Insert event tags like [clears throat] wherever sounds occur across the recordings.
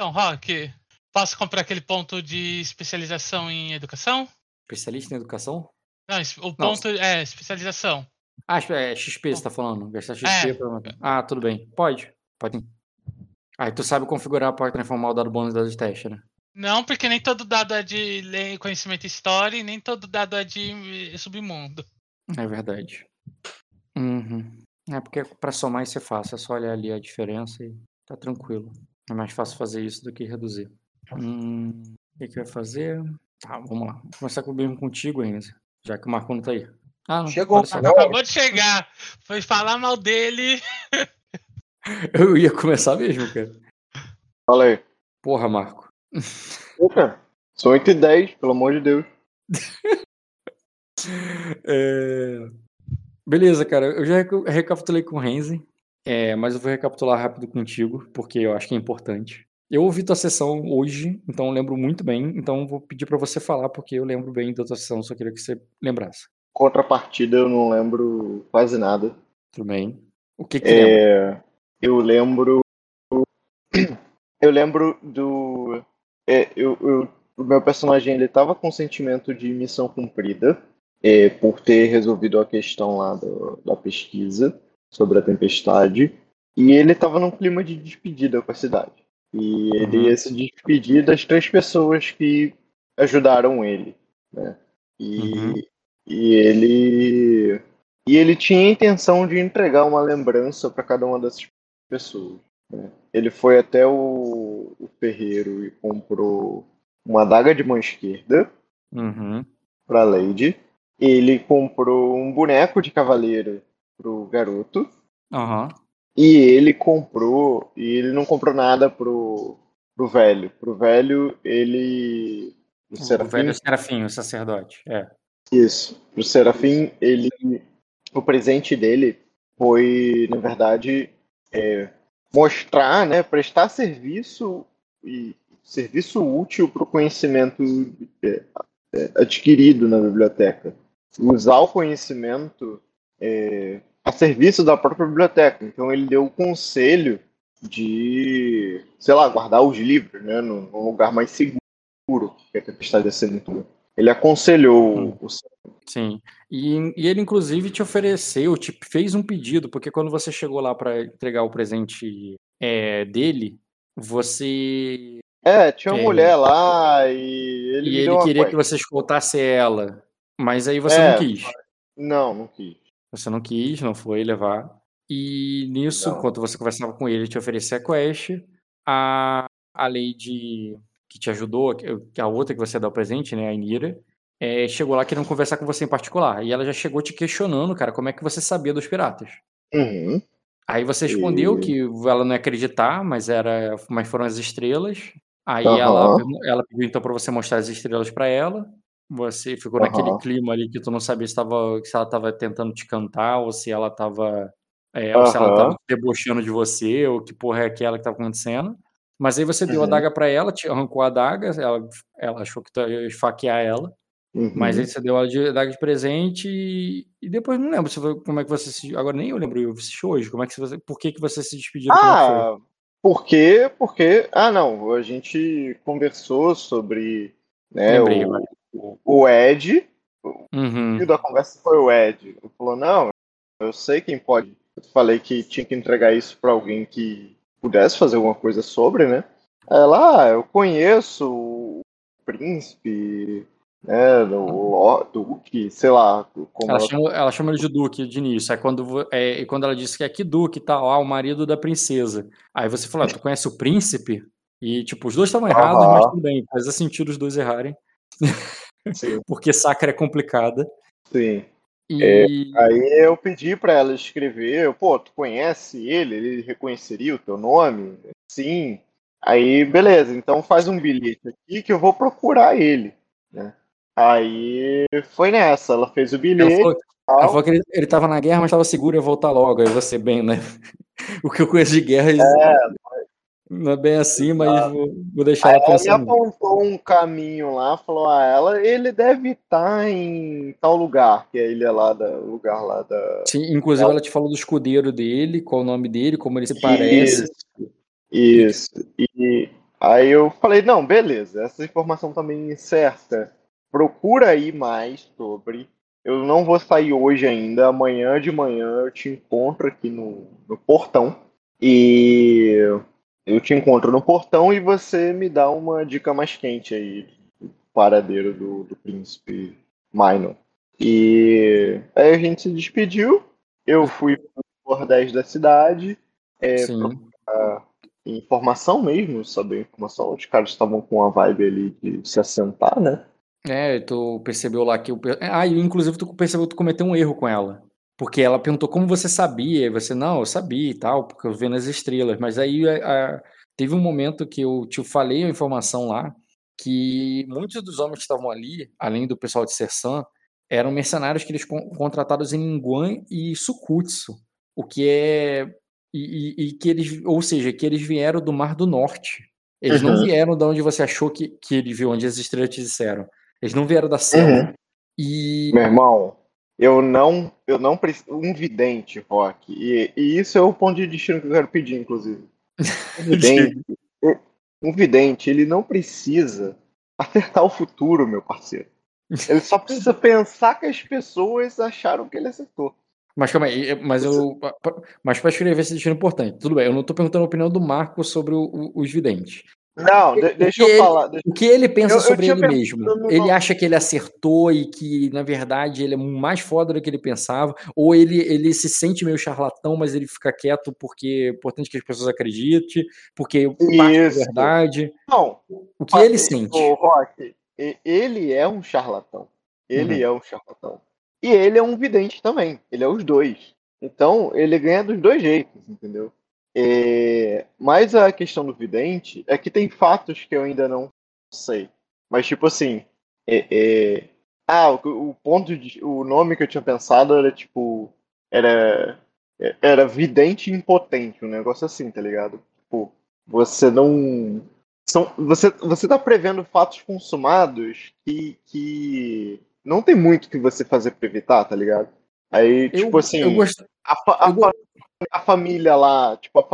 Então, Rock, posso comprar aquele ponto de especialização em educação? Especialista em educação? Não, o ponto é especialização. Ah, é XP você tá falando. Gastar XP é. pra... Ah, tudo bem. Pode. Pode. Aí tu sabe configurar para transformar o dado bônus dado de teste, né? Não, porque nem todo dado é de conhecimento história e nem todo dado é de submundo. É verdade. Uhum. É porque para somar isso é fácil, é só olhar ali a diferença e tá tranquilo. É mais fácil fazer isso do que reduzir. Hum, o que, que vai fazer? Tá, vamos lá. Vou começar com o mesmo contigo, Enzo. Já que o Marco não tá aí. Ah, não. Chegou. Acabou de chegar. Foi falar mal dele. [laughs] Eu ia começar mesmo, cara. Fala aí. Porra, Marco. Cara. São 8 e 10, pelo amor de Deus. [laughs] é... Beleza, cara. Eu já recapitulei com o Renzi, é, mas eu vou recapitular rápido contigo, porque eu acho que é importante. Eu ouvi tua sessão hoje, então eu lembro muito bem. Então vou pedir para você falar, porque eu lembro bem da tua sessão, só queria que você lembrasse. Contrapartida, eu não lembro quase nada. Tudo bem. O que, que é... Eu lembro. [clears throat] Eu lembro do. É, eu, eu, o meu personagem ele tava com sentimento de missão cumprida é, por ter resolvido a questão lá do, da pesquisa sobre a tempestade e ele tava num clima de despedida com a cidade. E ele uhum. ia se despedir das três pessoas que ajudaram ele. Né? E, uhum. e ele. E ele tinha a intenção de entregar uma lembrança para cada uma dessas pessoas. Né? Ele foi até o, o ferreiro e comprou uma adaga de mão esquerda uhum. para Lady. Ele comprou um boneco de cavaleiro pro garoto. Uhum. E ele comprou, e ele não comprou nada pro, pro velho. Pro velho, ele. O, o Serafim, velho Serafim, o sacerdote, é. Isso. Pro Serafim, ele. O presente dele foi, na verdade, é, mostrar, né, prestar serviço e serviço útil para o conhecimento é, é, adquirido na biblioteca. Usar o conhecimento é, a serviço da própria biblioteca. Então ele deu o conselho de, sei lá, guardar os livros, né, num, lugar mais seguro que a tempestade ia ser muito. Ele aconselhou hum. o Sim. E, e, ele, inclusive, te ofereceu, te fez um pedido, porque quando você chegou lá para entregar o presente é, dele, você. É, tinha uma é, mulher lá e ele. E ele queria coisa. que você escutasse ela. Mas aí você é, não quis. Não, não quis. Você não quis, não foi levar. E nisso, não. enquanto você conversava com ele, ele te oferecia a quest. A, a Lady que te ajudou, a outra que você dá o presente, né, a Inira, é, chegou lá querendo conversar com você em particular. E ela já chegou te questionando, cara, como é que você sabia dos piratas. Uhum. Aí você respondeu e... que ela não ia acreditar, mas era, mas foram as estrelas. Aí uhum. ela, ela pediu então para você mostrar as estrelas para ela. Você ficou uhum. naquele clima ali que tu não sabia se, tava, se ela estava tentando te cantar ou se ela estava é, ou se ela tava debochando de você, ou que porra é aquela que estava acontecendo. Mas aí você deu a adaga para ela, te arrancou a adaga, ela, ela achou que tu ia esfaquear ela. Uhum. Mas aí você deu a daga de presente e, e depois não lembro se foi, como é que você se. Agora nem eu lembro, eu assisti hoje. Como é que você. Por que, que você se despediu? Ah, porque, porque. Ah, não. A gente conversou sobre. Né, Lembrei, o, o Ed. Uhum. O da conversa foi o Ed. Ele falou: não, eu sei quem pode. Eu falei que tinha que entregar isso para alguém que pudesse fazer alguma coisa sobre, né? Ela, ah, eu conheço o príncipe né, do Duque, sei lá. Ela, ela... Chama, ela chama ele de Duque de início. Aí quando, é, quando ela disse que é que Duque e tal, ah, o marido da princesa. Aí você falou, ah, tu conhece o príncipe? E, tipo, os dois estavam errados, mas tudo bem, faz sentido os dois errarem. [laughs] Porque Sacra é complicada. Sim. E... É, aí eu pedi para ela escrever, pô, tu conhece ele? Ele reconheceria o teu nome? Sim. Aí, beleza, então faz um bilhete aqui que eu vou procurar ele, né? Aí foi nessa, ela fez o bilhete. Ela falou, ela falou que ele, ele tava na guerra, mas estava seguro ia voltar logo. Aí você bem, né? [laughs] O que eu conheço de guerra. É, não é bem assim, mas ah. vou, vou, deixar ela pensando. Ele apontou um caminho lá, falou a ela, ele deve estar em tal lugar, que é a ilha lá da lugar lá da. Sim, inclusive ela, ela te falou do escudeiro dele, qual o nome dele, como ele se parece. Isso. Isso. E Aí eu falei, não, beleza, essa informação também é certa. Procura aí mais sobre. Eu não vou sair hoje ainda, amanhã de manhã eu te encontro aqui no, no portão. E eu te encontro no portão e você me dá uma dica mais quente aí do paradeiro do, do príncipe Minor. E aí a gente se despediu. Eu fui pro bordéis da cidade. É, pra, informação mesmo, saber informação. Os caras estavam com a vibe ali de se assentar, né? É, tu percebeu lá que o. Ah, inclusive tu percebeu que tu cometeu um erro com ela. Porque ela perguntou como você sabia, e você, não, eu sabia e tal, porque eu vendo as estrelas. Mas aí a, a, teve um momento que eu te falei a informação lá, que muitos dos homens que estavam ali, além do pessoal de Sersan, eram mercenários que eles contratados em Nguan e Sukutsu, o que é e, e, e, que eles, ou seja, que eles vieram do Mar do Norte. Eles uhum. não vieram de onde você achou que, que ele viu, onde as estrelas te disseram. Eles não vieram da selva. Uhum. E meu irmão, eu não, eu não preciso um vidente, Rock. E, e, isso é o ponto de destino que eu quero pedir, inclusive. Um [laughs] vidente, um vidente, ele não precisa acertar o futuro, meu parceiro. Ele só precisa pensar que as pessoas acharam que ele acertou. Mas calma aí, mas eu. Mas para escrever esse destino importante, tudo bem, eu não estou perguntando a opinião do Marco sobre o, os videntes. Não, de, deixa eu ele, falar. Deixa... O que ele pensa eu, sobre eu ele mesmo? Ele acha que ele acertou e que, na verdade, ele é mais foda do que ele pensava? Ou ele, ele se sente meio charlatão, mas ele fica quieto porque é importante que as pessoas acreditem, porque parte é verdade? Não. O que ele sente? O Rock, ele é um charlatão. Ele uhum. é um charlatão. E ele é um vidente também. Ele é os dois. Então, ele ganha dos dois jeitos, entendeu? É... Mas a questão do vidente é que tem fatos que eu ainda não sei. Mas, tipo assim. É, é... Ah, o, o, ponto de. O nome que eu tinha pensado era tipo. Era. Era vidente impotente, um negócio assim, tá ligado? Tipo, você não. São, você, você tá prevendo fatos consumados que, que não tem muito que você fazer pra evitar, tá ligado? Aí, eu, tipo assim, eu gosto, a, a, eu a, família lá, tipo, a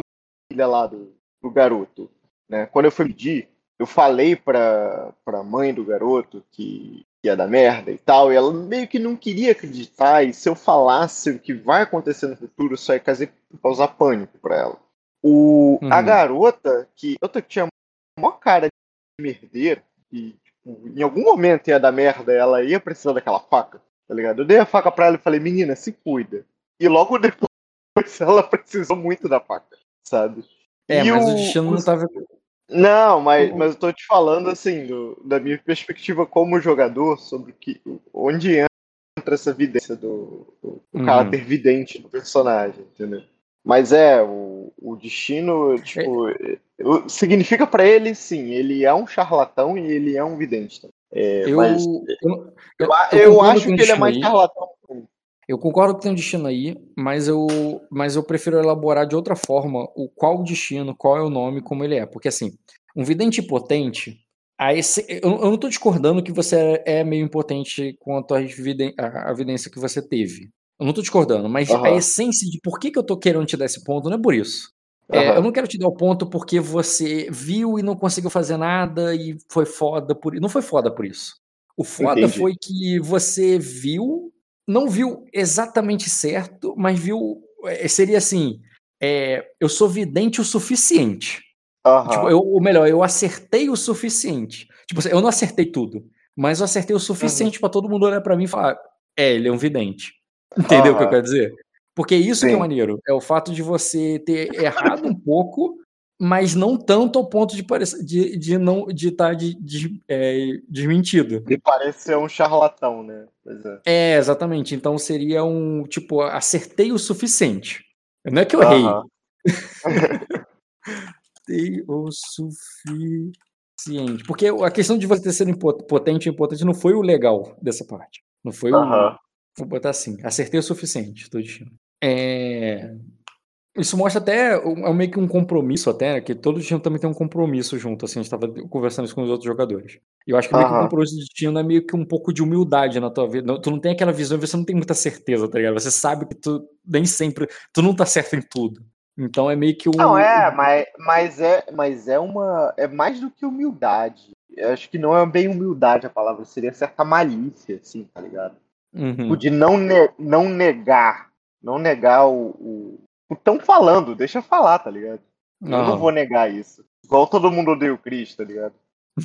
família lá do, do garoto, né? Quando eu fui pedir, eu falei pra, pra mãe do garoto que ia dar merda e tal, e ela meio que não queria acreditar, e se eu falasse o que vai acontecer no futuro, só ia causar pânico pra ela. O, uhum. A garota, que eu tinha uma cara de merdeira, e em algum momento ia dar merda, ela ia precisar daquela faca, tá ligado? Eu dei a faca pra ela e falei, menina, se cuida. E logo depois ela precisou muito da faca, sabe? É, e mas o, o destino não tava. Não, mas, mas eu tô te falando assim, do, da minha perspectiva como jogador, sobre que, onde entra essa evidência do, do, do uhum. caráter vidente do personagem, entendeu? Mas é, o, o destino, tipo, é. significa para ele, sim, ele é um charlatão e ele é um vidente. É, eu, mas, eu, eu, eu, acho que ele é mais charlatão. Eu concordo que tem um destino aí, mas eu, mas eu prefiro elaborar de outra forma o qual o destino, qual é o nome, como ele é. Porque assim, um vidente potente, a esse, eu, eu não estou discordando que você é, é meio impotente quanto à evidência que você teve. Eu não tô discordando, mas uhum. a essência de por que, que eu tô querendo te dar esse ponto não é por isso. Uhum. É, eu não quero te dar o ponto porque você viu e não conseguiu fazer nada e foi foda por isso. Não foi foda por isso. O foda Entendi. foi que você viu, não viu exatamente certo, mas viu. É, seria assim: é, eu sou vidente o suficiente. Uhum. Tipo, eu, ou melhor, eu acertei o suficiente. Tipo, eu não acertei tudo, mas eu acertei o suficiente uhum. para todo mundo olhar para mim e falar: é, ele é um vidente. Entendeu o que eu quero dizer? Porque isso Sim. que é maneiro. É o fato de você ter errado um pouco, mas não tanto ao ponto de parecer de, de não de estar tá de, de, é, desmentido. De parecer um charlatão, né? É. é. exatamente. Então seria um tipo, acertei o suficiente. Não é que eu errei. acertei o suficiente. Porque a questão de você ter sido potente e impotente não foi o legal dessa parte. Não foi o, Vou botar assim, acertei o suficiente do destino. É... Isso mostra até, é meio que um compromisso até, que todo destino também tem um compromisso junto, assim, a gente estava conversando isso com os outros jogadores. E eu acho que meio que o compromisso de destino é meio que um pouco de humildade na tua vida. Tu não tem aquela visão, você não tem muita certeza, tá ligado? Você sabe que tu nem sempre, tu não tá certo em tudo. Então é meio que um. Não, é, mas, mas é, mas é uma. É mais do que humildade. Eu acho que não é bem humildade a palavra, seria certa malícia, assim, tá ligado? Uhum. De não, ne não negar. Não negar o. Estão falando, deixa falar, tá ligado? Eu não vou negar isso. Igual todo mundo odeia o Chris, tá ligado?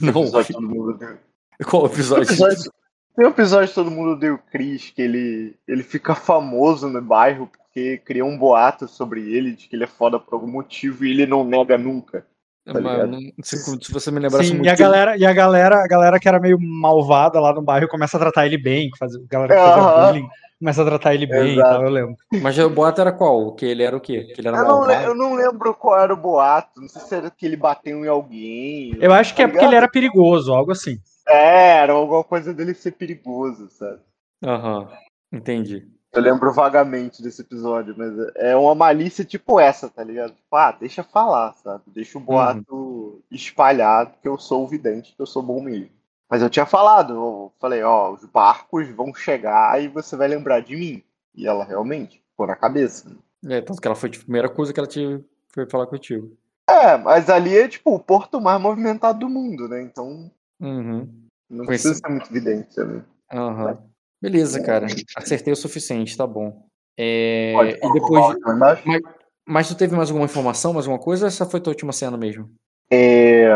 Não. Episódio, todo mundo odeia. Qual episódio? Tem um episódio, tem um episódio que todo mundo odeia o Chris, que ele, ele fica famoso no bairro porque cria um boato sobre ele, de que ele é foda por algum motivo e ele não nega nunca. Tá Mano, se, se, você me lembrar Sim, e a galera, e a galera, a galera que era meio malvada lá no bairro começa a tratar ele bem, faz, a galera que fazia bullying começa a tratar ele bem Exato. e tal, eu lembro. Mas o boato era qual? Que ele era o quê? Que ele era eu, não, eu não lembro qual era o boato, não sei se era que ele bateu em alguém. Eu acho que tá é porque ele era perigoso, algo assim. É, era alguma coisa dele ser perigoso, sabe? Aham, uhum, entendi. Eu lembro vagamente desse episódio, mas é uma malícia tipo essa, tá ligado? Tipo, ah, deixa falar, sabe? Deixa o boato uhum. espalhado que eu sou o vidente, que eu sou bom mesmo. Mas eu tinha falado, eu falei, ó, os barcos vão chegar e você vai lembrar de mim. E ela realmente ficou na cabeça. Né? É, tanto que ela foi tipo, a primeira coisa que ela te foi falar contigo. É, mas ali é tipo o porto mais movimentado do mundo, né? Então. Uhum. Não precisa ser muito evidente também. Uhum. Beleza, cara. Acertei o suficiente, tá bom. É... e depois. Mas, mas tu teve mais alguma informação, mais alguma coisa? Ou essa foi tua última cena mesmo? É...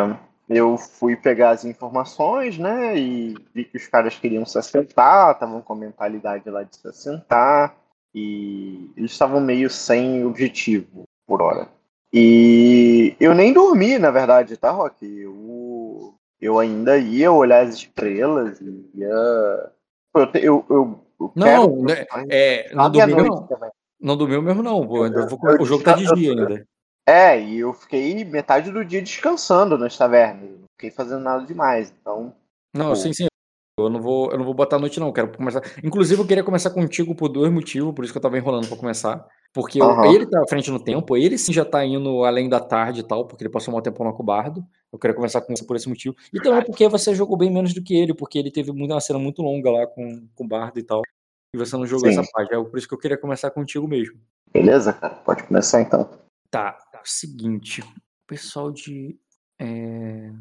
Eu fui pegar as informações, né? E vi que os caras queriam se assentar, estavam com a mentalidade lá de se assentar. E eles estavam meio sem objetivo por hora. E eu nem dormi, na verdade, tá, Rock? Eu, eu ainda ia olhar as estrelas, ia eu, eu, eu, não, né, é, não dormiu não. Não dormiu mesmo não, pô. Vou, o jogo tá de dia ainda. É, e eu fiquei metade do dia descansando nas tavernas. Não fiquei fazendo nada demais, então... Não, pô. sim, sim. Eu não vou, eu não vou botar a noite não, quero começar. Inclusive eu queria começar contigo por dois motivos, por isso que eu tava enrolando para começar. Porque uhum. ele tá à frente no tempo, ele sim já tá indo além da tarde e tal, porque ele passou um tempo no Bardo. Eu queria conversar com você por esse motivo. E também porque você jogou bem menos do que ele, porque ele teve uma cena muito longa lá com, com o Bardo e tal. E você não jogou sim. essa parte. É por isso que eu queria começar contigo mesmo. Beleza, cara. Pode começar então. Tá. Seguinte. O pessoal de. É...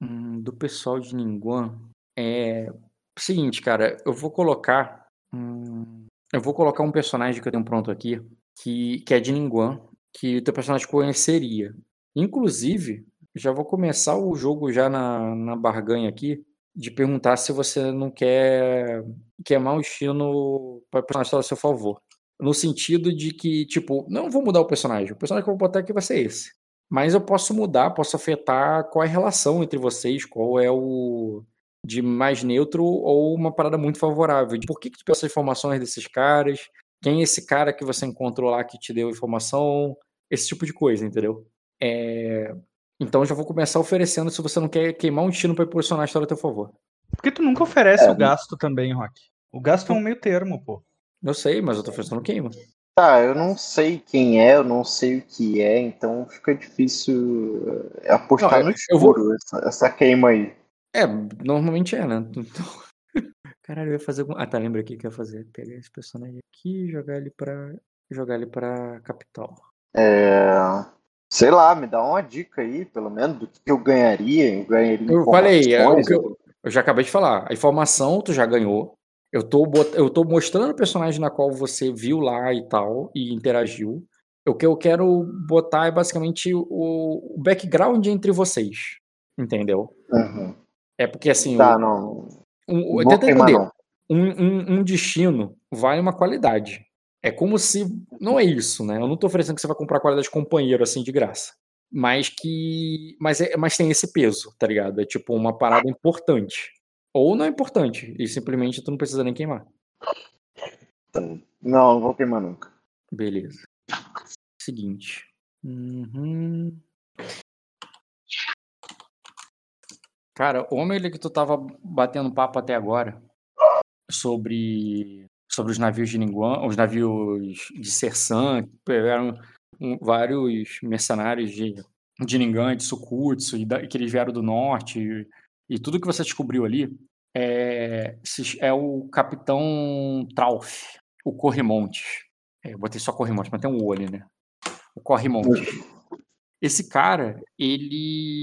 Do pessoal de Ninguan. É. Seguinte, cara. Eu vou colocar. Hum eu vou colocar um personagem que eu tenho pronto aqui, que, que é de Ninguan, que o teu personagem conheceria. Inclusive, já vou começar o jogo já na, na barganha aqui, de perguntar se você não quer queimar o estilo para personagem a seu favor. No sentido de que, tipo, não vou mudar o personagem. O personagem que eu vou botar aqui vai ser esse. Mas eu posso mudar, posso afetar qual é a relação entre vocês, qual é o, de mais neutro ou uma parada muito favorável. De por que, que tu pensa informações desses caras? Quem é esse cara que você encontrou lá que te deu informação? Esse tipo de coisa, entendeu? É... Então já vou começar oferecendo se você não quer queimar um destino para posicionar a história a teu favor. Porque tu nunca oferece é, o gasto também, Rock. O gasto é um meio termo, pô. Eu sei, mas eu tô oferecendo queima. Tá, eu não sei quem é, eu não sei o que é, então fica difícil eh, apostar não, no escuro vou... essa, essa queima aí. É, normalmente é, né? [laughs] Caralho, eu ia fazer algum. Ah, tá, lembra aqui que eu ia fazer. Pegar esse personagem aqui e jogar ele pra. jogar ele pra capital. É. Sei lá, me dá uma dica aí, pelo menos, do que eu ganharia. Eu ganharia. Eu falei, é, eu, eu já acabei de falar. A informação tu já ganhou. Eu tô, bot... eu tô mostrando o personagem na qual você viu lá e tal, e interagiu. O que eu quero botar é basicamente o, o background entre vocês. Entendeu? Uhum. É porque assim. Tá, o, não. Um, tenta entender. Um, um, um, destino vale uma qualidade. É como se. Não é isso, né? Eu não tô oferecendo que você vai comprar qualidade de companheiro assim de graça. Mas que. Mas, é, mas tem esse peso, tá ligado? É tipo uma parada importante. Ou não é importante. E simplesmente tu não precisa nem queimar. Não, não vou queimar nunca. Beleza. Seguinte. Uhum. Cara, o homem que tu tava batendo papo até agora sobre, sobre os navios de Ninguan, os navios de Sersan, que pegaram vários mercenários de, de Ninguan, de Sukutsu, e da, que eles vieram do norte, e, tudo que você descobriu ali é, é o capitão Trauf, o Corrimontes. É, eu botei só Corrimontes, mas tem um O ali, né? Corre-Montes. Esse cara, ele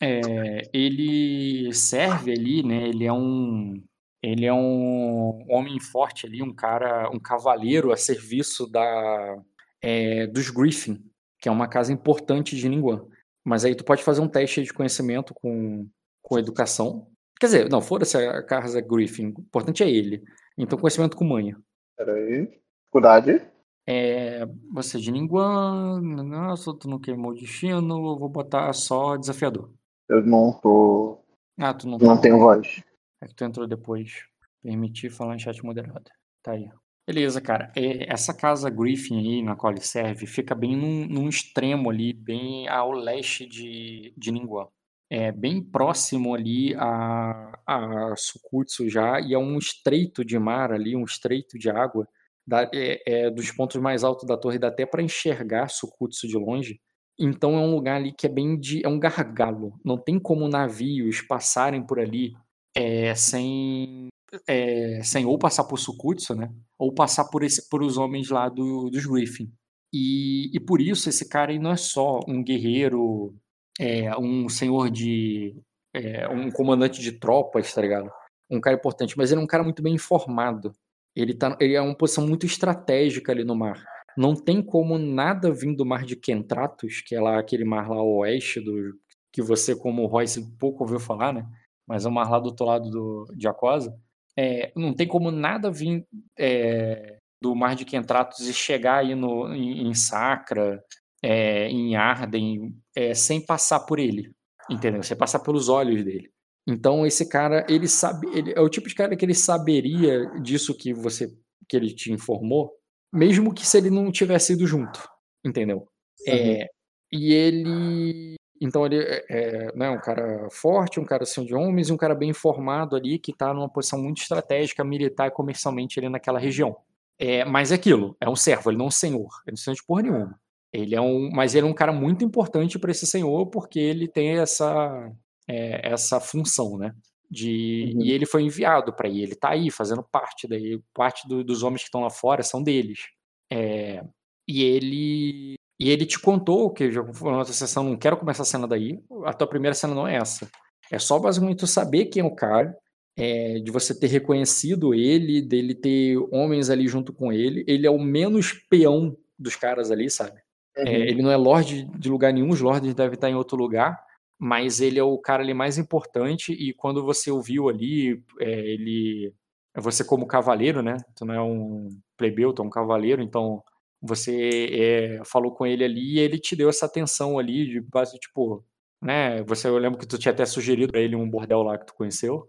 é, ele serve ali, né? Ele é um ele é um homem forte ali, um cara, um cavaleiro a serviço da é, dos Griffin, que é uma casa importante de Ningguang. Mas aí tu pode fazer um teste de conhecimento com, com educação. Quer dizer, não, foda-se a casa Griffin, o importante é ele. Então conhecimento com manha. Peraí. Dificuldade? É, você é de Ningguang, nossa, tu não queimou o destino, eu vou botar só desafiador. Eu não tô. Ah, tu não, não tá... tenho voz. É que tu entrou depois. Permitir falar em chat moderado. Tá aí. Beleza, cara. É, essa casa Griffin aí, na qual ele serve, fica bem num, num extremo ali, bem ao leste de, de Ningguang. É bem próximo ali a, a Sukutsu já, e é um estreito de mar ali, um estreito de água, da, é, é, dos pontos mais altos da torre, dá até para enxergar Sukutsu de longe. Então é um lugar ali que é bem de. é um gargalo. Não tem como navios passarem por ali é, sem, é, sem ou passar por Sukutsu, né? Ou passar por, esse, por os homens lá do, dos Griffin. E, e por isso esse cara aí não é só um guerreiro, é, um senhor de. É, um comandante de tropas, tá ligado? Um cara importante, mas ele é um cara muito bem informado. Ele, tá, ele é uma posição muito estratégica ali no mar. Não tem como nada vir do mar de Kentratos, que é lá aquele mar lá oeste, do, que você, como Royce, pouco ouviu falar, né? Mas é o mar lá do outro lado do, de Aquosa. É, não tem como nada vir é, do mar de Kentratos e chegar aí no, em, em Sacra, é, em Arden, é, sem passar por ele, entendeu? Sem passar pelos olhos dele. Então esse cara, ele sabe, ele é o tipo de cara que ele saberia disso que você que ele te informou, mesmo que se ele não tivesse ido junto, entendeu? É, e ele. Então ele é, é né, um cara forte, um cara assim de homens e um cara bem informado ali, que está numa posição muito estratégica, militar e comercialmente ali naquela região. É, mas é aquilo, é um servo, ele não é um senhor, ele não sente de porra nenhuma. Ele é um, mas ele é um cara muito importante para esse senhor porque ele tem essa é, essa função, né? De, uhum. E ele foi enviado para ele está aí fazendo parte daí, parte do, dos homens que estão lá fora são deles. É, e ele e ele te contou que já na outra sessão, não quero começar a cena daí, a tua primeira cena não é essa. É só basicamente tu saber quem é o cara, é, de você ter reconhecido ele, dele ter homens ali junto com ele. Ele é o menos peão dos caras ali, sabe? Uhum. É, ele não é lorde de lugar nenhum, os lords devem estar em outro lugar mas ele é o cara ali mais importante e quando você ouviu ali, é, ele você como cavaleiro, né? Tu não é um plebeu, tu é um cavaleiro, então você é, falou com ele ali e ele te deu essa atenção ali de base tipo, né? Você eu lembro que tu tinha até sugerido para ele um bordel lá que tu conheceu.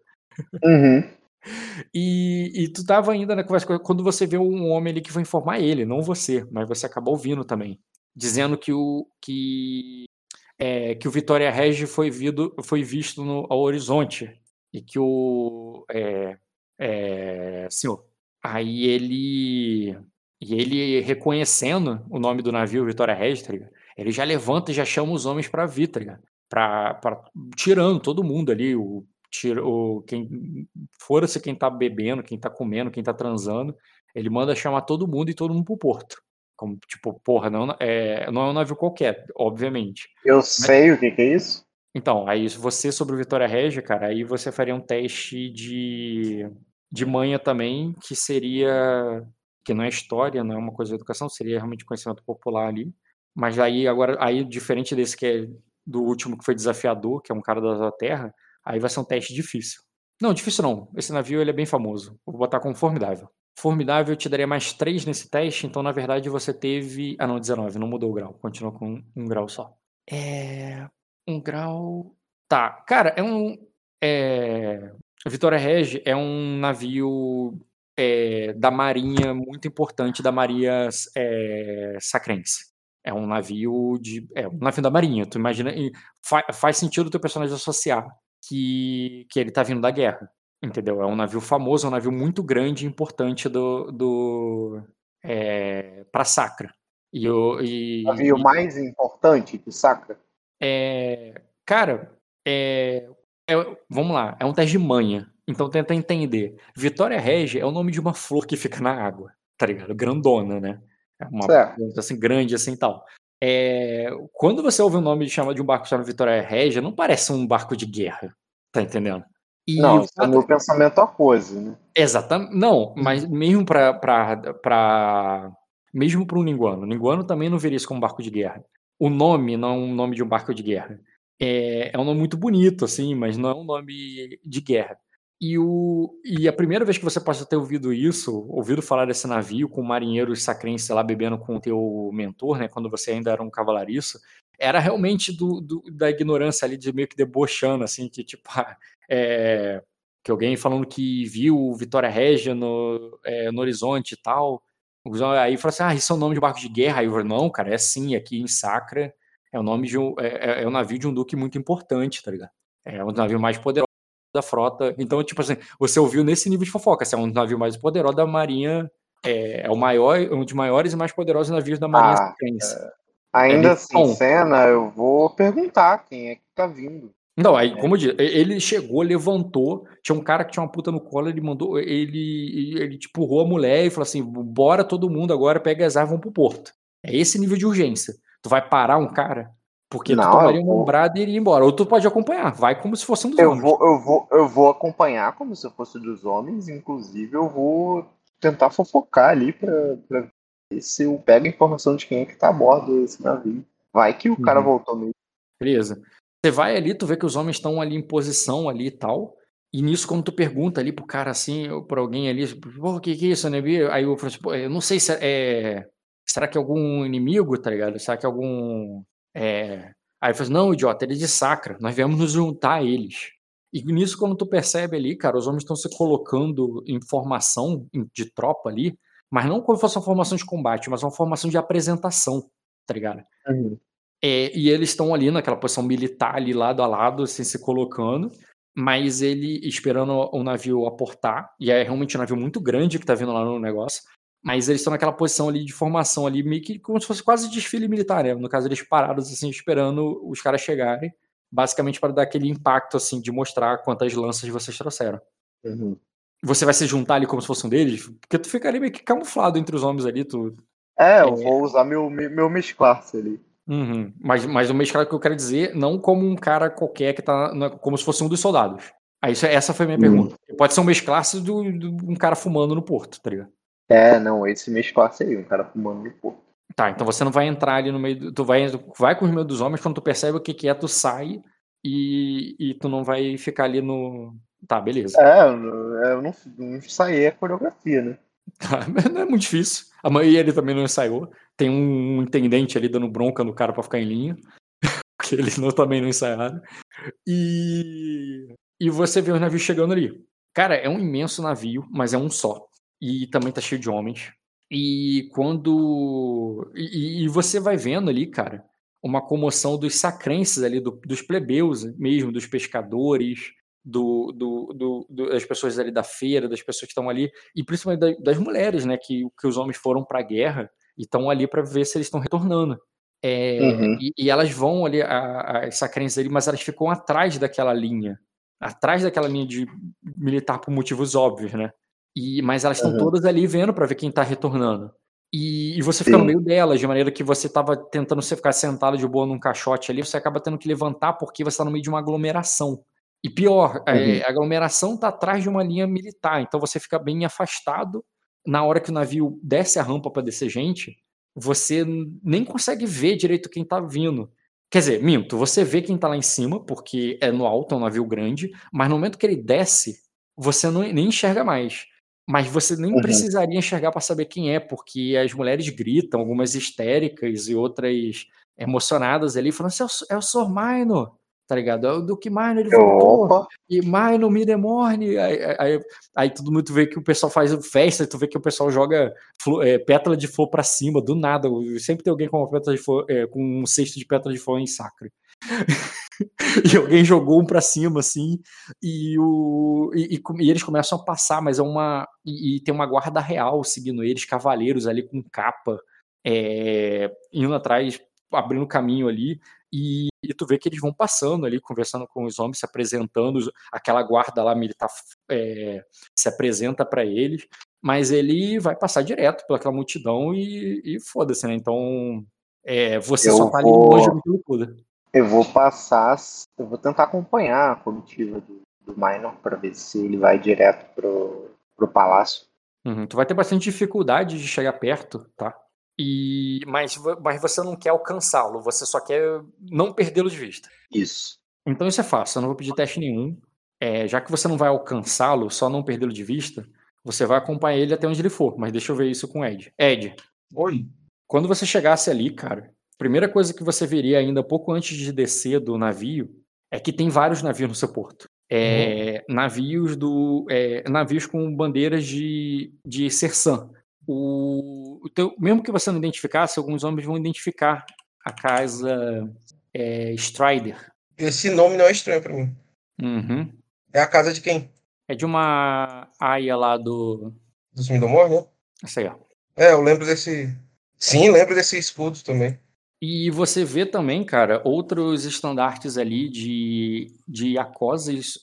Uhum. [laughs] E, e, tu tava ainda na conversa quando você vê um homem ali que foi informar ele, não você, mas você acabou ouvindo também, dizendo que o que é, que o Vitória Regi foi, foi visto no, ao horizonte e que o é, é, senhor. aí ele e ele reconhecendo o nome do navio Vitória Regi, tá ele já levanta e já chama os homens para vir, tá pra, tirando todo mundo ali, o, tira, o quem fora-se quem tá bebendo, quem tá comendo, quem tá transando, ele manda chamar todo mundo e todo mundo pro porto. Como, tipo, porra, não é, não é um navio qualquer, obviamente. Eu Mas, sei o que, que é isso. Então, aí você sobre o Vitória Regia, cara, aí você faria um teste de, de manha também, que seria. que não é história, não é uma coisa de educação, seria realmente conhecimento popular ali. Mas aí, agora, aí, diferente desse que é do último que foi desafiador, que é um cara da Terra, aí vai ser um teste difícil. Não, difícil não. Esse navio ele é bem famoso. Vou botar como formidável. Formidável, eu te daria mais 3 nesse teste, então na verdade você teve. Ah, não, 19, não mudou o grau, continua com um grau só. É. Um grau. Tá, cara, é um. É... Vitória Regi é um navio é, da Marinha muito importante da Maria é, Sacrense. É um navio de. É um navio da Marinha. Tu imagina. Fa faz sentido o teu personagem associar que, que ele tá vindo da guerra. Entendeu? É um navio famoso, é um navio muito grande e importante do, do é, para Sacra. E o e, navio e, mais importante que Sacra? É, cara, é, é, vamos lá, é um teste de manha. Então tenta entender. Vitória Regia é o nome de uma flor que fica na água, tá ligado? Grandona, né? É uma planta assim grande assim tal. É, quando você ouve o nome de chama de um barco chamado Vitória Régia, não parece um barco de guerra, tá entendendo? E não, isso é meu pensamento a coisa, né? Exatamente. Não, mas mesmo para para mesmo para um linguano, linguano também não veria isso como um barco de guerra. O nome não é um nome de um barco de guerra. É, é um nome muito bonito, assim, mas não é um nome de guerra. E, o, e a primeira vez que você possa ter ouvido isso, ouvido falar desse navio com marinheiros sacrenses lá bebendo com o teu mentor, né, quando você ainda era um cavalariço, era realmente do, do, da ignorância ali, de meio que debochando, assim, que tipo, [laughs] é, que alguém falando que viu Vitória Régia no, é, no horizonte e tal. Aí falou assim: ah, isso é o nome de barco de guerra. Aí eu falei, não, cara, é sim, aqui em Sacra é o nome de um. É, é, é um navio de um duque muito importante, tá ligado? É um navio mais poderoso da frota. Então, tipo assim, você ouviu nesse nível de fofoca. Assim, é um navio mais poderoso da Marinha. É, é, o maior, um dos maiores e mais poderosos navios da Marinha ah, é, Ainda é assim, cena, eu vou perguntar quem é que tá vindo. Não, aí, como eu disse, ele chegou, levantou, tinha um cara que tinha uma puta no colo, ele mandou, ele, ele tipo, empurrou a mulher e falou assim: bora todo mundo agora, pega as armas, vamos pro porto. É esse nível de urgência. Tu vai parar um cara porque não, tu tomaria uma ombrada e iria embora. Ou tu pode acompanhar, vai como se fosse um dos eu homens. Vou, eu, vou, eu vou acompanhar como se fosse dos homens, inclusive eu vou tentar fofocar ali pra, pra ver se eu pego a informação de quem é que tá a bordo desse navio. Vai que o uhum. cara voltou mesmo. Beleza. Você vai ali, tu vê que os homens estão ali em posição ali e tal. E nisso, quando tu pergunta ali pro cara assim, ou pra alguém ali, pô, o que que é isso, né? Aí eu falo assim, eu não sei se é, é. Será que é algum inimigo, tá ligado? Será que é algum é... Aí eu falei, não, idiota, ele é de sacra, nós viemos nos juntar a eles. E nisso, quando tu percebe ali, cara, os homens estão se colocando em formação de tropa ali, mas não como se fosse uma formação de combate, mas uma formação de apresentação, tá ligado? Uhum. É, e eles estão ali naquela posição militar, ali lado a lado, assim, se colocando, mas ele esperando o navio aportar, e é realmente um navio muito grande que tá vindo lá no negócio, mas eles estão naquela posição ali de formação ali, meio que como se fosse quase desfile militar, né? No caso, eles parados, assim, esperando os caras chegarem, basicamente para dar aquele impacto, assim, de mostrar quantas lanças vocês trouxeram. Uhum. Você vai se juntar ali como se fosse um deles? Porque tu ficaria meio que camuflado entre os homens ali, tu... É, eu é... vou usar meu, meu mesclasse ali. Uhum. Mas, mas o mesclado que eu quero dizer, não como um cara qualquer que tá. Como se fosse um dos soldados. Aí, isso, essa foi a minha uhum. pergunta. Pode ser um mesclasse de um cara fumando no porto, tá ligado? É, não, esse mês passa aí, um cara fumando no porto. Tá, então você não vai entrar ali no meio. Do, tu vai, vai com os meus dos homens, quando tu percebe o que, que é, tu sai e, e tu não vai ficar ali no. Tá, beleza. É, eu não, não saí a coreografia, né? [laughs] Tá, não é muito difícil. A maioria ele também não ensaiou. Tem um intendente ali dando bronca no cara pra ficar em linha. [laughs] Porque eles não, também não ensaiaram. E. E você vê os navios chegando ali. Cara, é um imenso navio, mas é um só e também tá cheio de homens. E quando. E, e você vai vendo ali, cara, uma comoção dos sacrenses ali, do, dos plebeus mesmo, dos pescadores, do, do, do, das pessoas ali da feira, das pessoas que estão ali, e principalmente das mulheres, né, que, que os homens foram para a guerra e estão ali para ver se eles estão retornando. É, uhum. e, e, elas vão ali, as sacrenses ali, mas elas ficam atrás daquela linha, atrás daquela linha de militar por motivos óbvios, né? E, mas elas estão uhum. todas ali vendo para ver quem tá retornando. E, e você fica Sim. no meio delas, de maneira que você tava tentando você ficar sentado de boa num caixote ali, você acaba tendo que levantar porque você tá no meio de uma aglomeração. E pior, é, uhum. é, a aglomeração tá atrás de uma linha militar, então você fica bem afastado. Na hora que o navio desce a rampa para descer gente, você nem consegue ver direito quem tá vindo. Quer dizer, minto, você vê quem tá lá em cima, porque é no alto, é um navio grande, mas no momento que ele desce, você não, nem enxerga mais. Mas você nem uhum. precisaria enxergar para saber quem é, porque as mulheres gritam, algumas histéricas e outras emocionadas ali, falando assim: é o Sor Maino, tá ligado? É o Duque Maino, ele voltou. Opa. E Maino, me demorne. Aí, aí, aí, todo mundo vê que o pessoal faz festa, tu vê que o pessoal joga flor, é, pétala de flor para cima, do nada. Sempre tem alguém com uma pétala de flor, é, com um cesto de pétala de flor em sacre. [laughs] [laughs] e alguém jogou um para cima, assim, e, o, e, e, e, eles começam a passar, mas é uma. E, e, tem uma guarda real seguindo eles, cavaleiros ali com capa, é, indo atrás, abrindo caminho ali. E, e, tu vê que eles vão passando ali, conversando com os homens, se apresentando, aquela guarda lá militar é, se apresenta para eles, mas ele vai passar direto pelaquela multidão e, e foda-se, né? Então É, você eu só tá vou... ali longe daquilo tudo. Eu vou passar, eu vou tentar acompanhar a comitiva do, do Minor para ver se ele vai direto pro, pro palácio. Uhum, tu vai ter bastante dificuldade de chegar perto, tá? E, mas, mas você não quer alcançá-lo, você só quer não perdê-lo de vista. Isso. Então isso é fácil, eu não vou pedir teste nenhum. É, já que você não vai alcançá-lo, só não perdê-lo de vista, você vai acompanhar ele até onde ele for. Mas deixa eu ver isso com o Ed. Ed. Oi. Quando você chegasse ali, cara, primeira coisa que você veria ainda pouco antes de descer do navio é que tem vários navios no seu porto. É, uhum. Navios do é, navios com bandeiras de, de Sersan. O, o teu, mesmo que você não identificasse, alguns homens vão identificar a casa é, Strider. Esse nome não é estranho para mim. Uhum. É a casa de quem? É de uma aia lá do. Dos Mindomor, né? Isso aí, ó. É, eu lembro desse. Sim, lembro desse escudo também. E você vê também, cara, outros estandartes ali de, de acoses.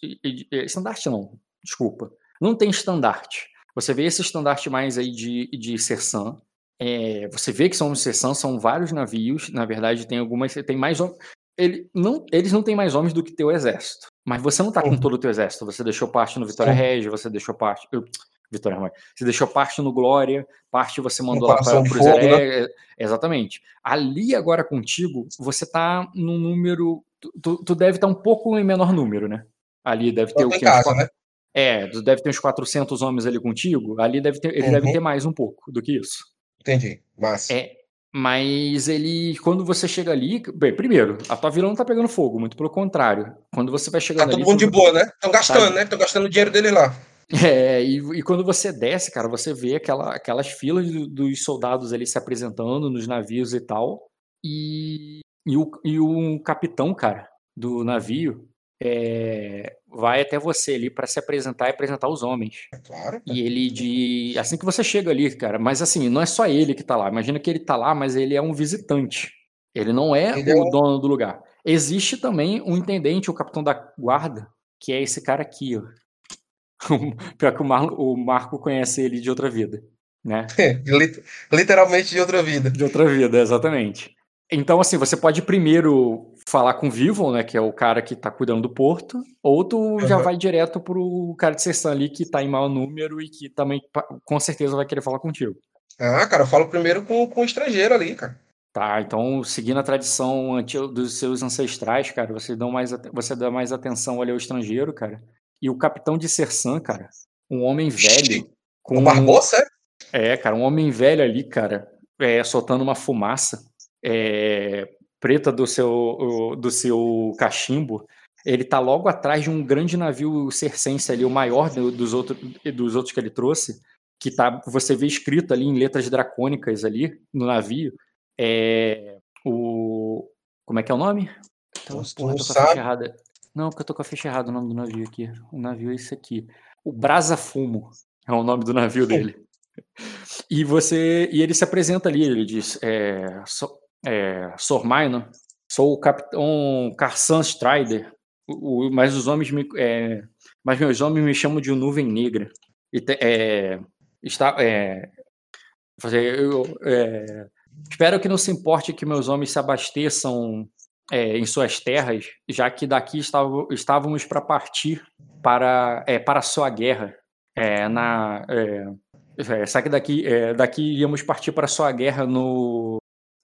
Estandarte não, desculpa. Não tem estandarte. Você vê esse estandarte mais aí de, de Sersan. É, você vê que são de Sersan, são vários navios. Na verdade, tem algumas. Tem mais. Ele, não, eles não têm mais homens do que teu exército. Mas você não tá com todo o teu exército. Você deixou parte no Vitória Regia, você deixou parte. Vitória Romana. Você deixou parte no Glória, parte você mandou lá para o Zeré. Né? É, exatamente. Ali agora contigo, você tá num número. Tu, tu deve estar tá um pouco em menor número, né? Ali deve ter o que? Casa, né? É, tu deve ter uns 400 homens ali contigo. Ali deve ter, ele uhum. deve ter mais um pouco do que isso. Entendi. Mas. É, mas ele, quando você chega ali, bem, primeiro, a tua vila não tá pegando fogo, muito pelo contrário. Quando você vai chegando tá ali. Tá todo mundo de boa, né? Estão gastando, tá... né? Estão gastando o dinheiro dele lá. É, e, e, quando você desce, cara, você vê aquela, aquelas filas do, dos soldados ali se apresentando nos navios e tal. E, e, o, e o capitão, cara, do navio é, vai até você ali para se apresentar e apresentar os homens. É claro. E ele de. Assim que você chega ali, cara, mas assim, não é só ele que tá lá. Imagina que ele tá lá, mas ele é um visitante. Ele não é ele o é um... dono do lugar. Existe também um intendente, o capitão da guarda, que é esse cara aqui, ó. [laughs] Pior que o, o Marco conhece ele de outra vida, né? [laughs] Literalmente de outra vida. De outra vida, exatamente. Então, assim, você pode primeiro falar com o Vivo, né, que é o cara que tá cuidando do porto, ou tu uhum. já vai direto pro cara de sessão ali que tá em mau número e que também com certeza vai querer falar contigo. Ah, cara, eu falo primeiro com, com o estrangeiro ali, cara. Tá, então seguindo a tradição dos seus ancestrais, cara, você dá mais, você dá mais atenção ali ao estrangeiro, cara. E o capitão de Sersan, cara, um homem velho. Com o Barbosa, é? É, cara, um homem velho ali, cara, é, soltando uma fumaça é, preta do seu, do seu cachimbo. Ele tá logo atrás de um grande navio circense ali, o maior dos, outro, dos outros que ele trouxe, que tá, você vê escrito ali em letras dracônicas ali no navio, é, o como é que é o nome? Então, porra, tô errada. Não, porque eu tô com a ficha errada o nome do navio aqui. O navio é esse aqui. O Brasa Fumo é o nome do navio [laughs] dele. E você e ele se apresenta ali, ele diz, é, so, é, sou o capitão Carsan Strider, o, o, mas os homens me, é, mas meus homens me chamam de nuvem negra. E te, é, está, é, eu, é, espero que não se importe que meus homens se abasteçam é, em suas terras, já que daqui estávamos para partir para, é, para a sua guerra. É, na, é, é, só que daqui, é, daqui íamos partir para a sua guerra no,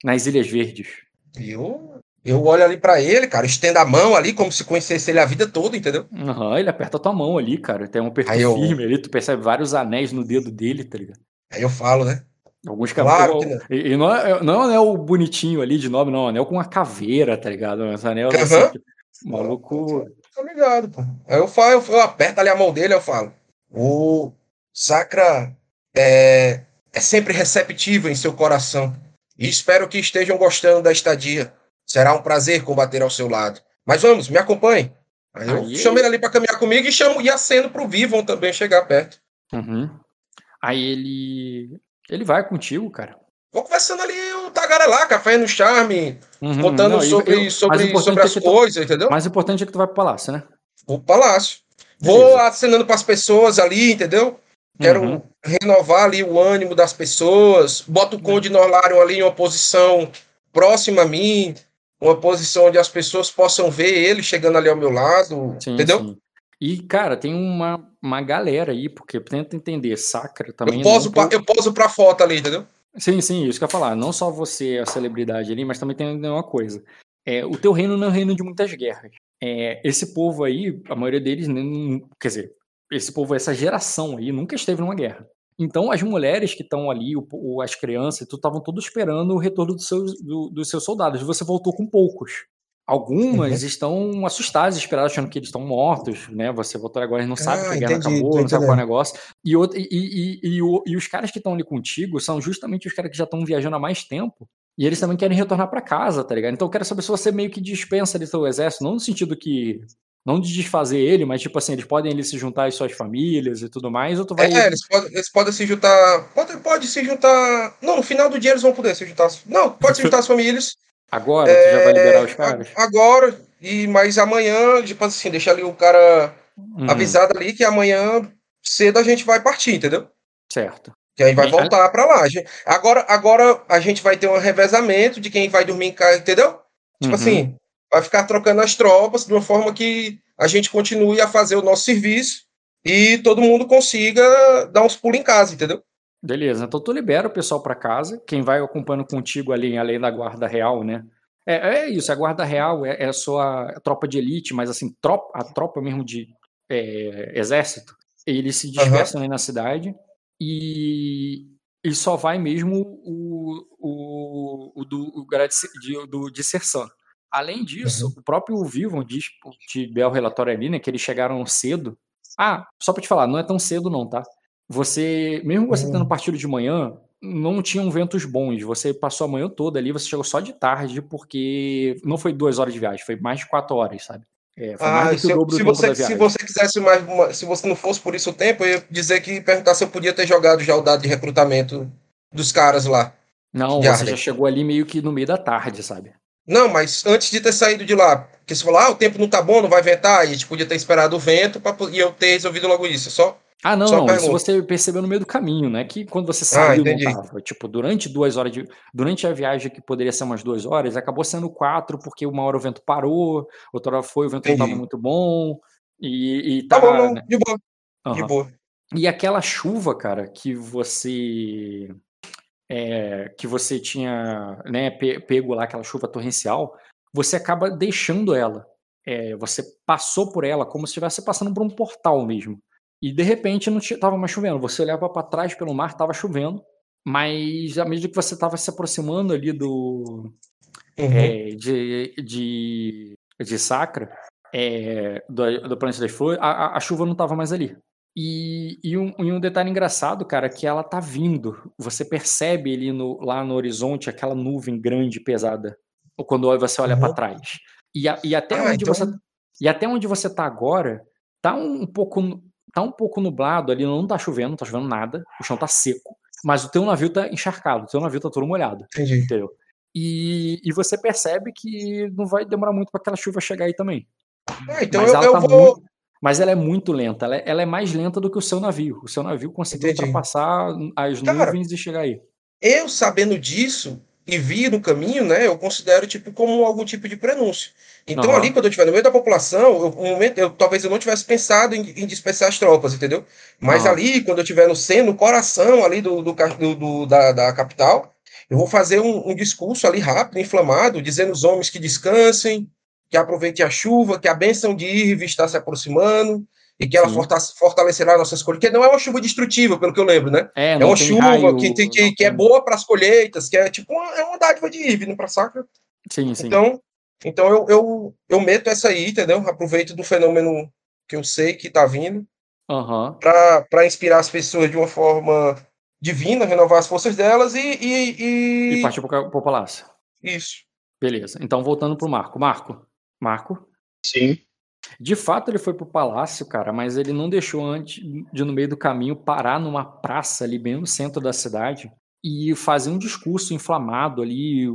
nas Ilhas Verdes. Eu, eu olho ali para ele, cara, estendo a mão ali como se conhecesse ele a vida toda, entendeu? Uhum, ele aperta a tua mão ali, cara. Tem um aperto eu... firme ali, tu percebe vários anéis no dedo dele, tá ligado? Aí eu falo, né? Alguns claro que não. E, e não, é, não é um anel bonitinho ali de nome, não. É um anel com uma caveira, tá ligado? Esse anel uhum. assim, maluco. Tô ligado, pô. Aí eu falo, eu, eu aperto ali a mão dele eu falo. O Sacra é, é sempre receptivo em seu coração. E espero que estejam gostando da estadia. Será um prazer combater ao seu lado. Mas vamos, me acompanhe. Aí eu Aí... chamo ele ali para caminhar comigo e chamo e aceno pro Vivon também chegar perto. Uhum. Aí ele ele vai contigo, cara. Vou conversando ali o tagarelar, café no charme, uhum, contando não, sobre, eu, sobre, sobre as é coisas, tu, entendeu? Mais importante é que tu vai pro palácio, né? Vou pro palácio. Beleza. Vou acenando para as pessoas ali, entendeu? Quero uhum. renovar ali o ânimo das pessoas. Bota o Conde Norlarion ali em uma posição próximo a mim, uma posição onde as pessoas possam ver ele chegando ali ao meu lado, sim, entendeu? Sim. E, cara, tem uma, uma galera aí, porque tenta entender, Sacra também. Eu poso, pra, eu poso pra foto ali, entendeu? Sim, sim, isso que eu ia falar. Não só você é a celebridade ali, mas também tem uma coisa. É, o teu reino não é um reino de muitas guerras. É, esse povo aí, a maioria deles, quer dizer, esse povo, essa geração aí, nunca esteve numa guerra. Então, as mulheres que estão ali, o, o, as crianças, tu estavam todos esperando o retorno dos seus, do, dos seus soldados. Você voltou com poucos. Algumas uhum. estão assustadas, esperadas, achando que eles estão mortos, né? Você voltou agora e não sabe ah, que a guerra entendi, acabou, não sabe qual é o negócio. E, outro, e, e, e, e, os caras que estão ali contigo são justamente os caras que já estão viajando há mais tempo. E eles também querem retornar para casa, tá ligado? Então eu quero saber se você meio que dispensa ali seu exército, não no sentido que não de desfazer ele, mas tipo assim, eles podem ali se juntar às suas famílias e tudo mais, ou tu vai. É, eles podem, eles podem se juntar. Pode, pode se juntar. Não, no final do dia eles vão poder se juntar. Não, pode se [laughs] juntar as famílias. Agora, é, tu já vai liberar os caras? Agora, e mais amanhã, tipo assim, deixar ali o cara hum. avisado ali que amanhã cedo a gente vai partir, entendeu? Certo. Que aí vai voltar para lá. Agora, agora a gente vai ter um revezamento de quem vai dormir em casa, entendeu? Tipo uhum. assim, vai ficar trocando as tropas de uma forma que a gente continue a fazer o nosso serviço e todo mundo consiga dar uns pulos em casa, entendeu? Beleza, então tu libera o pessoal para casa, quem vai acompanhando contigo ali, além da guarda real, né? É, é isso, a guarda real é, é a sua tropa de elite, mas assim, tropa, a tropa mesmo de é, exército, eles se dispersam uhum. ali na cidade e, e só vai mesmo o, o, o do, o de, do Sersan. Além disso, uhum. o próprio Vivon diz, de Bel relatório ali, né, que eles chegaram cedo. Ah, só para te falar, não é tão cedo não, tá? Você, mesmo você tendo partido de manhã, não tinham ventos bons. Você passou a manhã toda ali, você chegou só de tarde, porque não foi duas horas de viagem, foi mais de quatro horas, sabe? É, ah, se, se, você, se você quisesse mais, uma, se você não fosse por isso o tempo, eu ia dizer que perguntar se eu podia ter jogado já o dado de recrutamento dos caras lá. Não, você já chegou ali meio que no meio da tarde, sabe? Não, mas antes de ter saído de lá, porque você falou, ah, o tempo não tá bom, não vai ventar, e a gente podia ter esperado o vento pra, e eu ter resolvido logo isso. Só ah, não, não. Isso você percebeu no meio do caminho, né? Que quando você saiu ah, não tava. Tipo, durante duas horas de. Durante a viagem que poderia ser umas duas horas, acabou sendo quatro, porque uma hora o vento parou, outra hora foi, o vento entendi. não estava muito bom. E, e tá, tá bom, né? de boa. Uhum. De boa. E aquela chuva, cara, que você. É, que você tinha né, pego lá, aquela chuva torrencial, você acaba deixando ela. É, você passou por ela como se estivesse passando por um portal mesmo. E de repente não estava mais chovendo. Você olhava para trás pelo mar, estava chovendo, mas à medida que você estava se aproximando ali do uhum. é, de, de, de Sacra, é, do, do Planeta das Flores, a, a, chuva não estava mais ali. E, e, um, e, um, detalhe engraçado, cara, que ela tá vindo. Você percebe ali no, lá no horizonte aquela nuvem grande, pesada. Quando você olha uhum. para trás. E, a, e até ah, onde então... você e até onde você tá agora, tá um, um pouco tá um pouco nublado ali, não tá chovendo, não tá chovendo nada, o chão tá seco, mas o teu navio tá encharcado, o teu navio tá todo molhado. Entendi. Entendeu? E, e você percebe que não vai demorar muito para aquela chuva chegar aí também. Ah, então mas eu, eu tá vou. Muito, mas ela é muito lenta, ela é, ela é, mais lenta do que o seu navio. O seu navio conseguiu Entendi. ultrapassar as Cara, nuvens e chegar aí. Eu sabendo disso, e vi no caminho, né, eu considero tipo como algum tipo de prenúncio. Então uhum. ali quando eu estiver no meio da população, eu, um momento, eu, talvez eu não tivesse pensado em, em dispersar as tropas, entendeu? Mas uhum. ali quando eu estiver no centro, no coração ali do, do, do, do da, da, capital, eu vou fazer um, um, discurso ali rápido, inflamado, dizendo aos homens que descansem, que aproveitem a chuva, que a bênção de Irve está se aproximando, e que ela fortalecerá nossas colheitas, que não é uma chuva destrutiva, pelo que eu lembro, né? É, é uma chuva raio, que, tem, que, que é boa para as colheitas, que é tipo uma, é uma dádiva de Ivne para sacra. Sim, sim. Então, então eu, eu, eu meto essa aí, entendeu? Aproveito do fenômeno que eu sei que está vindo uhum. para inspirar as pessoas de uma forma divina, renovar as forças delas e. E, e... e partir para o palácio. Isso. Beleza. Então, voltando para o Marco. Marco. Marco. Sim. De fato, ele foi pro palácio, cara, mas ele não deixou antes de, no meio do caminho, parar numa praça ali, bem no centro da cidade, e fazer um discurso inflamado ali,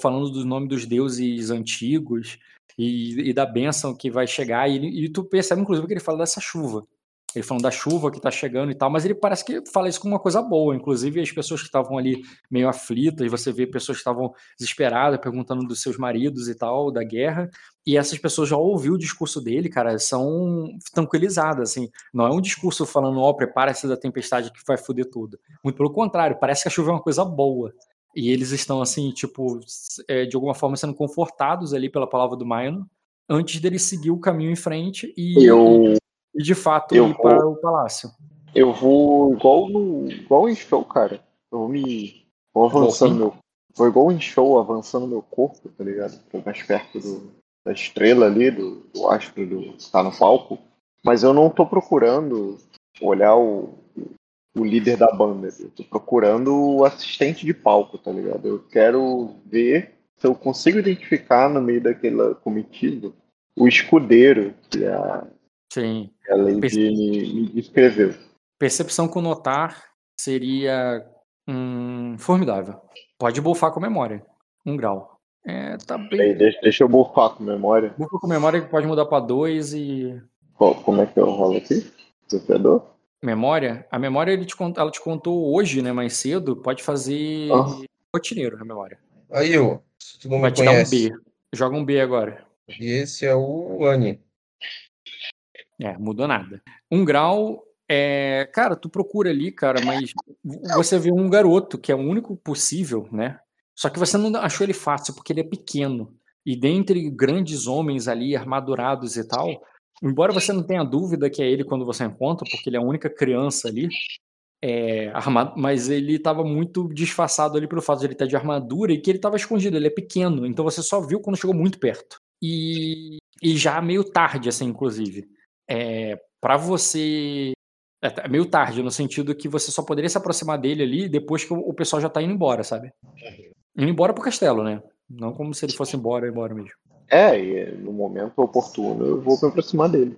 falando do nome dos deuses antigos e, e da bênção que vai chegar. E, e, tu percebe, inclusive, que ele fala dessa chuva. Ele falando da chuva que tá chegando e tal, mas ele parece que fala isso como uma coisa boa. Inclusive, as pessoas que estavam ali meio aflitas, você vê pessoas que estavam desesperadas, perguntando dos seus maridos e tal, da guerra. E essas pessoas já ouviu o discurso dele, cara, são tranquilizadas, assim. Não é um discurso falando, ó, oh, prepara-se da tempestade que vai foder tudo. Muito pelo contrário, parece que a chuva é uma coisa boa. E eles estão, assim, tipo, é, de alguma forma sendo confortados ali pela palavra do Maino, antes dele seguir o caminho em frente e, eu, e de fato ir vou, para o palácio. Eu vou igual no igual em show, cara. Eu vou me vou avançando meu vou igual em show avançando meu corpo, tá ligado? Tô mais perto do, da estrela ali, do, do astro do que tá no palco. Mas eu não tô procurando olhar o, o líder da banda. Eu tô procurando o assistente de palco, tá ligado? Eu quero ver se eu consigo identificar no meio daquela comitiva o escudeiro que a, Sim. a Lady Perce... me, me descreveu. Percepção com notar seria hum, formidável. Pode bufar com memória. Um grau. É, tá bem. Aí, deixa, deixa, eu bufar com memória. Bufa com memória que pode mudar para dois e. Qual, como é que eu rolo aqui? Desafiador? Memória? A memória ele te, ela te contou hoje, né? Mais cedo. Pode fazer ah. rotineiro na memória. Aí, ó. Vai te conhece. dar um B. Joga um B agora. E esse é o Annie. É, mudou nada. Um grau é. Cara, tu procura ali, cara, mas você vê um garoto que é o único possível, né? Só que você não achou ele fácil, porque ele é pequeno. E dentre grandes homens ali, armadurados e tal, embora você não tenha dúvida que é ele quando você encontra, porque ele é a única criança ali, é, armado, mas ele estava muito disfarçado ali pelo fato de ele estar de armadura e que ele estava escondido, ele é pequeno, então você só viu quando chegou muito perto. E, e já meio tarde, assim, inclusive. É, para você. É meio tarde, no sentido que você só poderia se aproximar dele ali depois que o pessoal já tá indo embora, sabe? Indo embora pro castelo, né? Não como se ele fosse embora, embora mesmo. É, e no momento oportuno eu vou me aproximar dele.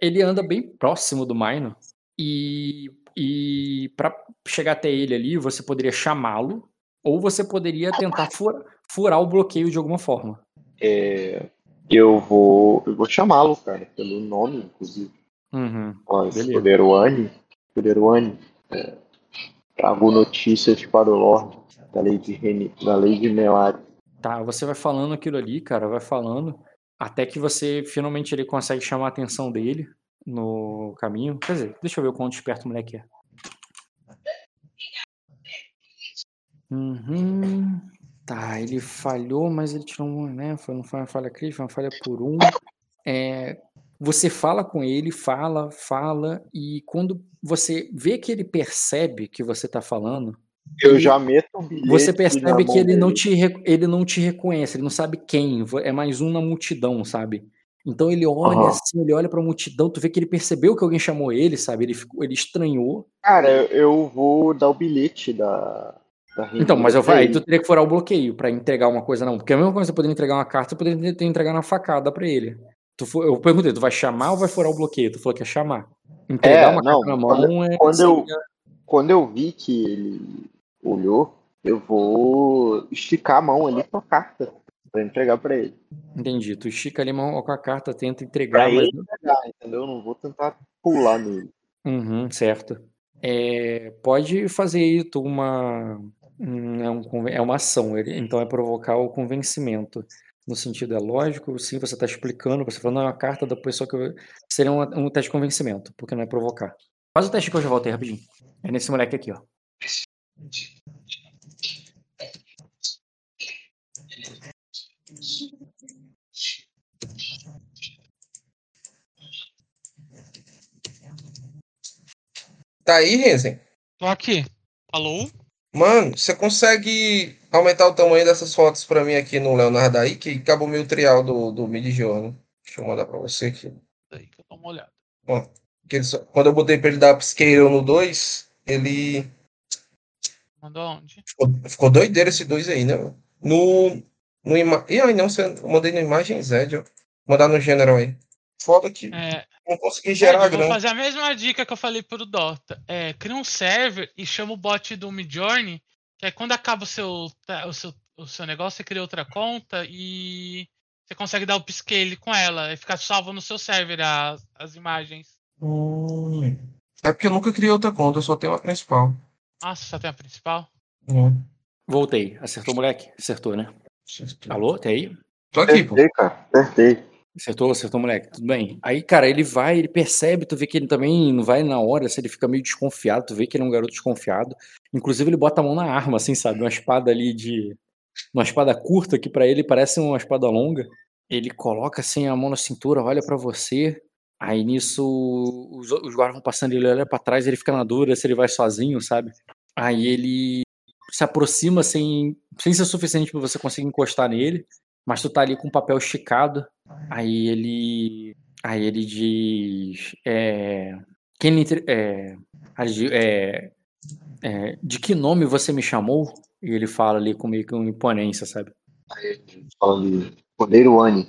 Ele anda bem próximo do Maino e e para chegar até ele ali, você poderia chamá-lo, ou você poderia tentar furar, furar, o bloqueio de alguma forma. É, eu vou, eu vou chamá-lo, cara, pelo nome, inclusive. Uhum, Poderuani, Poderuani, é, trago notícias para o Lorde da lei de Reni, da lei de Melari. Tá, você vai falando aquilo ali, cara, vai falando, até que você finalmente ele consegue chamar a atenção dele no caminho. Quer dizer, deixa eu ver o quão desperto o moleque é. Uhum. Tá, ele falhou, mas ele tirou um, né? Foi, não foi uma falha crítica, foi uma falha por um. É, você fala com ele, fala, fala, e quando você vê que ele percebe que você tá falando. Eu já meto o bilhete. Você percebe que ele não, te, ele não te reconhece, ele não sabe quem, é mais um na multidão, sabe? Então ele olha uhum. assim, ele olha pra multidão, tu vê que ele percebeu que alguém chamou ele, sabe? Ele, ficou, ele estranhou. Cara, eu vou dar o bilhete da. Da então, mas eu aí tu teria que furar o bloqueio para entregar uma coisa, não. Porque a mesma coisa você poderia entregar uma carta, você poderia ter entregar uma facada para ele. Tu, eu perguntei, tu vai chamar ou vai furar o bloqueio? Tu falou que ia chamar. Entregar é, uma não, carta na mão quando, é. Quando eu, quando eu vi que ele olhou, eu vou esticar a mão ali com a carta para entregar para ele. Entendi. Tu estica ali com a carta, tenta entregar. Pra mas... ele entregar, entendeu? Eu não vou tentar pular nele. Uhum, certo. É, pode fazer aí tu uma. É, um, é uma ação, então é provocar o convencimento. No sentido é lógico, sim, você está explicando, você falando, não, é uma carta da pessoa que. Seria um, um teste de convencimento, porque não é provocar. Faz o teste que eu já voltei rapidinho. É nesse moleque aqui, ó. Tá aí, Renzen? Tô aqui. Alô? Mano, você consegue aumentar o tamanho dessas fotos pra mim aqui no Leonardo aí, que acabou meio trial do, do Midjourney. Deixa eu mandar pra você aqui. Aí que eu dou uma olhada. Ó, só, quando eu botei pra ele dar upscale no 2, ele. Mandou onde? Ficou, ficou doideiro esse 2 aí, né? No. no ima... E aí, não, você, eu mandei no Imagem Z, ó. Mandar no General aí. Foda que. É, não consegui gerar é, grana. Vou fazer a mesma dica que eu falei pro Dota. É, cria um server e chama o bot do Midjourney, que é quando acaba o seu, o seu, o seu negócio, você cria outra conta e você consegue dar o upscale com ela e ficar salvo no seu server as, as imagens. Hum. É porque eu nunca criei outra conta, eu só tenho a principal. Ah, você só tem a principal? Hum. Voltei. Acertou, moleque? Acertou, né? Acertou. Alô? Tá aí? Tô aqui, pô. Acertei, cara. Acertei. Acertou, acertou, moleque. Tudo bem. Aí, cara, ele vai, ele percebe, tu vê que ele também não vai na hora, assim, ele fica meio desconfiado, tu vê que ele é um garoto desconfiado. Inclusive, ele bota a mão na arma, assim, sabe? Uma espada ali de. Uma espada curta que pra ele parece uma espada longa. Ele coloca assim a mão na cintura, olha pra você. Aí nisso, os, os guardas vão passando, ele olha pra trás, ele fica na dúvida se ele vai sozinho, sabe? Aí ele se aproxima sem, sem ser suficiente pra você conseguir encostar nele, mas tu tá ali com o papel esticado. Aí ele. Aí ele diz. É, quem é, ele é, é, de que nome você me chamou? E ele fala ali com meio que uma imponência, sabe? Aí, fala ali. Cordeiro Ani.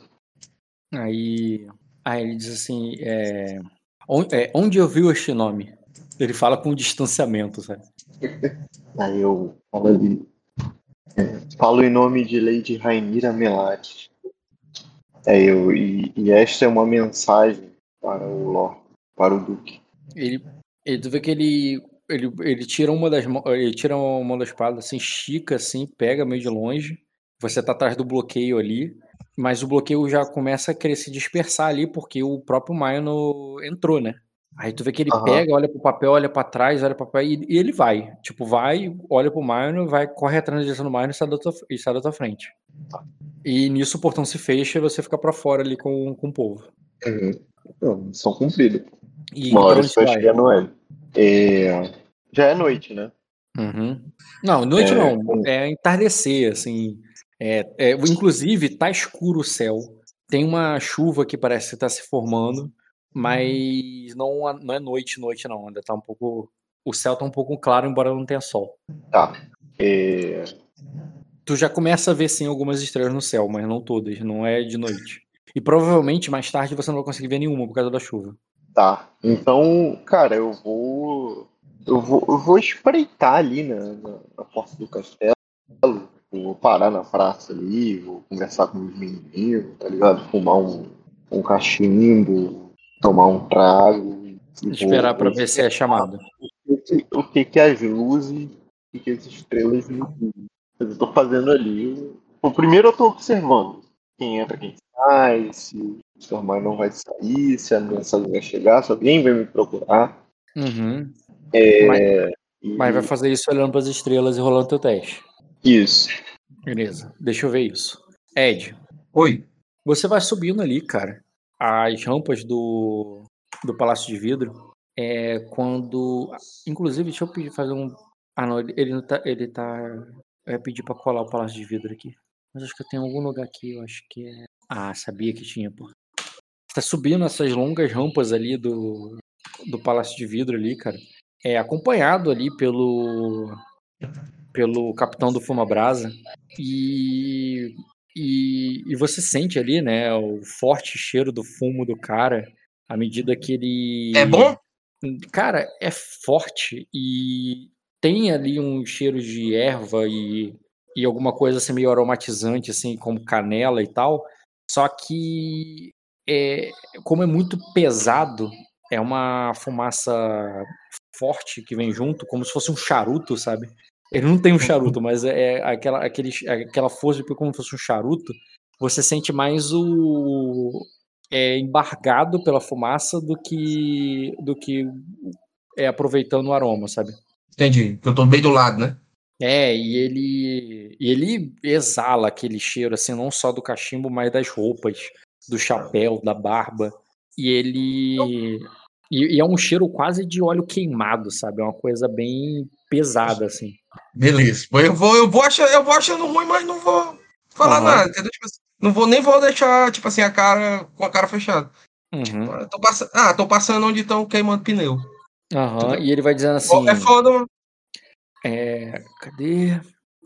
Aí, aí ele diz assim: é, onde, é, onde eu vi este nome? Ele fala com distanciamento, sabe? [laughs] Aí eu falo ali. é, falo em nome de Lady Rainira Melati. É eu, e, e esta é uma mensagem para o Lord, para o Duque. Ele, ele tu vê que ele, ele, ele tira uma das ele tira uma mão da espada, assim, estica, assim, pega meio de longe. Você tá atrás do bloqueio ali, mas o bloqueio já começa a querer se dispersar ali, porque o próprio Maino entrou, né? Aí tu vê que ele Aham. pega, olha pro papel, olha pra trás, olha pro papel e, e ele vai. Tipo, vai, olha pro Maino, vai, corre atrás na direção do Maino e sai da tua, e sai da tua frente. E nisso o portão se fecha e você fica pra fora ali com, com o povo. Não, missão cumprida. E Uma hora isso você vai chegar no L. É, já é noite, né? Uhum. Não, noite É, não. É entardecer, assim. É, é, inclusive, tá escuro o céu. Tem uma chuva que parece que tá se formando, mas não, não é noite, noite não. Ainda tá um pouco. O céu tá um pouco claro, embora não tenha sol. Tá. É, Tu já começa a ver sim algumas estrelas no céu, mas não todas, não é de noite. E provavelmente mais tarde você não vai conseguir ver nenhuma por causa da chuva. tá. Então, cara, eu vou. Eu vou, eu vou espreitar ali na, na, na porta do castelo. Vou parar na praça ali, vou conversar com os meninos, tá ligado? Fumar um, um cachimbo, tomar um trago. Esperar pra vou ver se é chamado. o que, o que que as luzes e que as estrelas me dizem. Eu tô fazendo ali. Bom, primeiro eu tô observando quem entra, quem sai, se o seu irmão não vai sair, se a mensagem vai chegar, se alguém vai me procurar. Uhum. É, e- Mas vai fazer isso olhando pras estrelas e rolando teu teste. Isso. Beleza, deixa eu ver isso. Ed, Oi. Você vai subindo ali, cara, as rampas do, do Palácio de Vidro. É quando. Inclusive, deixa eu pedir fazer um. Ah, não, ele, ele não tá. Ele tá. Eu ia pedir pra colar o Palácio de Vidro aqui. Mas acho que eu tenho algum lugar aqui, eu acho que é. Ah, sabia que tinha, pô. Você tá subindo essas longas rampas ali do, do Palácio de Vidro ali, cara. É acompanhado ali pelo. pelo capitão do Fuma Brasa. E e, e você sente ali, né, o forte cheiro do fumo do cara à medida que ele. É bom? Cara, é forte e tem ali um cheiro de erva e, e alguma coisa assim meio aromatizante, assim, como canela e tal. Só que, é, como é muito pesado, é uma fumaça forte que vem junto, como se fosse um charuto, sabe? Ele não tem um charuto, mas é aquela, aquele, aquela força de como se fosse um charuto. Você sente mais o é, embargado pela fumaça do que do que é aproveitando o aroma, sabe? Entendi. Porque eu tô bem do lado, né? É, e ele e ele exala aquele cheiro assim, não só do cachimbo, mas das roupas, do chapéu, da barba. E ele e, e é um cheiro quase de óleo queimado, sabe? É uma coisa bem pesada assim. Beleza. Eu vou, eu vou, achar, eu vou achando ruim, mas não vou falar Aham. nada, entendeu? Tipo assim, não vou nem vou deixar, tipo assim, a cara com a cara fechada. Uhum. Eu Tô pass... Ah, tô passando onde estão queimando pneu. Aham, E ele vai dizendo assim. É foda, mano. É, cadê?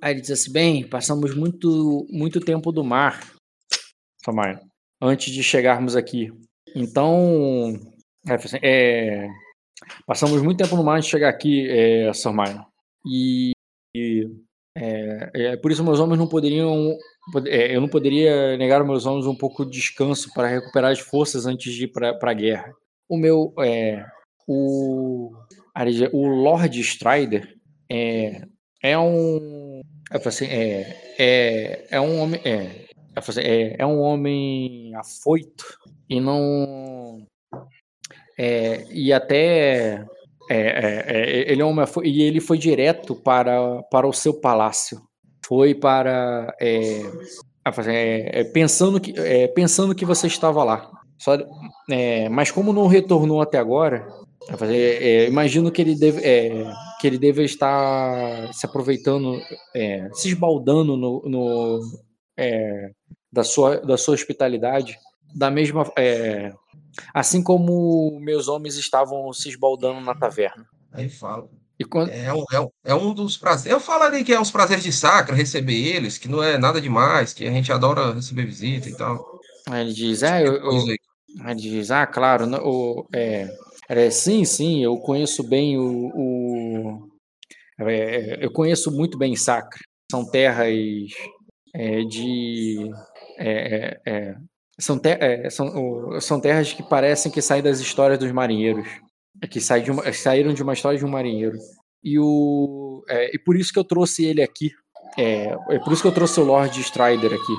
Aí ele diz assim: bem, passamos muito, muito tempo do mar, Samar, antes de chegarmos aqui. Então, é, assim, é, passamos muito tempo no mar antes de chegar aqui, é, Samar. E, e é, é, por isso meus homens não poderiam, pod- é, eu não poderia negar aos meus homens um pouco de descanso para recuperar as forças antes de ir para a guerra. o meu. É, o, o Lord Strider é, é um. É, assim, é, é, é um homem. É, é, é um homem afoito e não. É, e até. É, é, é ele é um, e ele foi direto para, para o seu palácio. Foi para. É, é, pensando, que, pensando que você estava lá. Só, mas como não retornou até agora, imagino que ele deve, que ele deve estar se aproveitando, se esbaldando no, no da, sua, da sua hospitalidade da mesma. É, assim como meus homens estavam se esbaldando na taverna. Aí fala. E quando... é, um, é, um, é um dos prazeres. Eu falaria que é os prazeres de Sacra, receber eles, que não é nada demais, que a gente adora receber visita e tal. Aí ele diz, é, eu, eu, aí ele diz, ah, claro, o, é, é, sim, sim, eu conheço bem o. o é, eu conheço muito bem Sacra. São terras é, de. É, é, são, ter, é, são, são terras que parecem que saem das histórias dos marinheiros. É que saem de uma, saíram de uma história de um marinheiro. E, o, é, e por isso que eu trouxe ele aqui. É, é por isso que eu trouxe o Lord Strider aqui.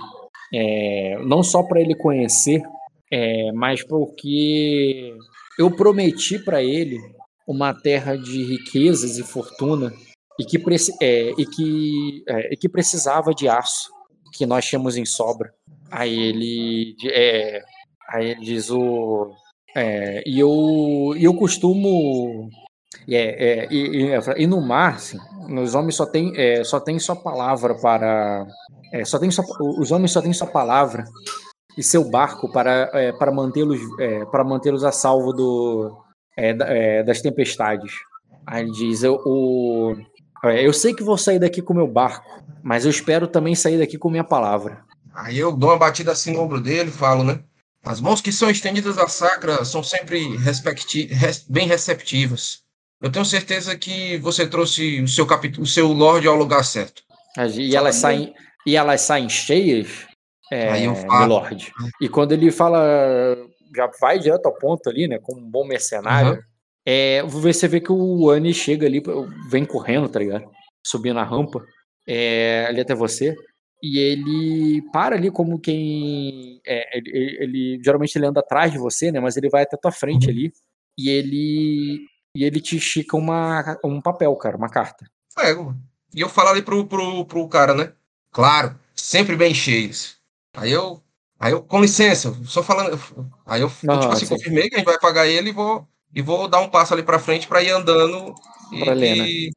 É, não só para ele conhecer, é, mas porque eu prometi para ele uma terra de riquezas e fortuna e que, é, e que, é, e que precisava de aço que nós tínhamos em sobra. Aí ele, é, aí ele diz o. É, e eu, eu costumo. É, é, e, e, no mar, assim, os homens só têm só tem sua palavra para. Só tem só, os homens só têm sua palavra e seu barco para, é, para mantê-los é, para mantê-los a salvo do, é, das tempestades. Aí ele diz: eu, o, eu sei que vou sair daqui com meu barco, mas eu espero também sair daqui com minha palavra. Aí eu dou uma batida assim no ombro dele e falo, né? As mãos que são estendidas à sacra são sempre respecti res bem receptivas. Eu tenho certeza que você trouxe o seu capítulo, o seu Lorde ao lugar certo. E elas saem, e elas saem cheias, é, Aí eu falo. Lorde. E quando ele fala, já vai direto ao ponto ali, né? Como um bom mercenário. Uhum. É, você vê que o Annie chega ali, vem correndo, tá ligado? Subindo a rampa, é, ali até você e ele para ali como quem. É, ele, ele, geralmente ele anda atrás de você, né? Mas ele vai até tua frente uhum. ali e ele. E ele te estica uma, um papel, cara, uma carta. Pego. E eu falo ali pro, pro, pro cara, né? Claro, sempre bem cheios. Aí eu. Aí eu, com licença, só falando. Aí eu, Não, tipo assim, sim. confirmei que a gente vai pagar ele e vou, e vou dar um passo ali pra frente pra ir andando. Pra e, Lena. E,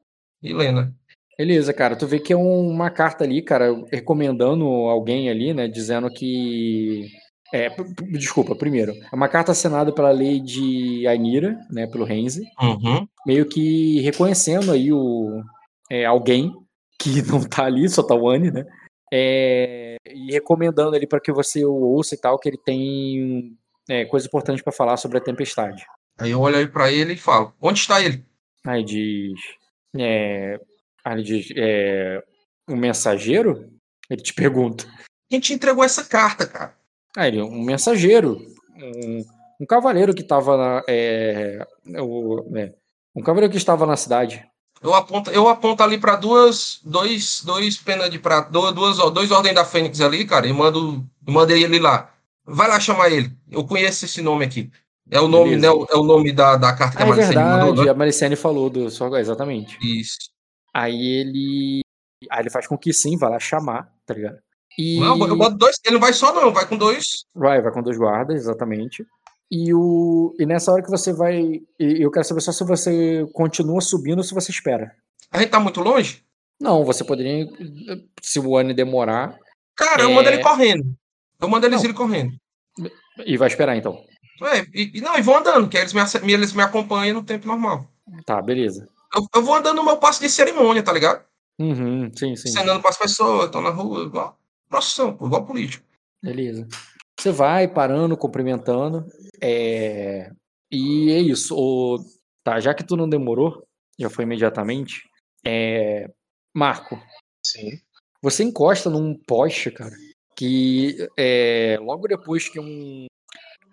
e Lena. Beleza, cara. Tu vê que é uma carta ali, cara, recomendando alguém ali, né? Dizendo que. É, desculpa, primeiro. É uma carta assinada pela lei de Ainira, né? Pelo Renzi. Uhum. Meio que reconhecendo aí o. É, alguém que [laughs] não tá ali, só tá o Anne, né? É, e recomendando ali para que você o ouça e tal, que ele tem é, coisa importante para falar sobre a tempestade. Aí eu olho aí para ele e falo: Onde está ele? Aí diz. É, Aí ele diz, é, um mensageiro? Ele te pergunta. Quem te entregou essa carta, cara? Ah, ele, um mensageiro. Um, um cavaleiro que estava na. É, o, é, um cavaleiro que estava na cidade. Eu aponto, eu aponto ali para duas, dois, dois penas de prata, duas, dois ordens da Fênix ali, cara, e mando, mandei ele lá. Vai lá chamar ele. Eu conheço esse nome aqui. É o nome, né, é o nome da, da carta que ah, a Maricene é verdade, mandou, né? a Maricene falou do, exatamente. Isso. Aí ele. Aí ele faz com que sim, vai lá chamar, tá ligado? E... Não, eu boto dois. Ele não vai só, não, vai com dois. Vai, vai com dois guardas, exatamente. E, o, e nessa hora que você vai. Eu quero saber só se você continua subindo ou se você espera. A gente tá muito longe? Não, você poderia. Se o ano demorar. Cara, é... eu mando ele correndo. Eu mando eles não. ir correndo. E vai esperar então. É, e, não, e vão andando, que eles me, eles me acompanham no tempo normal. Tá, beleza. Eu, eu vou andando no meu passo de cerimônia, tá ligado? Uhum, sim, sim. Cenando as pessoas, tô na rua, igual procissão, igual político. Beleza. Você vai parando, cumprimentando. É... E é isso. O... Tá, já que tu não demorou, já foi imediatamente. É... Marco. Sim. Você encosta num poste, cara, que é... logo depois que um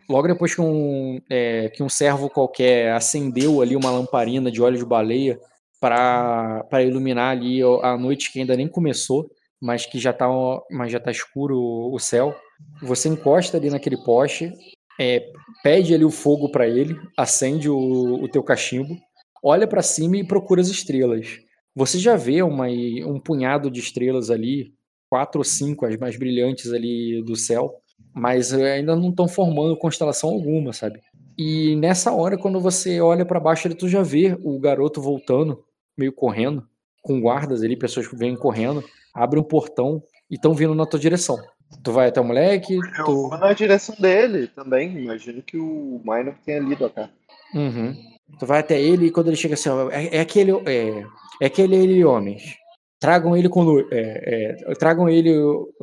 logo depois que um, é, que um servo qualquer acendeu ali uma lamparina de óleo de baleia para iluminar ali a noite que ainda nem começou, mas que já está mas já tá escuro o céu. Você encosta ali naquele poste, é, pede ali o fogo para ele, acende o, o teu cachimbo, olha para cima e procura as estrelas. Você já vê uma, um punhado de estrelas ali, quatro ou cinco, as mais brilhantes ali do céu, mas ainda não estão formando constelação alguma, sabe? E nessa hora, quando você olha para baixo, tu já vê o garoto voltando, meio correndo, com guardas ali, pessoas que vêm correndo, abre um portão e estão vindo na tua direção. Tu vai até o moleque? Eu tu... vou na direção dele também. Imagino que o Minor tenha lido a carta. Uhum. Tu vai até ele e quando ele chega assim, ó, é, é, aquele. É, é aquele ele, homens. Tragam ele quando. É, é, tragam ele.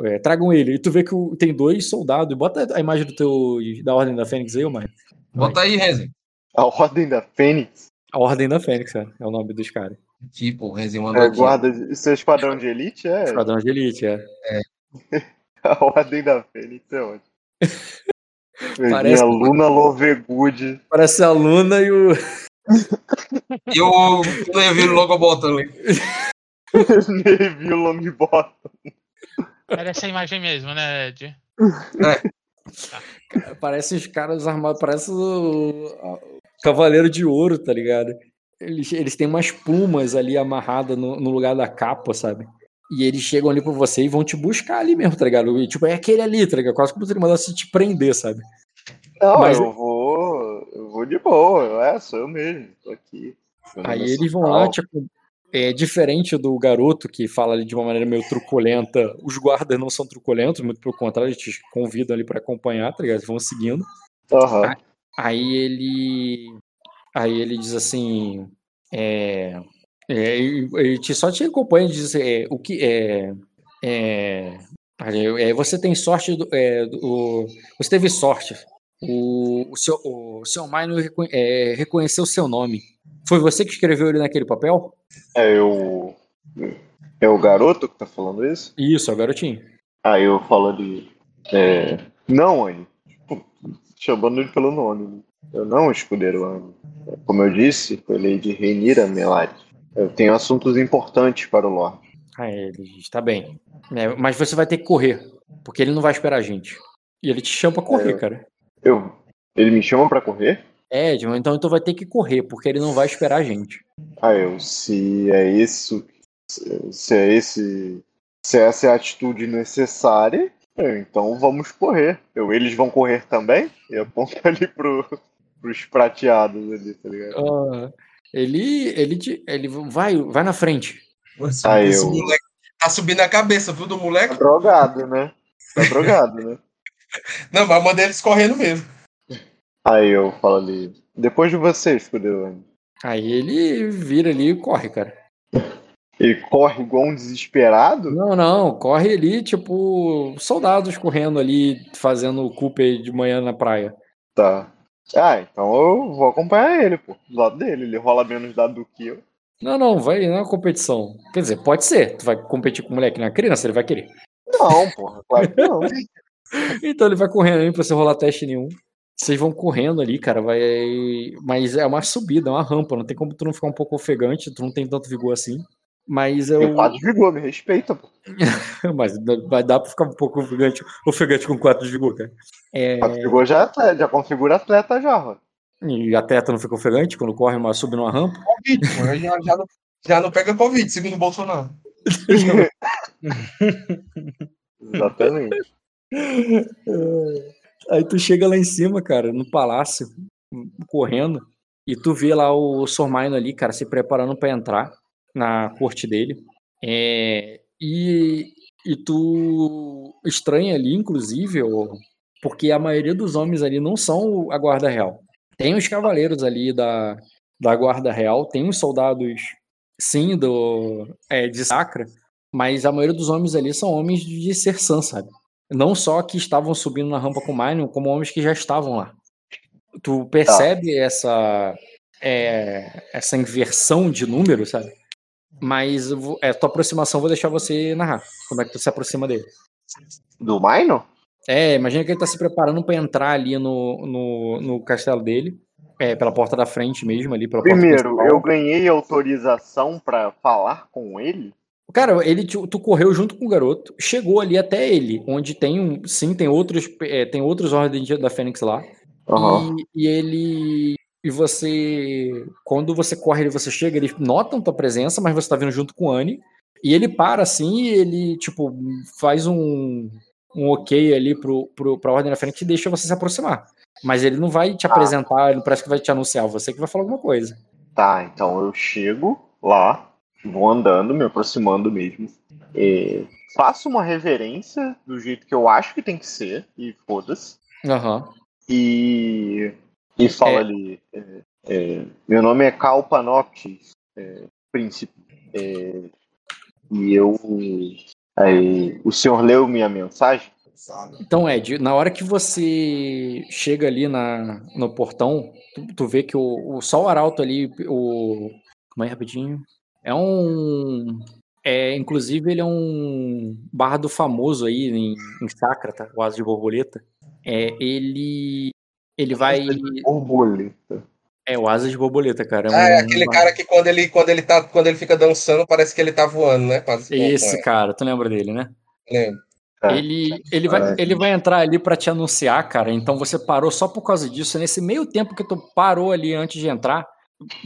É, tragam ele. E tu vê que tem dois soldados. Bota a imagem do teu. da Ordem da Fênix aí, mano. Bota aí, Renzi. A Ordem da Fênix? A Ordem da Fênix, é, é o nome dos caras. Tipo, o Renzi mandou. É, guarda. Isso é esquadrão de elite? É. Esquadrão de elite, é. É. a Ordem da Fênix é ótimo. [laughs] Parece a Luna Lovegood. Parece a Luna e o. [laughs] e o Neville Longbottom ali. [laughs] Neville Longbottom. Parece a imagem mesmo, né, Ed? É. Parece os caras armados, parece o, o Cavaleiro de Ouro, tá ligado? Eles, eles têm umas plumas ali amarradas no, no lugar da capa, sabe? E eles chegam ali pra você e vão te buscar ali mesmo, tá ligado? E, tipo, é aquele ali, tá ligado? Quase como se ele mandasse te prender, sabe? Não, Mas- eu vou. Eu vou de boa. É, sou eu mesmo. Tô aqui. Aí é eles vão lá, tipo, é diferente do garoto que fala ali de uma maneira meio truculenta. Os guardas não são truculentos, muito pelo contrário, eles te convidam ali pra acompanhar, tá ligado? Eles vão seguindo. Aham. Aí ele. Aí ele diz assim. É. é, ele te, só te acompanha e diz é, o que é. É, é, você tem sorte. Do, é, do- você teve sorte. O, o seu, o seu Minor reconhe- é, reconheceu o seu nome. Foi você que escreveu ele naquele papel? É o. É o garoto que tá falando isso? Isso, é o garotinho. Aí eu falo. É... Não, Anne. Tipo, chamando ele pelo nome. Eu não, escudeiro Anne. Como eu disse, foi Lady Reinira Melari. Eu tenho assuntos importantes para o Lorde. Aí ele diz: tá bem. É, mas você vai ter que correr, porque ele não vai esperar a gente. E ele te chama pra correr, É. cara. Eu. Ele me chama para correr? É, Edmond, então tu vai ter que correr, porque ele não vai esperar a gente. Ah, eu. Se é isso. Se é esse. Se essa é a atitude necessária, é, então vamos correr. Eu, eles vão correr também? E aponta [laughs] ali pro, pros prateados ali, tá ligado? Ah, ele, ele, te- ele vai, vai na frente. Esse, Aí esse eu- moleque tá subindo a cabeça, viu, do Tá moleque? drogado, né? Tá drogado, né? [laughs] Não, mas manda eles correndo mesmo. Aí eu falo ali. Depois de você, escudeiro. Aí ele vira ali e corre, cara. Ele corre igual um desesperado? Não, não, corre ali, tipo, soldados correndo ali, fazendo o Cooper de manhã na praia. Tá. Ah, então eu vou acompanhar ele, pô. Do lado dele. Ele rola menos dado do que eu. Não, não, vai na competição. Quer dizer, pode ser. Tu vai competir com o moleque na criança, ele vai querer. Não, porra, claro que não. [laughs] Então ele vai correndo ali pra você rolar teste nenhum. Vocês vão correndo ali, cara, vai. Mas é uma subida, é uma rampa. Não tem como tu não ficar um pouco ofegante, tu não tem tanto vigor assim. Mas eu. Tem quatro de vigor, me respeita, pô. [laughs] Mas vai dar pra ficar um pouco ofegante, ofegante com 4 de vigor, cara. É, Quatro de vigor já, é atleta, já configura atleta já, ó. E a teta não fica ofegante quando corre uma sube numa rampa. Covid, pô, já, já, não, já não pega Covid, segundo o Bolsonaro. Exatamente. [laughs] Aí tu chega lá em cima, cara, no palácio, correndo, e tu vê lá o Sormaino ali, cara, se preparando pra entrar na corte dele. É, e, e tu estranha ali, inclusive, porque a maioria dos homens ali não são a guarda real. Tem os cavaleiros ali da, da guarda real, tem os soldados, sim, do, é, de Sacra, mas a maioria dos homens ali são homens de Sersan, sabe? Não só que estavam subindo na rampa com o Minion, como homens que já estavam lá. Tu percebe essa é, essa inversão de número, sabe? Mas vou- é, tua aproximação vou deixar você narrar. Como é que tu se aproxima dele? Do Minor? É, imagina que ele tá se preparando para entrar ali no, no, no castelo dele. É, pela porta da frente mesmo, ali pela Primeiro, eu ganhei autorização para falar com ele? Cara, ele tu, tu, correu junto com o garoto, chegou ali até ele, onde tem um. Sim, tem outros. É, tem outros ordens da Fênix lá. Uhum. E, e, ele. E você. Quando você corre você chega, eles notam tua presença, mas você tá vindo junto com o Annie. E ele para assim, e ele, tipo, faz um, um ok ali pro, pro, pra ordem da Fênix e deixa você se aproximar. Mas ele não vai te ah. apresentar, ele não parece que vai te anunciar, você que vai falar alguma coisa. Tá, então eu chego lá, vou andando, me aproximando mesmo. E faço uma reverência do jeito que eu acho que tem que ser, e foda-se. Uhum. E, e falo é. ali: é, é, Meu nome é Cal Panoptis, é, príncipe. É, e eu. Aí, o senhor leu minha mensagem? Então, Ed, na hora que você chega ali na, no portão, tu, tu vê que o, o Sol Arauto ali, o. Como é rapidinho? É um. É, inclusive, ele é um bardo famoso aí em, em Sacrata, o Asa de Borboleta. É, ele. Ele vai. Borboleta. É, o Asa de Borboleta, cara. É, ah, é aquele cara que quando ele, quando, ele tá, quando ele fica dançando, parece que ele tá voando, né? Esse cara, tu lembra dele, né? Lembro. É. Ele, ele, vai, ele vai entrar ali para te anunciar, cara. Então você parou só por causa disso. Nesse meio tempo que tu parou ali antes de entrar,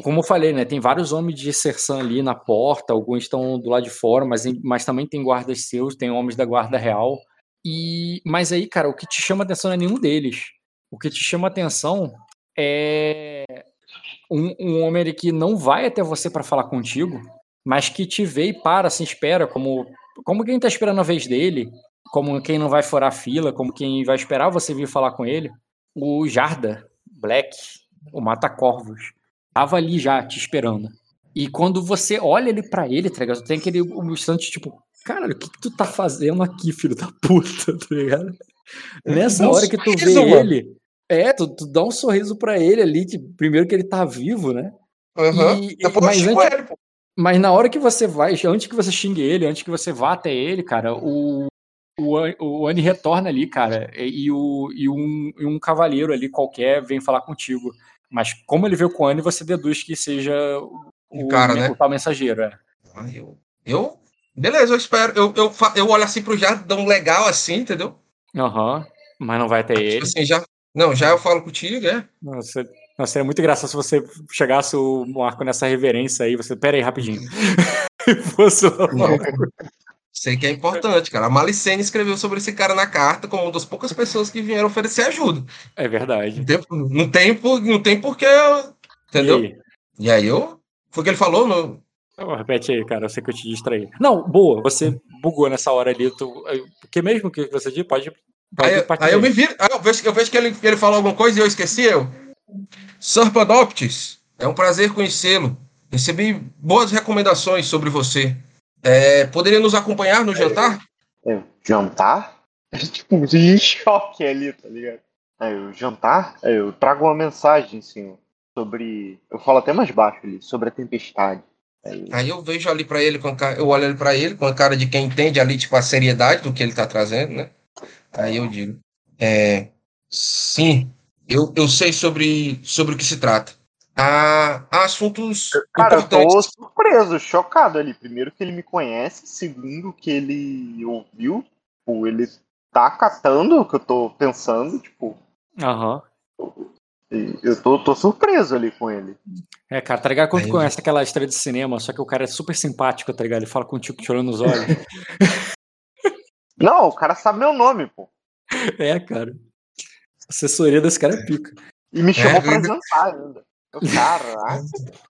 como eu falei, né? Tem vários homens de Sersan ali na porta, alguns estão do lado de fora, mas, mas também tem guardas seus, tem homens da guarda real. E mas aí, cara, o que te chama atenção não é nenhum deles. O que te chama atenção é um, um homem que não vai até você para falar contigo, mas que te vê e para, se espera, como como quem tá esperando a vez dele, como quem não vai furar fila, como quem vai esperar você vir falar com ele, o Jarda Black, o Mata-Corvos, tava ali já te esperando. E quando você olha ele para ele, tá ligado? Tem aquele um instante tipo, cara, o que, que, tu tá fazendo aqui, filho da puta, [laughs] tá ligado? Nessa hora que tu vê ele, é, tu, tu, dá um sorriso para ele ali, tipo, primeiro que ele tá vivo, né? Uhum. E, mas, antes, ele, mas na hora que você vai, antes que você xingue ele, antes que você vá até ele, cara, o, o, o Annie retorna ali, cara, e, o, e, um, e um cavaleiro ali qualquer vem falar contigo. Mas como ele veio com o Annie, você deduz que seja o, cara, o, né? o tal mensageiro, é. Eu, eu. Beleza, eu espero. Eu, eu, eu olho assim pro Jardão legal, assim, entendeu? Aham. Uhum, mas não vai até tipo ele. Assim, já, não, já eu falo contigo, é. Nossa, nossa, seria muito engraçado se você chegasse o Marco nessa reverência aí. Você, pera aí, rapidinho. [laughs] fosse Sei que é importante, cara. A Malicene escreveu sobre esse cara na carta como uma das poucas pessoas que vieram oferecer ajuda. É verdade. Não tem, não tem, não tem porquê. Entendeu? E aí? e aí eu. Foi o que ele falou no. Oh, repete aí, cara. Eu sei que eu te distraí. Não, boa. Você bugou nessa hora ali. Tu... Porque mesmo que você disse, pode. Aí, aí eu me vi. Aí eu vejo, eu vejo que, ele, que ele falou alguma coisa e eu esqueci. Eu. Sarpadoptis, é um prazer conhecê-lo. Recebi boas recomendações sobre você. É, poderia nos acompanhar no jantar? É, jantar? tipo, muito [laughs] de choque ali, tá ligado? Aí eu jantar, aí eu trago uma mensagem, senhor, sobre. Eu falo até mais baixo ali, sobre a tempestade. Aí, aí eu vejo ali para ele, com eu olho ali para ele com a cara de quem entende ali, tipo, a seriedade do que ele tá trazendo, né? Aí eu digo, é, sim, eu, eu sei sobre, sobre o que se trata a assuntos Cara, importantes. eu tô surpreso, chocado ali. Primeiro que ele me conhece, segundo que ele ouviu, tipo, ele tá catando o que eu tô pensando, tipo. Aham. Uhum. Eu tô, tô surpreso ali com ele. É, cara, tá ligado? Quando tu conhece aquela estrela de cinema, só que o cara é super simpático, tá ligado? Ele fala contigo chorando nos olhos. [laughs] Não, o cara sabe meu nome, pô. É, cara. A assessoria desse cara é pica. E me chamou é, pra jantar ainda. Caraca. [laughs]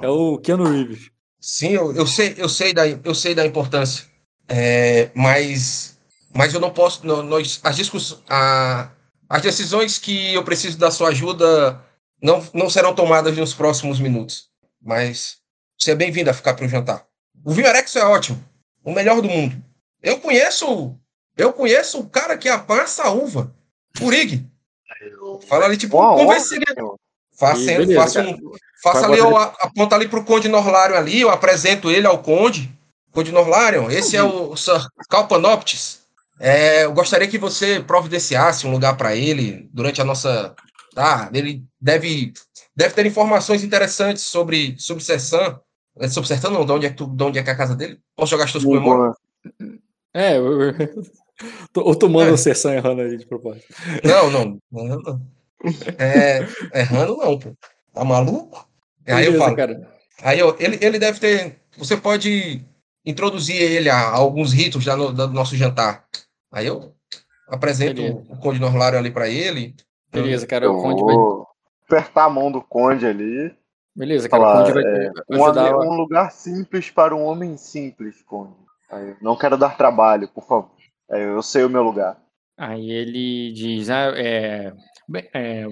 É o Keanu Reeves. Sim, eu, eu, sei, eu, sei da, eu sei da importância. É, mas, mas eu não posso. Não, nós, as, discuss, a, as decisões que eu preciso da sua ajuda não, não serão tomadas nos próximos minutos. Mas você é bem-vindo a ficar para o jantar. O vinho Erexo é ótimo. O melhor do mundo. Eu conheço. Eu conheço o cara que apassa a uva. Urig. Fala ali, tipo, convence ele. Faça, beleza, faça, um, faça ali, eu aponta ali para o Conde Norlário ali, eu apresento ele ao Conde. Conde Norlário, esse é o Sir Calpanoptis. É, eu gostaria que você providenciasse um lugar para ele durante a nossa. Tá, ele deve, deve ter informações interessantes sobre, sobre Sersan. É, sobre Sertão, não, de onde, é que tu, de onde é que é a casa dele? Posso jogar as tuas memórias? É, eu, eu, [laughs] ou tomando é. o Sersan errando aí de propósito. Não, não. não, não. É, errando não, pô. Tá maluco? Aí Beleza, eu falo. Cara. Aí eu, ele, ele deve ter. Você pode introduzir ele a, a alguns ritos já no, do nosso jantar. Aí eu apresento Beleza. o Conde Norlário ali para ele. Beleza, cara. O Conde vai. Apertar a mão do Conde ali. Beleza, cara. Falar, o Conde vai é, ajudar... um, um lugar simples para um homem simples, Conde. Aí, não quero dar trabalho, por favor. Aí, eu sei o meu lugar. Aí ele diz, ah, é, é,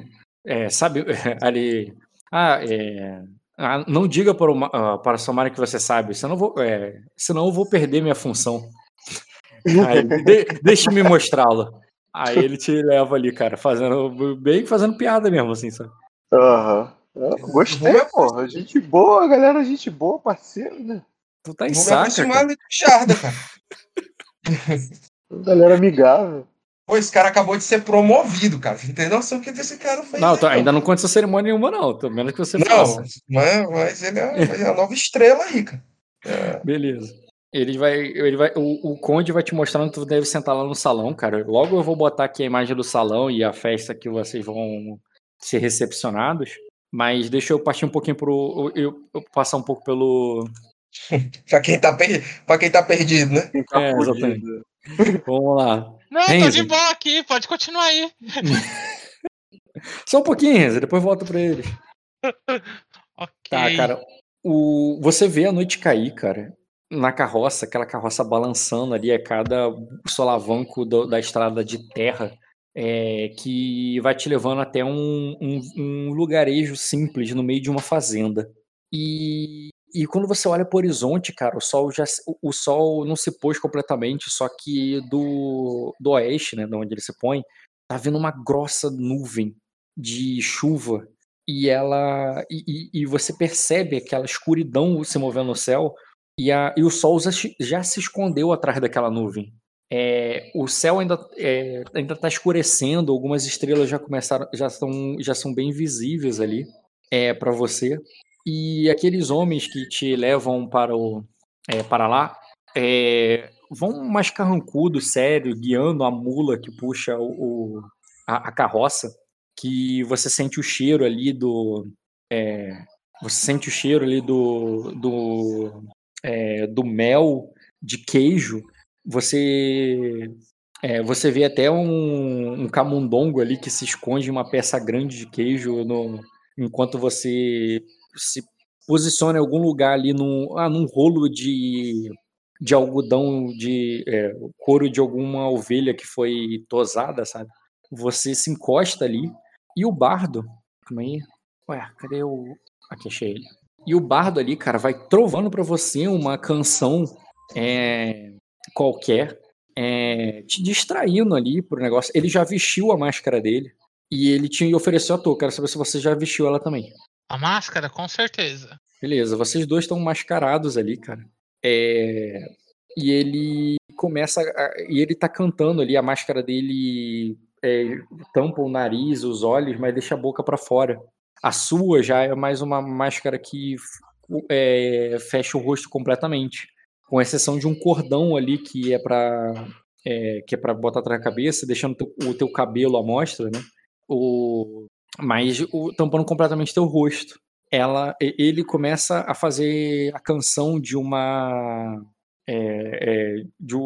é sabe, [laughs] ali, ah, é, ah, não diga para, o, uh, para a Samara que você sabe, senão, vou, é, senão eu vou perder minha função. [laughs] Aí, de, deixe-me mostrá-la. Aí ele te leva ali, cara, fazendo bem fazendo piada mesmo, assim, sabe? Aham. Uhum. Gostei, porra. Gente boa, galera, gente boa, parceiro, né? Tu tá em saca, cara. Charda, cara. [laughs] galera amigável. Pô, esse cara acabou de ser promovido, cara. Não tem noção o que esse cara fez. Não, tô, ainda não conta essa cerimônia nenhuma, não. Tô menos que você não, faça. Mas, mas ele é, é a nova estrela aí, cara. É. Beleza. Ele vai. Ele vai o, o Conde vai te mostrando que tu deve sentar lá no salão, cara. Logo eu vou botar aqui a imagem do salão e a festa que vocês vão ser recepcionados. Mas deixa eu partir um pouquinho pro. Eu, eu passar um pouco pelo. [laughs] pra, quem tá per... pra quem tá perdido, né? Tá é, exatamente. [laughs] Vamos lá. Não, Renzo. tô de boa aqui, pode continuar aí. [laughs] Só um pouquinho, Renzo, depois volta pra eles. ok. Tá, cara. O... Você vê a noite cair, cara na carroça, aquela carroça balançando ali a cada solavanco do, da estrada de terra, é, que vai te levando até um, um, um, lugarejo simples no meio de uma fazenda. E, e quando você olha para o horizonte, cara, o sol já o sol não se pôs completamente, só que do, do oeste, né, de onde ele se põe, tá vindo uma grossa nuvem de chuva e ela e, e, você percebe aquela escuridão se movendo no céu e, a, e o sol já, já se escondeu atrás daquela nuvem. É, o céu ainda é, ainda está escurecendo, algumas estrelas já começaram, já são, já são bem visíveis ali é, para você. E aqueles homens que te levam para o é, para lá é, vão mais carrancudo, sério, guiando a mula que puxa o, o a, a, carroça, que você sente o cheiro ali do é, você sente o cheiro ali do, do é, do mel, de queijo, você é, você vê até um, um, camundongo ali que se esconde em uma peça grande de queijo no, enquanto você se posiciona em algum lugar ali num, ah, num rolo de, de algodão de é, couro de alguma ovelha que foi tosada, sabe? Você se encosta ali e o bardo, calma aí, ué, cadê o... Aqui achei ele. E o bardo ali, cara, vai trovando para você uma canção é, qualquer, é, te distraindo ali pro negócio. Ele já vestiu a máscara dele e ele te ofereceu a tua. Quero saber se você já vestiu ela também. A máscara, com certeza. Beleza, vocês dois estão mascarados ali, cara. É, e ele começa. A, e ele tá cantando ali, a máscara dele é, tampa o nariz, os olhos, mas deixa a boca para fora. A sua já é mais uma máscara que é, fecha o rosto completamente, com exceção de um cordão ali que é para é, que é para botar atrás da cabeça, deixando o teu cabelo à mostra, né? O, mas o, tampando completamente teu rosto. Ela, ele começa a fazer a canção de uma é, é, de,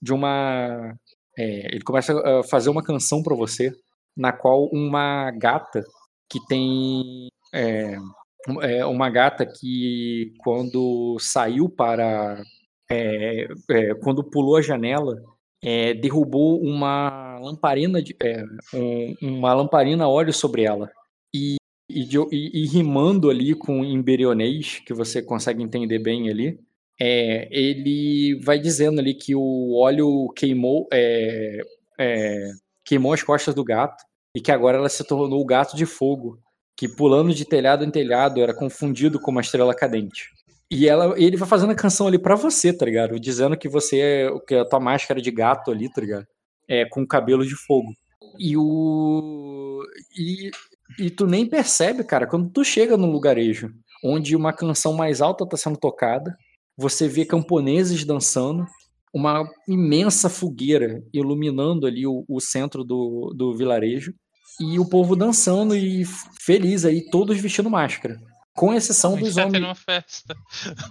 de, uma é, ele começa a fazer uma canção para você na qual uma gata que tem é, é, uma gata que quando saiu para é, quando pulou a janela é, derrubou uma lamparina de, é, um, uma lamparina óleo sobre ela e, e, e, e rimando ali com imberionês que você consegue entender bem ali é, ele vai dizendo ali que o óleo queimou queimou as costas do gato e que agora ela se tornou o gato de fogo, que pulando de telhado em telhado era confundido com uma estrela cadente. E ela, ele vai fazendo a canção ali pra você, tá ligado? Dizendo que você é que a tua máscara de gato ali, tá ligado? É, com cabelo de fogo. E o. E, e tu nem percebe, cara, quando tu chega num lugarejo onde uma canção mais alta tá sendo tocada, você vê camponeses dançando, uma imensa fogueira iluminando ali o, o centro do, do vilarejo, e o povo dançando e feliz aí, todos vestindo máscara. Com exceção dos tá homens. uma festa.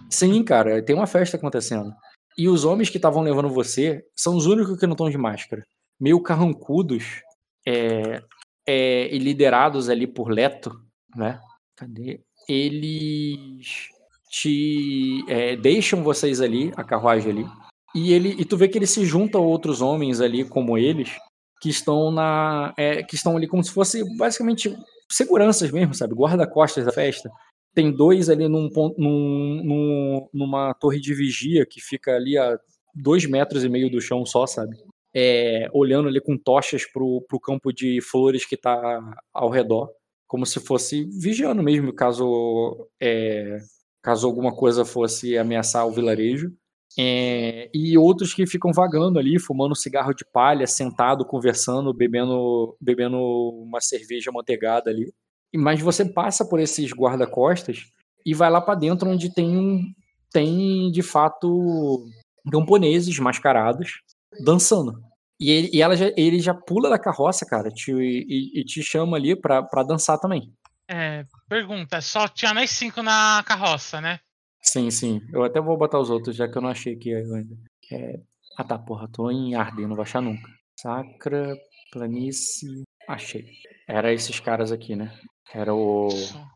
Sim, cara, tem uma festa acontecendo. E os homens que estavam levando você são os únicos que não estão de máscara. Meio carrancudos é, é, e liderados ali por Leto, né? Cadê? Eles te é, deixam vocês ali, a carruagem ali, e ele e tu vê que ele se junta a outros homens ali como eles que estão na é, que estão ali como se fosse basicamente seguranças mesmo, sabe, guarda-costas da festa. Tem dois ali num, num, num, numa torre de vigia que fica ali a dois metros e meio do chão só, sabe? É, olhando ali com tochas pro, pro campo de flores que tá ao redor, como se fosse vigiando mesmo, caso é, caso alguma coisa fosse ameaçar o vilarejo. É, e outros que ficam vagando ali, fumando cigarro de palha, sentado, conversando, bebendo, bebendo uma cerveja manteigada ali. Mas você passa por esses guarda-costas e vai lá para dentro onde tem, tem de fato camponeses mascarados dançando. E ele, e ela já, ele já pula da carroça, cara, te, e, e te chama ali pra, pra dançar também. É, pergunta, só tinha mais cinco na carroça, né? Sim, sim. Eu até vou botar os outros, já que eu não achei aqui ainda. É... Ah tá, porra, tô em Arden, não vou achar nunca. Sacra, planície. Achei. Era esses caras aqui, né? Era o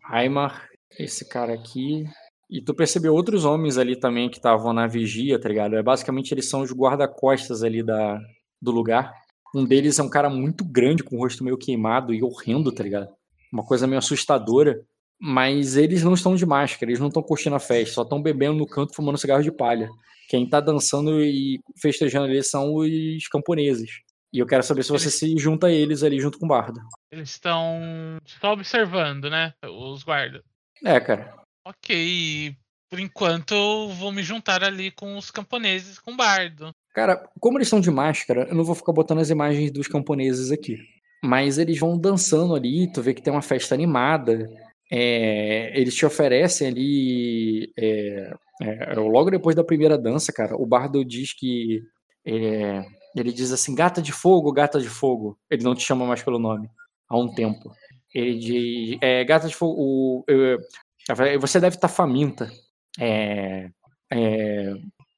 Aymar, esse cara aqui. E tu percebeu outros homens ali também que estavam na vigia, tá ligado? É, basicamente eles são os guarda-costas ali da, do lugar. Um deles é um cara muito grande, com o rosto meio queimado e horrendo, tá ligado? Uma coisa meio assustadora. Mas eles não estão de máscara, eles não estão curtindo a festa, só estão bebendo no canto, fumando cigarro de palha. Quem tá dançando e festejando ali são os camponeses. E eu quero saber se você eles... se junta a eles ali junto com o Bardo. Eles estão só observando, né? Os guardas. É, cara. Ok. Por enquanto, vou me juntar ali com os camponeses, com o Bardo. Cara, como eles estão de máscara, eu não vou ficar botando as imagens dos camponeses aqui. Mas eles vão dançando ali, tu vê que tem uma festa animada. É, eles te oferecem ali. É, é, logo depois da primeira dança, cara, o Bardo diz que. É, ele diz assim: gata de fogo, gata de fogo. Ele não te chama mais pelo nome há um tempo. Ele diz: é, gata de fogo. O, eu, você deve estar tá faminta. É, é,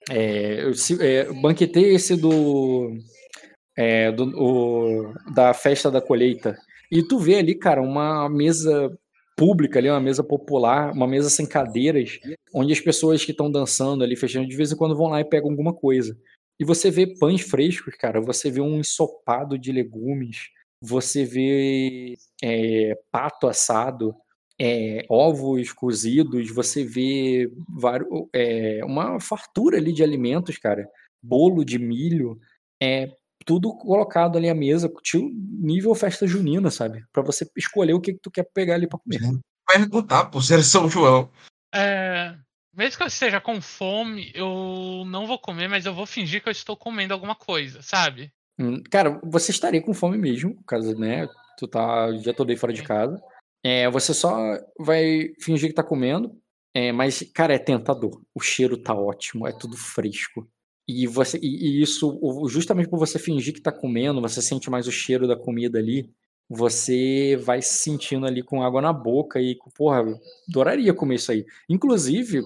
é, é, banquetei esse do, é, do o, da festa da colheita. E tu vê ali, cara, uma mesa pública ali, uma mesa popular, uma mesa sem cadeiras, onde as pessoas que estão dançando ali, fechando, de vez em quando vão lá e pegam alguma coisa. E você vê pães frescos, cara, você vê um ensopado de legumes, você vê é, pato assado, é, ovos cozidos, você vê vários, é, uma fartura ali de alimentos, cara, bolo de milho, é tudo colocado ali à mesa, nível festa junina, sabe? Para você escolher o que, que tu quer pegar ali para comer. Perguntar, por ser São João. É, mesmo que eu esteja com fome, eu não vou comer, mas eu vou fingir que eu estou comendo alguma coisa, sabe? Hum, cara, você estaria com fome mesmo, caso, né? Tu tá. Já tô daí fora de casa. É, você só vai fingir que tá comendo. É, mas, cara, é tentador. O cheiro tá ótimo, é tudo fresco. E, você, e, e, isso, justamente por você fingir que tá comendo, você sente mais o cheiro da comida ali, você vai se sentindo ali com água na boca e, porra, adoraria comer isso aí. Inclusive,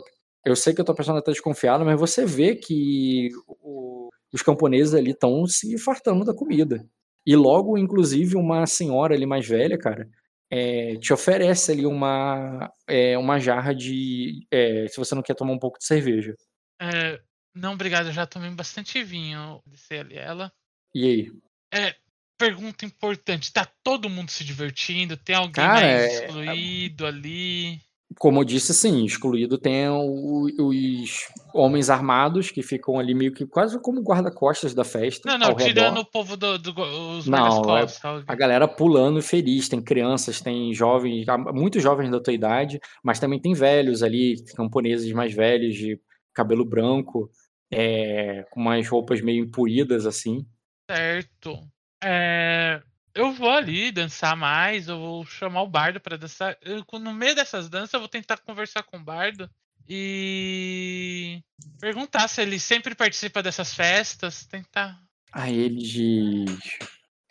eu sei que eu tô pensando até desconfiado, mas você vê que o, os camponeses ali estão se fartando da comida. E logo, inclusive, uma senhora ali mais velha, cara, é, te oferece ali uma, é, uma jarra de. É, se você não quer tomar um pouco de cerveja. É, não, obrigado, eu já tomei bastante vinho. Descer ali ela. E aí? É, pergunta importante: tá todo mundo se divertindo? Tem alguém Cara, mais é excluído ali? Como eu disse, sim, excluído tem o, os homens armados que ficam ali meio que quase como guarda-costas da festa. Não, não, tirando o povo do, do os não, é, a galera pulando feliz, tem crianças, tem jovens, muitos jovens da tua idade, mas também tem velhos ali, camponeses mais velhos, de cabelo branco, é, com umas roupas meio empuídas assim. Certo. É, eu vou ali dançar mais, eu vou chamar o bardo para dançar. Eu, no meio dessas danças, eu vou tentar conversar com o bardo e perguntar se ele sempre participa dessas festas, tentar. Aí ele diz.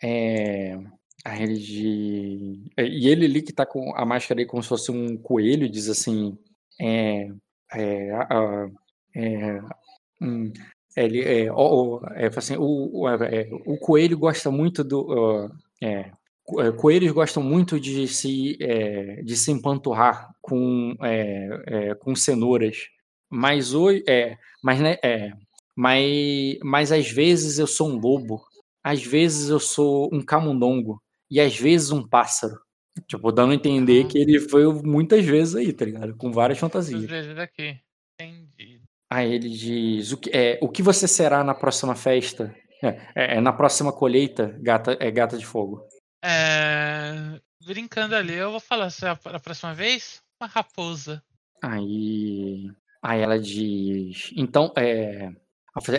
É. Aí ele diz. É, e ele ali que tá com a máscara aí como se fosse um coelho, diz assim. É. É. é hum, ele é, o, é, assim, o, o, é, o coelho gosta muito do. É, é, coelhos gostam muito de se, é, de se empanturrar com, é, com cenouras, mas hoje, é, mas, né, é, mas, mas às vezes eu sou um lobo, às vezes eu sou um camundongo e às vezes um pássaro. Tipo, dando a entender que ele foi muitas vezes aí, tá ligado? Com várias fantasias. vezes aqui. Entendi. Aí ele diz: o que, é, o que você será na próxima festa? É, é, na próxima colheita, gata, é gata de fogo. É, brincando ali, eu vou falar se é a próxima vez, uma raposa. Aí, aí ela diz, então, é,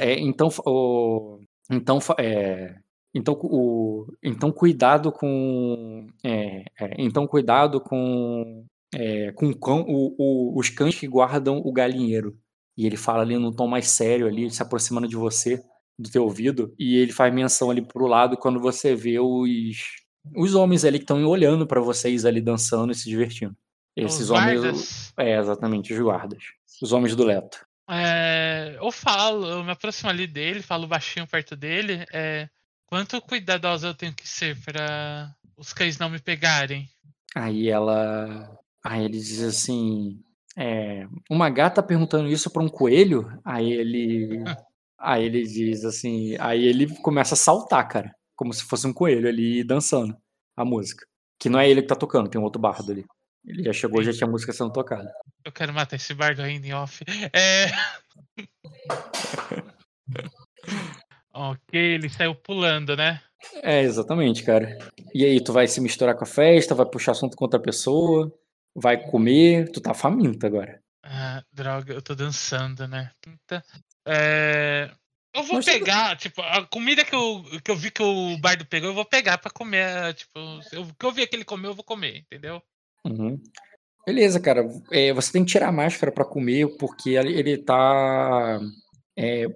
é então, o, então, é, então, o, então cuidado com, é, é, então cuidado com, é, com cão, o, o, os cães que guardam o galinheiro. E ele fala ali num tom mais sério ali, se aproximando de você do teu ouvido e ele faz menção ali pro lado quando você vê os os homens ali que estão olhando para vocês ali dançando e se divertindo. Esses os homens guardas. é exatamente os guardas, os homens do Leto. É, eu falo, eu me aproximo ali dele, falo baixinho perto dele, é, quanto cuidadosa eu tenho que ser para os cães não me pegarem. Aí ela, aí ele diz assim, é, uma gata perguntando isso para um coelho, aí ele [laughs] Aí ele diz assim, aí ele começa a saltar, cara, como se fosse um coelho ali dançando a música. Que não é ele que tá tocando, tem um outro bardo ali. Ele já chegou, já tinha a música sendo tocada. Eu quero matar esse bardo ainda em off. É. [laughs] ok, ele saiu pulando, né? É, exatamente, cara. E aí, tu vai se misturar com a festa, vai puxar assunto com outra pessoa, vai comer, tu tá faminto agora. Ah, droga, eu tô dançando, né? É... Eu vou pegar, tipo, a comida que eu, que eu vi que o Bardo pegou, eu vou pegar pra comer. Tipo, o que eu vi que ele comeu, eu vou comer, entendeu? Uhum. Beleza, cara. É, você tem que tirar a máscara para comer, porque ele, ele tá. É,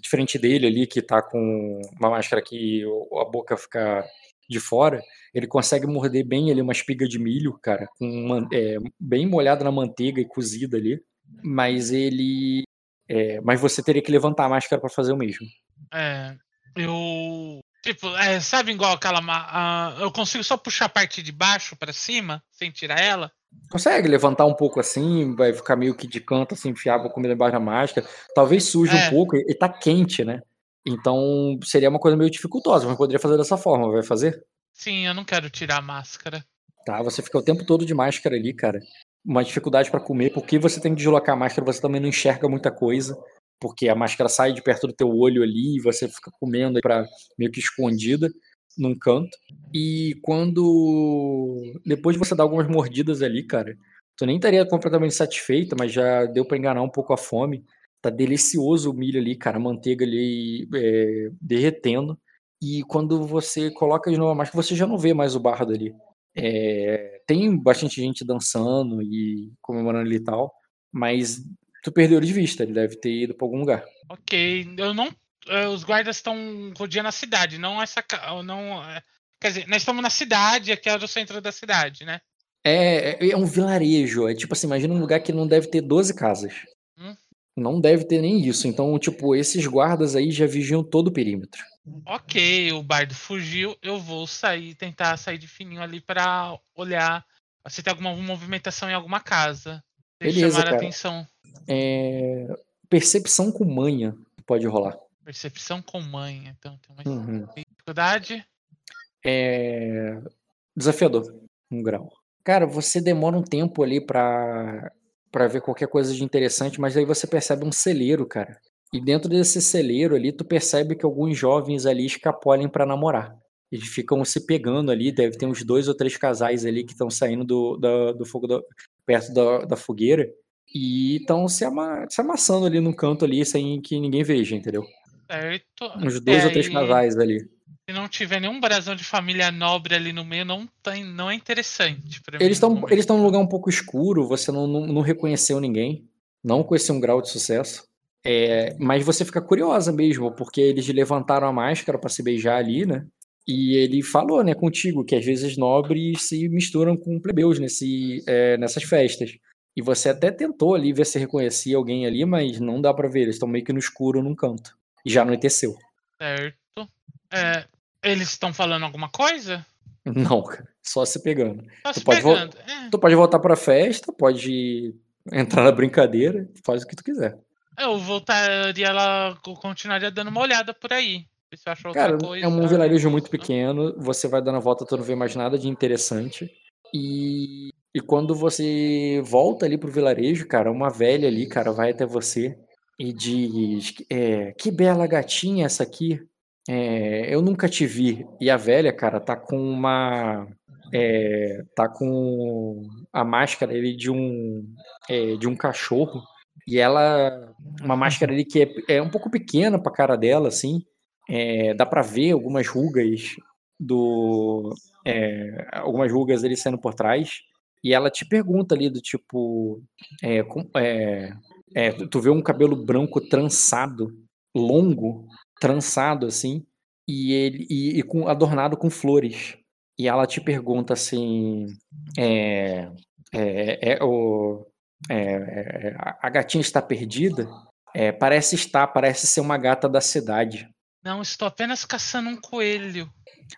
diferente dele ali, que tá com uma máscara que a boca fica de fora, ele consegue morder bem ali uma espiga de milho, cara, com uma, é, bem molhada na manteiga e cozida ali. Mas ele é, mas você teria que levantar a máscara para fazer o mesmo. É, eu. Tipo, é, sabe igual aquela. Uh, eu consigo só puxar a parte de baixo para cima, sem tirar ela? Consegue levantar um pouco assim, vai ficar meio que de canto, assim, enfiar a comida embaixo da máscara. Talvez suje é. um pouco, e, e tá quente, né? Então seria uma coisa meio dificultosa, mas poderia fazer dessa forma, vai fazer? Sim, eu não quero tirar a máscara. Tá, você fica o tempo todo de máscara ali, cara uma dificuldade para comer, porque você tem que deslocar a máscara, você também não enxerga muita coisa, porque a máscara sai de perto do teu olho ali e você fica comendo para meio que escondida num canto. E quando depois de você dar algumas mordidas ali, cara, tu nem estaria completamente satisfeita, mas já deu para enganar um pouco a fome. Tá delicioso o milho ali, cara, a manteiga ali é, derretendo. E quando você coloca de novo a máscara, você já não vê mais o bardo ali. É, tem bastante gente dançando e comemorando ali e tal, mas tu perdeu ele de vista, ele deve ter ido pra algum lugar. Ok, eu não. Eh, os guardas estão rodeando a cidade, não essa. Não, eh, quer dizer, nós estamos na cidade, aqui é o centro da cidade, né? É, é, é um vilarejo. É tipo assim, imagina um lugar que não deve ter 12 casas. Hum? Não deve ter nem isso. Então, tipo, esses guardas aí já vigiam todo o perímetro. Ok, o bardo fugiu. Eu vou sair, tentar sair de fininho ali para olhar se tem alguma movimentação em alguma casa. Beleza, chamar cara. a atenção. É... Percepção com manha pode rolar. Percepção com manha. Então tem uma uhum. dificuldade. É... Desafiador. Um grau. Cara, você demora um tempo ali pra, pra ver qualquer coisa de interessante, mas aí você percebe um celeiro, cara. E dentro desse celeiro ali, tu percebe que alguns jovens ali escapolem pra namorar. Eles ficam se pegando ali, deve ter uns dois ou três casais ali que estão saindo do, da, do fogo da, perto da, da fogueira e estão se, ama, se amassando ali no canto ali sem que ninguém veja, entendeu? Certo. Uns dois ou três casais ali. Se não tiver nenhum brasão de família nobre ali no meio, não, tem, não é interessante. Eles estão momento. eles estão num lugar um pouco escuro, você não, não, não reconheceu ninguém, não esse um grau de sucesso. É, mas você fica curiosa mesmo, porque eles levantaram a máscara pra se beijar ali, né? E ele falou, né, contigo, que às vezes nobres se misturam com plebeus nesse, é, nessas festas. E você até tentou ali ver se reconhecia alguém ali, mas não dá pra ver, eles estão meio que no escuro num canto. E já anoiteceu. Certo. É, eles estão falando alguma coisa? [laughs] Não, só se pegando. Tá Tu se pode pegando. É, Tu pode voltar pra festa, pode entrar na brincadeira, faz o que tu quiser. Eu voltaria lá, eu continuaria dando uma olhada por aí. Se eu acho outra Cara, coisa. é um vilarejo muito pequeno, você vai dando a volta, tu não vê mais nada de interessante. E, e quando você volta ali pro vilarejo, cara, uma velha ali, cara, vai até você e diz: é, Que bela gatinha essa aqui. É, eu nunca te vi. E a velha, cara, tá com uma. é, tá com a máscara ali de um. é, de um cachorro. E ela. Uma máscara ali que é, é um pouco pequena pra cara dela, assim. É, dá pra ver algumas rugas do. é, algumas rugas ali saindo por trás. E ela te pergunta ali do tipo. é, é, é, tu- vê um cabelo branco trançado, longo, trançado assim, e ele e, e com, adornado com flores. E ela te pergunta assim: é, é, é, o, é, é, a- a gatinha está perdida? É, parece estar, parece ser uma gata da cidade. Não, estou apenas caçando um coelho.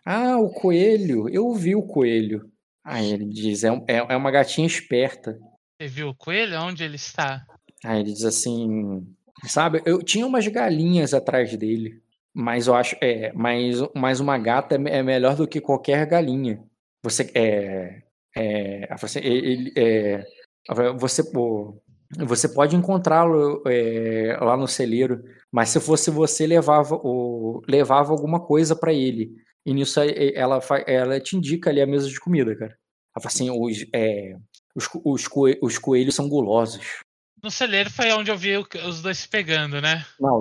Ah, o coelho, eu vi o coelho. Aí ele diz: é, um- é, é uma gatinha esperta. Você viu o coelho? Onde ele está? Aí ele diz assim, sabe, eu tinha umas galinhas atrás dele, mas eu acho, é, mas, mas uma gata é, me- é melhor do que qualquer galinha. Você é, é, você, ele, é, você, pô, você pode encontrá-lo é, lá no celeiro, mas se fosse você levava, o, levava alguma coisa para ele. E nisso ela, ela te indica ali a mesa de comida, cara. Ela fala assim, os, é, os, os, coe- os coelhos são gulosos. No celeiro foi onde eu vi os dois se pegando, né? Não,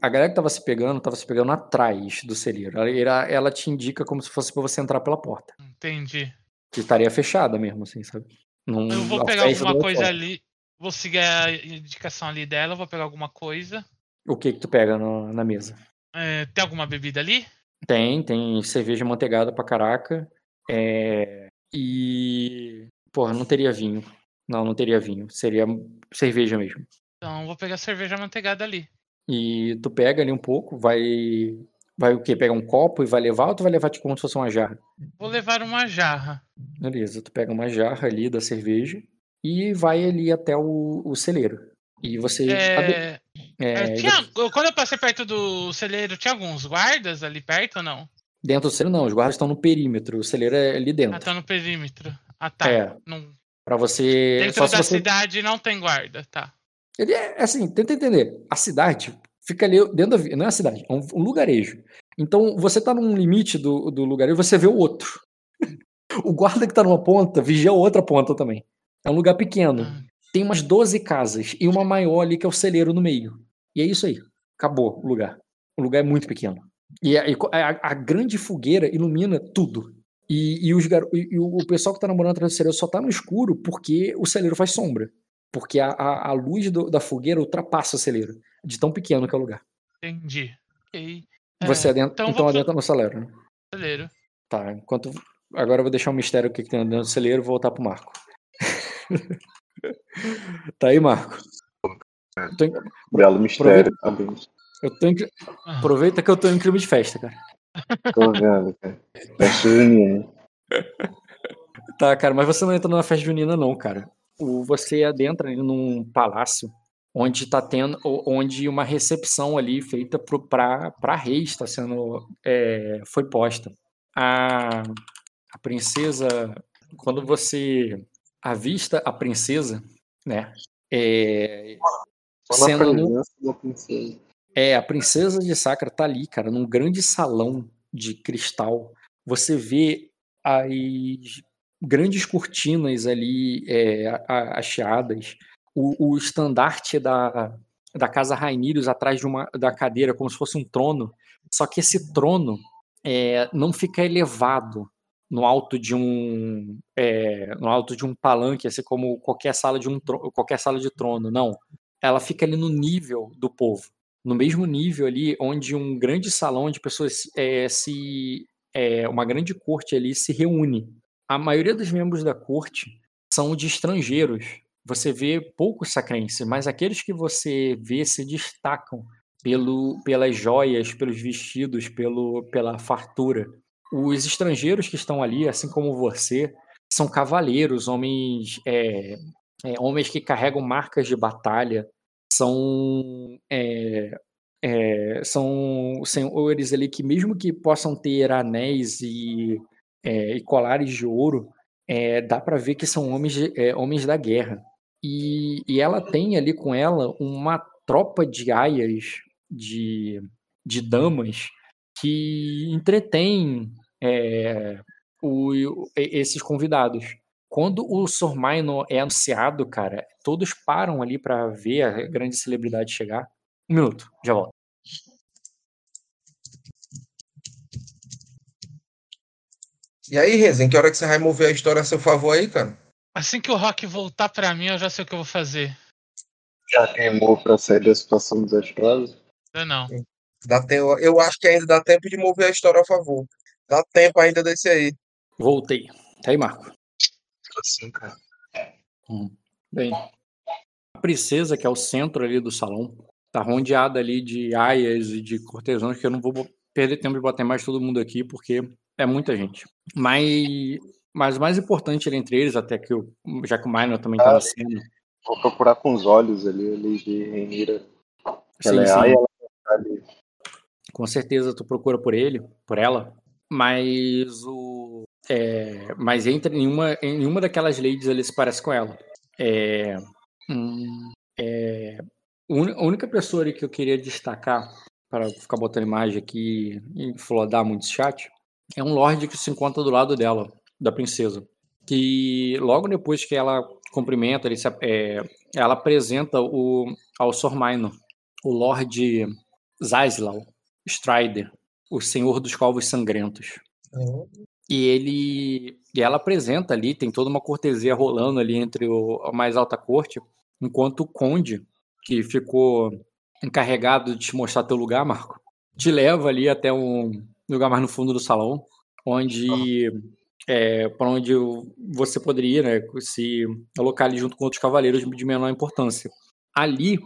a galera que tava se pegando, tava se pegando atrás do celeiro. Ela, ela- ela te indica como se fosse pra você entrar pela porta. Entendi. Que estaria fechada mesmo, assim, sabe? Não, Eu vou pegar alguma coisa ali. Vou seguir a indicação ali dela, vou pegar alguma coisa. O que que tu pega no- na mesa? É, tem alguma bebida ali? Tem, tem cerveja manteigada pra caraca. É, e. Porra, não teria vinho. Não, não teria vinho. Seria cerveja mesmo. Então vou pegar cerveja manteigada ali. E tu pega ali um pouco, vai. Vai o quê? Pega um copo e vai levar ou tu vai levar tipo como se fosse uma jarra? Vou levar uma jarra. Beleza, tu pega uma jarra ali da cerveja e vai ali até o, o celeiro. E você. É, é, é, tinha- quando eu passei perto do celeiro, tinha alguns guardas ali perto ou não? Dentro do celeiro, não, os guardas estão no perímetro, o celeiro é ali Ah, dentro. tá no perímetro. Ah, tá. É, Não- pra você. Dentro da você. cidade não tem guarda, tá. Ele é assim, tenta entender. A cidade fica ali dentro da. Não é a cidade, é um, um lugarejo. Então você tá num limite do, do lugarejo, você vê o outro. [laughs] O guarda que tá numa ponta vigia a outra ponta também. É um lugar pequeno. Ah, Tem umas 12 casas e uma maior ali que é o celeiro no meio. E é isso aí. Acabou o lugar. O lugar é muito pequeno. E a, e co- a- a grande fogueira ilumina tudo. E, e os e- e o pessoal que tá namorando atrás do celeiro só tá no escuro porque o celeiro faz sombra. Porque a, a, a luz do- da fogueira ultrapassa o celeiro. De tão pequeno que é o lugar. entendi. Ok. É, Você adentra, então então, adentra no celeiro, né? celeiro. Tá, enquanto. Agora eu vou deixar um mistério o que, que tem dentro do celeiro e vou voltar pro Marco. [laughs] tá aí, Marco. Tô em- Belo mistério. Parabéns. eu tô em- Ah, Aproveita que eu tô em clima de festa, cara. Tô vendo, cara. Festa junina. Tá, cara, mas você não entra na festa junina, não, cara. O, você adentra ali num palácio onde tá tendo. onde uma recepção ali feita pro, pra, pra rei está sendo. é, foi posta. A, a princesa quando você avista a princesa, né? É, sendo no. É, a princesa de Sacra tá ali, cara, num grande salão de cristal. Você vê as grandes cortinas ali é, hasteadas, o, o estandarte da, da casa Rainirius atrás de uma, da cadeira, como se fosse um trono. Só que esse trono é, não fica elevado no alto de um é, no alto de um palanque, assim como qualquer sala de um qualquer sala de trono, não. Ela fica ali no nível do povo, no mesmo nível ali onde um grande salão de pessoas é, se é, uma grande corte ali se reúne. A maioria dos membros da corte são de estrangeiros. Você vê poucos sacrenses, mas aqueles que você vê se destacam pelo, pelas joias, pelos vestidos, pelo, pela fartura. Os estrangeiros que estão ali, assim como você, são cavaleiros, homens, é, é, homens que carregam marcas de batalha, são é, é, são senhores ali que mesmo que possam ter anéis e, é, e colares de ouro, é, dá para ver que são homens, é, homens da guerra. E, e ela tem ali com ela uma tropa de aias, de, de damas, que entretém é, o, esses convidados. Quando o Sormaino é anunciado, cara, todos param ali para ver a grande celebridade chegar. Um minuto, já volto. E aí, Rezen, que hora que você vai mover a história a seu favor aí, cara? Assim que o Rock voltar pra mim, eu já sei o que eu vou fazer. Já queimou pra sair da situação dos astrados? Eu não. Dá tempo, eu acho que ainda dá tempo de mover a história a favor. Dá tempo ainda desse aí. Voltei. Tá aí, Marco. Assim, cara. Hum. Bem, a princesa, que é o centro ali do salão, tá rodeada ali de aias e de cortesãos, que eu não vou perder tempo de botar mais todo mundo aqui, porque é muita gente. Mas, mas o mais importante entre eles, até que eu, já que o Minor também tá ah, na cena. Vou procurar com os olhos ali, ali de Renira. Ela é aia, ela tá ali. Com certeza tu procura por ele, por ela, mas o é, mas entra em uma, em uma daquelas ladies ali se parece com ela. É, hum, é, a única pessoa ali que eu queria destacar, para ficar botando imagem aqui e flodar muito chat, é um lord que se encontra do lado dela, da princesa. Que logo depois que ela cumprimenta, ele se, é, ela apresenta o, ao Sor Minor, o Lord Zaislau Strider, o Senhor dos Calvos Sangrentos. Uhum. E ele e ela apresenta ali, tem toda uma cortesia rolando ali entre o, a mais alta corte, enquanto o conde, que ficou encarregado de te mostrar teu lugar, Marco, te leva ali até um lugar mais no fundo do salão, onde é, para onde você poderia né, se alocar ali junto com outros cavaleiros de menor importância. Ali,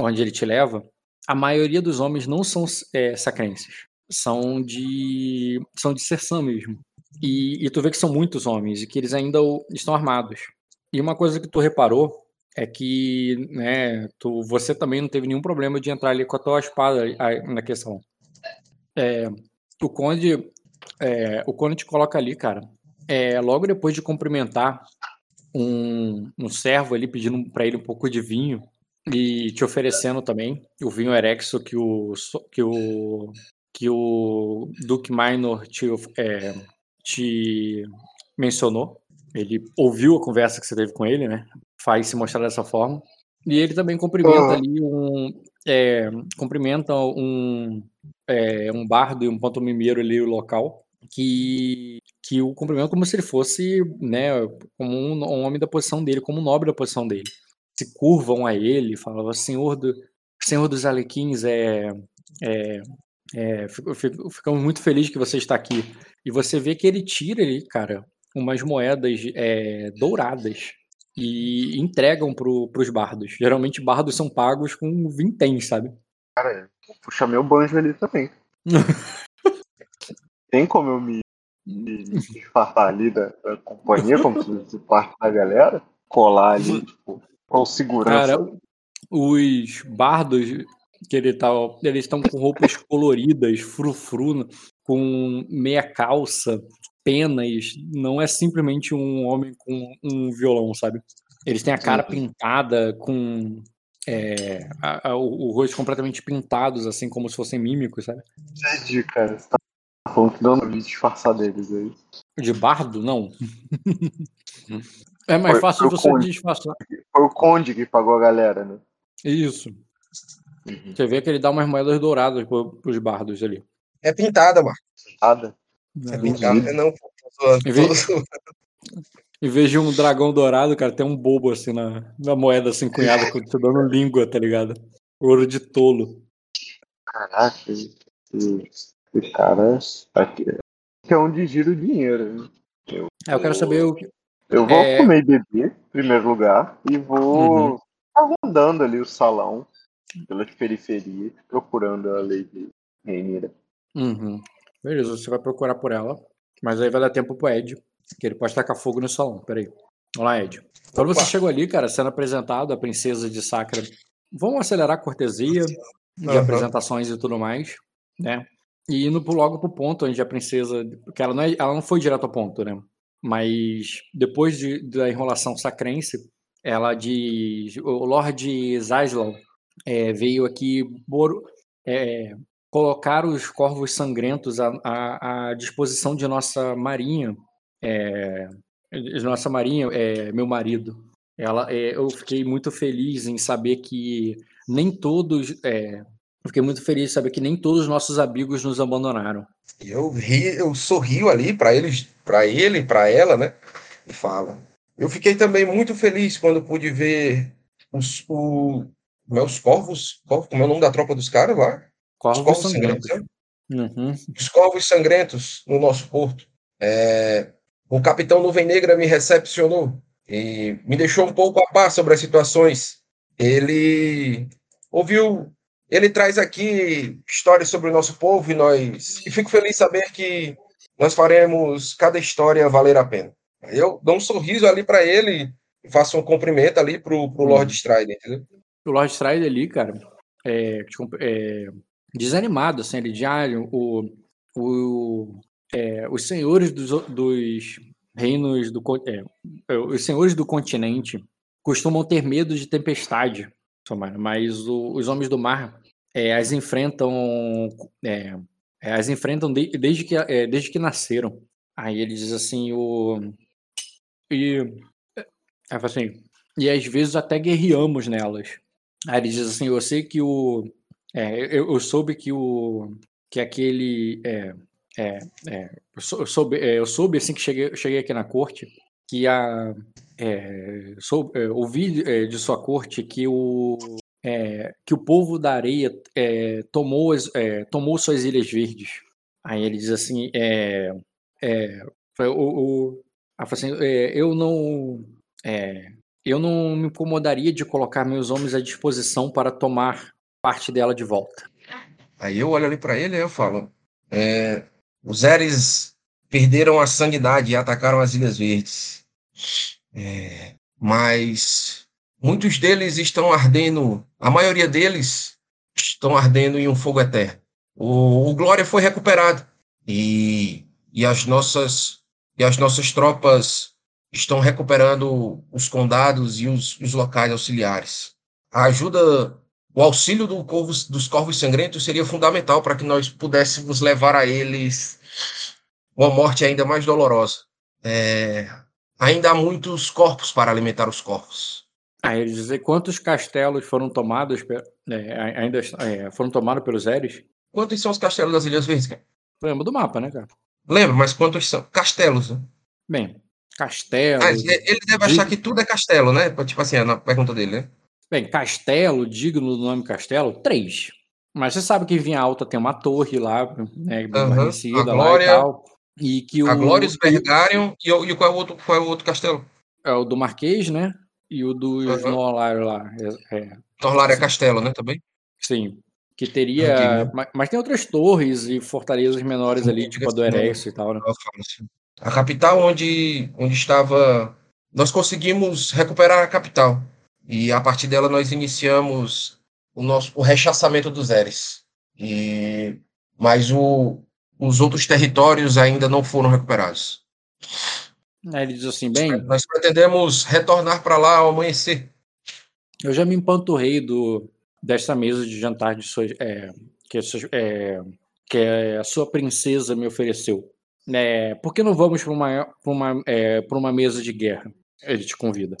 onde ele te leva, a maioria dos homens não são é, sacrenses, são de são de Sersan mesmo. E, e, tu vê que são muitos homens e que eles ainda estão armados. E uma coisa que tu reparou é que né, tu, você também não teve nenhum problema de entrar ali com a tua espada na questão. É, o Conde é, o Conde te coloca ali, cara. É, logo depois de cumprimentar um, um servo ali pedindo para ele um pouco de vinho e te oferecendo também o vinho Erexo que o que o que o Duke Minor te, é, te mencionou. Ele ouviu a conversa que você teve com ele, né? Faz se mostrar dessa forma. E ele também cumprimenta uhum. ali um. É, cumprimenta um, é, um bardo e um pantomimeiro ali o local. Que, que o cumprimenta como se ele fosse, né, como um, homem da posição dele, como um nobre da posição dele. Se curvam a ele, falam, Senhor, do, Senhor dos Alequins, é, é, é, fico, fico, ficamos muito felizes que você está aqui. E você vê que ele tira ali, cara, umas moedas é, douradas e entregam pro, pros bardos. Geralmente bardos são pagos com vintém, sabe? Cara, puxa meu banjo ali também. [laughs] Tem como eu me, me disfarçar ali da, da companhia, como se fosse parte da galera? Colar ali, tipo, com segurança. Cara, os bardos que ele tá, eles estão com roupas coloridas, frufru, com meia calça, penas, não é simplesmente um homem com um violão, sabe? Eles têm a cara pintada com é, a, a, o, o, rosto completamente pintados, assim, como se fossem mímicos, sabe? Entendi, cara. Você tá falando que não disfarçar deles aí. De bardo? Não. [laughs] é mais foi, fácil foi você conde. disfarçar. Foi o Conde que pagou a galera, né? Isso. Uhum. Você vê que ele dá umas moedas douradas pros bardos ali. É pintada, mano. Pintada? É pintada, não. Em vez, [laughs] em vez de um dragão dourado, cara, tem um bobo assim na, na moeda assim cunhada, te dando língua, tá ligado? Ouro de tolo. Caraca, esse cara aqui é onde gira o dinheiro. Né? Eu, é, eu quero saber o que. Eu vou é... comer e beber, em primeiro lugar, e vou uhum. andando ali o salão, pelas periferias, procurando a Lady Rainiera. Uhum. Beleza, você vai procurar por ela. Mas aí vai dar tempo pro Ed, que ele pode tacar fogo no salão. Peraí. Olá, Ed. Quando você chegou ali, cara, sendo apresentado, a princesa de Sacra. Vamos acelerar a cortesia de uhum. apresentações e tudo mais, né? E indo logo pro ponto onde a princesa. Porque ela não, é, ela não foi direto ao ponto, né? Mas depois de, da enrolação sacrense, ela diz. O Lord Zaslau é, veio aqui é, colocar os corvos sangrentos à, à, à disposição de nossa marinha, é, de nossa marinha, é, meu marido. Ela, é, eu fiquei muito feliz em saber que nem todos, eu fiquei muito feliz em saber que nem todos os nossos amigos nos abandonaram. Eu ri, eu sorrio ali para eles, para ele, para ela, né? E fala. Eu fiquei também muito feliz quando pude ver os, o, meus corvos, como é o nome da tropa dos caras lá? Corvos, corvos sangrentos. sangrentos uhum. Os corvos sangrentos no nosso porto. É, o capitão Nuvem Negra me recepcionou e me deixou um pouco a par sobre as situações. Ele ouviu, ele traz aqui histórias sobre o nosso povo e nós. E fico feliz em saber que nós faremos cada história valer a pena. Eu dou um sorriso ali para ele e faço um cumprimento ali pro, pro Lord Strider, entendeu? O Lord Strider ali, cara, é, é, desanimado, assim, ele de ah, o, o, é, os senhores dos, dos reinos do é, os senhores do continente costumam ter medo de tempestade, mas o, os homens do mar é, as enfrentam é, é, as enfrentam de, desde que desde que nasceram. Aí ele diz assim o e assim e às vezes até guerreamos nelas. Aí ele diz assim, eu sei que o é, eu, eu, soube que o que aquele é, é, é, eu, soube, é, eu soube assim que cheguei, cheguei aqui na corte que a é, soube, é, ouvi de sua corte que o que o povo da areia tomou as, tomou suas ilhas verdes. Aí ele diz assim, é, o, o assim, eu não eu não me incomodaria de colocar meus homens à disposição para tomar parte dela de volta. Aí eu olho ali para ele e eu falo: é, os Eres perderam a sanidade e atacaram as Ilhas Verdes. É, mas muitos deles estão ardendo, a maioria deles estão ardendo em um fogo eterno. O, o Glória foi recuperado e, e as nossas e as nossas tropas estão recuperando os condados e os, os locais auxiliares. A ajuda o auxílio do corvo, dos corvos sangrentos seria fundamental para que nós pudéssemos levar a eles uma morte ainda mais dolorosa. É, ainda há muitos corpos para alimentar os corvos. Aí dizer quantos castelos foram tomados é, ainda é, foram tomados pelos Eres? Quantos são os castelos das Ilhas Verdes? Cara? Lembra do mapa, né, cara? Lembro, mas quantos são? Castelos. Né? Bem, castelo. Ah, ele deve achar que tudo é castelo, né? Tipo assim, na pergunta dele, né? Bem, castelo, digno do nome castelo, três. Mas você sabe que em Vinha Alta tem uma torre lá, né, uhum. a Glória, e tal. E que o, a Glória, o Bergarion e, e qual, é o outro, qual é o outro castelo? É o do Marquês, né? E o do uhum. Norlário lá. É, é. Norlário é castelo, né, também? Sim. Que teria... Mas, mas, tem outras torres e fortalezas menores ali, tipo a do Erexo e tal, né? A capital onde, onde estava... Nós conseguimos recuperar a capital. E a partir dela nós iniciamos o nosso o rechaçamento dos Eres. E mas o os outros territórios ainda não foram recuperados. Ele diz assim, bem... Nós pretendemos retornar para lá ao amanhecer. Eu já me empanturrei do, desta mesa de jantar de sua, é, que, é, que a sua princesa me ofereceu. É, por que não vamos para uma, pra uma, é, uma mesa de guerra? Ele te convida.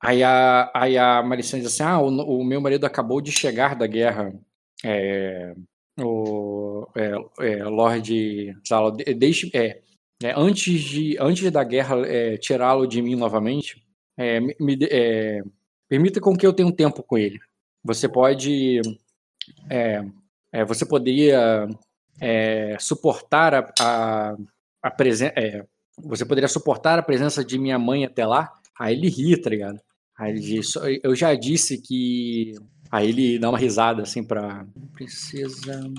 Aí a, aí a Maricene diz assim: Ah, o, o meu marido acabou de chegar da guerra. É, o é, é, Lorde Zala, deixe, é, é, antes, de, antes da guerra é, tirá-lo de mim novamente, é, me, é, permita com que eu tenha um tempo com ele. Você pode. você poderia suportar a, a, a presença. você poderia suportar a presença de minha mãe até lá? Aí ele ri, tá ligado? Aí ele diz, eu já disse que. Aí ele dá uma risada assim pra. Princesa.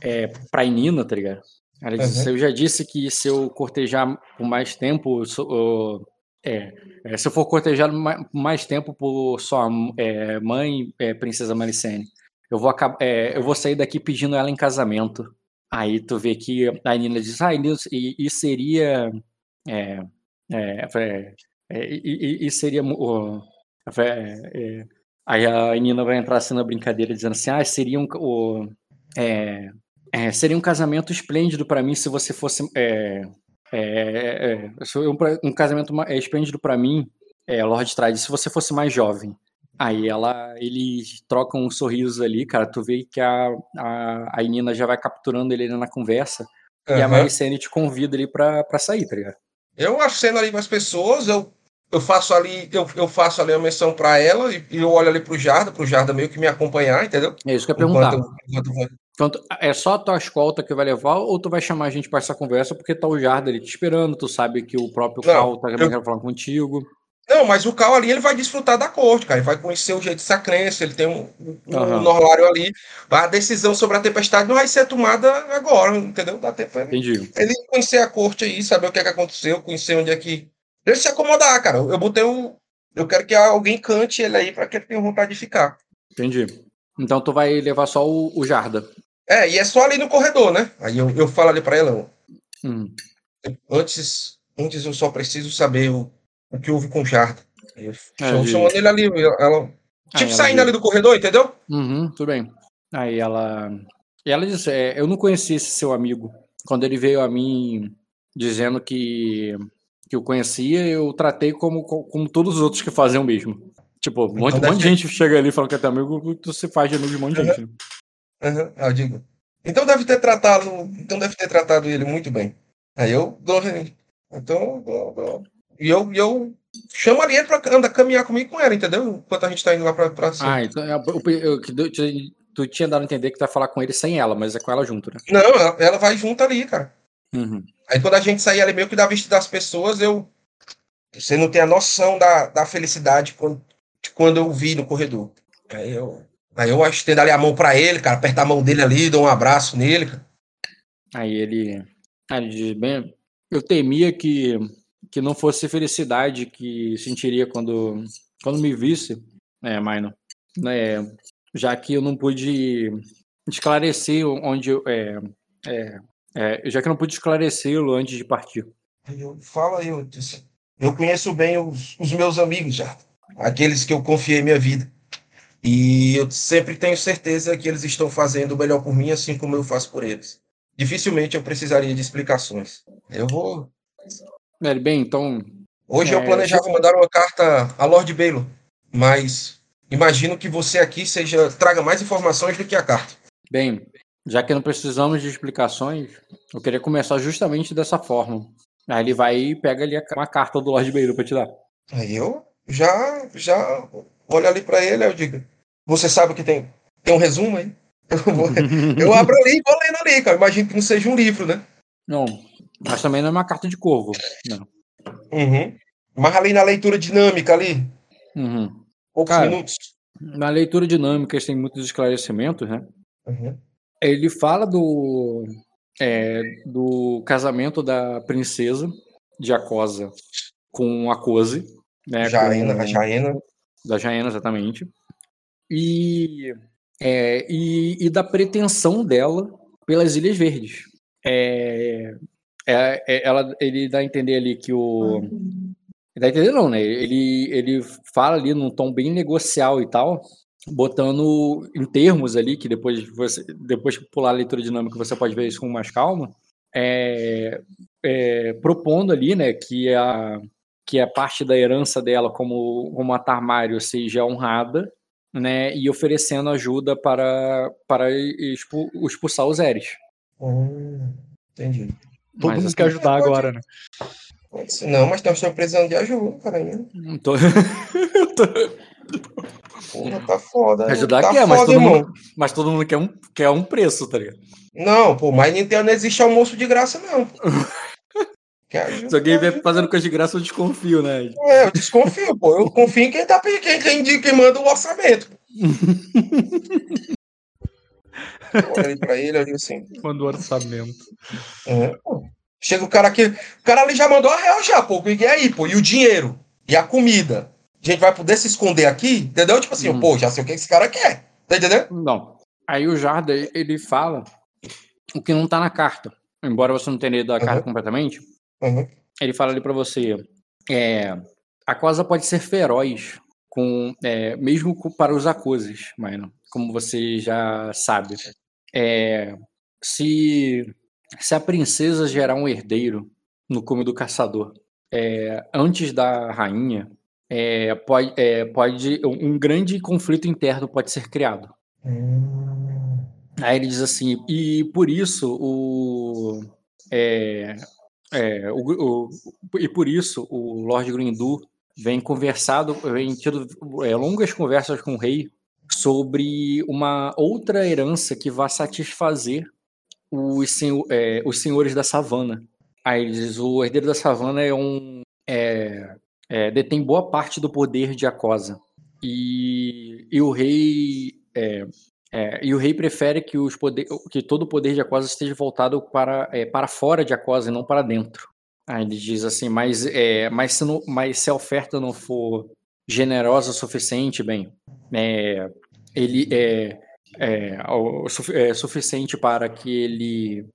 É, pra Inina, tá ligado? Ela diz, uhum. eu já disse que se eu cortejar por mais tempo. So, é, é, se eu for cortejado mais tempo por sua é, mãe, é, Princesa Maricene, eu vou, é, eu vou sair daqui pedindo ela em casamento. Aí tu vê que a Nina diz, ah, e, e seria. É, é, é, e, e, seria. Uh, é, aí a Nina vai entrar assim na brincadeira dizendo assim: ah, seria um, uh, é, é, seria um casamento esplêndido para mim se você fosse. É, é, um, um, casamento esplêndido para mim, é, Lord Stride, se você fosse mais jovem. Aí ela, eles trocam um sorriso ali, cara. Tu vê que a, a, a Nina já vai capturando ele na conversa. Uhum. E a Maricene te convida ali pra, pra sair, tá ligado? Eu aceno ali com as pessoas, eu eu faço ali, eu, eu faço ali a menção para ela e, e, eu olho ali pro Jarda, pro Jarda meio que me acompanhar, entendeu? É isso que eu ia perguntar. Enquanto, enquanto... é só a tua escolta que vai levar ou tu vai chamar a gente para essa conversa porque tá o Jarda ali te esperando, tu sabe que o próprio Não, Cal tá querendo eu... falar contigo. Não, mas o Cal ali ele vai desfrutar da corte, cara. Ele vai conhecer o jeito de sacrença, ele tem um, um, uhum. um norlário ali. A decisão sobre a tempestade não vai ser tomada agora, entendeu? Dá tempo Entendi. ele conhecer a corte aí, saber o que, é que aconteceu, conhecer onde é que Deixa se acomodar, cara. Eu botei um. Eu quero que alguém cante ele aí para que ele tenha vontade de ficar. Entendi. Então tu vai levar só o, o Jarda. É, e é só ali no corredor, né? Aí eu, eu falo ali para ela. Hum. Antes, antes eu só preciso saber o, o que houve com o Jarda. Eu é, chamando ele ali. Ela, tipo, saindo vi. ali do corredor, entendeu? Uhum, tudo bem. Aí ela. E ela disse: é, Eu não conheci esse seu amigo. Quando ele veio a mim dizendo que que eu conhecia, eu tratei como, como todos os outros que fazem o mesmo. Tipo, um monte, então, um monte de gente chega ali e fala que é teu amigo, tu se faz de amigo de um monte de uhum. gente. Né? Uhum. Eu digo. Então deve ter tratado. Então deve ter tratado ele muito bem. Aí eu dou. Então. Dou, dou. E eu, eu chamo ali ele pra andar, caminhar comigo com ela, entendeu? Enquanto a gente tá indo lá pra, pra cima. Ah, então eu, eu, eu, tu tinha dado a entender que tu vai falar com ele sem ela, mas é com ela junto, né? Não, ela, ela vai junto ali, cara. Uhum. Aí quando a gente saía ali meio que da vista das pessoas, eu. Você não tem a noção da, da felicidade quando, de quando eu vi no corredor. Aí eu. Aí eu estendo ali a mão para ele, cara, apertar a mão dele ali, dou um abraço nele. Aí ele. Aí ele diz, bem, eu temia que, que não fosse felicidade que sentiria quando, quando me visse, é, Maino. É, já que eu não pude esclarecer onde é, é, é, já que eu não pude esclarecê-lo antes de partir. Eu, fala aí, eu, eu conheço bem os, os, meus amigos já, aqueles que eu confiei minha vida. E eu sempre tenho certeza que eles estão fazendo o melhor por mim, assim como eu faço por eles. Dificilmente eu precisaria de explicações. Eu vou. É, bem, então. Hoje é, eu planejava mandar uma carta a Lord Baylor, mas imagino que você aqui seja traga mais informações do que a carta. Bem, já que não precisamos de explicações, eu queria começar justamente dessa forma. Aí ele vai e pega ali uma carta do Lord Beiro pra te dar. Aí eu já, já olho ali para ele, eu digo, você sabe que tem, tem um resumo aí? [laughs] Eu, vou, eu abro ali e vou lendo ali, cara. Imagino que não seja um livro, né? Não, mas também não é uma carta de corvo. Não. Uhum. Mas ali na leitura dinâmica ali, uhum. poucos cara, minutos. Na leitura dinâmica tem muitos esclarecimentos, né? Uhum. Ele fala do, é, do casamento da princesa de Acosa com a Cose. Né, Jaena, com, a Jaena. Da Jaena, exatamente. E, é, e, e, da pretensão dela pelas Ilhas Verdes. é, é, é, ela, ele dá a entender ali que o. Dá a entender não, né? Ele, ele fala ali num tom bem negocial e tal, botando em termos ali, que depois você depois que pular a leitura dinâmica você pode ver isso com mais calma, é, é, propondo ali, né, que a que a parte da herança dela como como a Tarmário seja honrada, né, e oferecendo ajuda para para expulsar os Eres. Hum, entendi. Todo mas, mundo assim, quer ajudar pode... agora, né? Não, mas estamos precisando de ajuda, cara. Não tô... [laughs] tô... Porra, tá foda. Ajudar tá quer, mas, todo mundo, mas todo mundo quer um, quer um preço, tá ligado? Não, pô, mas Nintendo não existe almoço de graça, não. [laughs] Se alguém vier fazendo coisa de graça, eu desconfio, né? É, eu desconfio, pô. Eu confio em quem, tá, quem, quem, quem manda o orçamento. [laughs] Olhei pra ele ali assim. Manda o orçamento. É, Chega o cara aqui. O cara ali já mandou a real já, pô. E aí, pô? E o dinheiro? E a comida? A gente vai poder se esconder aqui? Entendeu? Tipo assim, hum. pô, já sei o que esse cara quer. Tá entendendo? Não. Aí o Jarda, ele fala o que não tá na carta. Embora você não tenha lido a uhum. carta completamente, uhum. ele fala ali pra você. É, a cosa pode ser feroz, com, é, mesmo para os acuses, mano, como você já sabe. É, se, se a princesa gerar um herdeiro no cume do caçador é, antes da rainha, é, pode, é, pode um grande conflito interno pode ser criado. Hum. Aí ele diz assim, e por isso o, é, é, o, o, e por isso o Lord Grindu vem conversado, vem tido é, longas conversas com o rei sobre uma outra herança que vai satisfazer os, senhor, é, os senhores da savana. Aí ele diz, o herdeiro da savana é um é, é, detém boa parte do poder de Acosa e, e o rei é, é, e o rei prefere que, os poder, que todo o poder de Acosa esteja voltado para, é, para fora de Acosa e não para dentro. Aí ele diz assim, mas, é, mas, se, não, mas se a oferta não for generosa o suficiente, bem, é, ele é, suficiente para que ele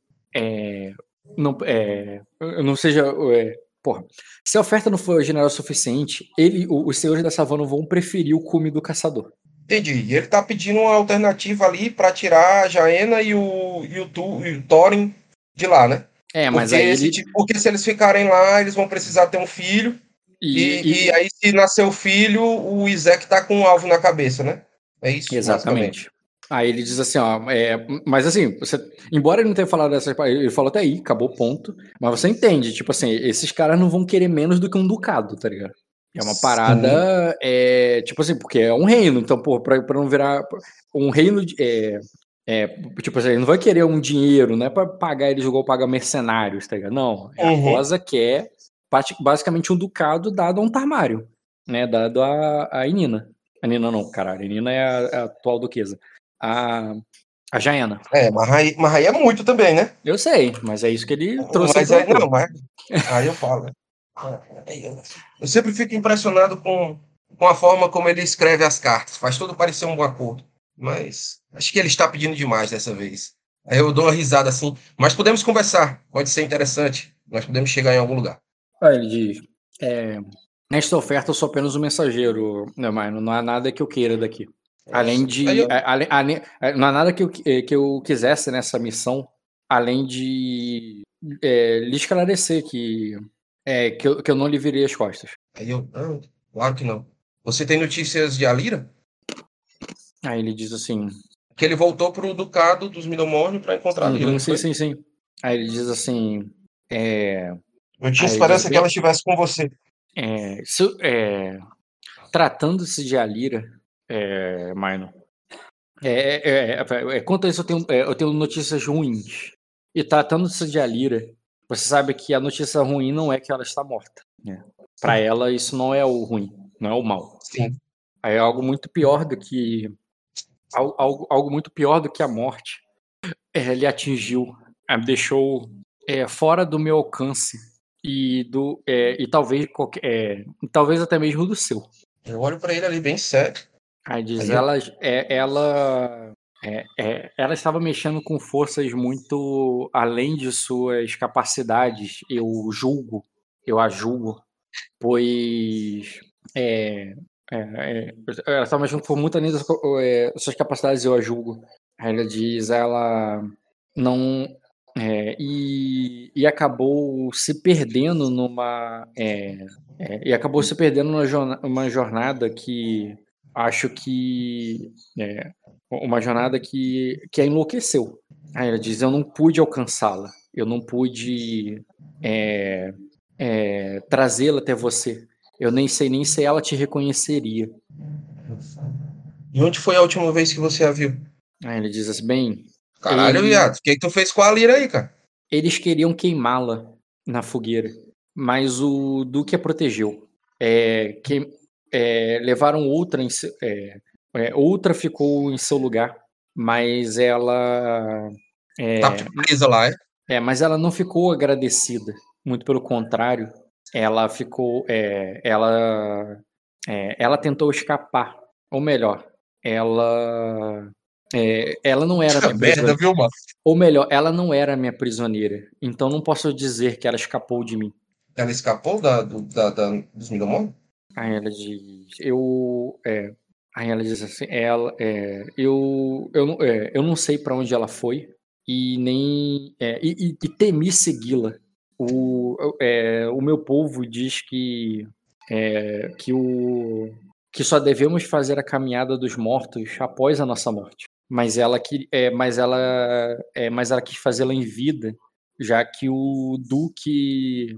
não, é, não seja. É, porra, se a oferta não for generosa o suficiente, ele, os senhores da savana vão preferir o cume do caçador. Entendi. E ele tá pedindo uma alternativa ali para tirar a Jaena e o, e o, tu, e o Thorin de lá, né? É, mas porque aí ele... ele... Porque se eles ficarem lá, eles vão precisar ter um filho. E, e, e aí, se nascer o filho, o Isaac tá com um alvo na cabeça, né? É isso? Exatamente. Aí ele diz assim, ó, é, mas assim, você, embora ele não tenha falado dessas ele falou até aí, acabou ponto, mas você entende, tipo assim, esses caras não vão querer menos do que um ducado, tá ligado? É uma parada, é, tipo assim, porque é um reino, então, pô, pra, pra não virar um reino, de, é, é, tipo assim, ele não vai querer um dinheiro, não é pra pagar eles igual paga mercenários, tá ligado? Não, é uhum. a Rosa quer basicamente um ducado dado a um Tarmário, né, dado a, a Inina. A Nina não, caralho, a Nina é a, é a atual duquesa. A, a Jaena. É, mas aí, mas aí é muito também, né? Eu sei, mas é isso que ele trouxe. Mas aí, não, mas aí eu falo. Eu sempre fico impressionado com, com a forma como ele escreve as cartas. Faz tudo parecer um bom acordo. Mas acho que ele está pedindo demais dessa vez. Aí eu dou uma risada assim. Mas podemos conversar. Pode ser interessante. Nós podemos chegar em algum lugar. Olha, ele diz. É, nesta oferta eu sou apenas um mensageiro, né, mano? Não há nada que eu queira daqui. Além de. Eu... além, além, não há nada que eu, que eu quisesse nessa missão, além de é, lhe esclarecer que, é, que, eu, que eu não lhe virei as costas. Aí eu. Não, claro que não. Você tem notícias de Alira? Aí ele diz assim. Que ele voltou pro Ducado dos Minomórnio para encontrar sim, Alira. Sim, sim, sim. Aí ele diz assim. É... Tinha esperança que ela estivesse com você. É, é, Tratando-se de Alira, é, Maino, é, é, é, quanto a isso eu tenho, eu tenho notícias ruins. E tratando-se de Alira, você sabe que a notícia ruim não é que ela está morta. Né? Para ela, isso não é o ruim, não é o mal. Sim. É algo muito pior do que algo, algo muito pior do que a morte. Ele atingiu, deixou é, fora do meu alcance e do é, e talvez qualquer, é, talvez até mesmo do seu. Eu olho para ele ali bem sério. Aí diz Aí ela, é, ela é, é, ela estava mexendo com forças muito além de suas capacidades, eu julgo, eu a julgo, pois é, é, ela estava mexendo com muito além das suas capacidades, eu a julgo. Ela diz, ela não e, e, acabou se perdendo numa e acabou se perdendo numa jornada, uma jornada que acho que é, uma jornada que, que a enlouqueceu. Aí ela diz: Eu não pude alcançá-la, eu não pude é, é, trazê-la até você. Eu nem sei nem se ela te reconheceria. E onde foi a última vez que você a viu? Aí ele diz assim: Bem. Caralho, ele... viado, o que, que tu fez com a Lira aí, cara? Eles queriam queimá-la na fogueira, mas o Duque a protegeu. É, que, é, levaram outra em, é, é, outra ficou em seu lugar, mas ela. É, tá presa lá, é? É, mas ela não ficou agradecida. Muito pelo contrário, ela ficou. É, ela. É, ela tentou escapar. Ou melhor, ela. É, ela não era minha [laughs] merda, viu, mano? Ou melhor, ela não era minha prisioneira. Então não posso dizer que ela escapou de mim. Ela escapou da, do, da, da, dos Midomon? Aí ela diz. Eu. É, Aí ela diz assim, ela, é, eu, eu, é, eu não sei para onde ela foi e nem é, e, e, temi segui-la. O, é, o meu povo diz que é, que o que só devemos fazer a caminhada dos mortos após a nossa morte. Mas ela que mas ela mas ela quis fazê-la em vida, já que o duque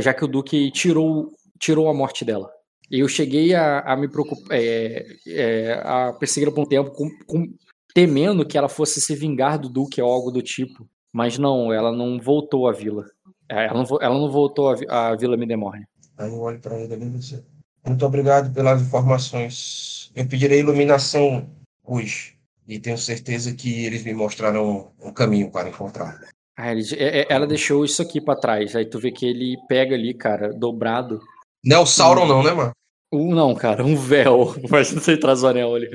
já que o duque tirou tirou a morte dela. Eu cheguei a, a me preocupar, é, é, a perseguir por um tempo, com, com, temendo que ela fosse se vingar do Duque ou algo do tipo. Mas não, ela não voltou à vila. É, ela não, ela não voltou à, à Vila Midemorne. Aí eu olho para ele ali você. Muito obrigado pelas informações. Eu pedirei iluminação hoje. E tenho certeza que eles me mostrarão um caminho para encontrar. Ah, ele, é, é, ela deixou isso aqui para trás. Aí tu vê que ele pega ali, cara, dobrado. Não é o Sauron, não, né, mano? Um, não, cara, um véu. [laughs] Não sei traz o anel ali.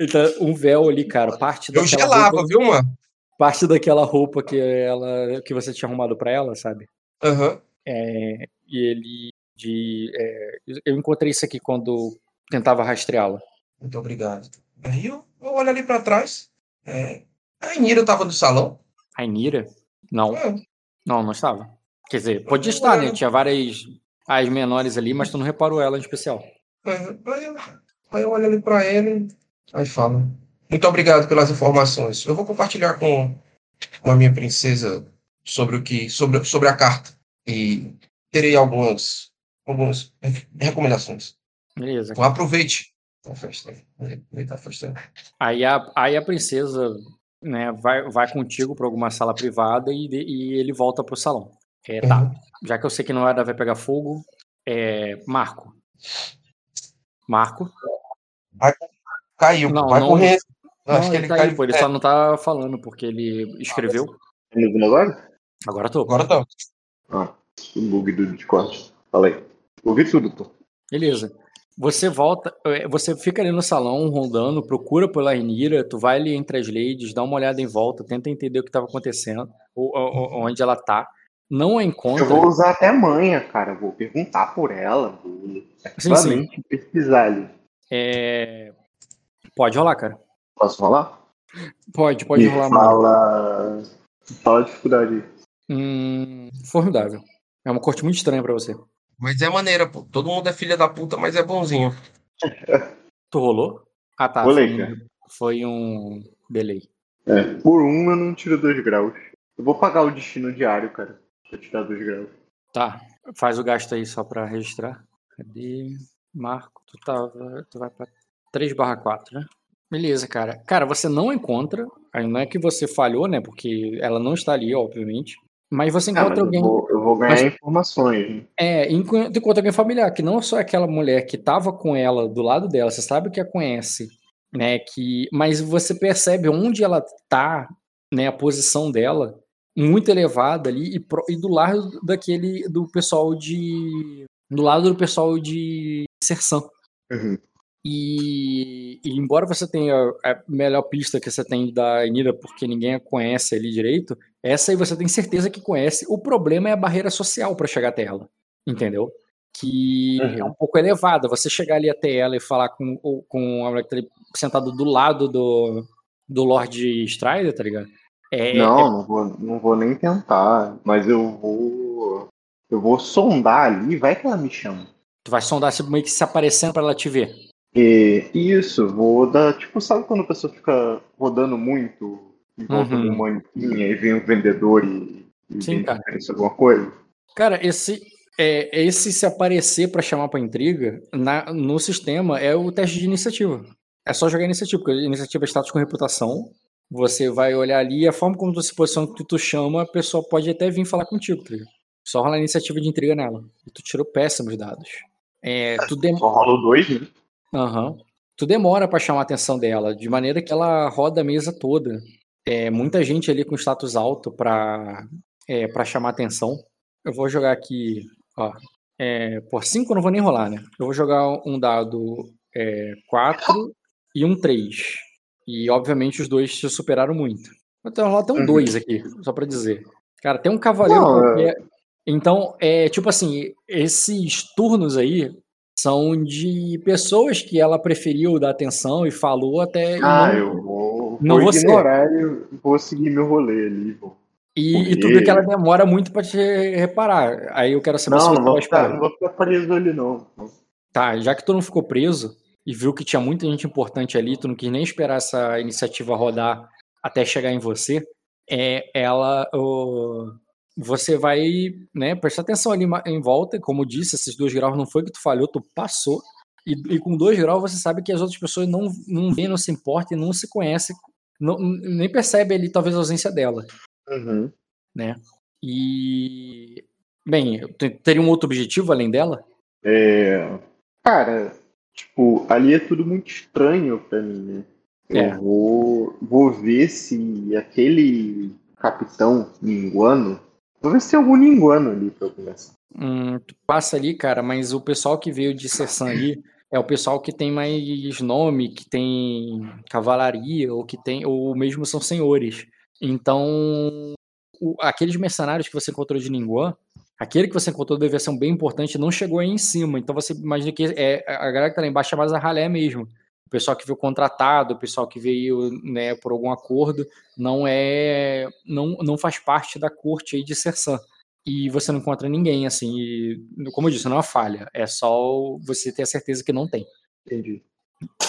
Então, um véu ali, cara, parte Eu gelava, roupa, viu, mano? Parte daquela roupa que ela que você tinha arrumado pra ela, sabe? Aham. Uhum. É, e ele. De, é, eu encontrei isso aqui quando tentava rastreá-la. Muito obrigado. Aí eu, eu olho ali pra trás. É, a Inira tava no salão. A Inira? Não. Não, não estava. Quer dizer, podia estar, né? Tinha várias as menores ali, mas tu não reparou ela em especial. Aí eu, aí eu olho ali pra ele, aí falo. Muito obrigado pelas informações. Eu vou compartilhar com, com a minha princesa sobre o que. sobre, sobre a carta. E terei algumas, algumas recomendações. Beleza. Então, aproveite a festa. Aproveita a festa. Aí a, aí a princesa né, vai, vai contigo para alguma sala privada e, e ele volta pro salão. É, tá. Uhum. Já que eu sei que não vai, vai pegar fogo, é, Marco. Marco. Vai, caiu. Não, vai não, correr. Não, acho que ele, caiu. Pô, ele é. só não tá falando porque ele escreveu. Tá me ouvindo agora? Agora tô. Agora tô. Ah, o bug do Discord. Falei. Ouvi tudo, tô. Beleza. Você volta, é, você fica ali no salão rondando, procura pela Renira, tu vai ali entre as ladies, dá uma olhada em volta, tenta entender o que estava acontecendo, ou, ou, onde ela tá não a encontra. Eu vou usar até manha, cara. Vou perguntar por ela. Vou sim, sim. pesquisar ali. É... Pode rolar, cara. Posso rolar? Pode, pode Me rolar. Fala... fala a dificuldade. Hum, formidável. É uma corte muito estranha pra você. Mas é maneira, pô. Todo mundo é filha da puta, mas é bonzinho. [laughs] tu rolou? Ah, tá. Rolei, foi, um, foi um delay. É, por um eu não tiro dois graus. Eu vou pagar o destino diário, cara. Pra tirar dois graus. Tá. Faz o gasto aí só pra registrar. Cadê? Marco, tu, tava, tu vai pra 3 barra 4, né? Beleza, cara. Cara, você não encontra. Aí não é que você falhou, né? Porque ela não está ali, obviamente. Mas você encontra ah, mas alguém. Eu vou, eu vou ganhar mas, informações. É, encontra, encontra alguém familiar, que não só é aquela mulher que estava com ela do lado dela, você sabe que a conhece, né? Que, mas você percebe onde ela tá, né? A posição dela muito elevada ali e, pro, e, do lado daquele do pessoal de do lado do pessoal de Sersan. Uhum. E, e, embora você tenha a melhor pista que você tem da Enira, porque ninguém a conhece ali direito, essa aí você tem certeza que conhece. O problema é a barreira social para chegar até ela, entendeu? Que uhum. é um pouco elevada. Você chegar ali até ela e falar com, com a mulher que tá ali sentado do lado do, do Lord Strider, tá ligado? É, não, é... não, vou, não vou nem tentar, mas eu vou. Eu vou sondar ali, vai que ela me chama. Tu vai sondar meio que se aparecendo para ela te ver. E, isso, vou dar. Tipo, sabe quando a pessoa fica rodando muito em volta uhum. de uma manequinha e vem um vendedor e, e Sim, cara. alguma coisa? Cara, esse. É, esse se aparecer para chamar para intriga na, no sistema é o teste de iniciativa. É só jogar iniciativa, porque iniciativa é status com reputação. Você vai olhar ali e a forma como tu se posiciona que tu chama, a pessoa pode até vir falar contigo, tá Só rolar iniciativa de intriga nela. E tu tirou péssimos dados. É, tu dem... Só rola dois, né? Uhum. Tu demora para chamar a atenção dela, de maneira que ela roda a mesa toda. É, muita gente ali com status alto para é, pra chamar atenção. Eu vou jogar aqui, ó. É, por 5 eu não vou nem rolar, né? Eu vou jogar um dado 4 é, e um 3. E obviamente os dois se superaram muito. Então rolar até um 2 uhum. aqui, só para dizer. Cara, tem um cavaleiro não, qualquer. É... Então, é tipo assim, esses turnos aí são de pessoas que ela preferiu dar atenção e falou até. Ah, não, eu vou, não vou ignorar e vou seguir meu rolê ali. Vou. E, e tu vê que ela demora muito pra te reparar. Aí eu quero saber não, se você não vou, ficar, não vou ficar preso ali, não. Tá, já que tu não ficou preso e viu que tinha muita gente importante ali, tu não quis nem esperar essa iniciativa rodar até chegar em você, é, ela. O, você vai né, prestar atenção ali em volta, como disse, esses dois graus não foi que tu falhou, tu passou, e, e com dois graus você sabe que as outras pessoas não, não vêem, não se importam e não se conhecem, não, nem percebe ali talvez a ausência dela. Uhum. Né? E. Bem, teria um outro objetivo além dela? É. Cara, tipo, ali é tudo muito estranho pra mim, né? Eu é. vou, vou ver se aquele capitão minguano Talvez tenha algum ninguano ali pra eu começar. Hum, passa ali, cara, mas o pessoal que veio de Sersan ali é o pessoal que tem mais nome, que tem cavalaria, ou que tem, ou mesmo são senhores. Então, o, aqueles mercenários que você encontrou de Ninguan, aquele que você encontrou da versão bem importante não chegou aí em cima. Então você imagina que é, a galera que tá lá embaixo é mais a ralé mesmo o pessoal que veio contratado, o pessoal que veio né, por algum acordo, não é, não, não faz parte da corte aí de Sersan. E você não encontra ninguém, assim, e, como eu disse, não é uma falha, é só você ter a certeza que não tem. Entendi.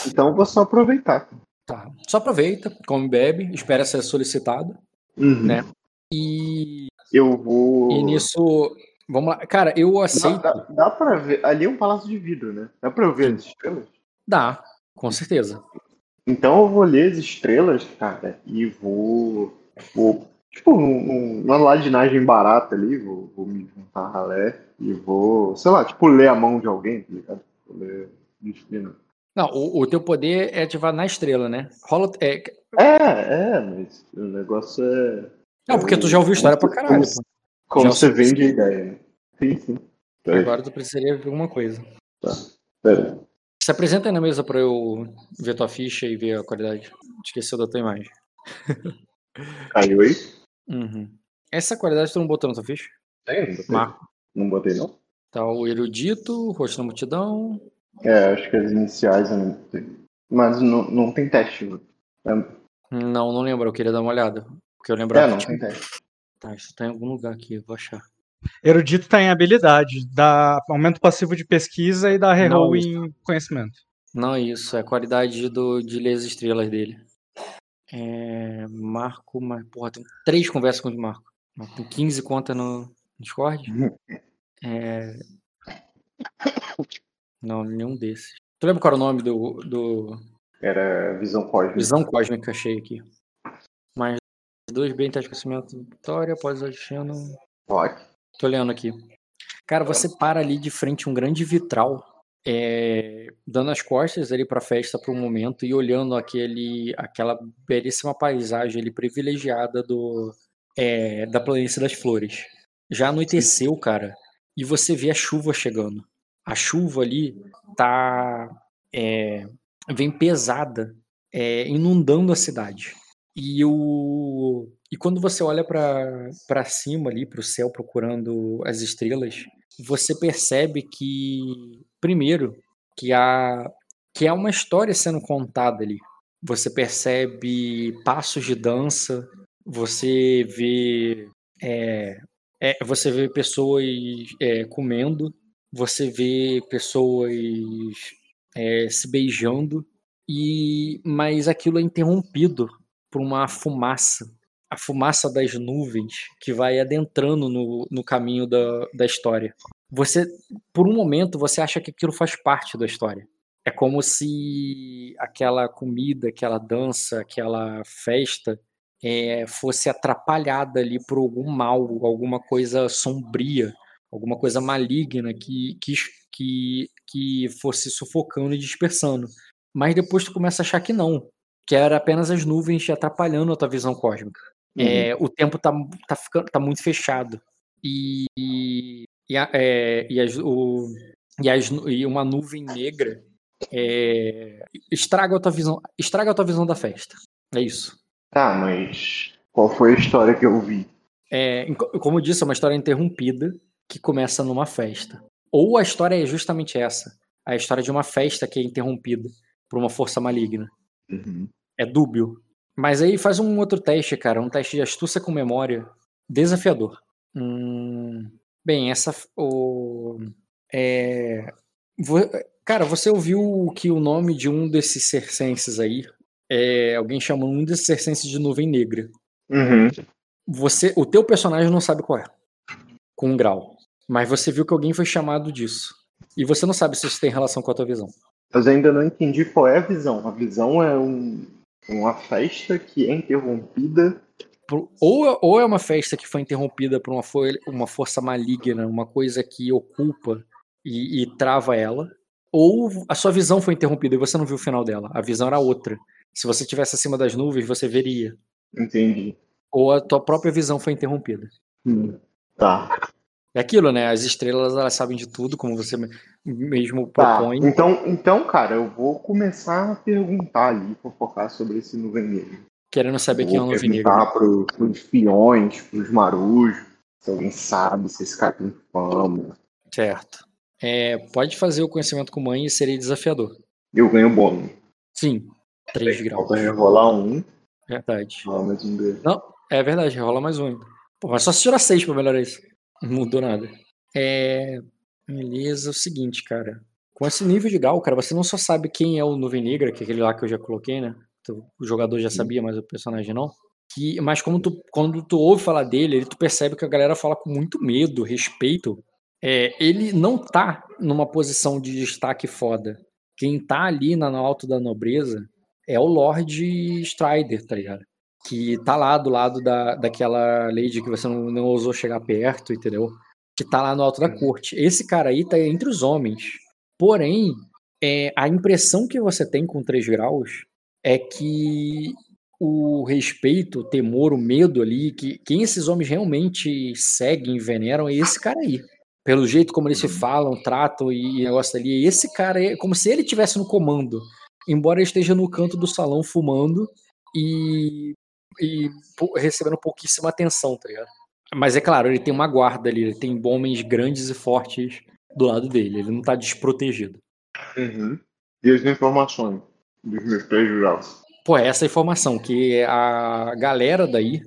Então eu vou só aproveitar. Tá, só aproveita, come bebe, espera ser solicitado, uhum. né? E... Eu vou... E nisso, vamos lá, cara, eu aceito... Dá, dá, dá pra ver, ali é um palácio de vidro, né? Dá pra eu ver as estrelas? Dá, com certeza. Então eu vou ler as estrelas, cara, e vou. vou tipo, uma ladinagem barata ali, vou, vou me juntar a ralé e vou, sei lá, tipo, ler a mão de alguém, tá ligado? Vou ler destino. Não, o, o, teu poder é ativar na estrela, né? Rola. É, é, é mas o negócio é. Não, porque tu já ouviu história pra caralho. Como, como você vende a ideia? Sim, sim. Agora tu precisaria ver alguma coisa. Tá, pera. Se apresenta aí na mesa para eu ver tua ficha e ver a qualidade. Esqueceu da tua imagem. Caiu aí? Uhum. Essa qualidade tu não botou na tua ficha? Tem, não botei. Marco. Não botei, não? Tá o erudito, rosto na multidão. É, acho que as iniciais eu não tenho. Mas não, não tem teste. Né? Não, não lembro. Eu queria dar uma olhada. Porque eu lembro. É, não, tipo... Tá, isso tá em algum lugar aqui, vou achar. Erudito tá em habilidade, dá aumento passivo de pesquisa e dá reroll em tá. conhecimento. Não, isso, é a qualidade do, de ler as estrelas dele. É, Marco, mas, porra, tem três conversas com o Marco. Tem 15 contas no Discord? Uhum. É... Não, nenhum desses. Tu lembra qual era o nome do. do... Era Visão Cósmica. Visão Cósmica, achei aqui. Mas 2, bem de crescimento, vitória, após achando. Pode. Tô lendo aqui. Cara, você para ali de frente um grande vitral, é, dando as costas ali para festa por um momento e olhando aquele, aquela belíssima paisagem ali privilegiada do, é, da planície das flores. Já anoiteceu, cara, e você vê a chuva chegando. A chuva ali tá é, vem pesada, é, inundando a cidade. E, o, e quando você olha para cima ali, para o céu, procurando as estrelas, você percebe que, primeiro, que há, que há uma história sendo contada ali. Você percebe passos de dança, você vê, é, é, você vê pessoas é, comendo, você vê pessoas é, se beijando, e mas aquilo é interrompido por uma fumaça, a fumaça das nuvens que vai adentrando no, no caminho da, da história. Você, por um momento, você acha que aquilo faz parte da história. É como se aquela comida, aquela dança, aquela festa é, fosse atrapalhada ali por algum mal, alguma coisa sombria, alguma coisa maligna que, que, que, que fosse sufocando e dispersando. Mas depois tu começa a achar que não, que era apenas as nuvens te atrapalhando a tua visão cósmica. Uhum. É, o tempo tá, tá, ficando, tá muito fechado. E, e, a, é, e, as, o, e, as, e uma nuvem negra é, estraga a tua visão, estraga a tua visão da festa. É isso. Tá, mas qual foi a história que eu vi? É, como eu disse, é uma história interrompida que começa numa festa. Ou a história é justamente essa, a história de uma festa que é interrompida por uma força maligna. Uhum. É dúbio. Mas aí faz um outro teste, cara, um teste de astúcia com memória desafiador. Hum, bem, essa o é, cara, você ouviu que o nome de um desses circenses aí é, alguém chamou um desses circenses de nuvem negra. Uhum. Você, o teu personagem não sabe qual é, com um grau, mas você viu que alguém foi chamado disso. E você não sabe se isso tem relação com a tua visão. Mas ainda não entendi qual é a visão. A visão é um, uma festa que é interrompida. Por, ou, ou é uma festa que foi interrompida por uma, uma força maligna, uma coisa que ocupa e, e trava ela, ou a sua visão foi interrompida e você não viu o final dela. A visão era outra. Se você estivesse acima das nuvens, você veria. Entendi. Ou a tua própria visão foi interrompida. Hum, tá. É aquilo, né? As estrelas elas sabem de tudo, como você mesmo tá. propõe. Então, então, cara, eu vou começar a perguntar ali, focar sobre esse nuvem negro. Querendo saber quem é o nuvem negro. Perguntar pro, pros fiões, pros marujos, se alguém sabe, se esse cara tem fama. Certo. É, pode fazer o conhecimento com mãe e seria desafiador. Eu ganho bônus. Sim, 3 graus. Falta rolar um. Verdade. Rola mais um D. Não, é verdade, rola mais um ainda. Pô, mas só se tirar 6 pra melhorar isso. Não mudou nada. É. Beleza, é o seguinte, cara. Com esse nível de grau, cara, você não só sabe quem é o Nuvem Negra, que é aquele lá que eu já coloquei, né? O jogador já sabia, mas o personagem não. Que, mas como tu, quando tu ouve falar dele, tu percebe que a galera fala com muito medo, respeito. É, ele não tá numa posição de destaque foda. Quem tá ali no alto da nobreza é o Lord Strider, tá ligado? Que tá lá do lado da, daquela lady que você não, não ousou chegar perto, entendeu? Que tá lá no alto da corte. Esse cara aí tá entre os homens. Porém, é, a impressão que você tem com 3 graus é que o respeito, o temor, o medo ali, que quem esses homens realmente seguem e veneram é esse cara aí. Pelo jeito como eles se falam, tratam e negócio ali, esse cara é como se ele tivesse no comando embora ele esteja no canto do salão fumando e, e recebendo pouquíssima atenção, tá ligado? Mas é claro, ele tem uma guarda ali, ele tem homens grandes e fortes do lado dele, ele não tá desprotegido. Uhum. E as informações dos meus graus? Pô, é essa informação, que a galera daí,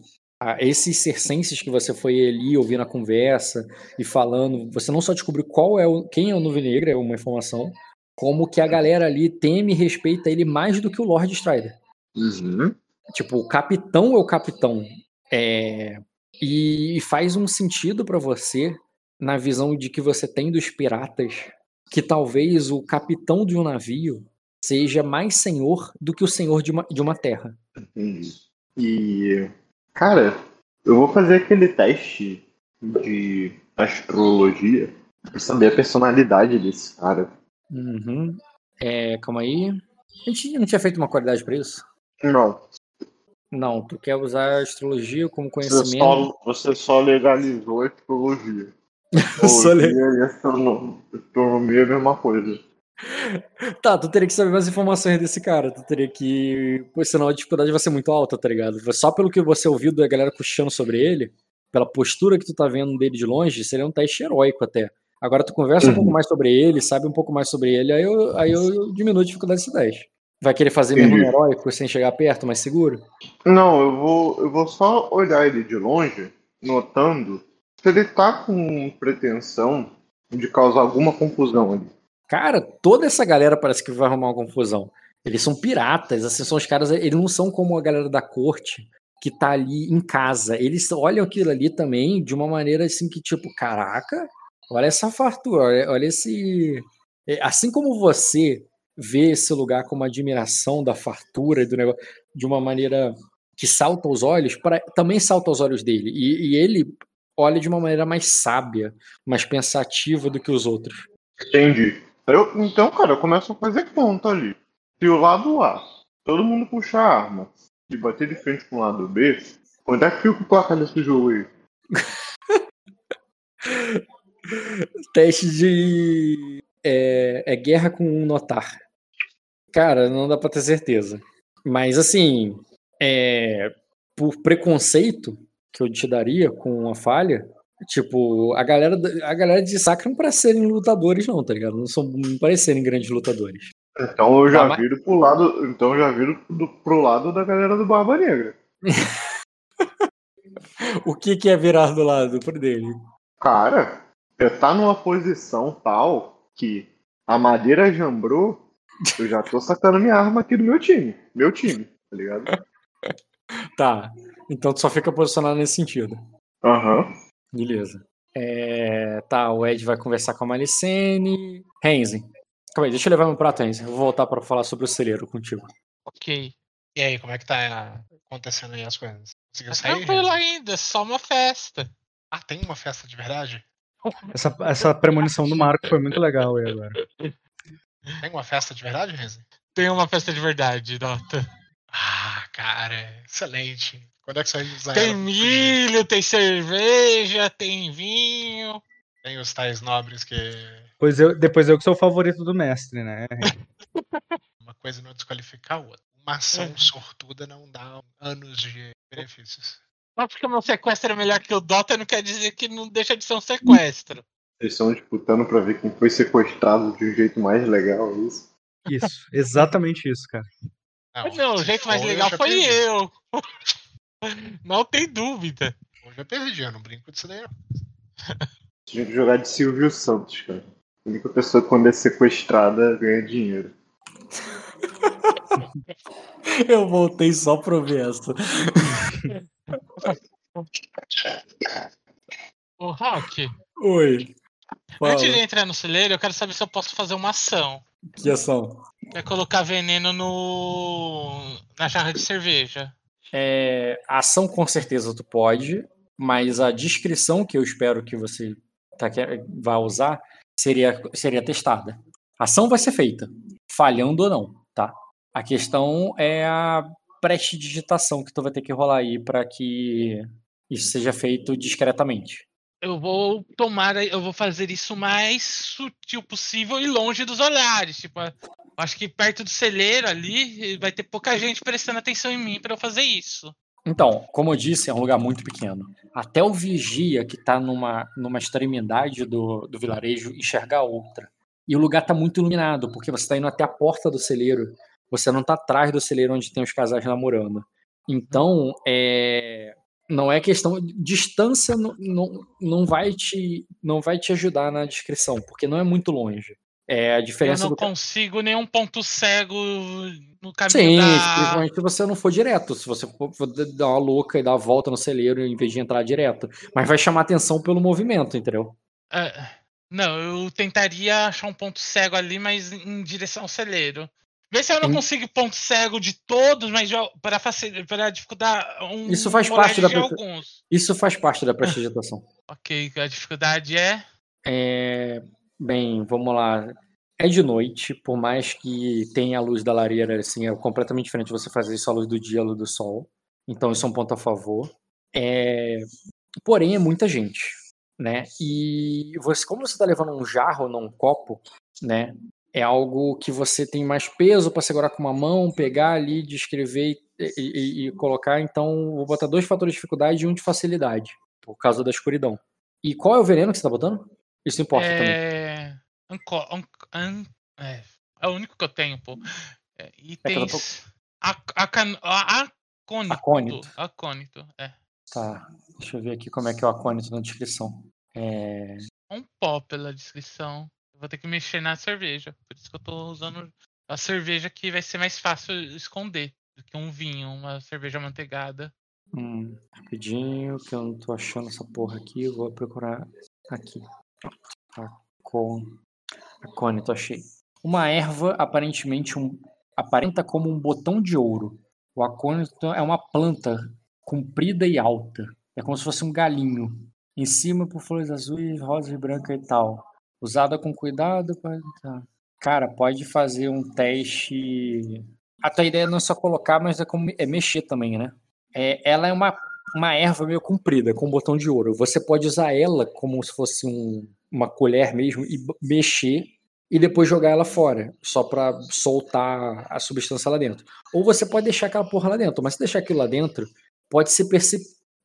esses circenses que você foi ali ouvindo a conversa e falando, você não só descobriu qual é o, quem é o Nuvem Negra, é uma informação, como que a galera ali teme e respeita ele mais do que o Lord Strider. Uhum. Tipo, o capitão é o capitão. É... E faz um sentido para você na visão de que você tem dos piratas que talvez o capitão de um navio seja mais senhor do que o senhor de uma, de uma terra. Entendi. E, cara, eu vou fazer aquele teste de astrologia pra saber a personalidade desse cara. Uhum. É, calma aí. A gente não tinha feito uma qualidade pra isso? Não. Não, tu quer usar a astrologia como conhecimento. Você só, você só legalizou a astrologia. [laughs] Astrologia e astronomia, é a mesma coisa. [laughs] Tá, tu teria que saber mais informações desse cara. Tu teria que. Pois senão a dificuldade vai ser muito alta, tá ligado? Só pelo que você ouviu da galera puxando sobre ele, pela postura que tu tá vendo dele de longe, seria um teste heróico até. Agora tu conversa uhum. um pouco uhum. mais sobre ele, sabe um pouco mais sobre ele, aí eu, aí eu diminuo a dificuldade desse teste. Vai querer fazer Entendi. mesmo heróico sem chegar perto, mais seguro? Não, eu vou, eu vou só olhar ele de longe, notando se ele tá com pretensão de causar alguma confusão ali. Cara, toda essa galera parece que vai arrumar uma confusão. Eles são piratas, assim, são os caras, eles não são como a galera da corte que tá ali em casa. Eles olham aquilo ali também de uma maneira assim que, tipo, caraca, olha essa fartura, olha, olha esse. É, assim como você vê esse lugar com uma admiração da fartura e do negócio de uma maneira que salta aos olhos, pra, também salta aos olhos dele. E, e ele olha de uma maneira mais sábia, mais pensativa do que os outros. Entendi. Eu, então, cara, eu começo a fazer conta ali. Se o lado A, todo mundo puxar a arma e bater de frente com o lado B, onde é que fica o placar desse jogo aí? [laughs] Teste de. É, é, guerra com um notar. Cara, não dá pra ter certeza. Mas assim, é, por preconceito que eu te daria com uma falha, Tipo, a galera, a galera de Sacra não parece serem lutadores, não, tá ligado? Não, são, não parecerem grandes lutadores. Então eu já tá, viro pro lado. Então eu já viro do, pro lado da galera do Barba Negra. [laughs] o que, que é virar do lado dele? Cara, você tá numa posição tal que a madeira jambrou, eu já tô sacando minha arma aqui do meu time. Meu time, tá ligado? [laughs] tá. Então tu só fica posicionado nesse sentido. Aham. Uhum. Beleza. É, tá, o Ed vai conversar com a Malicene. Renzi. Calma aí, deixa eu levar meu prato, Renzi. vou voltar para falar sobre o celeiro contigo. Ok. E aí, como é que tá acontecendo aí as coisas? Conseguiu tá sair? Tranquilo ainda, só uma festa. Ah, tem uma festa de verdade? Essa, essa premonição do Marco foi muito legal aí agora. [laughs] Tem uma festa de verdade, Renzi? Tem uma festa de verdade, Dota. Ah, cara, excelente. Quando é que usar Tem milho, tem cerveja, tem vinho. Tem os tais nobres que. Pois eu, depois eu que sou o favorito do mestre, né? [laughs] Uma coisa não desqualifica a outra. Uma ação é. sortuda não dá anos de benefícios. Só porque o meu sequestro é melhor que o Dota não quer dizer que não deixa de ser um sequestro. Eles estão disputando pra ver quem foi sequestrado de um jeito mais legal, é isso? Isso, exatamente isso, cara. Não, não o jeito mais legal foi perdi. eu. [laughs] Não tem dúvida. Eu já perdi, eu não brinco disso daí. Tinha que jogar de Silvio Santos, cara. A única pessoa que quando é sequestrada ganha dinheiro. [laughs] eu voltei só pro ver essa. [laughs] Ô, Rock. Oi. Fala. Antes de entrar no celeiro, eu quero saber se eu posso fazer uma ação. Que ação? É colocar veneno no na jarra de cerveja. É, a ação com certeza tu pode, mas a descrição que eu espero que você tá, vá usar seria, seria testada. A ação vai ser feita, falhando ou não, tá? A questão é a prestidigitação que tu vai ter que rolar aí para que isso seja feito discretamente. Eu vou tomar, eu vou fazer isso o mais sutil possível e longe dos olhares. Tipo, Acho que perto do celeiro ali vai ter pouca gente prestando atenção em mim para eu fazer isso. Então, como eu disse, é um lugar muito pequeno. Até o vigia que está numa, numa extremidade do, do vilarejo enxergar outra. E o lugar está muito iluminado, porque você está indo até a porta do celeiro. Você não está atrás do celeiro onde tem os casais namorando. Então, é, não é questão. Distância não, não, não, vai te, não vai te ajudar na descrição, porque não é muito longe. É a diferença. Eu não do... consigo nenhum ponto cego no caminho Sim, da... principalmente se você não for direto. Se você for dar uma louca e dar a volta no celeiro em vez de entrar direto. Mas vai chamar atenção pelo movimento, entendeu? É, não, eu tentaria achar um ponto cego ali, mas em direção ao celeiro. Vê se eu não consigo ponto cego de todos, mas para para dificultar um Isso faz parte da alguns. Isso faz parte da prestidigitação. [laughs] ok, a dificuldade é é Bem, vamos lá. É de noite, por mais que tenha a luz da lareira, assim, é completamente diferente você fazer isso à luz do dia, à luz do sol. Então isso é um ponto a favor. É... Porém, é muita gente, né? E você, como você está levando um jarro, não um copo, né? É algo que você tem mais peso para segurar com uma mão, pegar ali, descrever e, e, e, colocar. Então, vou botar dois fatores de dificuldade e um de facilidade, por causa da escuridão. E qual é o veneno que você tá botando? Isso importa é... também. É... é o único que eu tenho, pô. É, itens. É tô... Acônito. Acônito. Acônito, é. Tá, deixa eu ver aqui como é que é o acônito na descrição. É... Um pó pela descrição. Vou ter que mexer na cerveja. Por isso que eu tô usando a cerveja que vai ser mais fácil esconder do que um vinho, uma cerveja manteigada. Hum, rapidinho, que eu não tô achando essa porra aqui. Eu vou procurar aqui. Acon... Acônito, achei. Uma erva aparentemente um... aparenta como um botão de ouro. O acônito é uma planta comprida e alta. É como se fosse um galinho. Em cima por flores azuis, rosas, branca e tal. Usada com cuidado. Tá. Cara, pode fazer um teste. A tua ideia não é só colocar, mas é, como... é mexer também, né? É, ela é uma, uma erva meio comprida, com um botão de ouro. Você pode usar ela como se fosse um, uma colher mesmo e mexer e depois jogar ela fora, só para soltar a substância lá dentro. Ou você pode deixar aquela porra lá dentro, mas se deixar aquilo lá dentro, pode ser,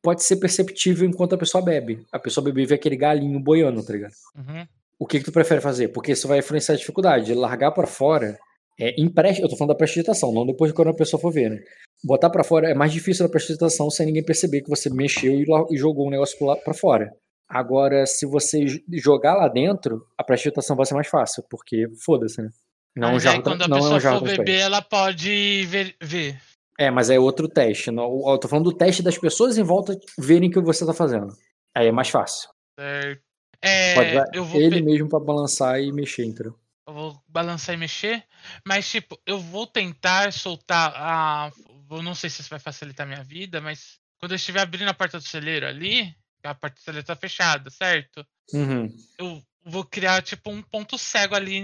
pode ser perceptível enquanto a pessoa bebe. A pessoa bebe vê aquele galinho boiando, tá ligado? Uhum. O que, que tu prefere fazer? Porque isso vai influenciar a dificuldade. Largar para fora é empréstimo. Eu tô falando da prestidigitação, não depois de quando a pessoa for ver, né? Botar para fora é mais difícil da prestidigitação sem ninguém perceber que você mexeu e jogou um negócio para fora. Agora, se você jogar lá dentro, a prestidigitação vai ser mais fácil, porque foda-se, né? Não, mas aí, quando a não pessoa é um for beber, ela pode ver, ver. É, mas é outro teste. Não, eu tô falando do teste das pessoas em volta verem o que você tá fazendo. Aí é mais fácil. Certo. É, eu vou ele mesmo para balançar e mexer, entendeu? Eu vou balançar e mexer, mas tipo, eu vou tentar soltar a. Eu não sei se isso vai facilitar a minha vida, mas quando eu estiver abrindo a porta do celeiro ali, a porta do celeiro tá fechada, certo? Uhum. Eu vou criar tipo um ponto cego ali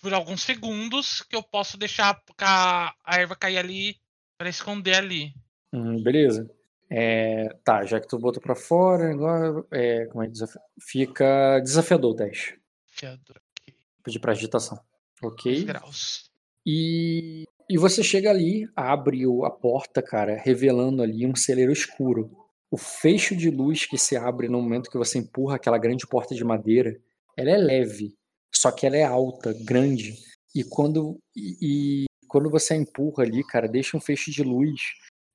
por alguns segundos que eu posso deixar a, a erva cair ali para esconder ali. Hum, beleza. É, tá, já que tu botou pra fora, agora é, como é desaf... fica desafiador o teste. Desafiador aqui. Pedir pra agitação. Ok. graus. E, e você chega ali, abre a porta, cara, revelando ali um celeiro escuro. O fecho de luz que se abre no momento que você empurra aquela grande porta de madeira, ela é leve, só que ela é alta, grande. E quando e, quando você empurra ali, cara, deixa um feixe de luz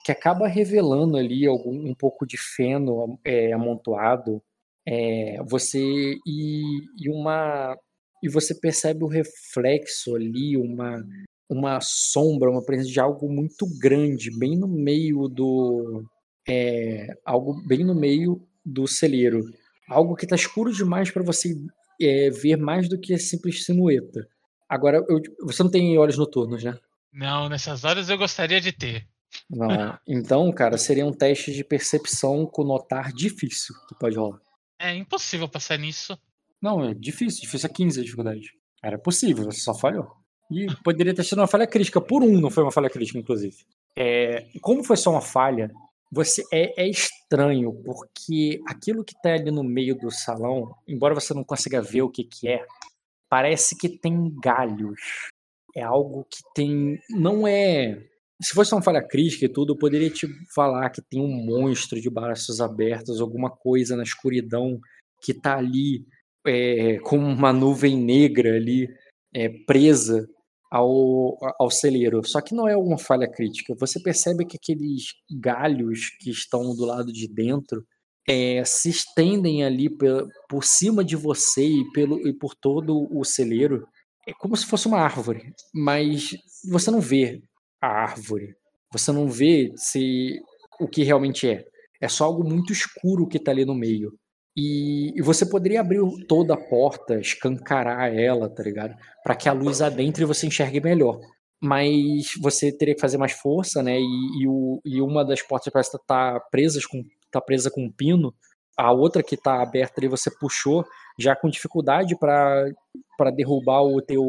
que acaba revelando ali algum, um pouco de feno é, amontoado. É, você e, e uma e você percebe o reflexo ali, uma uma sombra, uma presença de algo muito grande, bem no meio do é, algo bem no meio do celeiro, algo que está escuro demais para você é, ver mais do que a simples silhueta. Agora, eu, você não tem olhos noturnos, né? Não, nessas horas eu gostaria de ter. Não. Então, cara, seria um teste de percepção com notar difícil que pode rolar. É impossível passar nisso. Não, é difícil. Difícil é 15 a dificuldade. Era possível, você só falhou. E poderia ter sido uma falha crítica. Por um não foi uma falha crítica, inclusive. É, como foi só uma falha, você é, é, estranho, porque aquilo que está ali no meio do salão, embora você não consiga ver o que, que é, parece que tem galhos. É algo que tem. Não é. Se fosse uma falha crítica e tudo, eu poderia te falar que tem um monstro de braços abertos, alguma coisa na escuridão que está ali é, com uma nuvem negra ali é, presa ao, ao celeiro. Só que não é uma falha crítica. Você percebe que aqueles galhos que estão do lado de dentro é, se estendem ali por, por cima de você e, pelo, e por todo o celeiro. É como se fosse uma árvore, mas você não vê a árvore. Você não vê se o que realmente é. É só algo muito escuro que está ali no meio. E, e, você poderia abrir toda a porta, escancarar ela, tá ligado? Para que a luz adentre e você enxergue melhor. Mas você teria que fazer mais força, né? E, e, o, e uma das portas parece estar tá presa com, tá presa com um pino. A outra que está aberta ali você puxou, já com dificuldade para derrubar o teu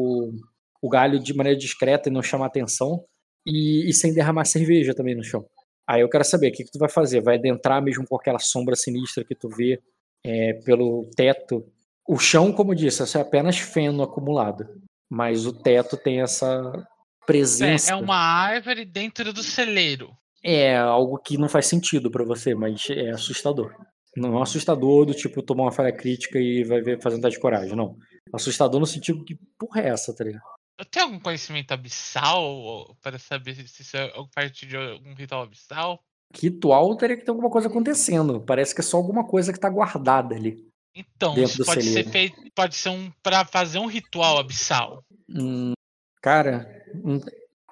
o galho de maneira discreta e não chamar atenção. E, e sem derramar cerveja também no chão. Aí eu quero saber, o que, que tu vai fazer? Vai adentrar mesmo com aquela sombra sinistra que tu vê é, pelo teto. O chão, como disse, é apenas feno acumulado. mas o teto tem essa presença. É, é uma árvore dentro do celeiro. É algo que não faz sentido para você, mas é assustador. Não é assustador do tipo tomar uma falha crítica e vai ver fazendo teste de coragem, não. Assustador no sentido que porra é essa, tá ligado? Eu tenho algum conhecimento abissal para saber se isso é parte de algum ritual abissal? Ritual teria que ter alguma coisa acontecendo. Parece que é só alguma coisa que tá guardada ali. Então, isso pode ser feito. Pode ser um. para fazer um ritual abissal. Hum, cara,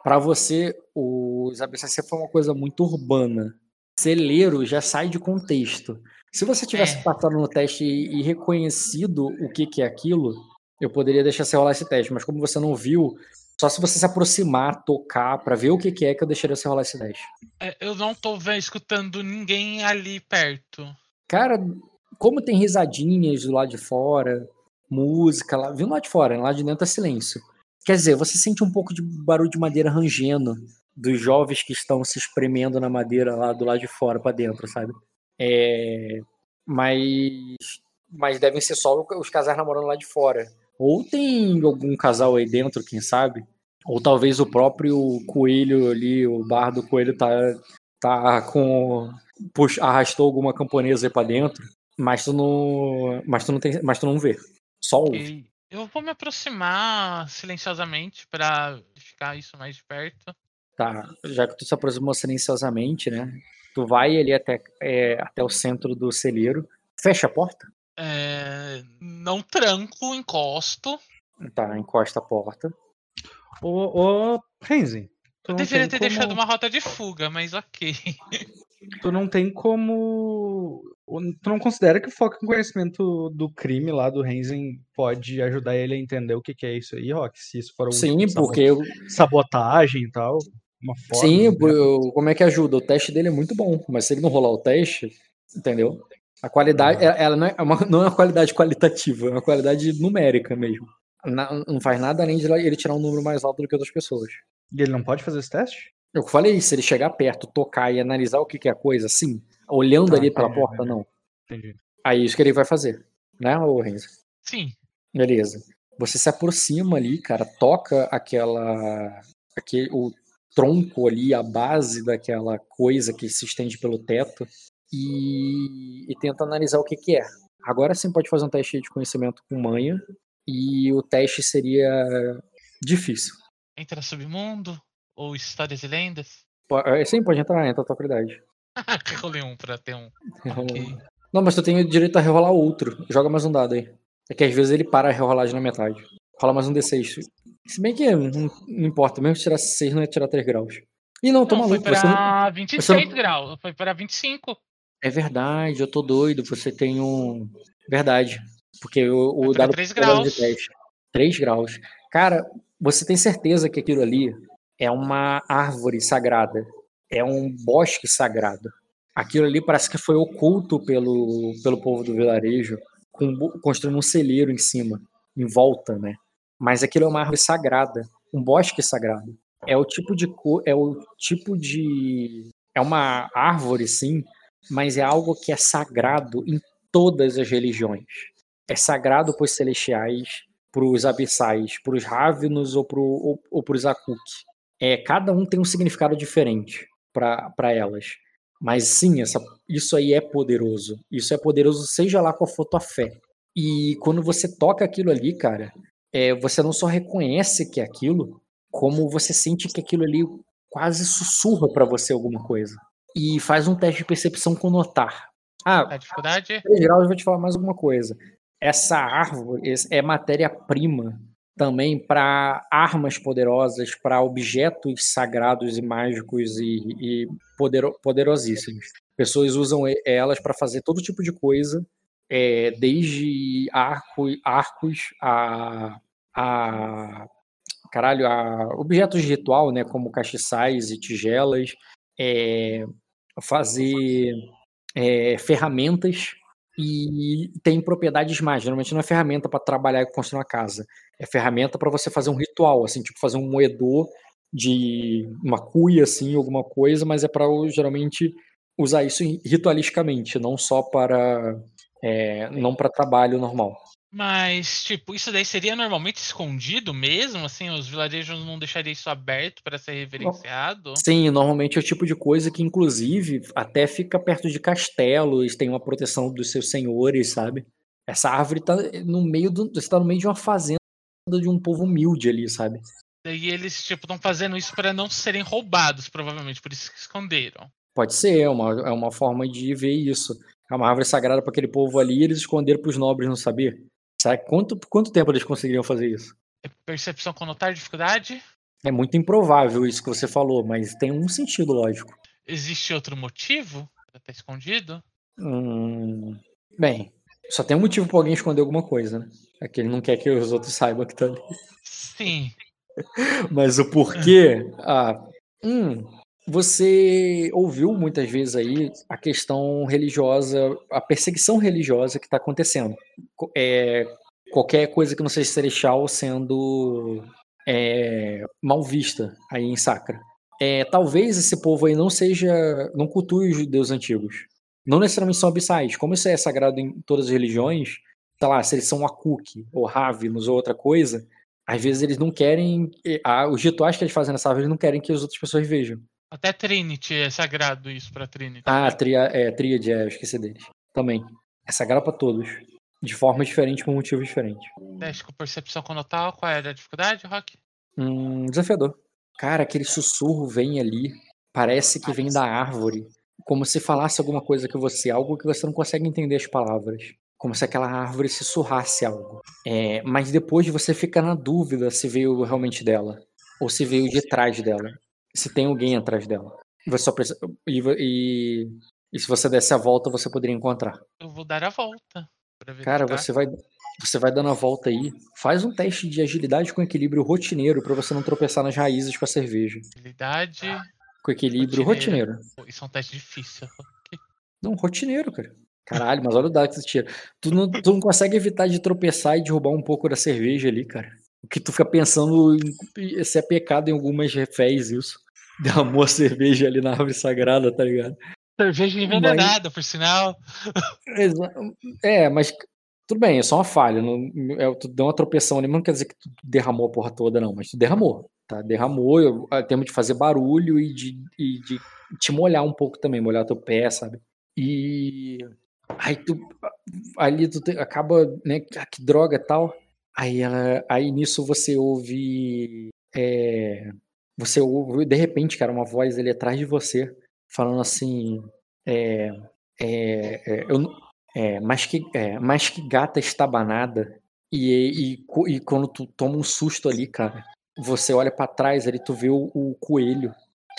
para você, os abissais foi uma coisa muito urbana. Celeiro já sai de contexto. Se você tivesse é. passado no teste e, e reconhecido o que, que é aquilo, eu poderia deixar você rolar esse teste, mas como você não viu, só se você se aproximar, tocar, para ver o que, que é que eu deixaria você rolar esse teste. É, eu não tô vendo, escutando ninguém ali perto. Cara, como tem risadinhas do lado de fora, música lá, viu lá de fora, lá de dentro é silêncio. Quer dizer, você sente um pouco de barulho de madeira rangendo dos jovens que estão se espremendo na madeira lá do lado de fora para dentro, sabe? É, mas, mas devem ser só os casais namorando lá de fora. Ou tem algum casal aí dentro, quem sabe? Ou talvez o próprio coelho ali, o bar do coelho tá, tá com. Puxa, arrastou alguma camponesa aí pra dentro, mas tu não. Mas tu não tem. Mas tu não vê. Só ouve. Eu vou me aproximar silenciosamente para ficar isso mais de perto. Tá, já que tu se aproximou silenciosamente, né? Tu vai ali até, é, até o centro do celeiro. Fecha a porta? É, não tranco, encosto. Tá, encosta a porta. Ô, ô Renzi. Eu deveria ter como... deixado uma rota de fuga, mas ok. [laughs] Tu não tem como. Tu não considera que o foco em conhecimento do crime lá do Renzen pode ajudar ele a entender o que, que é isso aí, Rock? Se isso for Sim, porque eu... sabotagem e tal. Uma forma, Sim, eu, como é que ajuda? O teste dele é muito bom, mas se ele não rolar o teste, entendeu? A qualidade, ah. ela não é, uma, não é uma qualidade qualitativa, é uma qualidade numérica mesmo. Não, não faz nada além de ele tirar um número mais alto do que outras pessoas. E ele não pode fazer esse teste? Eu falei, se ele chegar perto, tocar e analisar o que, que é a coisa, sim, olhando tá, ali pela é, porta, é, não. Entendi. Aí é isso que ele vai fazer, né, ô Renzo? Sim. Beleza. Você se aproxima ali, cara, toca aquela. Aquele, o tronco ali, a base daquela coisa que se estende pelo teto e, e tenta analisar o que, que é. Agora sim pode fazer um teste de conhecimento com manha e o teste seria difícil. Entra submundo ou histórias e lendas? É, sim, pode entrar, entra a tua qualidade. [laughs] Rolei um pra ter um. Okay. Não, mas tu tem o direito a rerolar outro. Joga mais um dado aí. É que às vezes ele para a rerolagem na metade. Rola mais um D6. Se bem que não, não importa, mesmo se tirar 6 não é tirar 3 graus. E não, tô não, maluco. Foi pra você 26 não... graus, foi pra 25. É verdade, eu tô doido. Você tem um. Verdade. Porque o, o dado 3 graus. de teste. 3 graus. Cara, você tem certeza que aquilo ali é uma árvore sagrada? É um bosque sagrado? Aquilo ali parece que foi oculto pelo, pelo povo do vilarejo, com, construindo um celeiro em cima, em volta, né? mas aquilo é uma árvore sagrada, um bosque sagrado. É o tipo de é o tipo de é uma árvore sim, mas é algo que é sagrado em todas as religiões. É sagrado para os celestiais, para os abissais, para os Ravenos ou para ou, ou os Akuk. É, cada um tem um significado diferente para elas. Mas sim, essa, isso aí é poderoso. Isso é poderoso, seja lá qual for tua fé. E quando você toca aquilo ali, cara, é, você não só reconhece que é aquilo, como você sente que aquilo ali quase sussurra para você alguma coisa. E faz um teste de percepção com notar. Ah, a dificuldade? Em geral, eu vou te falar mais alguma coisa. Essa árvore é matéria-prima também para armas poderosas, para objetos sagrados e mágicos e, e poder, poderosíssimos. Pessoas usam elas para fazer todo tipo de coisa é, desde arco, arcos a, a caralho, a objetos de ritual, né, como castiçais e tigelas, é, fazer é, ferramentas e tem propriedades mais. Geralmente não é ferramenta para trabalhar e construir uma casa, é ferramenta para você fazer um ritual, assim, tipo fazer um moedor de uma cuia, assim, alguma coisa, mas é para geralmente usar isso ritualisticamente, não só para é, não para trabalho normal. Mas, tipo, isso daí seria normalmente escondido mesmo? Assim, os vilarejos não deixariam isso aberto para ser reverenciado? Sim, normalmente é o tipo de coisa que, inclusive, até fica perto de castelos, tem uma proteção dos seus senhores, sabe? Essa árvore tá no meio do. Você tá no meio de uma fazenda de um povo humilde ali, sabe? E eles, tipo, estão fazendo isso para não serem roubados, provavelmente, por isso que esconderam. Pode ser, é uma, é uma forma de ver isso. É uma árvore sagrada para aquele povo ali eles esconderam para os nobres não saber. Sabe quanto, quanto tempo eles conseguiriam fazer isso? É percepção com notar dificuldade? É muito improvável isso que você falou, mas tem um sentido lógico. Existe outro motivo para estar escondido? Hum, bem, só tem um motivo para alguém esconder alguma coisa, né? É que ele não quer que os outros saibam que tá ali. Sim. [laughs] mas o porquê? Ah, hum, você ouviu muitas vezes aí a questão religiosa, a perseguição religiosa que está acontecendo. É, qualquer coisa que não seja celestial sendo é, mal vista aí em Sacra. É, talvez esse povo aí não seja, não cultue os judeus antigos. Não necessariamente são abissais. Como isso é sagrado em todas as religiões, sei lá, se eles são Akuk ou Ravinos ou outra coisa, às vezes eles não querem, ah, os rituais que eles fazem nessa árvore, eles não querem que as outras pessoas vejam. Até Trinity é sagrado isso pra Trinity. Ah, tria, é, Tríade, é, eu esqueci deles. Também. É sagrado pra todos. De forma diferente, com motivos diferentes. Teste com percepção conotal, qual era a dificuldade, Rock? Hum, desafiador. Cara, aquele sussurro vem ali. Parece que vem da árvore. Como se falasse alguma coisa que você. Algo que você não consegue entender as palavras. Como se aquela árvore sussurrasse algo. É, mas depois você fica na dúvida se veio realmente dela. Ou se veio de trás dela se tem alguém atrás dela. Você só precisa, e, e, e, se você desse a volta, você poderia encontrar. Eu vou dar a volta. Cara, você vai, você vai dando a volta aí. Faz um teste de agilidade com equilíbrio rotineiro para você não tropeçar nas raízes com a cerveja. Agilidade. Com equilíbrio rotineiro. rotineiro. Isso é um teste difícil. Não, rotineiro, cara. Caralho, mas olha o dado que você tira. Tu não, tu não consegue evitar de tropeçar e derrubar um pouco da cerveja ali, cara. O que tu fica pensando em, se é pecado em algumas reféns isso [laughs] derramou a cerveja ali na árvore sagrada, tá ligado? Cerveja envenenada, mas... por sinal. É, mas tudo bem, é só uma falha. Não, é, tu deu uma tropeção ali, mas não quer dizer que tu derramou a porra toda, não. Mas tu derramou, tá? Derramou, eu, temos de fazer barulho e de, e de te molhar um pouco também, molhar teu pé, sabe? E aí tu ali tu te, acaba, né, ah, que droga tal. Aí ela, aí nisso você ouve é, você ouve, de repente, cara, uma voz ali atrás de você, falando assim: é, é, é, eu, é, mas, que, é, mas que gata estabanada. E, e, e quando tu toma um susto ali, cara, você olha para trás ali, tu vê o, o, coelho,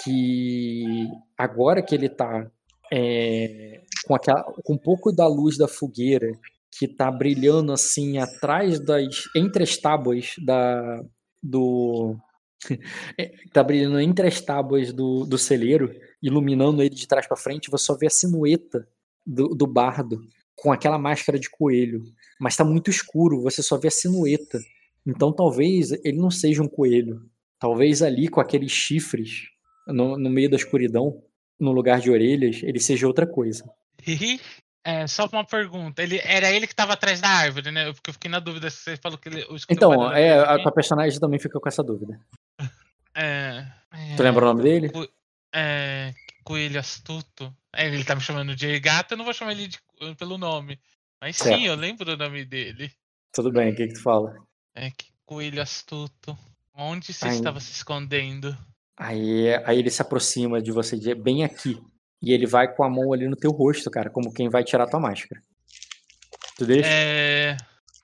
que agora que ele tá é, com, aquela, com um pouco da luz da fogueira, que tá brilhando assim atrás das. entre as tábuas da, do, [laughs] é, tá brilhando entre as tábuas do, do celeiro, iluminando ele de trás para frente, você só vê a silhueta do, do bardo com aquela máscara de coelho. Mas tá muito escuro, você só vê a silhueta. Então talvez ele não seja um coelho. Talvez ali com aqueles chifres no, no meio da escuridão, no lugar de orelhas, ele seja outra coisa. É, só uma pergunta. Ele, era ele que estava atrás da árvore, né? Porque eu fiquei na dúvida se você falou que ele. Então, é, a, a personagem também fica com essa dúvida. É, tu lembra o nome dele? É, Coelho Astuto. É, ele tá me chamando de gato, eu não vou chamar ele de, pelo nome. Mas certo. sim, eu lembro o nome dele. Tudo bem, o que, que tu fala? É que Coelho Astuto. Onde você aí, estava se escondendo? Aí, aí ele se aproxima de você, bem aqui. E ele vai com a mão ali no teu rosto, cara, como quem vai tirar tua máscara. Tu deixa? É,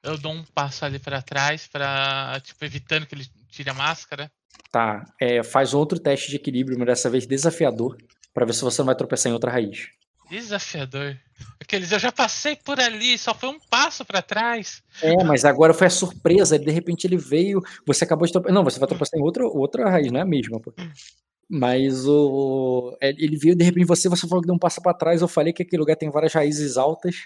eu dou um passo ali para trás, para tipo evitando que ele tire a máscara. Tá, é, faz outro teste de equilíbrio, mas dessa vez desafiador, para ver se você não vai tropeçar em outra raiz. Desafiador. Aqueles, eu já passei por ali, só foi um passo para trás. É, mas agora foi a surpresa, de repente ele veio, você acabou de tropeçar. Não, você vai tropeçar em outra, outra raiz, não é a mesma, pô. Mas o ele veio de repente você, você falou que deu um passo para trás, eu falei que aquele lugar tem várias raízes altas.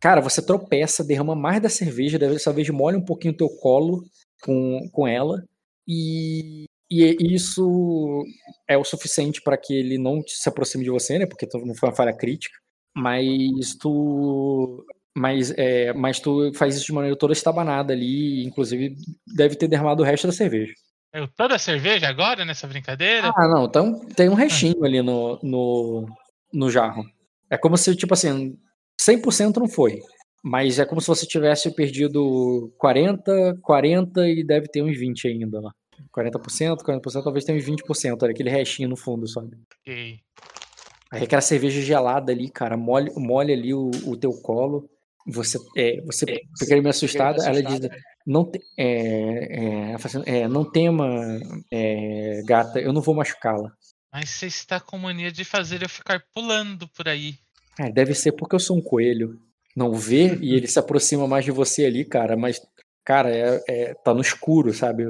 Cara, você tropeça, derrama mais da cerveja, dessa vez molha um pouquinho o teu colo com, com ela. E e isso é o suficiente para que ele não se aproxime de você, né? Porque não foi uma falha crítica. Mas tu Mas, é, mas tu faz isso de maneira toda estabanada ali, inclusive deve ter derramado o resto da cerveja. Eu toda a cerveja agora nessa brincadeira? Ah, não, então tem um restinho ali no, no, no jarro. É como se, tipo assim, 100% não foi. Mas é como se você tivesse perdido 40, 40 e deve ter uns 20 ainda lá. 40%, 40%, talvez tenha uns 20%, olha, aquele restinho no fundo, sabe? Ok. Aí aquela cerveja gelada ali, cara, molha, molha ali o, o teu colo. Você, é, você é, fica meio assustada, ela diz, não, te, é, é, assim, é, não tema, é, gata, eu não vou machucá-la. Mas você está com mania de fazer eu ficar pulando por aí. É, deve ser porque eu sou um coelho. Não vê e ele se aproxima mais de você ali, cara, mas, cara, é, é, tá no escuro, sabe?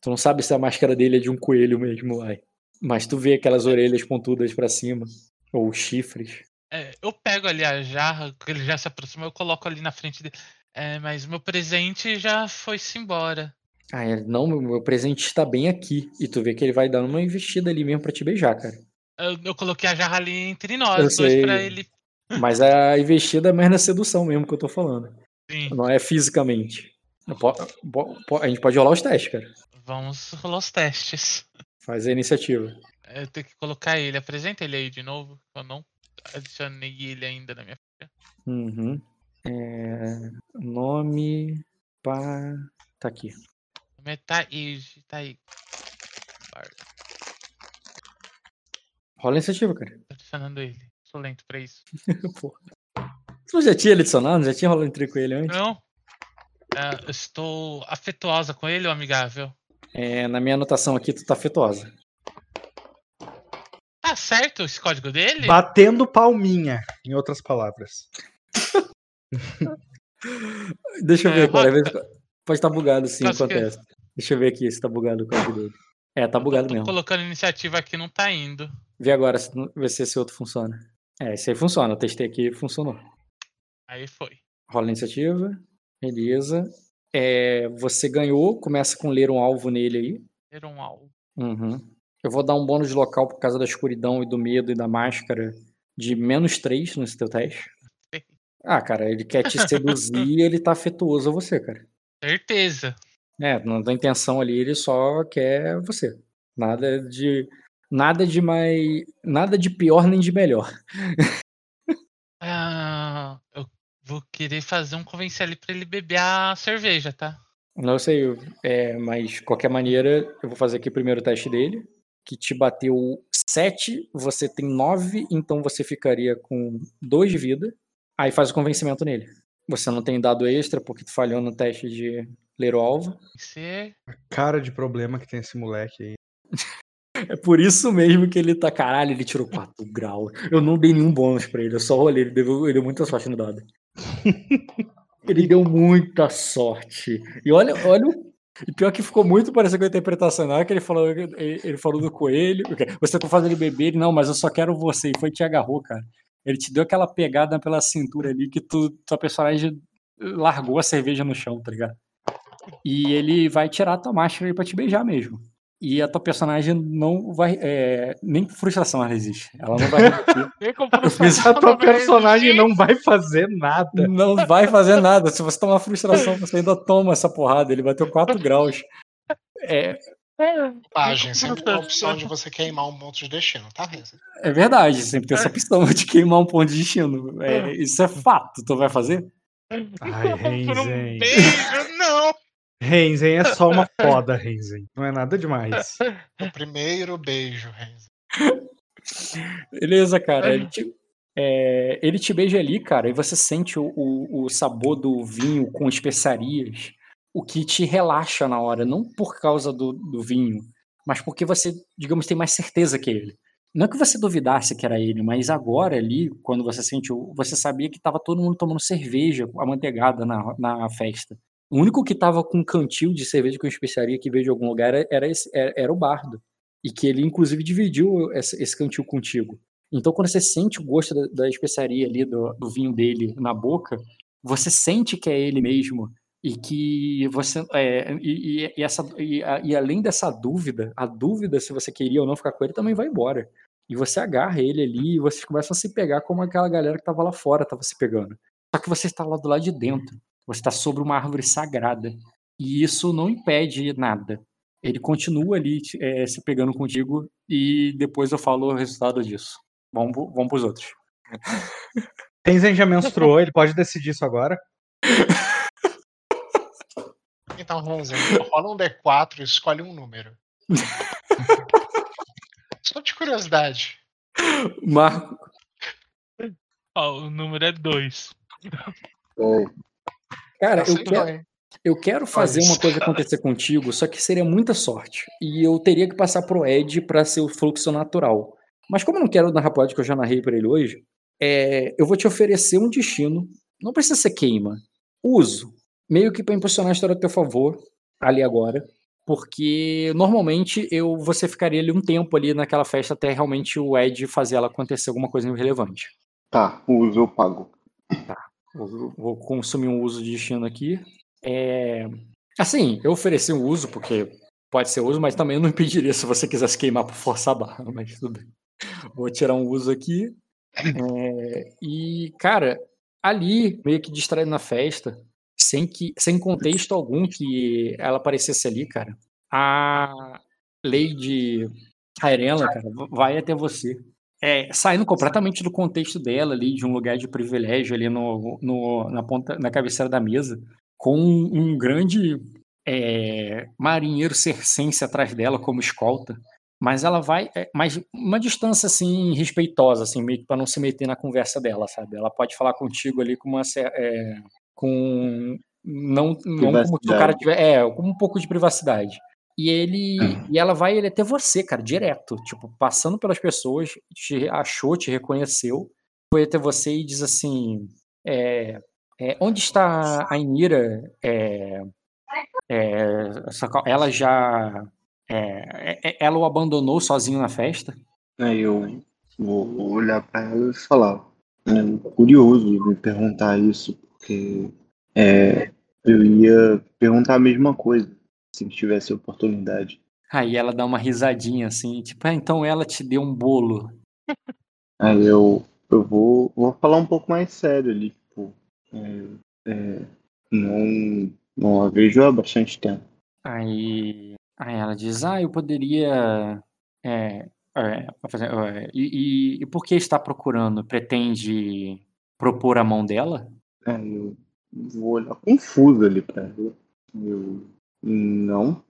Tu não sabe se a máscara dele é de um coelho mesmo lá. Mas tu vê aquelas orelhas pontudas para cima, ou chifres. É, eu pego ali a jarra, que ele já se aproximou, eu coloco ali na frente dele. É, mas meu presente já foi-se embora. Ah, é, não, meu, presente está bem aqui. E tu vê que ele vai dando uma investida ali mesmo pra te beijar, cara. Eu, eu coloquei a jarra ali entre nós, eu dois pra ele. Mas a investida é mais na sedução mesmo que eu tô falando. Sim. Não é fisicamente. A gente pode rolar os testes, cara. Vamos rolar os testes. Faz a iniciativa. Eu tenho que colocar ele. Apresenta ele aí de novo. Eu não adicionei ele ainda na minha ficha. Uhum. É... Nome. Pá. Tá aqui. Tá aí, tá aí. Rola a iniciativa, cara. Tô adicionando ele. Sou lento pra isso. [laughs] Tu já tinha adicionado? Já tinha rolado entre com ele antes? Não. É, estou afetuosa com ele ou amigável? É, na minha anotação aqui, tu tá afetuosa. Tá certo esse código dele? Batendo palminha, em outras palavras. [laughs] Deixa eu ver, é, cara. Pode estar tá bugado sim, acontece. Que... Deixa eu ver aqui se tá bugado o código dele. É, tá bugado tô mesmo. colocando iniciativa aqui, não tá indo. Vê agora, vê se esse outro funciona. É, esse aí funciona. Eu testei aqui e funcionou. Aí foi. Rola a iniciativa. Beleza. É, você ganhou, começa com ler um alvo nele aí. Ler um alvo. Uhum. Eu vou dar um bônus de local por causa da escuridão e do medo e da máscara de menos 3 nesse teu teste. Ah, cara, ele quer te seduzir e ele tá afetuoso a você, cara. Certeza. É, não tem intenção ali, ele só quer você. Nada de. Nada de mais. Nada de pior nem de melhor. [laughs] Ah, eu vou querer fazer um convencer ele pra ele beber a cerveja, tá? Não sei, é, mas de qualquer maneira, eu vou fazer aqui o primeiro teste dele que te bateu 7, você tem 9, então você ficaria com 2 de vida. Aí faz o convencimento nele. Você não tem dado extra porque tu falhou no teste de ler o alvo. Você... A cara de problema que tem esse moleque aí. É por isso mesmo que ele tá. Caralho, ele tirou 4 graus. Eu não dei nenhum bônus pra ele, eu só olhei, ele deu, ele deu muita sorte no dado. [laughs] ele deu muita sorte. E olha, olha o e pior que ficou muito parecido com a interpretação na que ele falou, ele falou do coelho. Você tá fazendo ele beber, ele, não, mas eu só quero você. E foi e te agarrou, cara. Ele te deu aquela pegada pela cintura ali que tu, tua personagem largou a cerveja no chão, tá ligado? E ele vai tirar a tua máscara pra te beijar mesmo. E a tua personagem não vai. É, nem frustração ela existe. Ela não vai. [laughs] a tua personagem não vai fazer nada. Não vai fazer nada. Se você tomar frustração, você ainda toma essa porrada. Ele bateu 4 [laughs] graus. É. Página, sempre tem a opção de você queimar um ponto de destino, tá, Renzo? É verdade, sempre tem essa opção de queimar um ponto de destino. É, isso é fato. Tu vai fazer? Ai, [laughs] Renzo. Um beijo, não! Renzen é só uma foda, Renzen. Não é nada demais. O primeiro beijo, Renzen. Beleza, cara. Ele te, é, ele te beija ali, cara, e você sente o, o, o, sabor do vinho com especiarias, o que te relaxa na hora, não por causa do, do vinho, mas porque você, digamos, tem mais certeza que ele. Não é que você duvidasse que era ele, mas agora ali, quando você sentiu, você sabia que estava todo mundo tomando cerveja amanteigada na, na festa. O único que tava com um cantil de cerveja com especiaria que veio de algum lugar era, esse, era, era o Bardo. E que ele, inclusive, dividiu esse, esse cantil contigo. Então, quando você sente o gosto da, da especiaria ali, do, do, vinho dele na boca, você sente que é ele mesmo. E que você. É, e, e, essa, e, e além dessa dúvida, a dúvida se você queria ou não ficar com ele também vai embora. E você agarra ele ali e vocês começam a se pegar como aquela galera que tava lá fora tava se pegando. Só que você está lá do lado de dentro. Você está sobre uma árvore sagrada. E isso não impede nada. Ele continua ali é, se pegando contigo e depois eu falo o resultado disso. Vamos, vamos pros outros. [laughs] Tenzin já menstruou, ele pode decidir isso agora. Então, Ronzen, rola um D4 e escolhe um número. [laughs] Só de curiosidade. Marco. Ó, o número é 2. Cara, eu Aceitou, quero, eu quero fazer uma coisa acontecer contigo, só que seria muita sorte. E eu teria que passar pro Ed pra ser o fluxo natural. Mas como eu não quero narrar pro Ed, que eu já narrei pra ele hoje, é, eu vou te oferecer um destino. Não precisa ser queima. Uso. Meio que pra impulsionar a história a teu favor, ali agora. Porque normalmente eu você ficaria ali um tempo ali naquela festa até realmente o Ed fazer ela acontecer alguma coisa relevante. Tá, o uso eu pago. Vou, consumir um uso de destino aqui. É, assim, eu ofereci um uso, porque pode ser uso, mas também eu não [laughs] impediria se você quisesse queimar por forçar a barra, [laughs] mas tudo bem. Vou tirar um uso aqui. É, e, cara, ali, meio que distraído na festa, sem, que, sem contexto algum que ela aparecesse ali, cara, a Lady Irela, cara, vai até você. É, saindo completamente do contexto dela ali, de um lugar de privilégio ali no, no, na ponta, na cabeceira da mesa, com um, grande é, marinheiro circense atrás dela como escolta. Mas ela vai, é, mas uma distância assim respeitosa, assim, meio que para não se meter na conversa dela, sabe? Ela pode falar contigo ali com uma é, com não, não como se o cara tiver, é, com um pouco de privacidade. E ele e ela vai ele até você, cara, direto, tipo, passando pelas pessoas, te achou, te reconheceu, foi até você e diz assim, é, é, onde está a Inira? É, é, ela já é, é- ela o abandonou sozinho na festa? Aí eu vou olhar pra ela e falar. É curioso me perguntar isso, porque é, eu ia perguntar a mesma coisa se tivesse oportunidade. Aí ela dá uma risadinha assim, tipo, ah, então ela te deu um bolo. [laughs] Aí eu, eu vou, vou falar um pouco mais sério ali, tipo, é, é, não, não a vejo há bastante tempo. Aí, aí ela diz, ah, eu poderia. é, é, fazer- é, e, e, e por que está procurando? Pretende propor a mão dela? Aí eu vou olhar confuso ali pra ela. Eu, não.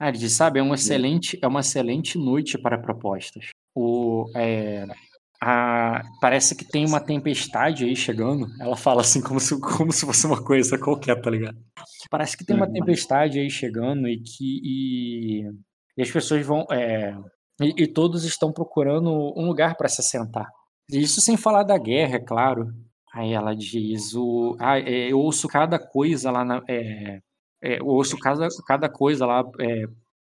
Ah, ele diz, sabe, é uma excelente, é uma excelente noite para propostas. O, é, a- parece que tem uma tempestade aí chegando. Ela fala assim como se, como se fosse uma coisa qualquer, tá ligado? Parece que tem uma Uhum. tempestade aí chegando e que e, e as pessoas vão é, e, e todos estão procurando um lugar para se assentar. Isso sem falar da guerra, é claro. Aí ela diz o, ah, é, eu ouço cada coisa lá na, é, é, ouço cada, cada coisa lá é,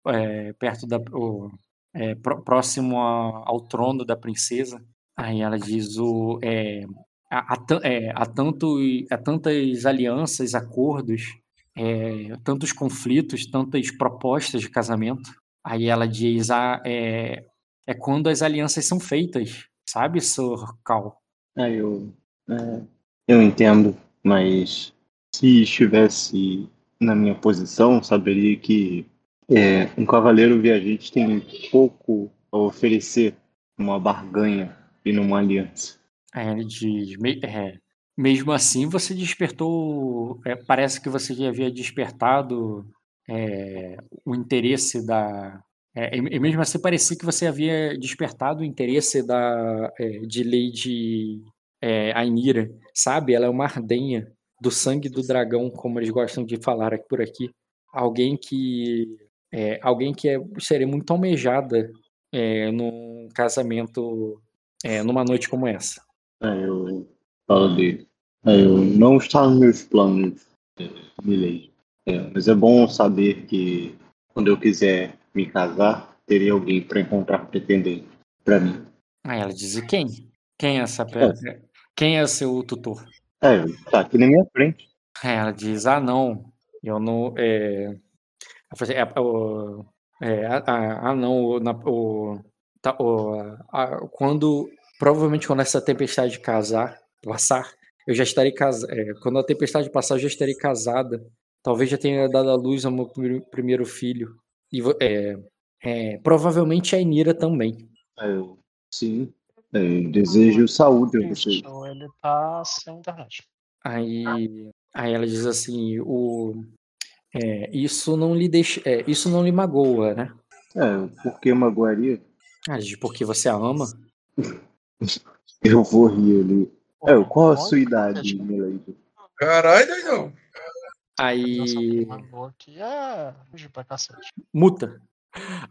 é, perto da o, é, pró- próximo a- ao trono da princesa. Aí ela diz o há, é, há tanto, há tantas alianças, acordos, tantos conflitos, tantas propostas de casamento. Aí ela diz ah, é, é quando as alianças são feitas, sabe, Sir Cal? Eu, é, eu entendo, mas se estivesse na minha posição, saberia que é, um cavaleiro viajante tem pouco a oferecer numa barganha e numa aliança. Aí ele diz, "Me- é, mesmo assim você despertou, é, parece que você já havia despertado é, o interesse da, é, e mesmo assim parecia que você havia despertado o interesse da, é, de Lady é, Ainira, sabe? Ela é uma ardenha do sangue do dragão, como eles gostam de falar aqui por aqui. Alguém que é, alguém que é, seria muito almejada é, num casamento, é, numa noite como essa. Aí eu falo dele. Aí eu não está nos meus planos, é, Milady. É, mas é bom saber que quando eu quiser me casar, teria alguém para encontrar pretendente para mim. Aí ela diz, e quem? Quem é essa Quem é seu tutor? É, tá aqui na minha frente. Aí ela diz, ah não, eu não. É... é, é, ah, ah, ah, não, na- o- tá, o- a- quando. Provavelmente quando essa tempestade casar, passar, eu já estarei casada. É, quando a tempestade passar, eu já estarei casada. Talvez já tenha dado à luz ao meu primeiro filho. E é, é, provavelmente a Enira também. É, sim. É, desejo saúde a você. Ele tá sem internet. Aí, aí ela diz assim: o, é, isso não lhe deixa, é, isso não lhe magoa, né? É, por que magoaria? Ah, porque você a ama? [laughs] Eu vou rir ali. É, qual a sua idade, Milady? Caralho, doidão. Aí. É. Muta.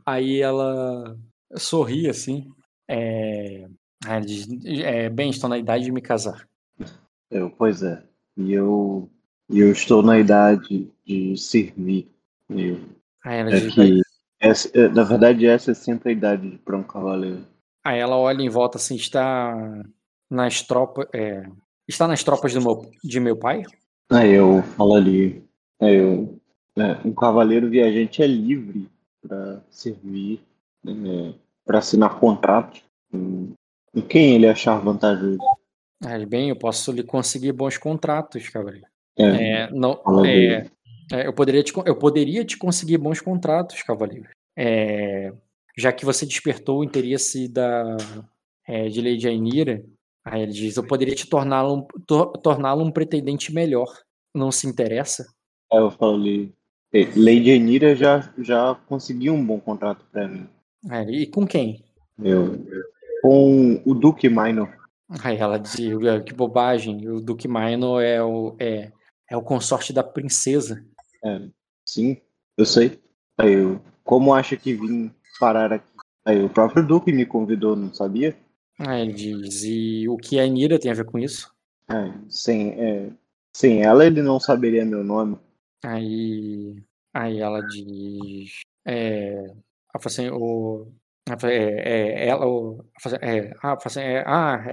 Aí ela sorri assim. É... Ela diz, é, bem, estou na idade de me casar. Eu, pois é. E eu, eu estou na idade de servir. Eu, Aí ela é diz, que essa, é, na verdade, essa é sempre a idade para um cavaleiro. Aí ela olha em volta assim, está nas tropas. É, está nas tropas do meu, de meu pai? Aí eu falo ali. Eu, é, um cavaleiro viajante é livre para servir, é, para assinar contrato com, com quem ele achar vantajoso. Ah, bem, eu posso lhe conseguir bons contratos, cavaleiro. É, É, não, é, é, eu, poderia te, eu poderia te conseguir bons contratos, cavaleiro. É, já que você despertou o interesse da, é, de Lady Ainira, aí ele diz, eu poderia te torná-lo um- tor- torná-lo um pretendente melhor. Não se interessa? Aí eu falo ali. "É, Lady Enira já, já conseguiu um bom contrato para mim. E com quem? Eu, com o Duque Minor. Aí ela diz, "Ah, que bobagem, o Duque Minor é o, é, é o consorte da princesa. É, sim, eu sei. Aí eu, como acha que vim parar aqui? Aí o próprio Duque me convidou, não sabia? Aí ele diz, e o que a Anira tem a ver com isso? É, sem, é, sem ela, ele não saberia meu nome. Aí, aí ela diz, é, ela assim, o, é, é, ela, é, ah, ela é, ah,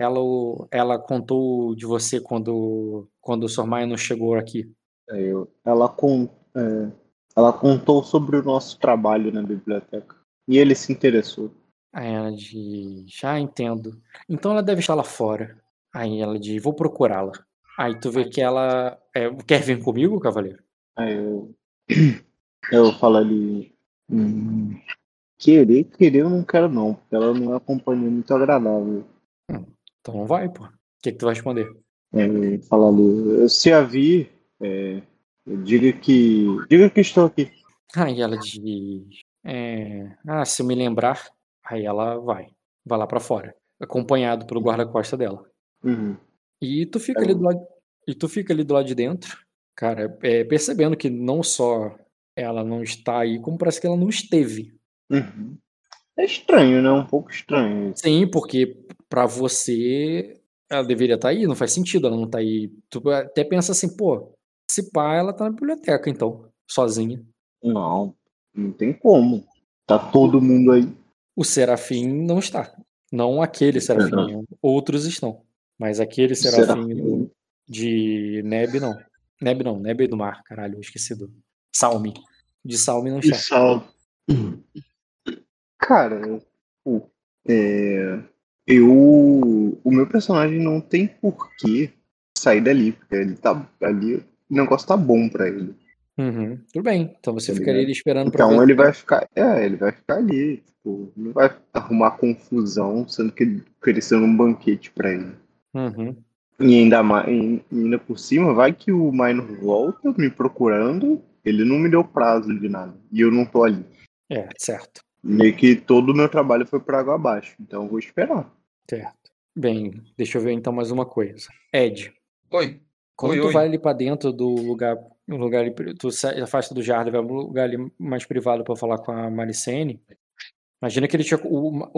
ela, contou de você quando, quando o. Maia não chegou aqui. Aí eu, ela, con, é, ela contou sobre o nosso trabalho na biblioteca. E ele se interessou. Aí ela diz, ah, entendo. Então ela deve estar lá fora. Aí ela diz, vou procurá-la. Aí tu vê que ela, é, quer vir comigo, cavaleiro? Aí eu, [clears throat] eu falo ali. "Hum, querer, querer eu não quero não, porque ela não é uma companhia muito agradável. Então não vai, pô. O que, que tu vai responder? É, fala ali, se a vir, é, diga que. Diga que estou aqui. Aí ela diz, é, ah, se eu me lembrar, aí ela vai, vai lá pra fora, acompanhado pelo guarda-costa dela. Uhum. E tu fica ali do lado, e tu fica ali do lado de dentro, cara, é, percebendo que não só ela não está aí, como parece que ela não esteve. Uhum. É estranho, né? Um pouco estranho. Sim, porque pra você ela deveria estar aí, não faz sentido ela não tá aí. Tu até pensa assim, pô, se pá, ela tá na biblioteca então, sozinha. Não, não tem como. Tá todo mundo aí. O Serafim não está. Não aquele Serafim, outros estão. Mas aquele Serafim do- de Neb não. Neb não, Neb é do mar, caralho, eu esqueci do. Salme. De Salme não está. sal. Cara, é, eu. O meu personagem não tem porquê sair dali, porque ele tá ali. O negócio tá bom pra ele. Uhum, tudo bem. Então você Tá ficaria ali esperando pra Então ver. ele vai ficar. É, ele vai ficar ali. Tipo, não vai arrumar confusão, sendo que ele oferecendo um banquete pra ele. Uhum. E ainda, mais, e ainda por cima, vai que o Minor volta me procurando, ele não me deu prazo de nada. E eu não tô ali. É, certo. Meio que todo o meu trabalho foi por água abaixo. Então eu vou esperar. Certo. Bem, deixa eu ver então mais uma coisa. Ed, Oi. quando Oi, tu oi. vai ali pra dentro do lugar, um lugar ali, tu se afasta do Jardim, vai pra um lugar ali mais privado pra falar com a Maricene. Imagina que ele te, ac- o,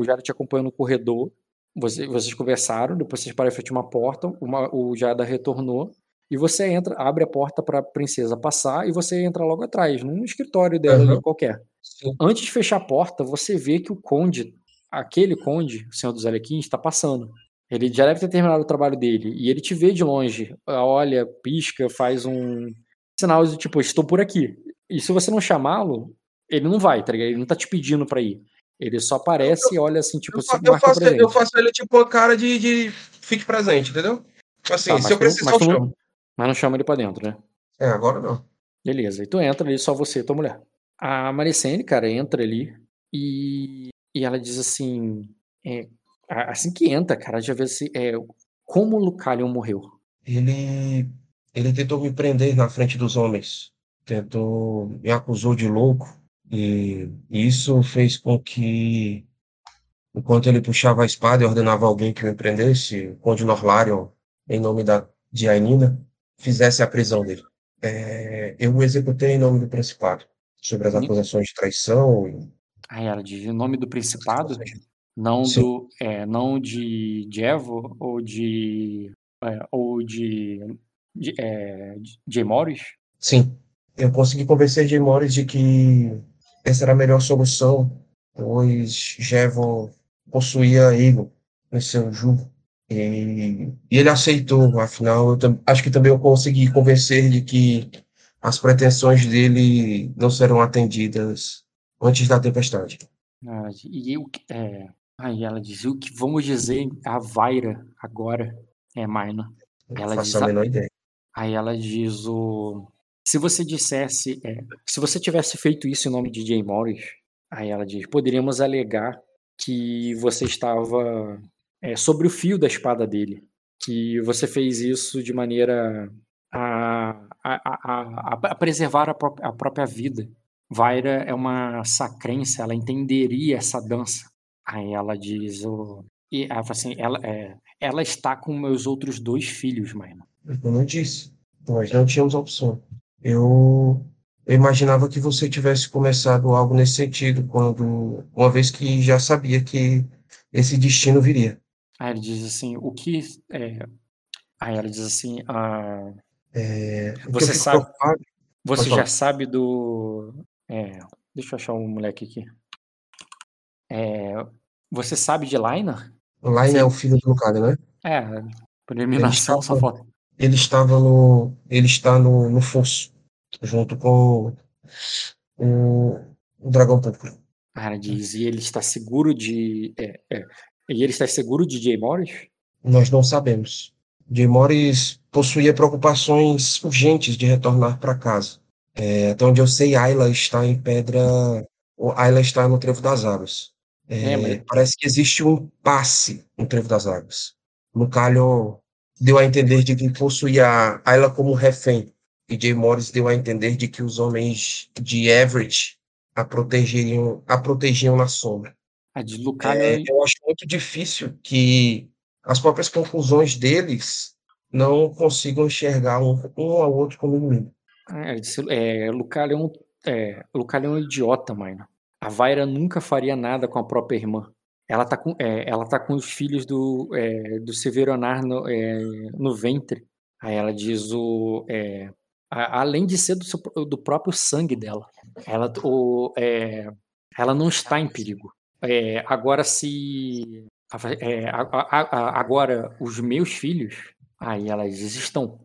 o Jardim te acompanhou no corredor. Você, vocês conversaram, depois vocês pararam em frente a uma porta, uma, o Jada retornou e você entra, abre a porta pra princesa passar e você entra logo atrás, num escritório dela Aham. qualquer. Sim. Antes de fechar a porta, você vê que o conde, aquele conde, o senhor dos Alequins, está passando. Ele já deve ter terminado o trabalho dele. E ele te vê de longe, olha, pisca, faz um sinal de tipo, estou por aqui. E se você não chamá-lo, ele não vai, tá ligado? Ele não tá te pedindo pra ir. Ele só aparece e olha assim, tipo, Eu, fa- eu faço, eu faço ele tipo cara de, de fique presente, entendeu? Assim, Tá, se eu precisar, eu chamo. Mas não chama ele pra dentro, né? É, agora não. Beleza, e tu entra ali, só você e tua mulher. A Maricene, cara, entra ali e, e ela diz assim: é, assim que entra, cara, já vê se, é, como o Lucalion morreu. Ele, ele tentou me prender na frente dos homens. Tentou, me acusou de louco. E isso fez com que, enquanto ele puxava a espada e ordenava alguém que me prendesse, o Conde Norlarion, em nome da, de Ainina, fizesse a prisão dele. É, eu o executei em nome do Principado, sobre as acusações de traição. E, Aí ela diz: em nome do Principado, não Sim. do, é, não de, de Evo ou de, é, ou de, de, é, de Morris. Sim, eu consegui convencer Jay Morris de que essa era a melhor solução, pois Jevo possuía Egon no seu jugo. E, e ele aceitou, afinal, eu acho que também eu consegui convencer de que as pretensões dele não serão atendidas antes da tempestade. Ah, e eu, é, aí ela diz: o que vamos dizer a Vaira agora é Maina. Ela faço diz a a- menor ideia. Aí ela diz o. Se você dissesse. é, se você tivesse feito isso em nome de Jay Morris, aí ela diz, poderíamos alegar que você estava é, sobre o fio da espada dele. Que você fez isso de maneira a, a, a, a- preservar a, pró- a própria vida. Vaira é uma sacrença, ela entenderia essa dança. Aí ela diz. O, e ela assim, ela, é, ela está com meus outros dois filhos, Maina. Eu não disse. Nós não tínhamos opção. Eu, eu imaginava que você tivesse começado algo nesse sentido, quando, uma vez que já sabia que esse destino viria. Aí ele diz assim, o que é... Aí ela diz assim, ah, É, Você sabe- preocupado- você já sabe do... é, deixa eu achar um moleque aqui. É, você sabe de Laina? Sim. é o filho do Lucado, né? É, por eliminação Ele só falta. Ele estava no. Ele está no, no fosso, junto com o, o Dragão Púrpura. Ela diz, e ele está seguro de... é, é, e ele está seguro de Jay Morris? Nós não sabemos. Jay Morris possuía preocupações urgentes de retornar para casa. É, até onde eu sei, Ayla está em pedra. Ayla está no Trevo das Águas. É, É, Parece que existe um passe no Trevo das Águas. Lucalho deu a entender de que possuía Ayla como refém. E Jay Morris deu a entender de que os homens de Everett a protegeriam, a protegiam na sombra. A de Lucalho... É, eu acho muito difícil que as próprias conclusões deles não consigam enxergar um, um ao outro como inimigo. Ah, ele disse, é, Lucalho é um, é, Lucalho é um idiota, Maina. A Vaira nunca faria nada com a própria irmã. Ela tá com, é, ela tá com os filhos do, é, do Severonar no, é, no ventre. Aí ela diz o. é, a- além de ser do, do próprio sangue dela. Ela, o, é, ela não está em perigo. É, agora, se. é, a- a- a- agora, os meus filhos. Aí ela diz: estão.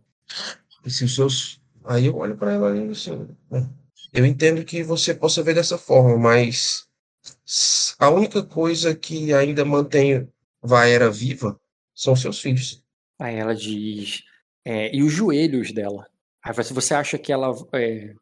Se os seus. Aí eu olho para ela e assim. "Bom, Eu entendo que você possa ver dessa forma, mas a única coisa que ainda mantém Vaera viva são seus filhos. Aí ela diz. é, e os joelhos dela? Aí você, acha que ela. É,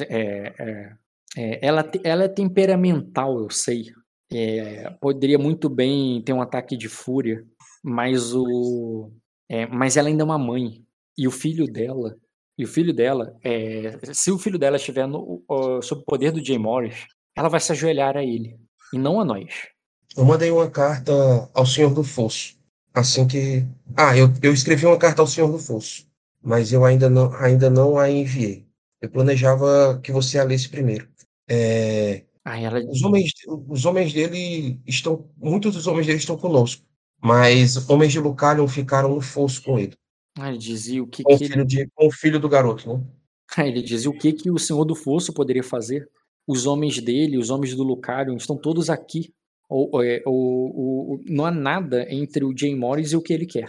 é, é, é, ela, te- ela é temperamental, eu sei. É, poderia muito bem ter um ataque de fúria, mas o. é, mas ela ainda é uma mãe. E o filho dela. E o filho dela. é, se o filho dela estiver no, ó, sob o poder do Jay Morris, ela vai se ajoelhar a ele. E não a nós. Eu mandei uma carta ao Senhor do Fosso. Assim que. Ah, eu, eu escrevi uma carta ao Senhor do Fosso, mas eu ainda não, ainda não a enviei. Eu planejava que você a lesse primeiro. É, Aí ela os, homens, os homens dele estão. Muitos dos homens dele estão conosco, mas homens de Lucalion ficaram no fosso com ele. aí ele dizia o que, Com o que ele filho, de, com o filho do garoto, né? [laughs] Ele dizia o que que o Senhor do Fosso poderia fazer? Os homens dele, os homens do Lucarion, estão todos aqui. Ou, ou, é, ou- não há nada entre o Jay Morris e o que ele quer.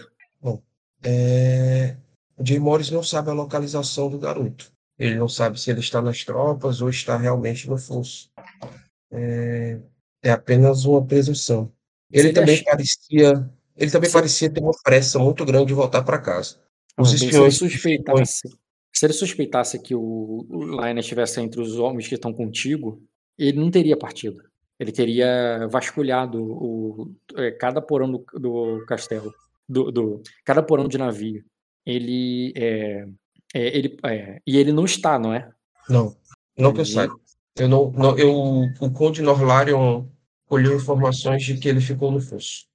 É, o Jay Morris não sabe a localização do garoto. Ele não sabe se ele está nas tropas ou está realmente no fosso. É, é apenas uma presunção. Ele ele também ach- parecia ele também parecia ter uma pressa muito grande de voltar para casa. Os Bem, se ele espiões suspeitasse, se ele suspeitasse que o, Lionel estivesse entre os homens que estão contigo, ele não teria partido. Ele teria vasculhado o, é, cada porão do, do castelo, do, do- cada porão de navio. Ele, é, é, ele é, e ele não está, não é? Não, não que eu saiba. Eu não, não, eu, o Conde Norlarion colheu informações de que ele ficou no fosso.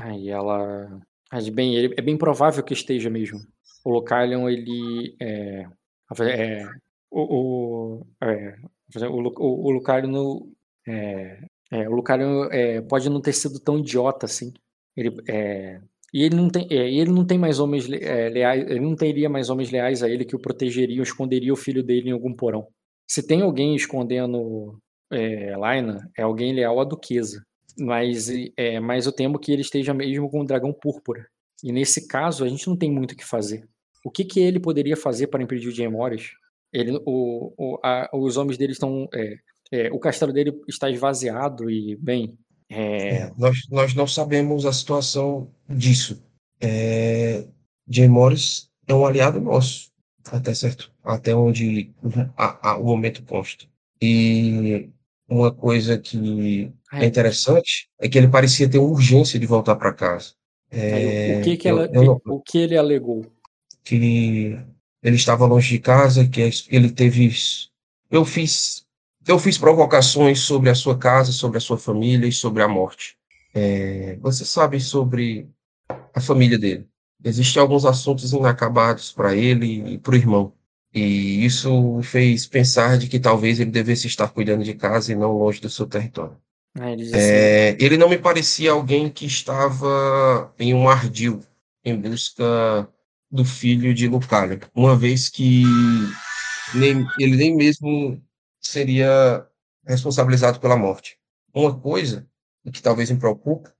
Aí ela. Mas bem, ele, é bem provável que esteja mesmo. O Localion, ele. É, é, o, o, é, o, o, o Lucario não. É, é, o Lucario é, pode não ter sido tão idiota assim. Ele, é, e ele não tem, é, ele não tem mais homens é, leais, ele não teria mais homens leais a ele que o protegeriam, esconderia o filho dele em algum porão. Se tem alguém escondendo é, Laina, é alguém leal à duquesa. Mas, é, mas eu temo que ele esteja mesmo com o dragão púrpura. E nesse caso, a gente não tem muito o que fazer. O que, que ele poderia fazer para impedir o Jay Morris? Ele, o, o, a- os homens dele estão. é, é, o castelo dele está esvaziado e, bem. é, Nós, nós não sabemos a situação disso. É, Jay Morris é um aliado nosso, até certo, até onde a- a- o momento consta. E uma coisa que é é, interessante é que ele parecia ter urgência de voltar para casa. é, o, É, que, que, eu- ela, eu não- o que ele alegou? que ele estava longe de casa, que ele teve. Eu fiz, eu fiz provocações sobre a sua casa, sobre a sua família e sobre a morte. É, você sabe sobre a família dele. Existem alguns assuntos inacabados para ele e para o irmão. E isso fez pensar de que talvez ele devesse estar cuidando de casa e não longe do seu território. Aí ele assim, É, ele não me parecia alguém que estava em um ardil em busca do filho de Lucário, uma vez que nem, ele nem mesmo seria responsabilizado pela morte. Uma coisa que talvez me preocupe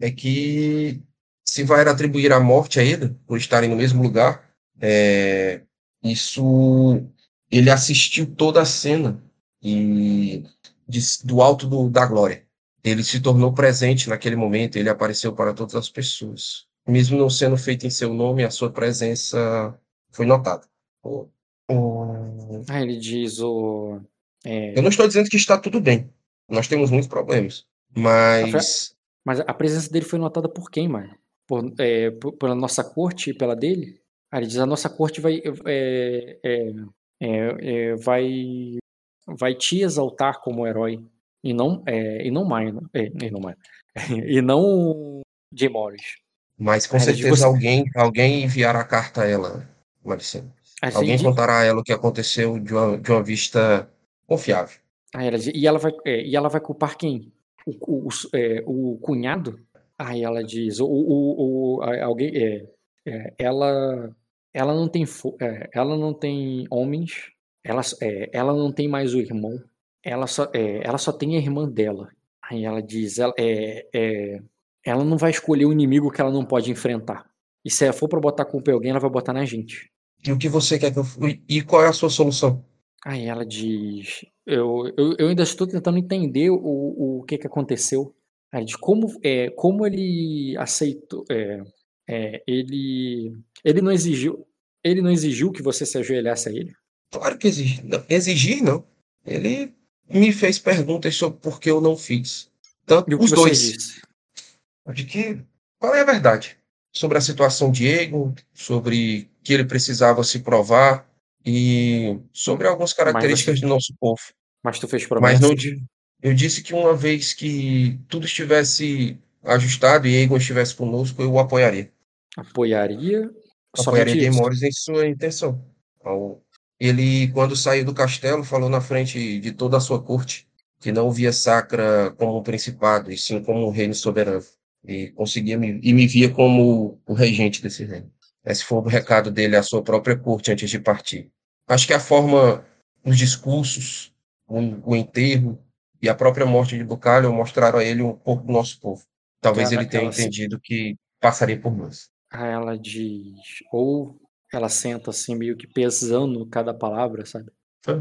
é que se vai atribuir a morte a ele por estarem no mesmo lugar, é, isso ele assistiu toda a cena e de- do alto do- da glória. Ele se tornou presente naquele momento, ele apareceu para todas as pessoas. Mesmo não sendo feito em seu nome, a sua presença foi notada. O- o- aí ele diz o. é, Eu não estou dizendo que está tudo bem. Nós temos muitos problemas. Mas Mas a presença dele foi notada por quem, mano? Por, é, por- pela nossa corte e pela dele? Aí ele diz, a nossa corte vai, é, é, é, é, vai, vai te exaltar como herói. E não, é, e não Minor. É, e não Minor. [laughs] e não Jay Morris. Mas com Aí, certeza você- alguém, alguém enviará a carta a ela, ele Alguém contará a ela o que aconteceu de uma, de uma vista confiável. Aí ela diz, e ela vai, é, e ela vai culpar quem? O, o, o, é, o cunhado? Aí ela diz, o, o, o- alguém, é, é, ela, ela não tem, é, ela não tem homens, ela, é, ela não tem mais o irmão, ela só, é, ela só tem a irmã dela. Aí ela diz, ela, é, é, ela não vai escolher o inimigo que ela não pode enfrentar. E se ela for pra botar culpa em alguém, ela vai botar na gente. E o que você quer que eu. E qual é a sua solução? Aí ela diz. Eu, eu, eu ainda estou tentando entender o, o que, que aconteceu. Aí diz como, é, como ele aceitou. É, é, ele, ele não exigiu. Ele não exigiu que você se ajoelhasse a ele. Claro que exigir. Não, exigir, não. Ele me fez perguntas sobre por que eu não fiz. Tanto E os você dois. disse? De que. Qual é a verdade? Sobre a situação de Diego, sobre que ele precisava se provar e sobre algumas características do nosso povo. Mas tu fez Mas promessas. não eu disse que uma vez que tudo estivesse ajustado e Egon estivesse conosco, eu o apoiaria. Apoiaria. Apoiaria Somente Game isso. Em sua intenção. Ele, quando saiu do castelo, falou na frente de toda a sua corte que não via Sacra como um principado, e sim como um reino soberano. E conseguia me, e me via como o regente desse reino. Esse foi o recado dele à sua própria corte antes de partir. Acho que a forma, os discursos, o, o enterro e a própria morte de Bucalho mostraram a ele um pouco do nosso povo. Talvez ele tenha entendido que passaria por nós. Ela diz. Ou ela senta assim, meio que pesando cada palavra, sabe?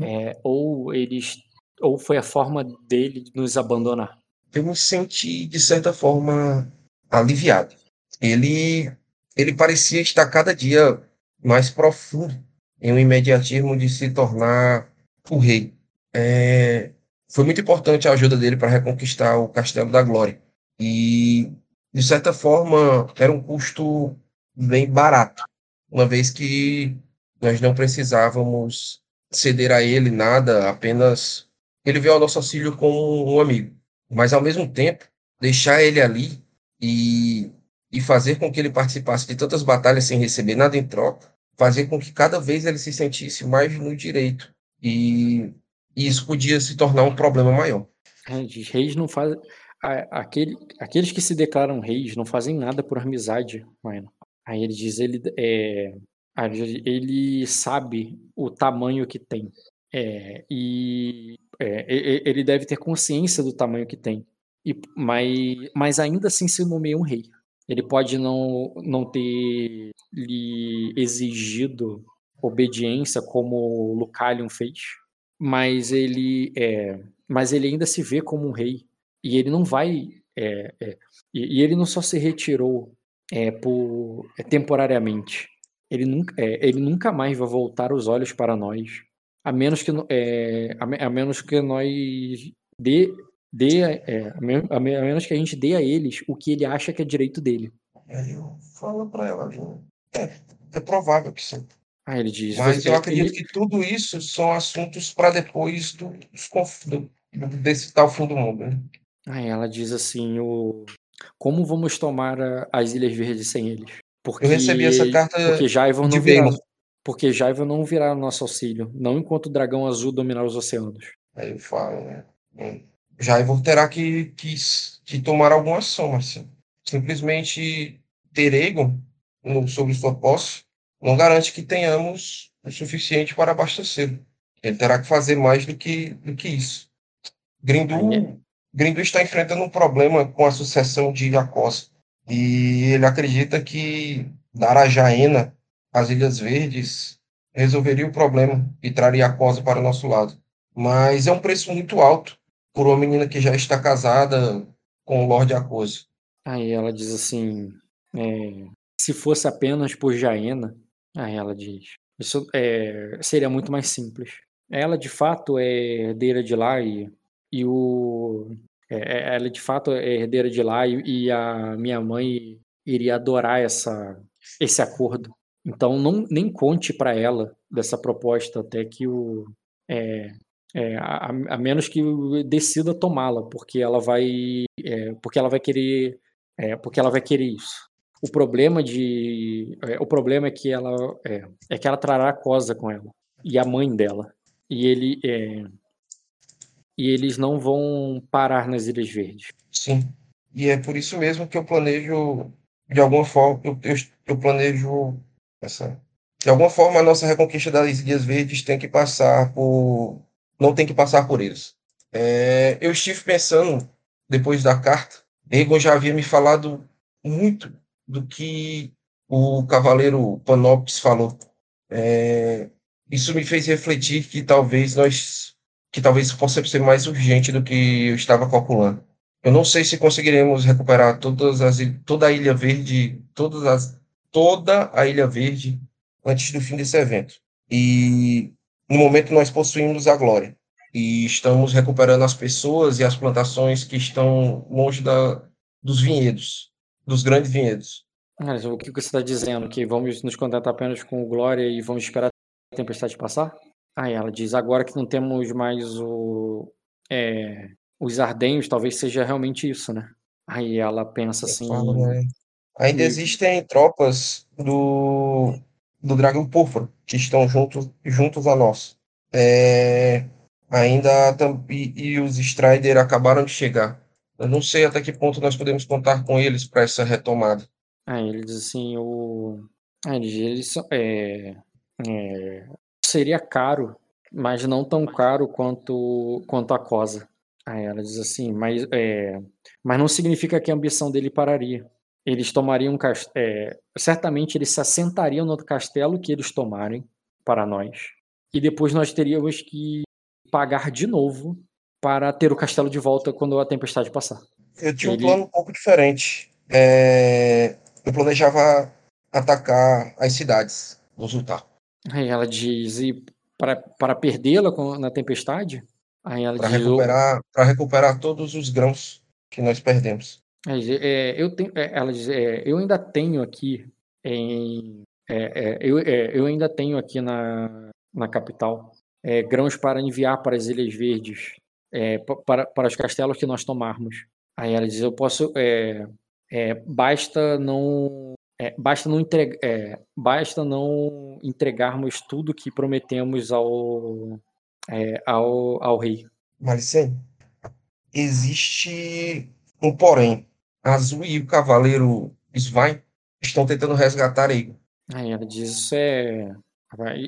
É, ou eles. Ou foi a forma dele de nos abandonar. eu me senti, de certa forma, aliviado. ele, ele parecia estar cada dia mais profundo em um imediatismo de se tornar o rei. É, foi muito importante a ajuda dele para reconquistar o Castelo da Glória. E, de certa forma, era um custo bem barato, uma vez que nós não precisávamos ceder a ele nada, apenas ele veio ao nosso auxílio como um amigo. Mas, ao mesmo tempo, deixar ele ali e, e fazer com que ele participasse de tantas batalhas sem receber nada em troca, fazer com que cada vez ele se sentisse mais no direito. E, e isso podia se tornar um problema maior. Reis não fazem. Aquele, aqueles que se declaram reis não fazem nada por amizade, mano. Aí ele diz, ele, é, ele sabe o tamanho que tem. É, e é, ele deve ter consciência do tamanho que tem. E, mas, mas ainda assim se nomeia um rei. Ele pode não, não ter lhe exigido obediência como Lucalion fez, mas ele é, mas ele ainda se vê como um rei e ele não vai é, é, e, e, ele não só se retirou é, por é, temporariamente, ele nunca, é, ele nunca mais vai voltar os olhos para nós, a menos que é, a, a, menos que nós dê, dê é, a, a, menos que a gente dê a eles o que ele acha que é direito dele. Aí eu falo para ela, é, é provável que sim. Ah, ele diz. Mas eu acredito ele... que tudo isso são assuntos para depois do, do, desse tal fim do mundo. Né? Ah, ela diz assim: o... como vamos tomar a, as Ilhas Verdes sem eles? Porque, eu recebi essa carta porque Jaiva não virá, porque Jaiva não virá nosso auxílio, não enquanto o dragão azul dominar os oceanos. Aí eu falo, né? Hum, Jaiva terá que, que, que tomar alguma ação, Marcelo. Simplesmente ter ego no, sobre sua posse não garante que tenhamos o suficiente para abastecer. Ele terá que fazer mais do que, do que isso. Grindu, Grindu está enfrentando um problema com a sucessão de Acosa. E ele acredita que dar a Jaena as Ilhas Verdes resolveria o problema e traria a para o nosso lado. Mas é um preço muito alto por uma menina que já está casada com o Lorde Acosa. Aí ela diz assim: é, se fosse apenas por Jaena, aí ela diz, isso é, seria muito mais simples. Ela de fato é herdeira de lá e, e o é, é, ela de fato é herdeira de lá e, e, a minha mãe iria adorar essa, esse acordo. Então não nem conte para ela dessa proposta até que o é, é, a, a, menos que decida tomá-la, porque ela vai é, porque ela vai querer é, porque ela vai querer isso. O problema de o problema é que ela é, que ela trará a Cosa com ela e a mãe dela e ele e eles não vão parar nas Ilhas Verdes. Sim. E é por isso mesmo que eu planejo, de alguma forma, eu, eu, eu planejo essa. De alguma forma, a nossa reconquista das Ilhas Verdes tem que passar por. Não tem que passar por eles. É, eu estive pensando, depois da carta, Egon já havia me falado muito do que o cavaleiro Panoptis falou. É, isso me fez refletir que talvez nós que talvez possa ser mais urgente do que eu estava calculando. Eu não sei se conseguiremos recuperar todas as, toda a Ilha Verde, todas as, toda a Ilha Verde antes do fim desse evento. E no momento nós possuímos a glória e estamos recuperando as pessoas e as plantações que estão longe da, dos vinhedos, dos grandes vinhedos. Mas o que você está dizendo? Que vamos nos contentar apenas com glória e vamos esperar a tempestade passar? Aí ela diz, agora que não temos mais o, é, os ardenhos, talvez seja realmente isso, né? Aí ela pensa assim. Falo, né? Ainda e... existem tropas do, do Dragão Púrpura que estão juntos, juntos a nós. É, ainda e, e os Strider acabaram de chegar. Eu não sei até que ponto nós podemos contar com eles para essa retomada. Aí ele diz assim, o. Eles, eles são, é, é, seria caro, mas não tão caro quanto, quanto a Cosa. Aí ela diz assim, mas, é, mas não significa que a ambição dele pararia. Eles tomariam é, certamente eles se assentariam no castelo que eles tomarem para nós. E depois nós teríamos que pagar de novo para ter o castelo de volta quando a tempestade passar. Eu tinha Ele... um plano um pouco diferente. É... eu planejava atacar as cidades do Zultar. Aí ela diz, e para, para perdê-la na tempestade? Aí ela para diz, recuperar, para recuperar todos os grãos que nós perdemos. É, eu tenho, é, ela diz, é, eu ainda tenho aqui em, é, é, eu, é, eu ainda tenho aqui na, na capital grãos para enviar para as Ilhas Verdes, para, para os castelos que nós tomarmos. Aí ela diz, eu posso, basta não é, basta, não entregar, é, basta não entregarmos tudo que prometemos ao, é, ao, ao rei. Malicene, existe um porém. Azul e o cavaleiro Svein estão tentando resgatar ele. Aí ela diz: Isso é,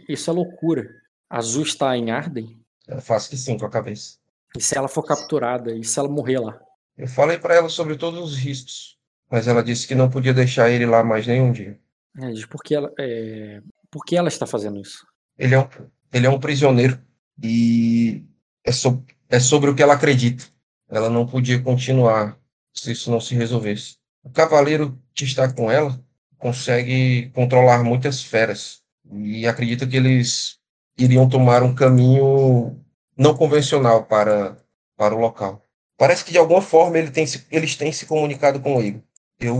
isso é loucura. Azul está em Arden? Eu faço que sim com a cabeça. E se ela for capturada? E se ela morrer lá? Eu falei para ela sobre todos os riscos. Mas ela disse que não podia deixar ele lá mais nenhum dia. É, diz por que ela, é... por que ela está fazendo isso? Ele é um, ele é um prisioneiro e é, so, é sobre o que ela acredita. Ela não podia continuar se isso não se resolvesse. O cavaleiro que está com ela consegue controlar muitas feras e acredita que eles iriam tomar um caminho não convencional para, para o local. Parece que de alguma forma ele tem, eles têm se comunicado com ele. Eu,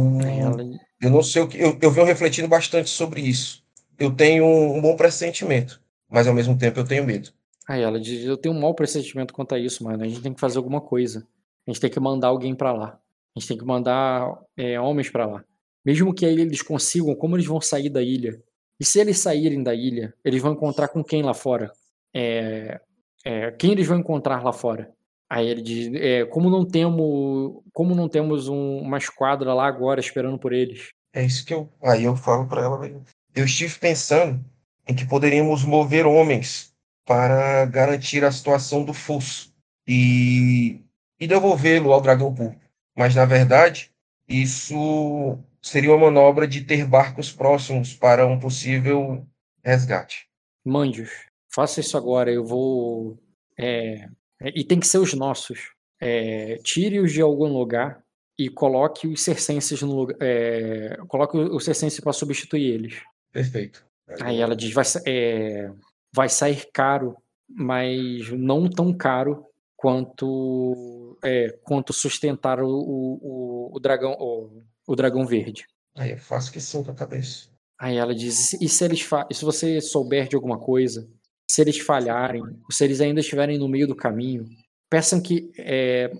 eu não sei o que. Eu, eu venho refletindo bastante sobre isso. Eu tenho um, bom pressentimento, mas ao mesmo tempo eu tenho medo. Aí ela diz: Eu tenho um mau pressentimento quanto a isso, mano. A gente tem que fazer alguma coisa. A gente tem que mandar alguém para lá. A gente tem que mandar é, homens para lá. Mesmo que aí eles consigam, como eles vão sair da ilha? E se eles saírem da ilha, eles vão encontrar com quem lá fora? É, é, quem eles vão encontrar lá fora? Aí ele diz, é, como não temos, como não temos um, uma esquadra lá agora esperando por eles? É isso que eu, aí eu falo para ela, eu estive pensando em que poderíamos mover homens para garantir a situação do fosso e, e devolvê-lo ao dragão púrpura. Mas na verdade, isso seria uma manobra de ter barcos próximos para um possível resgate. Mandios, faça isso agora. Eu vou é, e tem que ser os nossos. É, Tire-os de algum lugar e coloque os circenses no lugar. É, coloque os circenses para substituir eles. Perfeito. Aí ela diz: vai, é, vai sair caro, mas não tão caro quanto é, quanto sustentar o, o, o dragão o, o, dragão verde. Aí eu faço que com a cabeça. Aí ela diz: e se eles se você souber de alguma coisa, se eles falharem, se eles ainda estiverem no meio do caminho, peçam que é,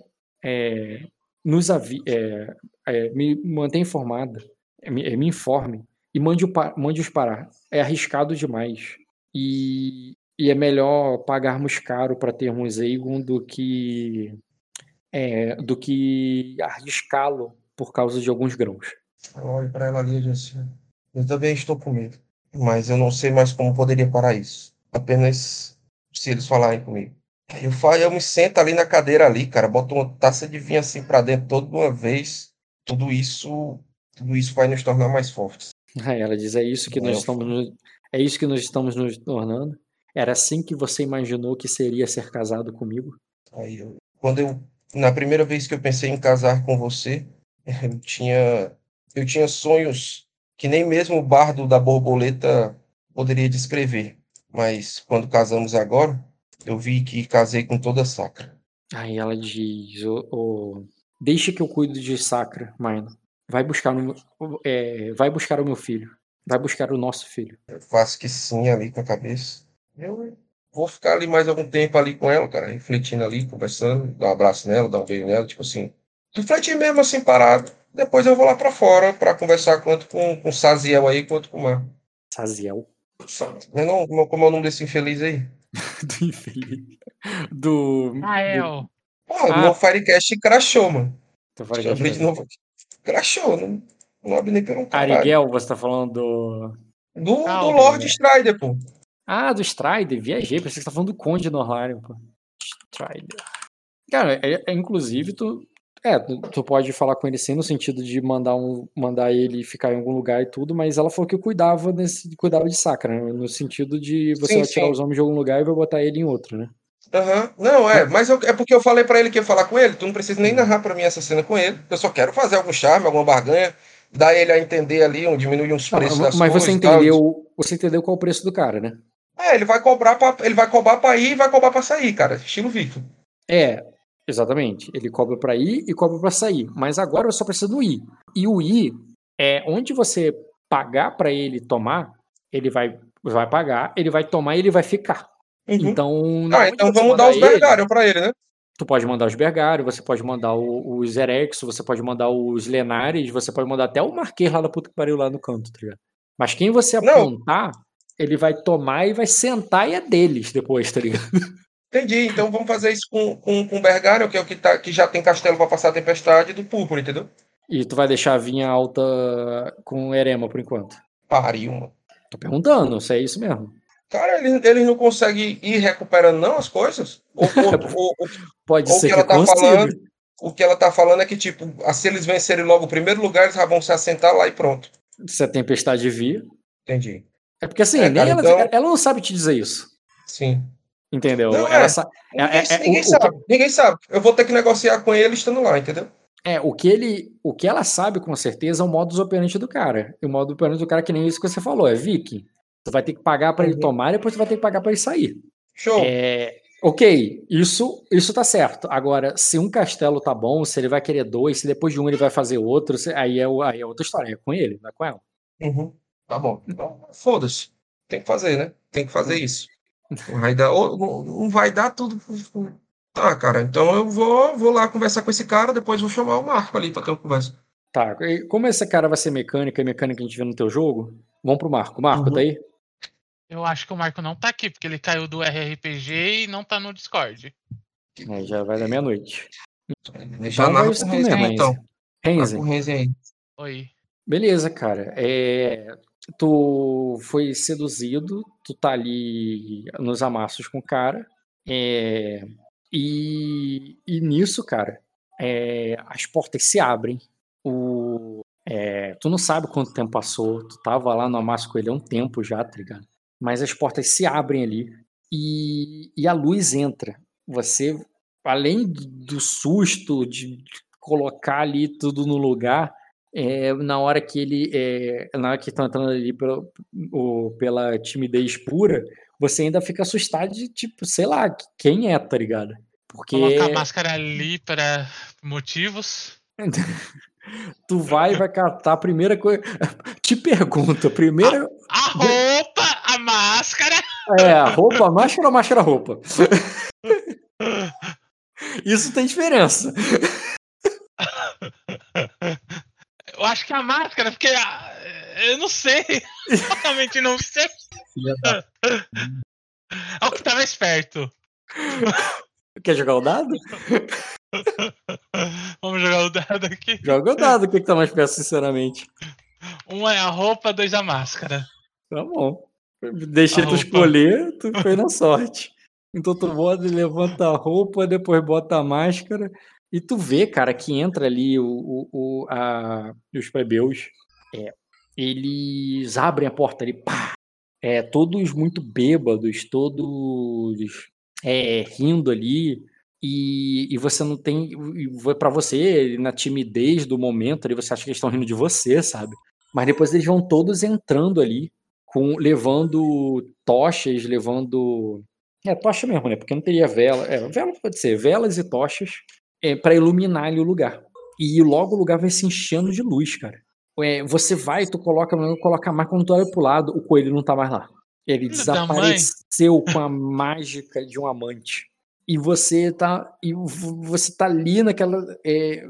é, nos avi é, é me mantenha informada, é, me, me informe e mande-os mande parar. É arriscado demais. E, e é melhor pagarmos caro para termos Aegon do que é, do que arriscá-lo por causa de alguns grãos. Olhe para ela ali disse: Eu também estou com medo, mas eu não sei mais como poderia parar isso apenas se eles falarem comigo. Eu, falo, eu me sento ali na cadeira ali, cara, boto uma taça de vinho assim para dentro toda uma vez. Tudo isso, tudo isso vai nos tornar mais fortes. Aí ela diz: é isso que nós estamos, é isso que nós estamos nos tornando. Era assim que você imaginou que seria ser casado comigo? Aí eu, quando eu, na primeira vez que eu pensei em casar com você, [laughs] eu tinha, eu tinha sonhos que nem mesmo o bardo da borboleta poderia descrever. Mas quando casamos agora, eu vi que casei com toda a Sacra. Aí ela diz: oh, Deixa que eu cuido de Sacra, Maino. Vai buscar, no, é, vai buscar o meu filho. Vai buscar o nosso filho. Eu faço que sim ali com a cabeça. Eu vou ficar ali mais algum tempo ali com ela, cara, refletindo ali, conversando, dar um abraço nela, dar um beijo nela, tipo assim. Refletir mesmo assim, parado. Depois eu vou lá para fora para conversar tanto com, com o Saziel aí quanto com o Mar. Saziel? Não, não, como é o nome desse infeliz aí? [laughs] do infeliz. Do. Rael. Do... Ah, ah, meu Firecast crashou, mano. Teu Firecast. de novo Crashou, não, não abre nem pelo. Arigel, você tá falando do. Do, ah, do Lord né? Strider, pô. Ah, do Strider, viajei, pensei que você tá falando do Conde no Arlário, pô. Strider. Cara, é, é, inclusive, tu, é, tu pode falar com ele sim no sentido de mandar, um, mandar ele ficar em algum lugar e tudo, mas ela falou que cuidava desse, cuidava de Sacra, né? no sentido de você sim, vai tirar sim. os homens de algum lugar e vai botar ele em outro, né? Uhum. Não, é, mas eu, é porque eu falei para ele que ia falar com ele, tu não precisa nem narrar para mim essa cena com ele, eu só quero fazer algum charme, alguma barganha, dá ele a entender ali, um, diminui uns preços Não, das mas coisas. você e tal. entendeu, você entendeu qual é o preço do cara, né? É, ele vai cobrar pra, ele vai cobrar pra ir e vai cobrar pra sair, cara. Estilo Viking. É, exatamente. Ele cobra pra ir e cobra pra sair. Mas agora eu só preciso do ir. E o ir é onde você pagar pra ele tomar, ele vai, vai pagar, ele vai tomar e ele vai ficar. Uhum. Então, na ah, então você vamos dar os ele, Bergário pra ele, né? Tu pode mandar os Bergário, você pode mandar o- os Erexo, você pode mandar os Lenares, você pode mandar até o Marquês lá da puta que pariu lá no canto, tá ligado? Mas quem você Não. apontar, ele vai tomar e vai sentar e é deles depois, tá ligado? [laughs] Entendi. Então vamos fazer isso com, com, com o Bergário, que é o que, tá, que já tem castelo pra passar a tempestade do Púrpura, entendeu? E tu vai deixar a vinha alta com Erema por enquanto. Pariu, mano. Tô perguntando, se é isso mesmo. Cara, eles, eles não conseguem ir recuperando não as coisas? Ou, ou- [laughs] ou- Pode Ou ser que que, ela tá consiga. falando- o que ela tá falando é que, tipo, se eles vencerem logo o primeiro lugar, eles já vão se assentar lá e pronto. Se a tempestade vir. Entendi. É porque assim, É, nem cara, ela, então- ela não sabe te dizer isso. Sim. Entendeu? Não, é. sa- Ninguém, é- é- ninguém o- o sabe. Ninguém sabe. Eu vou ter que negociar com ele estando lá, entendeu? É, o que ele, o que ela sabe com certeza é o modus operandi do cara. E o modus operandi do cara é que nem isso que você falou, é Viking. Tu vai ter que pagar pra ele Uhum. tomar e depois tu vai ter que pagar pra ele sair. Show. É, ok, isso isso tá certo. Agora, se um castelo tá bom, se ele vai querer dois, se depois de um ele vai fazer outro, se- aí é, o- aí é outra história, é com ele, não é com ela. Uhum. Tá bom. Então, foda-se. Tem que fazer, né? Tem que fazer isso. Não vai dar, ou- não vai dar tudo. Tá, cara. Então eu vou, vou lá conversar com esse cara, depois vou chamar o Marco ali pra ter uma conversa. Tá, e como esse cara vai ser mecânica e mecânica a gente vê no teu jogo, vamos pro Marco. Marco, Uhum. tá aí? Eu acho que o Marco não tá aqui, porque ele caiu do RRPG e não tá no Discord. É, já vai da meia-noite. Já Então vai narra isso com o tu Renzi mesmo, aí, então. Narra Renzi, com o Renzi aí. Oi. beleza, cara. É, tu foi seduzido, tu tá ali nos amassos com o cara, é, e, e nisso, cara, é, as portas se abrem. O, é, tu não sabe quanto tempo passou, tu tava lá no amasso com ele há um tempo já, tá ligado? Mas as portas se abrem ali e, e a luz entra. Você, além do susto de colocar ali tudo no lugar, é, na hora que ele, é, na hora que estão entrando ali pela, o- pela timidez pura, você ainda fica assustado de tipo, sei lá, quem é, tá ligado? Porque Colocar a máscara ali para motivos. [laughs] tu vai e vai catar a primeira coisa. [laughs] Te pergunto, a primeira A roupa, a máscara. é a roupa, máscara ou máscara roupa? [laughs] Isso tem diferença. Eu acho que a máscara, porque ah, eu não sei. [laughs] Realmente não sei. É [laughs] o que tá mais perto. Quer jogar o dado? [laughs] Vamos jogar o dado aqui. Joga o dado, o que, que tá mais perto, sinceramente. Um é a roupa, dois a máscara. Tá bom. Deixei A tu roupa. escolher, tu foi na sorte. Então tu bota, levanta a roupa, depois bota a máscara. E tu vê, cara, que entra ali o, o, o- a, os plebeus. É, eles abrem a porta ali, pá! É, todos muito bêbados, todos é, rindo ali. E, e você não tem. Para você, na timidez do momento ali, você acha que eles estão rindo de você, sabe? Mas depois eles vão todos entrando ali, com levando tochas, levando. É, tocha mesmo, né? Porque não teria vela. É, vela pode ser, velas e tochas é, para iluminar ali o lugar. E logo o lugar vai se enchendo de luz, cara. É, você vai, tu coloca, coloca mais quando tu olha pro lado, o coelho não tá mais lá. Ele desapareceu com a mágica de um amante. E você tá, e você tá ali naquela. É,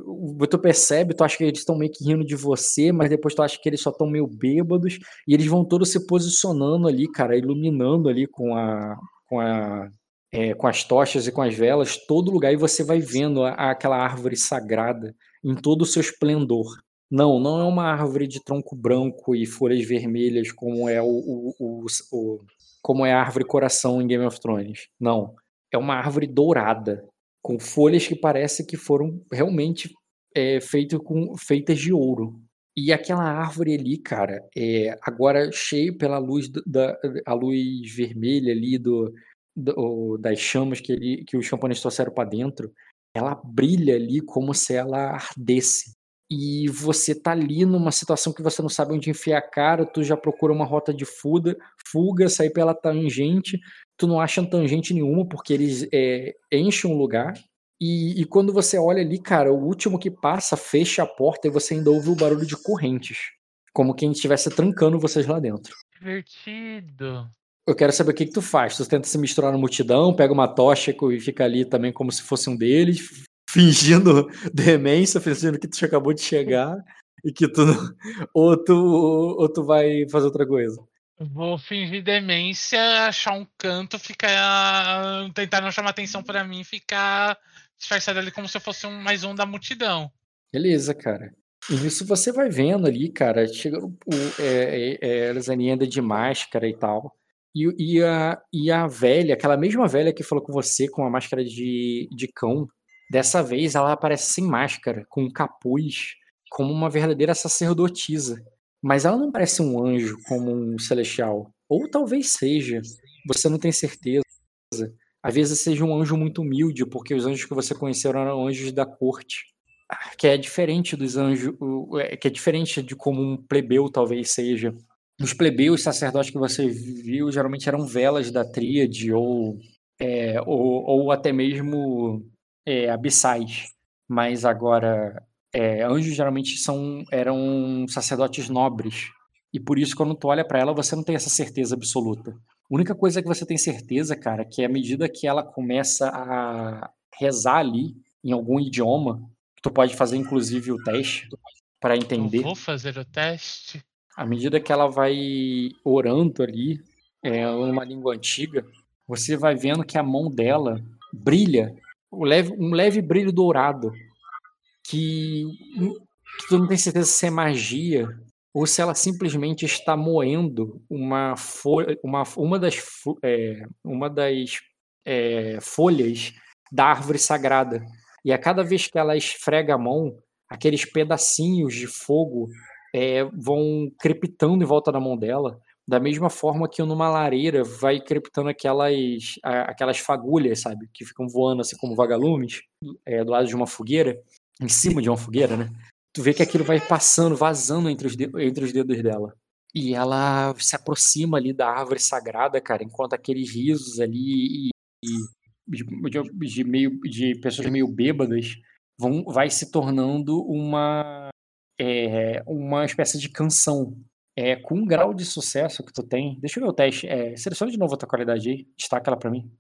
tu percebe, tu acha que eles estão meio que rindo de você, mas depois tu acha que eles só estão meio bêbados. E eles vão todos se posicionando ali, cara, iluminando ali com a. Com a é, com as tochas e com as velas, todo lugar, e você vai vendo a- aquela árvore sagrada em todo o seu esplendor. Não, não é uma árvore de tronco branco e folhas vermelhas como é o, o- o- o- como é a árvore coração em Game of Thrones. Não, é uma árvore dourada com folhas que parece que foram realmente é, feito com, feitas de ouro. E aquela árvore ali, cara, é, agora cheio pela luz da a luz vermelha ali do, do- das chamas que, ele, que os camponeses trouxeram para dentro, ela brilha ali como se ela ardesse. e você tá ali numa situação que você não sabe onde enfiar a cara, tu já procura uma rota de fuga, fuga, sair pela tangente, tu não acha tangente nenhuma porque eles é, enchem um lugar. E, e, quando você olha ali, cara, o último que passa fecha a porta e você ainda ouve o barulho de correntes, como quem estivesse trancando vocês lá dentro. Divertido. Eu quero saber o que, que tu faz. Tu tenta se misturar na multidão, pega uma tocha e fica ali também como se fosse um deles, fingindo [laughs] demência, fingindo que tu acabou de chegar e que tu não... [laughs] ou tu ou tu vai fazer outra coisa. Vou fingir demência, achar um canto, ficar tentar não chamar atenção para mim, ficar disfarçado ali como se eu fosse um, mais um da multidão. Beleza, cara. E nisso você vai vendo ali, cara, chega o, é, é, é, anda de máscara e tal. E, e, a, e a velha, aquela mesma velha que falou com você com a máscara de, de cão, Dessa vez ela aparece sem máscara, com um capuz, como uma verdadeira sacerdotisa. Mas ela não parece um anjo como um celestial. Ou talvez seja, você não tem certeza. Às vezes seja um anjo muito humilde, porque os anjos que você conheceu eram anjos da corte. Que é diferente dos anjos, é, que é diferente de como um plebeu talvez seja. Os plebeus sacerdotes que você viu geralmente eram velas da tríade ou, é, ou, ou até mesmo é, abissais, mas agora é, anjos geralmente são eram sacerdotes nobres e por isso quando tu olha para ela você não tem essa certeza absoluta. A única coisa que você tem certeza, cara, que é à medida que ela começa a rezar ali em algum idioma, tu pode fazer inclusive o teste para entender. Eu vou fazer o teste. À medida que ela vai orando ali, é, língua antiga, você vai vendo que a mão dela brilha um leve, um leve brilho dourado que, que tu não tem certeza se é magia ou se ela simplesmente está moendo uma folha, uma, uma das, é, uma das é, folhas da árvore sagrada. E a cada vez que ela esfrega a mão, aqueles pedacinhos de fogo é, vão crepitando em volta da mão dela da mesma forma que numa lareira vai crepitando aquelas, aquelas fagulhas, sabe? Que ficam voando assim como vagalumes, é, do lado de uma fogueira, em cima de uma fogueira, né? Tu vê que aquilo vai passando, vazando entre os, entre os dedos dela. E ela se aproxima ali da árvore sagrada, cara, enquanto aqueles risos ali e de, de, de, meio, de pessoas meio bêbadas vão, vai se tornando uma, é, uma espécie de canção é, com um grau de sucesso que tu tem. Deixa eu ver o teste. É, seleciona de novo a tua qualidade aí. Destaca ela pra mim.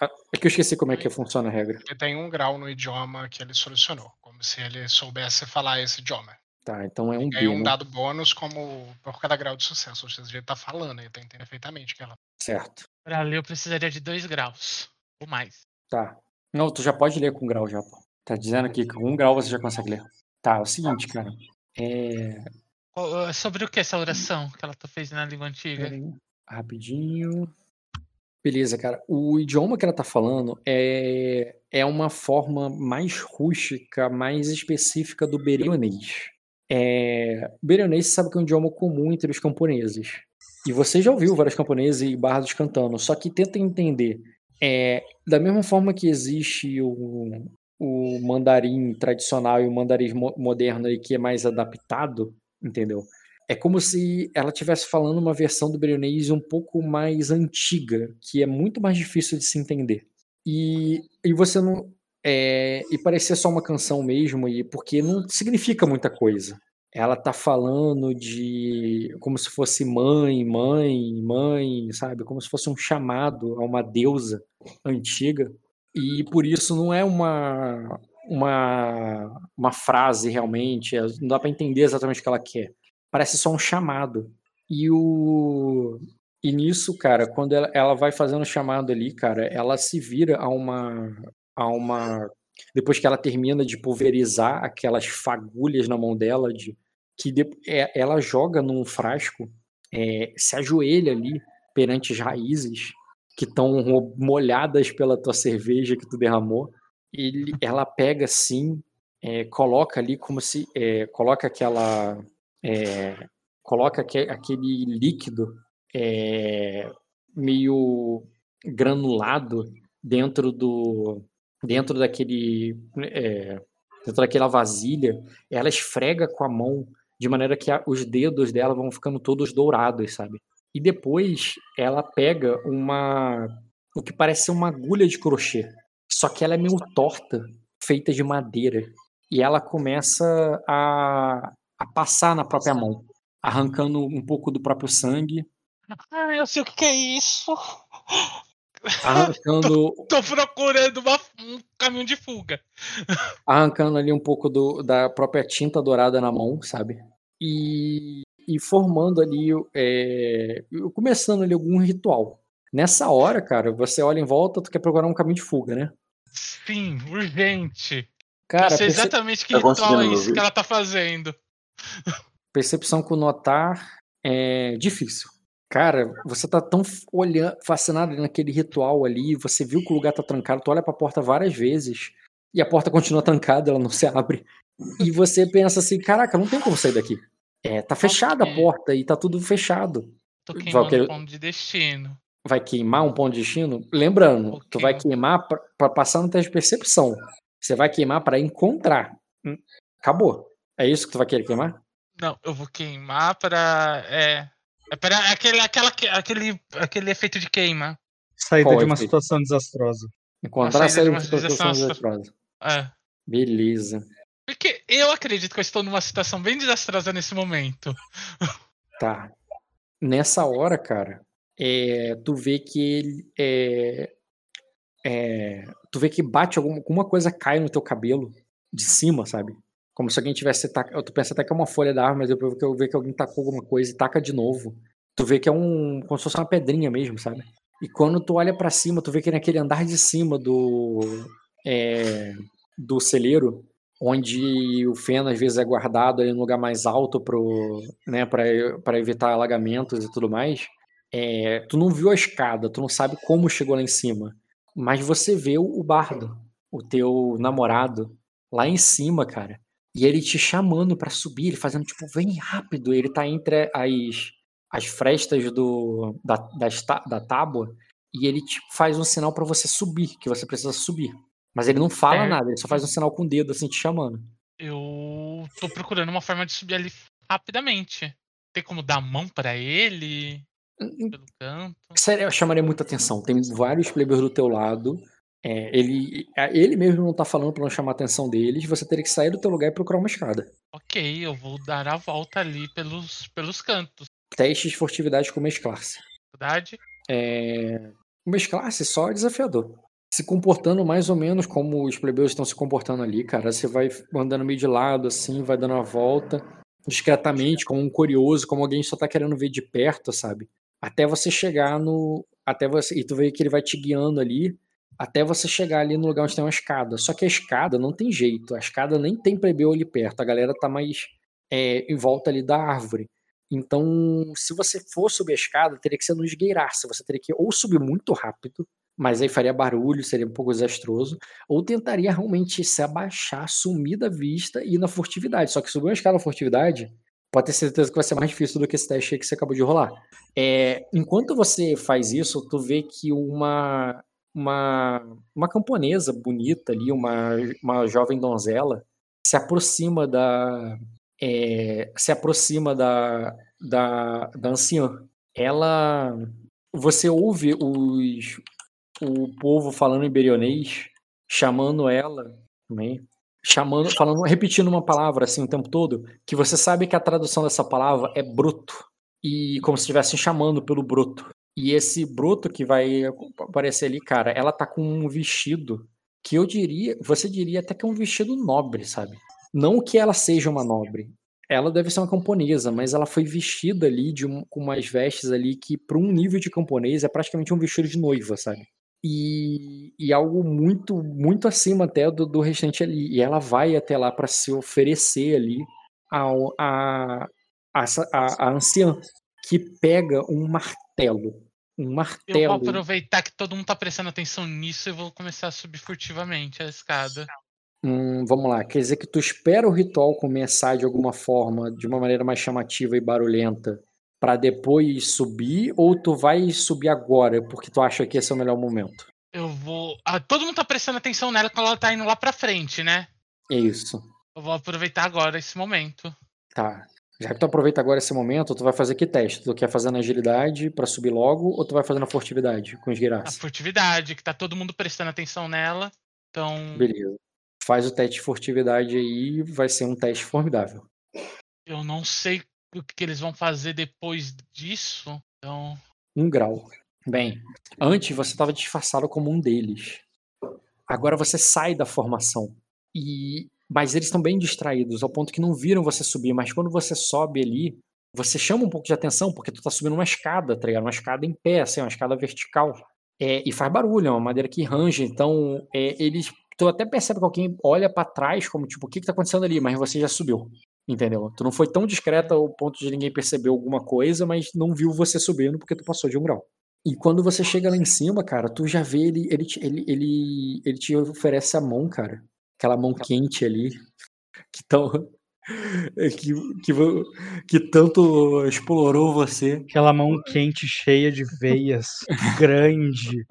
Ah, é que eu esqueci como é que funciona a regra. Ele tem um grau no idioma que ele solucionou. Como se ele soubesse falar esse idioma. Tá, então é um B. um dado bônus como por cada grau de sucesso. Ou seja, ele tá falando, ele tá entendendo perfeitamente que ela. Certo. Pra ler eu precisaria de dois graus. Ou mais. Tá. Não, tu já pode ler com grau já, pô. Tá dizendo aqui que com um grau você já consegue ler. Tá, é o seguinte, cara. É, Sobre o que essa oração que ela tá fez na língua antiga? Rapidinho. Beleza, cara. O idioma que ela tá falando é, é uma forma mais rústica, mais específica do berionês. É, berionês sabe que é um idioma comum entre os camponeses. E você já ouviu vários camponeses e bardos cantando, só que tenta entender. É, da mesma forma que existe o, o mandarim tradicional e o mandarim moderno aí que é mais adaptado, entendeu? É como se ela estivesse falando uma versão do Berionês um pouco mais antiga, que é muito mais difícil de se entender. E, e você não. É, e parecer só uma canção mesmo, e porque não significa muita coisa. Ela tá falando de. como se fosse mãe, mãe, mãe, sabe? Como se fosse um chamado a uma deusa antiga. E por isso não é uma, uma, uma frase realmente, é, não dá para entender exatamente o que ela quer. Parece só um chamado. E o e nisso, cara, quando ela, ela vai fazendo o chamado ali, cara, ela se vira a uma a uma depois que ela termina de pulverizar aquelas fagulhas na mão dela de que de, é, ela joga num frasco, é, se ajoelha ali perante as raízes que estão molhadas pela tua cerveja que tu derramou ele, ela pega assim, é, coloca ali como se é, coloca aquela é, coloca que, aquele líquido meio granulado dentro do dentro daquele dentro daquela vasilha, ela esfrega com a mão de maneira que a, os dedos dela vão ficando todos dourados, sabe? E depois ela pega uma o que parece uma agulha de crochê, só que ela é meio torta, feita de madeira, e ela começa a, a passar na própria mão, arrancando um pouco do próprio sangue. Ah, eu sei o que, que é isso. Arrancando. [laughs] tô, tô procurando uma, um caminho de fuga. Arrancando ali um pouco do, da própria tinta dourada na mão, sabe? E, e formando ali, é, começando ali algum ritual. Nessa hora, cara, você olha em volta, tu quer procurar um caminho de fuga, né? Sim, urgente. Cara, eu sei exatamente que tá ritual é isso que ela tá fazendo. Percepção com notar é difícil. Cara, você tá tão olhando, fascinado naquele ritual ali, você viu que o lugar tá trancado, tu olha pra porta várias vezes e a porta continua trancada, ela não se abre. E você pensa assim, caraca, não tem como sair daqui. É, tá fechada a porta e tá tudo fechado. Tô queimando querer... ponto de destino. Vai queimar um ponto de destino? Lembrando, okay. tu vai queimar para passar no teste de percepção. Você vai queimar para encontrar. Hum, acabou. É isso que tu vai querer queimar? Não, eu vou queimar para é, é para aquele, aquela, aquele, aquele efeito de queima. Saída Qual de uma efeito? situação desastrosa. Encontrar a saída de uma situação desastrosa. É. Beleza. Porque eu acredito que eu estou numa situação bem desastrosa nesse momento. Tá. Nessa hora, cara, é, tu vê que ele é, é, tu vê que bate alguma, alguma coisa cai no teu cabelo de cima, sabe? Como se alguém tivesse. Tu pensa até que é uma folha da árvore, mas depois eu vejo que alguém tacou alguma coisa e taca de novo. Tu vê que é um. como se fosse uma pedrinha mesmo, sabe? E quando tu olha para cima, tu vê que naquele andar de cima do. É, do celeiro, onde o feno às vezes é guardado ali no lugar mais alto pro, né, para evitar alagamentos e tudo mais. É, tu não viu a escada, tu não sabe como chegou lá em cima, mas você vê o bardo, o teu namorado, lá em cima, cara. E ele te chamando para subir, ele fazendo tipo, vem rápido. Ele tá entre as, as frestas do, da, da, da tábua e ele te faz um sinal para você subir, que você precisa subir. Mas ele não fala é. nada, ele só faz um sinal com o dedo, assim, te chamando. Eu tô procurando uma forma de subir ali rapidamente. Tem como dar a mão para ele? Pelo canto? Sério, eu chamaria muita atenção. Tem vários plebeiros do teu lado. É, ele, ele mesmo não tá falando para não chamar a atenção deles, você teria que sair do teu lugar e procurar uma escada. Ok, eu vou dar a volta ali pelos, pelos cantos. Teste de furtividade com mesclasse. Furtividade? É... Mesclasse só é desafiador. Se comportando mais ou menos como os plebeus estão se comportando ali, cara. Você vai andando meio de lado, assim, vai dando a volta, discretamente, como um curioso, como alguém só tá querendo ver de perto, sabe? Até você chegar no. Até você. E tu vê que ele vai te guiando ali até você chegar ali no lugar onde tem uma escada. Só que a escada não tem jeito, a escada nem tem plebeu ali perto, a galera tá mais é, em volta ali da árvore. Então, se você for subir a escada, teria que ser no esgueiraço, você teria que ou subir muito rápido, mas aí faria barulho, seria um pouco desastroso, ou tentaria realmente se abaixar, sumir da vista e ir na furtividade. Só que subir uma escada na furtividade, pode ter certeza que vai ser mais difícil do que esse teste aí que você acabou de rolar. É, enquanto você faz isso, tu vê que uma uma, uma camponesa bonita ali, uma, uma jovem donzela, se aproxima da é, se aproxima da, da, da anciã. Ela, você ouve os, o povo falando em berionês, chamando ela, também, chamando, falando, repetindo uma palavra assim o tempo todo, que você sabe que a tradução dessa palavra é bruto e como se estivessem chamando pelo bruto. E esse broto que vai aparecer ali, cara, ela tá com um vestido que eu diria, você diria até que é um vestido nobre, sabe? Não que ela seja uma nobre. Ela deve ser uma camponesa, mas ela foi vestida ali de um, com umas vestes ali que, para um nível de camponês, é praticamente um vestido de noiva, sabe? E, e algo muito, muito acima até do, do restante ali. E ela vai até lá para se oferecer ali ao, a, a, a, a anciã, que pega um martelo um martelo. Eu vou aproveitar que todo mundo tá prestando atenção nisso e vou começar a subir furtivamente a escada. Hum, vamos lá, quer dizer que tu espera o ritual começar de alguma forma, de uma maneira mais chamativa e barulhenta, para depois subir, ou tu vai subir agora, porque tu acha que esse é o melhor momento? Eu vou. Ah, todo mundo tá prestando atenção nela quando ela tá indo lá pra frente, né? É isso. Eu vou aproveitar agora esse momento. Tá. Já que tu aproveita agora esse momento, tu vai fazer que teste? Tu quer fazer na agilidade pra subir logo ou tu vai fazer na furtividade com os A Girasse? furtividade, que tá todo mundo prestando atenção nela. Então, Beleza. Faz o teste de furtividade aí, vai ser um teste formidável. eu não sei o que eles vão fazer depois disso. Então, Um grau. Bem, antes você estava disfarçado como um deles. Agora você sai da formação. E mas eles estão bem distraídos, ao ponto que não viram você subir. Mas quando você sobe ali, você chama um pouco de atenção, porque tu tá subindo uma escada, tá ligado? Uma escada em pé, assim, uma escada vertical. É, e faz barulho, é uma madeira que range. Então, é, eles. Tu até percebe que alguém olha pra trás, como tipo, o que que tá acontecendo ali? Mas você já subiu. Entendeu? Tu não foi tão discreta ao ponto de ninguém perceber alguma coisa, mas não viu você subindo porque tu passou de um grau. E quando você chega lá em cima, cara, tu já vê ele, ele, ele, ele, ele te oferece a mão, cara. Aquela mão quente ali. Que tão. Que, que, vo- que tanto explorou você. Aquela mão quente, cheia de veias, grande.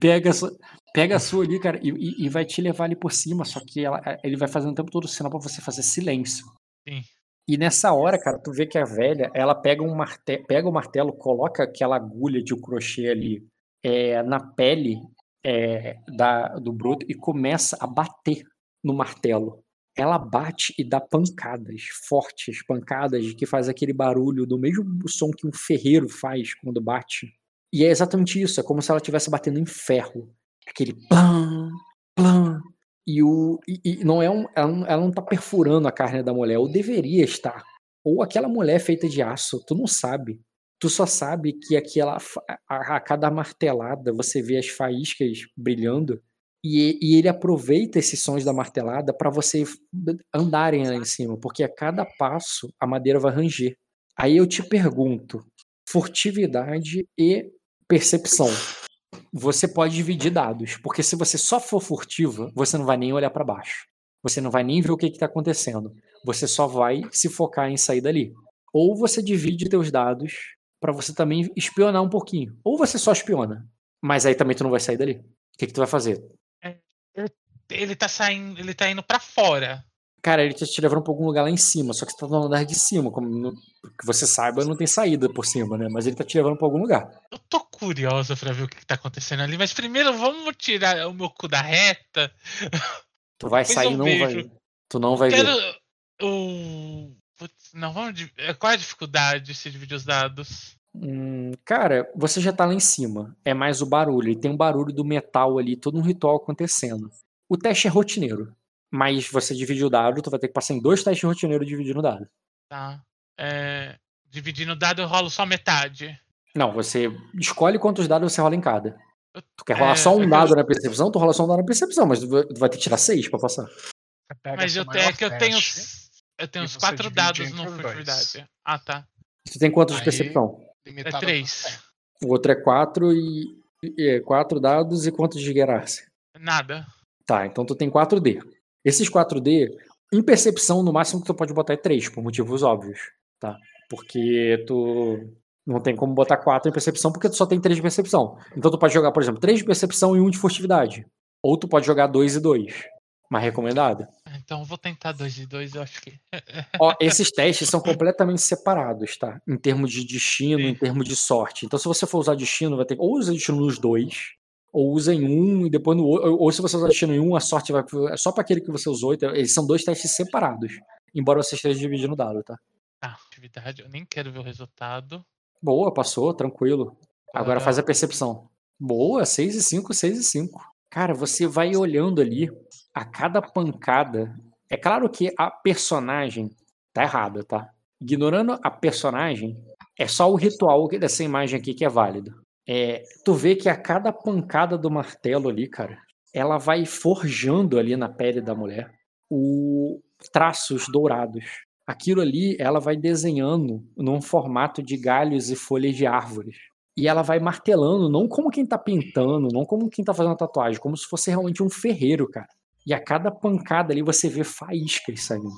Pega a sua, pega a sua ali, cara, e, e- vai te levar ali por cima. Só que ela- ele vai fazendo o tempo todo sinal pra você fazer silêncio. Sim. E nessa hora, cara, tu vê que a velha, ela pega um martelo, pega o martelo, coloca aquela agulha de crochê ali é, na pele é, da, do broto e começa a bater no martelo. Ela bate e dá pancadas fortes, pancadas que faz aquele barulho do mesmo som que um ferreiro faz quando bate. E é exatamente isso, é como se ela estivesse batendo em ferro. Aquele plam, plam. E, o, e, e não é um, ela, não, ela não tá perfurando a carne da mulher, ou deveria estar. Ou aquela mulher feita de aço, tu não sabe. Tu só sabe que aquela, a, a cada martelada você vê as faíscas brilhando e, e ele aproveita esses sons da martelada para você andarem lá em cima, porque a cada passo a madeira vai ranger. Aí eu te pergunto, furtividade e percepção. Você pode dividir dados, porque se você só for furtiva, você não vai nem olhar para baixo. Você não vai nem ver o que está acontecendo. Você só vai se focar em sair dali. Ou você divide teus dados para você também espionar um pouquinho. Ou você só espiona, mas aí também tu não vai sair dali. O que, que tu vai fazer? Ele tá saindo, ele tá indo pra fora. Cara, ele tá te levando pra algum lugar lá em cima, só que você tá no andar de cima, como que você saiba, não tem saída por cima, né? Mas ele tá te levando pra algum lugar. Eu tô curiosa pra ver o que, tá acontecendo ali, mas primeiro vamos tirar o meu cu da reta. Tu vai Depois sair eu e não vai. vejo. Tu não vai Quero. ver. O. Putz, não, vamos. é, Qual é a dificuldade de se dividir os dados? Hum, cara, você já tá lá em cima. É mais o barulho. E tem um barulho do metal ali, todo um ritual acontecendo. O teste é rotineiro. Mas você divide o dado, tu vai ter que passar em dois testes rotineiros dividindo o dado. Tá. É, dividindo o dado, eu rolo só metade. Não, você escolhe quantos dados você rola em cada. Tu quer rolar É, só um que eu- dado na percepção, tu rola só um dado na percepção, mas tu vai ter que tirar seis pra passar. Mas eu tenho, é que eu tenho. Eu tenho os quatro dados no furtividade. Ah, tá. Tu tem quantos de Aí- percepção? Limitado É ao três. tempo. O outro é quatro e. e- é quatro dados e quantos de Gerarse? Nada. Tá, então tu tem 4D. Esses 4D, em percepção, no máximo que tu pode botar é 3, por motivos óbvios, tá? Porque tu não tem como botar 4 em percepção porque tu só tem 3 de percepção. Então tu pode jogar, por exemplo, 3 de percepção e 1 de furtividade. Ou tu pode jogar 2 e 2. Mais recomendado. Então vou tentar dois e dois, eu acho que. [laughs] Ó, esses testes são completamente separados, tá? Em termos de destino, em termos de sorte. Então, se você for usar destino, vai ter ou usa destino nos dois, ou usa em um e depois no outro. Ou se você usar destino em um, a sorte vai é só para aquele que você usou. Então, eles são dois testes separados. Embora você esteja dividindo o dado, tá? Tá, atividade, eu nem quero ver o resultado. Boa, passou, tranquilo. Agora Para- faz a percepção. Boa, 6 e 5, 6 e 5. Cara, você vai olhando ali a cada pancada. É claro que a personagem tá errada, tá? Ignorando a personagem, é só o ritual dessa imagem aqui que é válido. É, tu vê que a cada pancada do martelo ali, cara, ela vai forjando ali na pele da mulher o traços dourados. Aquilo ali, ela vai desenhando num formato de galhos e folhas de árvores. E ela vai martelando, não como quem tá pintando, não como quem tá fazendo tatuagem, como se fosse realmente um ferreiro, cara. E a cada pancada ali você vê faíscas saindo.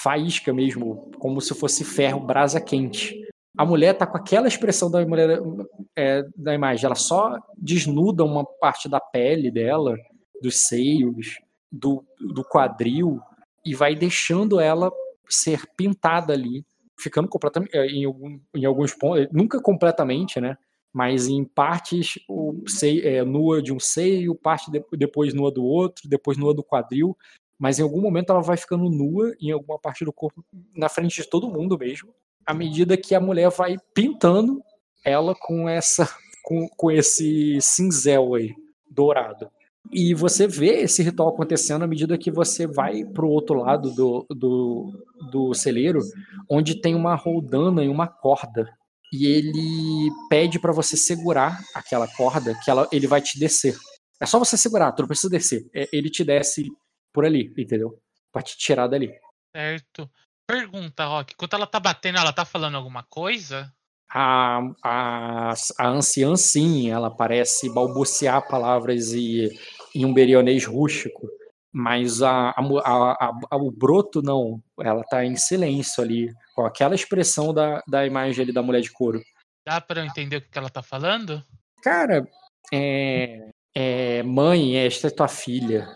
Faísca mesmo, como se fosse ferro, brasa quente. A mulher tá com aquela expressão da mulher é, da imagem, ela só desnuda uma parte da pele dela, dos seios, do, do quadril e vai deixando ela ser pintada ali, ficando completamente eh, em, em alguns pontos, nunca completamente, né? Mas em partes o é, nua de um seio, parte de, depois nua do outro, depois nua do quadril, mas em algum momento ela vai ficando nua em alguma parte do corpo, na frente de todo mundo mesmo, à medida que a mulher vai pintando ela com essa com, com esse cinzel aí dourado. E você vê esse ritual acontecendo à medida que você vai para o outro lado do, do, do celeiro, onde tem uma roldana e uma corda. E ele pede para você segurar aquela corda, que ela, ele vai te descer. É só você segurar, tu não precisa descer. É, ele te desce por ali, entendeu? Pra te tirar dali. Certo. Pergunta, Rock, quando ela tá batendo, ela tá falando alguma coisa? A, a, a anciã, sim, ela parece balbuciar palavras e, em um berionês rústico, mas a, a, a, o broto não, ela tá em silêncio ali, com aquela expressão da, da imagem ali da mulher de couro. Dá para eu entender o que ela tá falando? Cara, é, é mãe, esta é tua filha,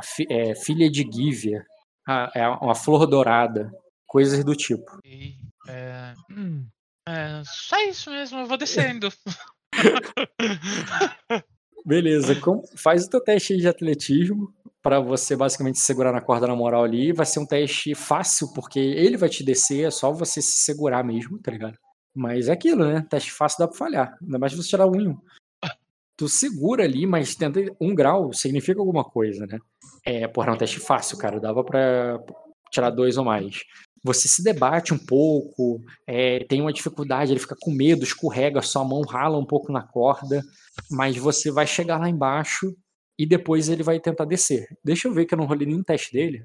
fi, é, filha de Gívia, é uma flor dourada, coisas do tipo. É, hum, é, só isso mesmo, eu vou descendo. [laughs] Beleza, faz o teu teste de atletismo para você basicamente segurar na corda na moral ali. Vai ser um teste fácil, porque ele vai te descer, é só você se segurar mesmo, tá ligado? Mas é aquilo, né? Teste fácil dá pra falhar. Ainda mais você tirar um um. Tu segura ali, mas tenta um grau significa alguma coisa, né? É, porra, é um teste fácil, cara. Dava pra tirar dois ou mais você se debate um pouco, é, tem uma dificuldade, ele fica com medo, escorrega, sua mão rala um pouco na corda, mas você vai chegar lá embaixo e depois ele vai tentar descer. Deixa eu ver que eu não rolei nenhum teste dele.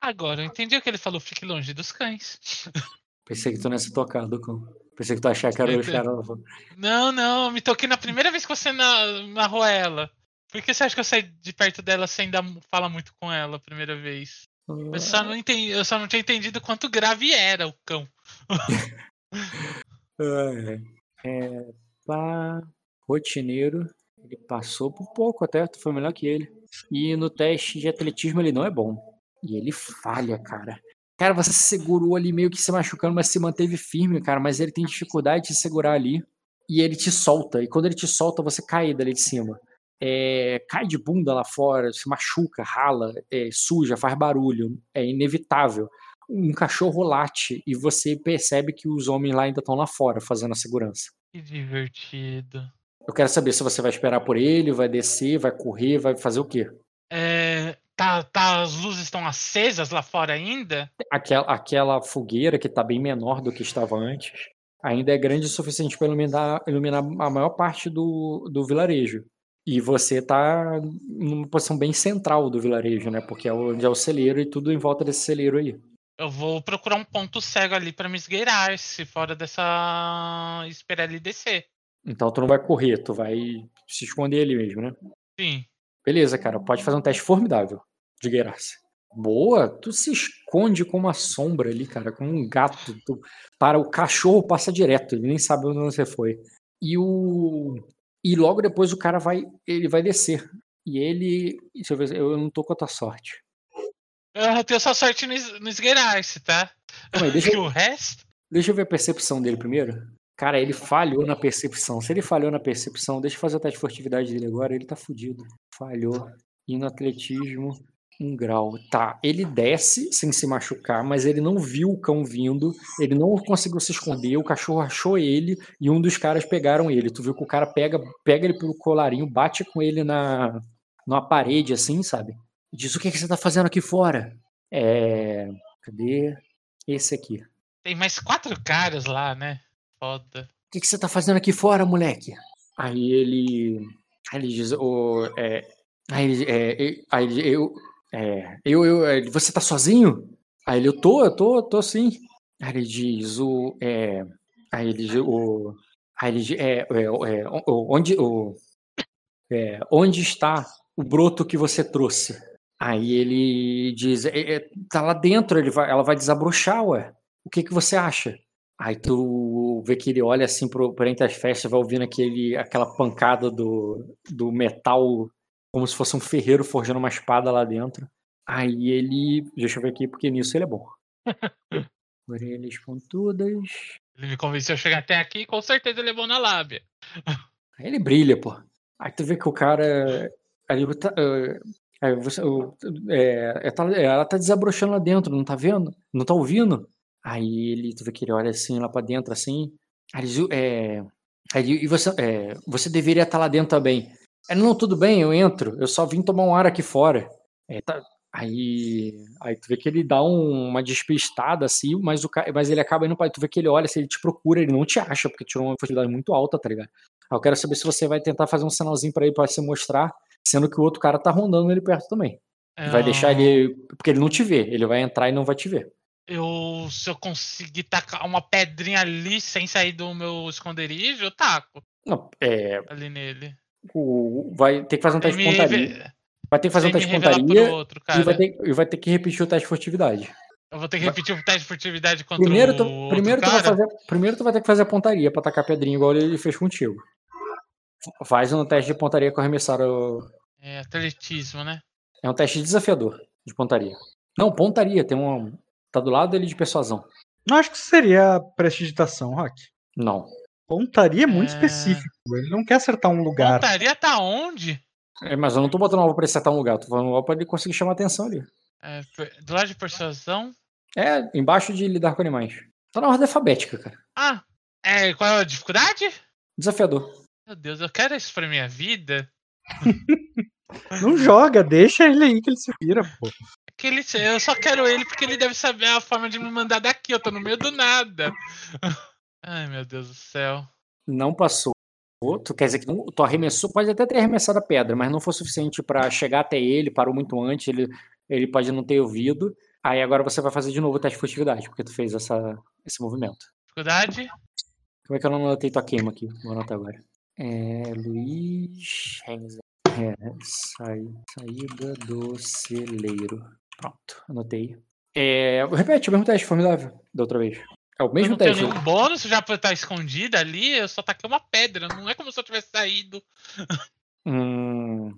Agora, eu entendi o que ele falou, fique longe dos cães. [laughs] Pensei que tu não ia se tocar, Ducão. Pensei que tu achava que era o cara. Não, não, me toquei na primeira vez que você narrou ela. Por que você acha que eu saí de perto dela sem ainda fala muito com ela a primeira vez? Eu só, não entendi, eu só não tinha entendido quanto grave era o cão. [laughs] é, é, pá, rotineiro. Ele passou por pouco até, tu foi melhor que ele. E no teste de atletismo ele não é bom. E ele falha, cara. Cara, você segurou ali meio que se machucando, mas se manteve firme, cara. Mas ele tem dificuldade de segurar ali. E ele te solta. E quando ele te solta, você cai dali de cima é, cai de bunda lá fora, se machuca, rala, é, suja, faz barulho, é inevitável. Um cachorro late e você percebe que os homens lá ainda estão lá fora fazendo a segurança. Que divertido. Eu quero saber se você vai esperar por ele, vai descer, vai correr, vai fazer o quê? É, tá, tá, as luzes estão acesas lá fora ainda? Aquela, aquela fogueira que está bem menor do que estava antes ainda é grande o suficiente para iluminar, iluminar a maior parte do, do vilarejo. E você tá numa posição bem central do vilarejo, né? Porque é onde é o celeiro e tudo em volta desse celeiro aí. Eu vou procurar um ponto cego ali para me esgueirar, se fora dessa. esperar ele descer. Então tu não vai correr, tu vai se esconder ali mesmo, né? Sim. Beleza, cara. Pode fazer um teste formidável de gueirar-se. Boa, tu se esconde com uma sombra ali, cara, com um gato. Tu... Para o cachorro passa direto, ele nem sabe onde você foi. E o e logo depois o cara vai, ele vai descer. E ele, deixa eu ver, eu não tô com a tua sorte. Eu tenho sua sorte no, no esgueirar-se, tá? Não, deixa, [laughs] o resto? Deixa eu ver a percepção dele primeiro. Cara, ele falhou na percepção. Se ele falhou na percepção, deixa eu fazer o teste de furtividade dele agora. Ele tá fudido. Falhou. E no atletismo, um grau. Tá, ele desce sem se machucar, mas ele não viu o cão vindo, ele não conseguiu se esconder, o cachorro achou ele e um dos caras pegaram ele. Tu viu que o cara pega, pega ele pelo colarinho, bate com ele na numa parede assim, sabe? Diz: "O que, que você tá fazendo aqui fora?" É, cadê esse aqui? Tem mais quatro caras lá, né? Foda. O que, que você tá fazendo aqui fora, moleque? Aí ele Aí ele diz, oh, é, aí, ele, é, aí ele, eu, é, eu, eu, é, você tá sozinho? Aí ele, eu tô, eu tô, eu tô sim. Aí ele diz, o, é, aí ele diz, o, aí ele diz, é, é, é onde, o, é, onde está o broto que você trouxe? Aí ele diz, é, é, tá lá dentro, ele vai, ela vai desabrochar, ué. O que que você acha? Aí tu vê que ele olha assim pro, por entre as festas, vai ouvindo aquele, aquela pancada do, do metal como se fosse um ferreiro forjando uma espada lá dentro. Aí ele. Deixa eu ver aqui, porque nisso ele é bom. [laughs] Orelhas pontudas. Ele me convenceu a chegar até aqui, com certeza ele é bom na lábia. Aí ele brilha, pô. Aí tu vê que o cara. Aí, tá, aí você, é, tá, ela tá desabrochando lá dentro, não tá vendo? Não tá ouvindo? Aí ele, tu vê que ele olha assim lá pra dentro, assim. Aí é, aí, e você, é, você deveria estar tá lá dentro também. Aí, não, tudo bem, eu entro. Eu só vim tomar um ar aqui fora. É, tá, aí, aí tu vê que ele dá um, uma despistada assim, mas, o, mas ele acaba indo pra. Tu vê que ele olha, se ele te procura, ele não te acha, porque tirou uma fertilidade muito alta, tá ligado? Aí eu quero saber se você vai tentar fazer um sinalzinho para ele para se mostrar, sendo que o outro cara tá rondando ele perto também. Vai deixar ele. Porque ele não te vê, ele vai entrar e não vai te ver. Eu, se eu conseguir tacar uma pedrinha ali sem sair do meu esconderijo, eu taco. Não, é. Ali nele. O, vai ter que fazer um teste de pontaria. Vai ter que fazer um teste de pontaria outro, e, vai ter, e vai ter que repetir o teste de furtividade. Eu vou ter que repetir o teste de furtividade contra primeiro tu, primeiro tu vai fazer, Primeiro tu vai ter que fazer a pontaria pra tacar a pedrinha igual ele fez contigo. Faz um teste de pontaria com arremessar o... É atletismo, né? É um teste desafiador de pontaria. Não, pontaria, tem um... Tá do lado dele de persuasão. Não acho que seria prestidigitação, Rock. Não. Pontaria é muito é... específico. Ele não quer acertar um lugar. Pontaria tá onde? É, mas eu não tô botando alvo pra ele acertar um lugar, tô falando alvo pra ele conseguir chamar atenção ali. É, do lado de persuasão? É, embaixo de lidar com animais. Tá na ordem alfabética, cara. Ah, é, qual é a dificuldade? Desafiador. Meu Deus, eu quero isso pra minha vida. [laughs] não joga, deixa ele aí que ele se vira, pô. Que ele, eu só quero ele porque ele deve saber a forma de me mandar daqui. Eu tô no meio do nada. [laughs] Ai, meu Deus do céu. Não passou. Tu quer dizer que não, tu arremessou, pode até ter arremessado a pedra, mas não foi suficiente para chegar até ele, parou muito antes, ele, ele pode não ter ouvido. Aí agora você vai fazer de novo o teste de furtividade, porque tu fez essa, esse movimento. Dificuldade? Como é que eu não anotei tua queima aqui? Vou anotar agora. É, Luiz Renzer. É, saída do celeiro. Pronto, anotei. É, repete o mesmo teste formidável da outra vez. É o mesmo eu não teste. Tenho nenhum bônus já estar escondida ali, eu só taquei uma pedra. Não é como se eu tivesse saído. Hum,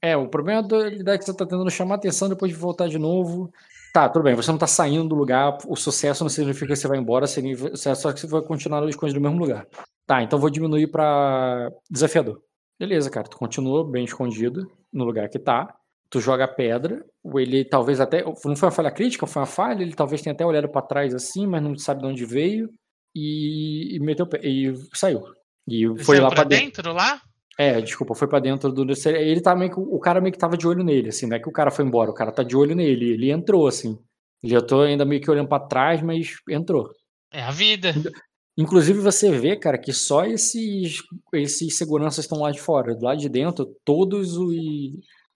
é, o problema da habilidade que você tá tentando chamar atenção depois de voltar de novo. Tá, tudo bem, você não tá saindo do lugar, o sucesso não significa que você vai embora, é só que você vai continuar escondido no mesmo lugar. Tá, então vou diminuir para desafiador. Beleza, cara, tu continua bem escondido no lugar que tá tu joga a pedra, ele talvez até. Não foi uma falha crítica, foi uma falha, ele talvez tenha até olhado para trás assim, mas não sabe de onde veio. E, e meteu e saiu. E ele foi lá para dentro, dentro lá? É, desculpa, foi para dentro do. Ele tá meio que. O cara meio que tava de olho nele, assim, não é que o cara foi embora, o cara tá de olho nele. Ele entrou, assim. Ele eu tô ainda meio que olhando para trás, mas entrou. É a vida. Inclusive você vê, cara, que só esses, esses seguranças estão lá de fora. Do lado de dentro, todos os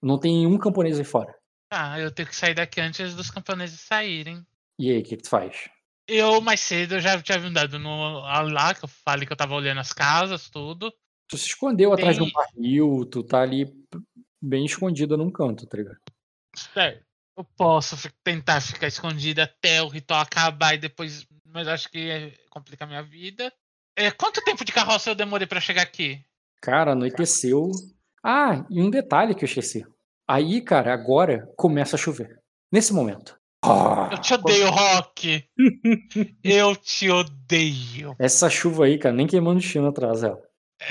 não tem um camponês aí fora. Ah, eu tenho que sair daqui antes dos camponeses saírem. E aí, o que, que tu faz? Eu, mais cedo, eu já tinha andado no, lá, que eu falei que eu tava olhando as casas, tudo. Tu se escondeu tem... atrás de um barril, tu tá ali bem escondida num canto, tá ligado? Certo. Eu posso tentar ficar escondida até o ritual acabar e depois. Mas acho que é, complica a minha vida. É, quanto tempo de carroça eu demorei para chegar aqui? Cara, anoiteceu. Ah, e um detalhe que eu esqueci. Aí, cara, agora começa a chover. Nesse momento. Oh, eu te odeio, Rock. [laughs] eu te odeio. Essa chuva aí, cara, nem queimando destino atrasa ela.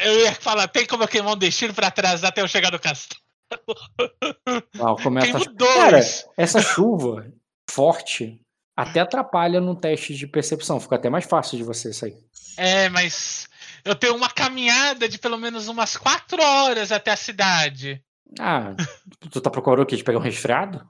Eu ia falar, tem como eu queimar um destino pra atrasar até eu chegar no castelo. [laughs] Não, começa a... Cara, essa chuva forte até atrapalha no teste de percepção. Fica até mais fácil de você sair. É, mas eu tenho uma caminhada de pelo menos umas quatro horas até a cidade. Ah, tu tá procurando o quê? De pegar um resfriado?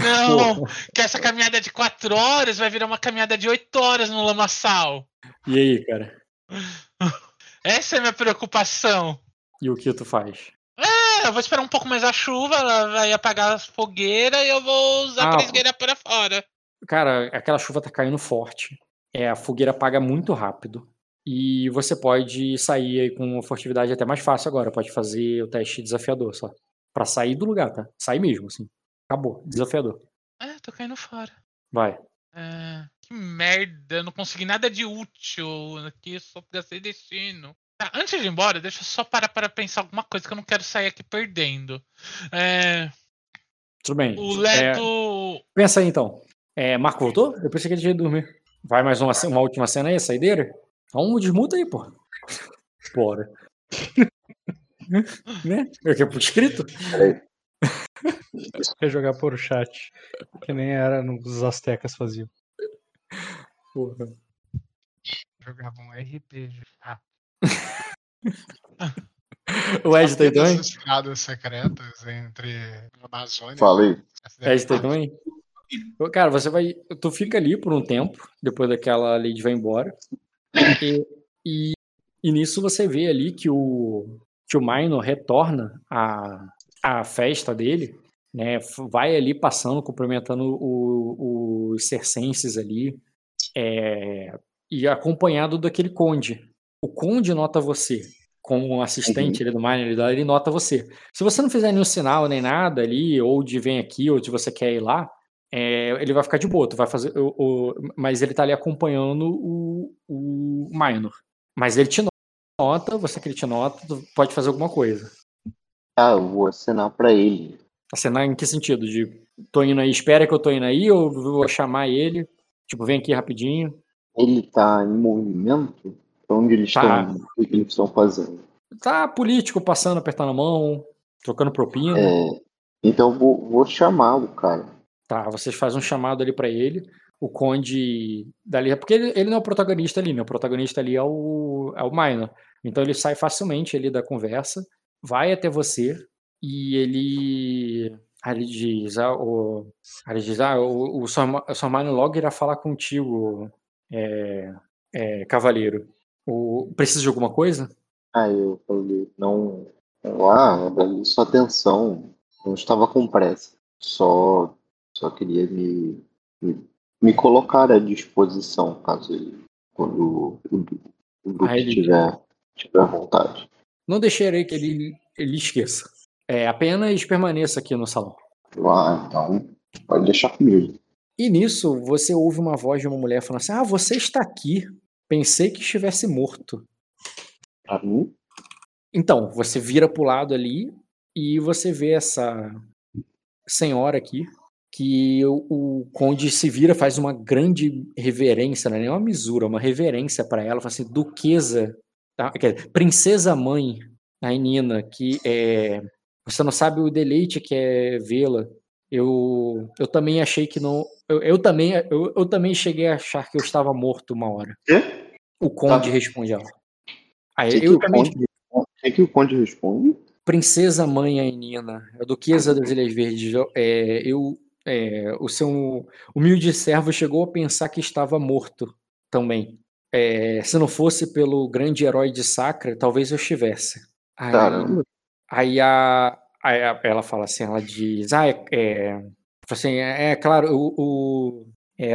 Não, que essa caminhada de quatro horas vai virar uma caminhada de oito horas no lamaçal. E aí, cara? [laughs] Essa é a minha preocupação. E o que tu faz? É, eu vou esperar um pouco mais a chuva, ela vai apagar as fogueiras e eu vou usar ah, a fogueira para fora. Cara, aquela chuva tá caindo forte. É, a fogueira apaga muito rápido. E você pode sair com uma furtividade até mais fácil agora. Pode fazer o teste desafiador só. Pra sair do lugar, tá? Sair mesmo, assim. Acabou. Desafiador. É, tô caindo fora. Vai. É, que merda. Eu não consegui nada de útil aqui. Só gastei destino. Tá, antes de ir embora, deixa eu só parar para pensar alguma coisa que eu não quero sair aqui perdendo. É... Tudo bem. O Leto. É... Pensa aí então. É, Marco voltou? Eu pensei que ele ido dormir. Vai mais uma, uma última cena aí, saideira? Então desmuta aí, pô. Bora. [laughs] né? Eu quero por escrito? [laughs] Quer jogar por chat. Que nem era nos Aztecas faziam. Porra. Jogavam um RPG. [laughs] Ah. o Ed tá aí também? As estradas secretas entre Amazônia Falei. Ed tá aí também? Cara, você vai. Tu fica ali por um tempo, depois daquela lady vai embora. E, e, e nisso você vê ali que o, que o Minor retorna à, à festa dele, né? Vai ali passando, cumprimentando o, os circenses ali, é, e acompanhado daquele conde. O conde nota você, como um assistente uhum. do Minor, ele nota você. Se você não fizer nenhum sinal nem nada ali, ou de vem aqui, ou de você quer ir lá, é, ele vai ficar de boa, tu vai fazer. O, o, mas ele tá ali acompanhando o, o Minor. Mas ele te nota, você que ele te nota, tu pode fazer alguma coisa. Ah, eu vou assinar pra ele. Assinar em que sentido? De tô indo aí, espera que eu tô indo aí, ou vou chamar ele? Tipo, vem aqui rapidinho. Ele tá em movimento? Onde eles Tá. estão? O que eles estão fazendo? Tá político passando, apertando a mão, trocando propina. É, então eu vou, vou chamar o cara. Tá, vocês fazem um chamado ali pra ele. O Conde dali. Porque ele, ele não é o protagonista ali, né? O protagonista ali é o, é o Minor. Então ele sai facilmente ali da conversa, vai até você e ele. Aí ele diz: ah, o, aí ele diz, ah, o, o, o Sor Minor logo irá falar contigo, é, é, cavaleiro. O, precisa de alguma coisa? Aí eu falei, não. Ah, sua atenção. Não estava com pressa. Só, só queria me, me, me colocar à disposição, caso ele, quando o, o grupo ele- tiver, tiver vontade. Não deixarei que ele, ele esqueça. É, apenas permaneça aqui no salão. Ah, então pode deixar comigo. E nisso, você ouve uma voz de uma mulher falando assim: Ah, você está aqui. Pensei que estivesse morto. Pra mim, Então, você vira pro lado ali e você vê essa senhora aqui, que o, o conde se vira, faz uma grande reverência, não é nem uma misura, uma reverência para ela, fala assim, duquesa, tá? dizer, princesa mãe, a Nina, que é, você não sabe o deleite que é vê-la. Eu, eu também achei que não, eu, eu também, eu, eu também cheguei a achar que eu estava morto uma hora. Quê? O conde Tá. responde ela. Aí o que, que eu o também conde, o que, que o conde responde? Princesa Mãe Ainina, a Duquesa das Ilhas Verdes, é, eu, é, o seu humilde servo chegou a pensar que estava morto também. É, se não fosse pelo grande herói de Sacra, talvez eu estivesse. Aí, Caramba. aí a, aí a- ela fala assim, ela diz, ah, é, é, assim, é, é claro, o, o- é,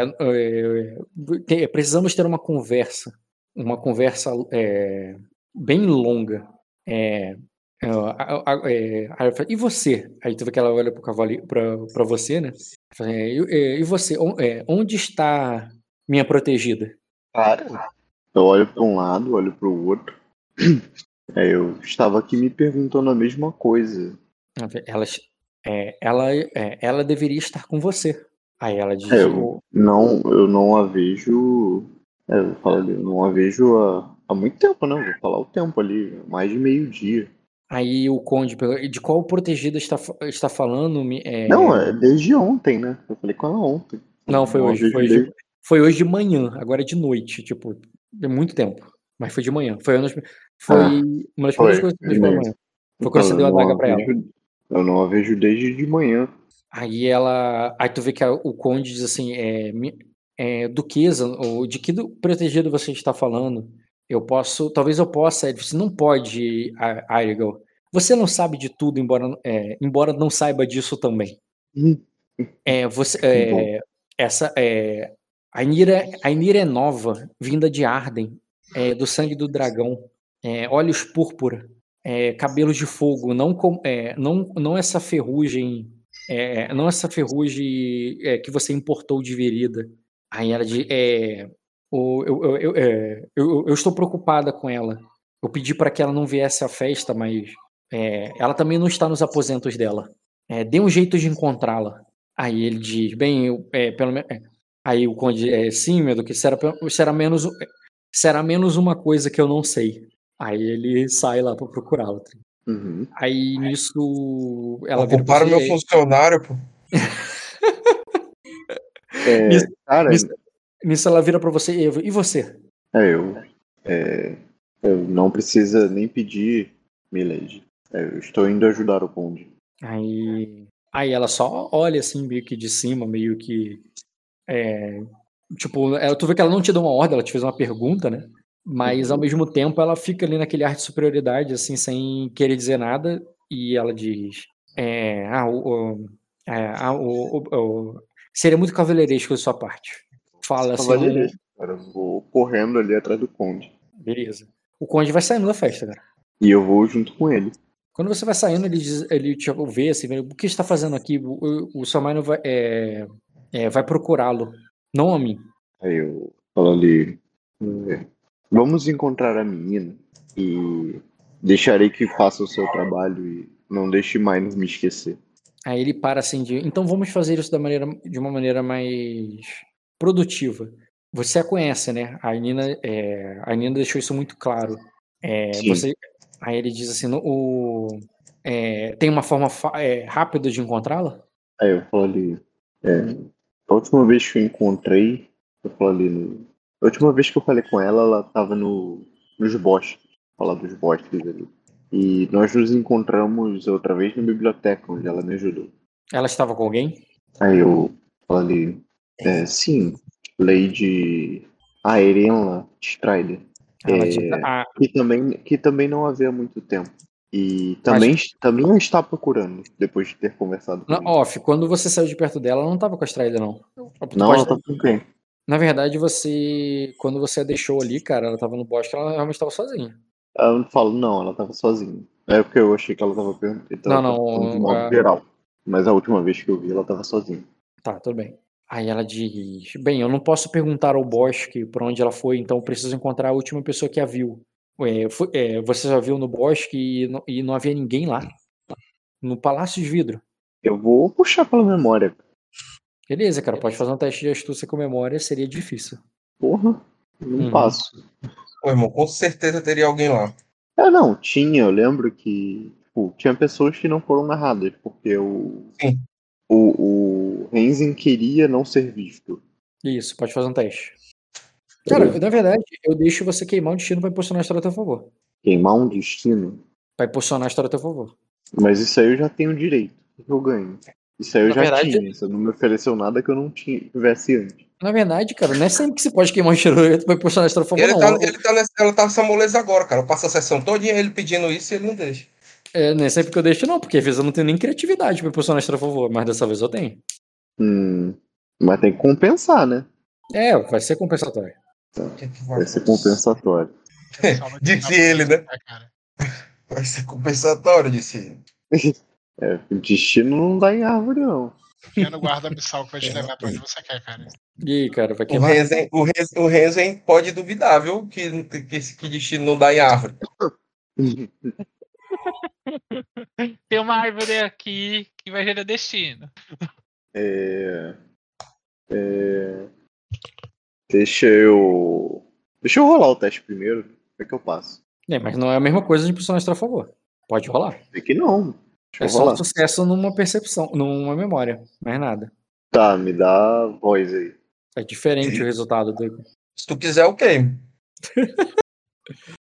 é, precisamos ter uma conversa, uma conversa bem longa. É, é, é, aí e você? Aí tu vê que ela olha pro cavalo pra, pra você, né? Fala, é, e, é, e você? On- é, onde está minha protegida? Cara, eu olho para um lado, olho para o outro. Aí [clears throat] eu estava aqui me perguntando a mesma coisa. Ela, é, ela, é, ela deveria estar com você. Aí ela diz, É, eu não, eu não a vejo. É, eu falo eu não a vejo há, há muito tempo, né? Vou falar o tempo ali, mais de meio-dia. Aí o conde pergunta, de qual protegida está, está falando? É, Não, é desde ontem, né? Eu falei com ela ontem. Não, foi Não hoje. Foi hoje, desde- foi hoje de manhã, agora é de noite. Tipo, é muito tempo. Mas foi de manhã. Foi, uma das- foi Ah, uma das primeiras coisas que eu fiz pela manhã. Foi quando você Então, deu a daga pra ela. Eu não a vejo desde de manhã. Aí ela. Aí tu vê que a- o conde diz assim: é, é, Duquesa, ou de que do- protegido você está falando? Eu posso. Talvez eu possa. Ele disse: Não pode, A- Airigal. Você não sabe de tudo, embora, é, embora não saiba disso também. Hum. É, você, é, essa, é, a, Inira, a Inira é nova, vinda de Arden, é, do sangue do dragão, é, olhos púrpura, é, cabelos de fogo, não, com, é, não, não essa ferrugem, não essa ferrugem é, que você importou de verida. Aí ela diz, é, o, eu, eu, eu, é, eu, eu estou preocupada com ela. eu pedi para que ela não viesse à festa, mas é, ela também não está nos aposentos dela. É, dê um jeito de encontrá-la. Aí ele diz, bem, eu, é, pelo menos. É. Aí o conde, é, sim, meu que será, será menos será menos uma coisa que eu não sei. Aí ele sai lá para procurá-la. Uhum. Aí nisso ela Ocuparam meu funcionário, pô. [laughs] É, Nisso- cara, nisso- Nisso ela vira para você, Evo, e você? é, eu, é, eu não precisa nem pedir, Milady. É, eu estou indo ajudar o conde. Aí, aí ela só olha assim, meio que de cima, meio que. É, tipo, ela, tu vê que ela não te deu uma ordem, ela te fez uma pergunta, né? Mas ao Uhum. mesmo tempo ela fica ali naquele ar de superioridade, assim, sem querer dizer nada, e ela diz: é, ah, o, o- é, ah, o- o- o- seria muito cavalheiresco da sua parte. Fala assim. Cavalheiresco, cara. Eu vou correndo ali atrás do conde. Beleza. O conde vai saindo da festa, cara. E eu vou junto com ele. Quando você vai saindo, ele, diz, ele te vê assim, o que está fazendo aqui? O, o, o seu mãe vai, é, é, vai procurá-lo, não a mim. Aí eu falo ali. é, Vamos encontrar a menina e deixarei que faça o seu trabalho e não deixe mais me esquecer. Aí ele para assim de, então vamos fazer isso da maneira, de uma maneira mais produtiva. Você a conhece, né? A Nina, é, a Nina deixou isso muito claro. É, você, aí ele diz assim, o, é, tem uma forma é, rápida de encontrá-la? Aí eu falo ali. é, a última vez que eu encontrei, eu falo ali no. A última vez que eu falei com ela, ela tava no, nos bosques. Falar dos bosques ali. E nós nos encontramos outra vez na biblioteca, onde ela me ajudou. Ela estava com alguém? Aí eu falo ali. É, sim, Lady Aerianla Strider. Ela É, diz, ah, que também, que também não havia muito tempo. E também, também a está procurando, depois de ter conversado com Não, off, quando você saiu de perto dela, ela não tava com a Strider, não. Não, ela tá com quem? Na verdade, você. Quando você a deixou ali, cara, ela tava no bosque, ela realmente tava sozinha. Eu não falo, não, ela tava sozinha. É porque eu achei que ela tava perguntando. Não, não, De modo a- geral. Mas a última vez que eu vi, ela tava sozinha. Tá, tudo bem. Aí ela diz: Bem, eu não posso perguntar ao bosque por onde ela foi, então eu preciso encontrar a última pessoa que a viu. É, foi- é, você já viu no bosque e não, e não havia ninguém lá. No Palácio de Vidro. Eu vou puxar pela memória. Beleza, cara, pode fazer um teste de astúcia com memória, seria difícil. Porra, não Uhum. passo. Ô, irmão, com certeza teria alguém lá. É, não, tinha, eu lembro que tipo, tinha pessoas que não foram narradas, porque o, Sim. O, o Renzin queria não ser visto. Isso, pode fazer um teste. Cara, na verdade, eu deixo você queimar um destino pra impulsionar a história a teu favor. Queimar um destino. Pra impulsionar a história a teu favor. Mas isso aí eu já tenho direito. O que eu ganho? Isso aí eu Na já verdade- tinha. Você não me ofereceu nada que eu não tivesse antes. Na verdade, cara, não é sempre que você pode queimar um destino pra impulsionar a história a favor, Ele não. tá, ele tá nessa, ela tá nessa moleza agora, cara. Eu passo a sessão todinha ele pedindo isso e ele não deixa. É, não é sempre que eu deixo, não, porque às vezes eu não tenho nem criatividade pra impulsionar a história a favor, mas dessa vez eu tenho. Hum, mas tem que compensar, né? É, vai ser compensatório. Vai ser compensatório. Disse ele, né? Vai ser compensatório, disse ele. É, destino não dá em árvore, não. Confia no guarda-missal que vai te levar pra onde [laughs] você quer, cara. E aí, cara, vai O queimar? O, Renzen, o Renzen pode duvidar, viu? Que, que, que destino não dá em árvore. [laughs] [laughs] Tem uma árvore aqui que vai gerar destino. É, é, deixa eu. Deixa eu rolar o teste primeiro. É que eu passo? É, mas não é a mesma coisa de impulsionar a favor. Pode rolar. Sei que não. Deixa É eu só rolar. sucesso numa percepção, numa memória, mais nada. Tá, me dá voz aí. É diferente o resultado do. Se tu quiser, queimo. [laughs]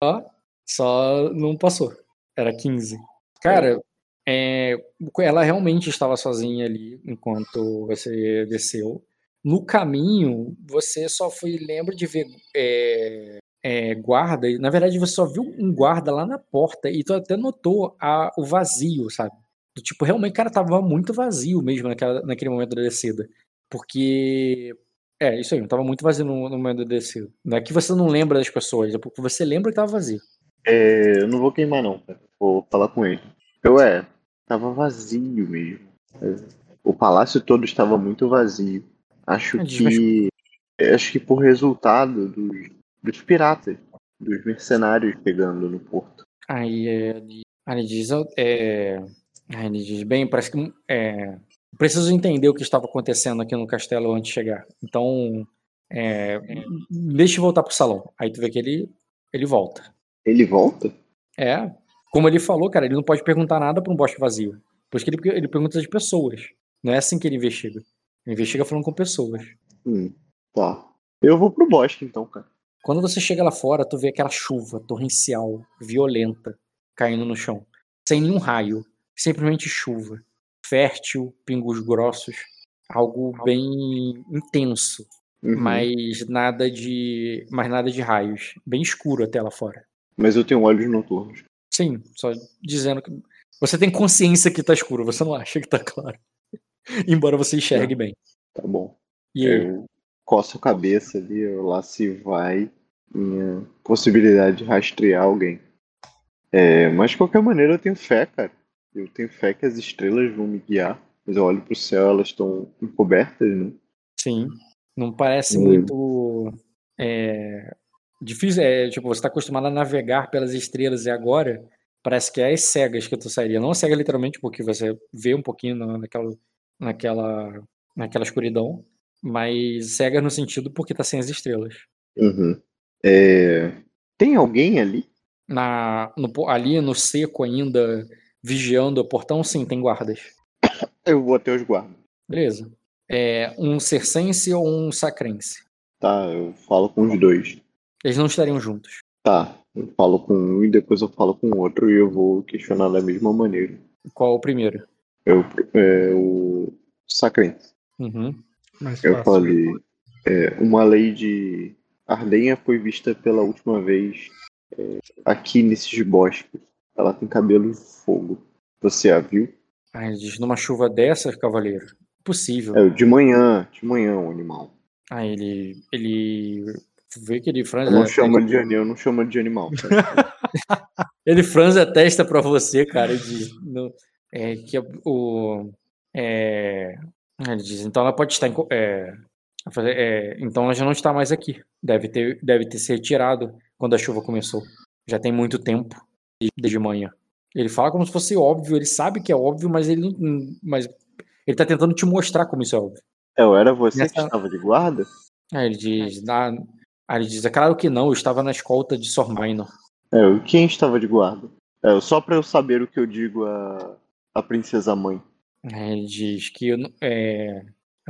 Ó, só não passou. Era 15. Cara, é, ela realmente estava sozinha ali enquanto você desceu. No caminho, você só foi lembra de ver é, é, guarda. Na verdade, você só viu um guarda lá na porta e tu até notou a- o vazio, sabe? Tipo, realmente, cara, tava muito vazio mesmo naquela, naquele momento da descida. Porque. É, isso aí, tava muito vazio no, no momento da descida. Não é que você não lembra das pessoas, é porque você lembra que tava vazio. É, eu não vou queimar, não, cara. Vou falar com ele. Eu é, tava vazio mesmo. É, O palácio todo estava muito vazio. Acho É, que. Acho que por resultado dos, dos piratas. dos mercenários chegando no porto. Aí ele, aí ele diz, é, aí ele diz, bem, parece que é, preciso entender o que estava acontecendo aqui no castelo antes de chegar. Então, é, deixa eu voltar pro salão. Aí tu vê que ele, ele volta. Ele volta? É, como ele falou, cara, ele não pode perguntar nada para um bosque vazio. Por isso que ele, ele pergunta de pessoas. Não é assim que ele investiga. Ele investiga falando com pessoas. Hum, tá. Eu vou pro bosque então, cara. Quando você chega lá fora, tu vê aquela chuva torrencial, violenta, caindo no chão. Sem nenhum raio. Simplesmente chuva. Fértil, pingos grossos. Algo bem intenso. Uhum. Mas nada de. Mas nada de raios. Bem escuro até lá fora. Mas eu tenho olhos noturnos. Sim, só dizendo que. Você tem consciência que tá escuro, você não acha que tá claro. [laughs] Embora você enxergue bem. Tá bom. E aí? Eu coço a cabeça ali, eu lá se vai minha possibilidade de rastrear alguém. É, mas de qualquer maneira eu tenho fé, cara. Eu tenho fé que as estrelas vão me guiar. Mas eu olho pro céu, elas estão encobertas, né? Sim. Não parece Hum. muito. é, difícil. É, tipo, você tá acostumado a navegar pelas estrelas e agora parece que é as cegas que tu sairia. Não cega literalmente, porque você vê um pouquinho na- naquela, naquela, naquela escuridão, mas cega no sentido porque tá sem as estrelas. Uhum. É, Tem alguém ali? Na, no ali no seco ainda, vigiando o portão, sim, tem guardas. [coughs] Eu vou até os guardas. Beleza. É, um circense ou um sacrense? Tá, eu falo com os dois. Eles não estariam juntos. Tá, eu falo com um e depois eu falo com o outro e eu vou questionar da mesma maneira. Qual o primeiro? Eu, é, o Sacrente. Uhum. Mais Eu fácil. falei, é, uma lei de Ardenha foi vista pela última vez é, aqui nesses bosques. Ela tem cabelo de fogo. Você a viu? Aí ele diz, numa chuva dessas, cavaleiro? Impossível. É, de manhã, de manhã, o animal. Aí ele, ele vê que ele franze, Eu não a chamo testa, de, eu não chamo de animal. [laughs] ele franze a testa pra você, cara, e diz, não, é, que o, é, ele diz, então ela pode estar, em, é, é, então ela já não está mais aqui, deve ter, deve ter se retirado quando a chuva começou, já tem muito tempo, desde- manhã. Ele fala como se fosse óbvio, ele sabe que é óbvio, mas ele não, mas ele tá tentando te mostrar como isso é óbvio. É, eu era você que Nessa- estava de guarda? Ele diz, "Ah, aí ele diz, é claro que não, eu estava na escolta de Sor Minor. É, eu- quem estava de guarda? É, só pra eu saber o que eu digo a, a princesa mãe. Aí ele diz que, eu não- é,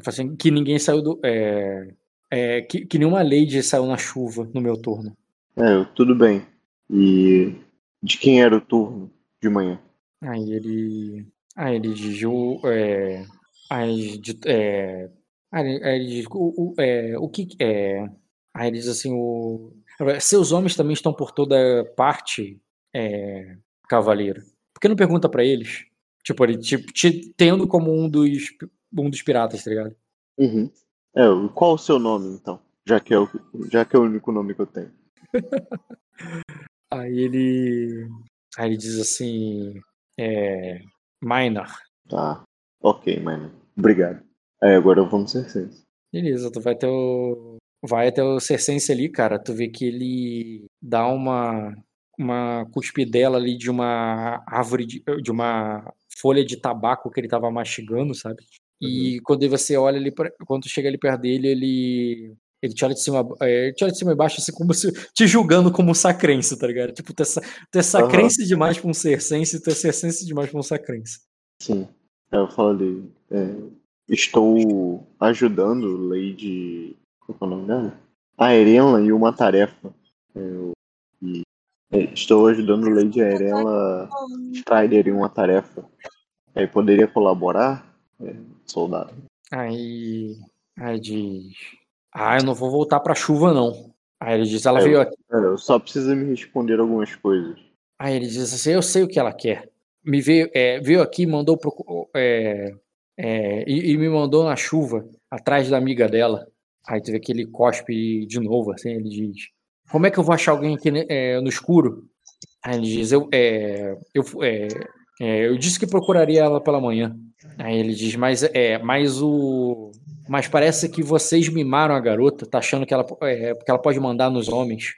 assim, que ninguém saiu do. É, é, que, que nenhuma lady saiu na chuva no meu turno. É, tudo bem. E de quem era o turno de manhã? Aí ele. Aí ele diz, o. É, aí, de- é, aí ele diz, o, o, é, o que. É, aí ele diz assim, o. Seus homens também estão por toda parte, é, cavaleiro. Por que não pergunta pra eles? Tipo, ele tipo, te tendo como um dos, um dos piratas, tá ligado? Uhum. É, qual o seu nome, então? Já que é o, já que é o único nome que eu tenho. [laughs] Aí ele. Aí ele diz assim. É. Minor. Tá. Ok, mano. Obrigado. Aí agora vamos ser sérios. Beleza, tu vai até o. Vai até o Cercense ali, cara. Tu vê que ele dá uma. Uma cuspidela ali de uma árvore, de, de uma folha de tabaco que ele tava mastigando, sabe? E quando você olha ali, quando tu chega ali perto dele, ele. Ele te olha de cima, é, ele te olha de cima e baixo, assim, como se te julgando como um sacrense, tá ligado? Tipo, tu é, tu é sacrense demais pra um cercense, tu é cercense demais pra um sacrense. Sim. Aí eu falo ali. é, estou ajudando Lady. Qual é o nome dela? A Erela em uma tarefa. É, eu- e, é, estou ajudando Lady Arela Strider em uma tarefa. Aí poderia colaborar? É, soldado. Aí, aí diz, ah, eu não vou voltar pra chuva não. Aí ele diz, ela É, veio aqui. Cara, só precisa me responder algumas coisas. Aí ele diz assim, eu sei o que ela quer. Me veio, é, veio aqui, mandou é, é, e, e me mandou na chuva atrás da amiga dela. Aí tu vê que ele cospe de novo, assim, ele diz, como é que eu vou achar alguém aqui né, é, no escuro? Aí ele diz, eu, é, eu, é, é, eu disse que procuraria ela pela manhã. Aí ele diz, mas é, mas o, mas parece que vocês mimaram a garota, tá achando que ela, é, porque ela pode mandar nos homens.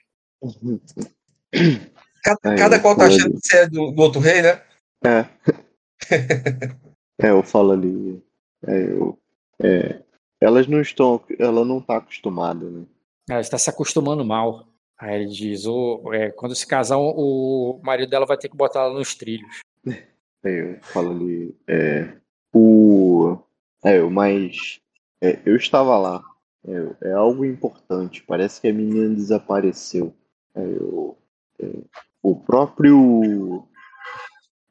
Cada, cada qual tá achando que você é do, do outro rei, né? É. [laughs] é, eu falo ali. É, eu, é, elas não estão. Ela não tá acostumada, né? Ela está se acostumando mal. Aí ele diz: oh, é, quando se casar, o marido dela vai ter que botar ela nos trilhos. [laughs] É, eu falo ali. É, o. É, mas. É, eu estava lá. É, é, algo importante. Parece que a menina desapareceu. É, eu, é, o próprio.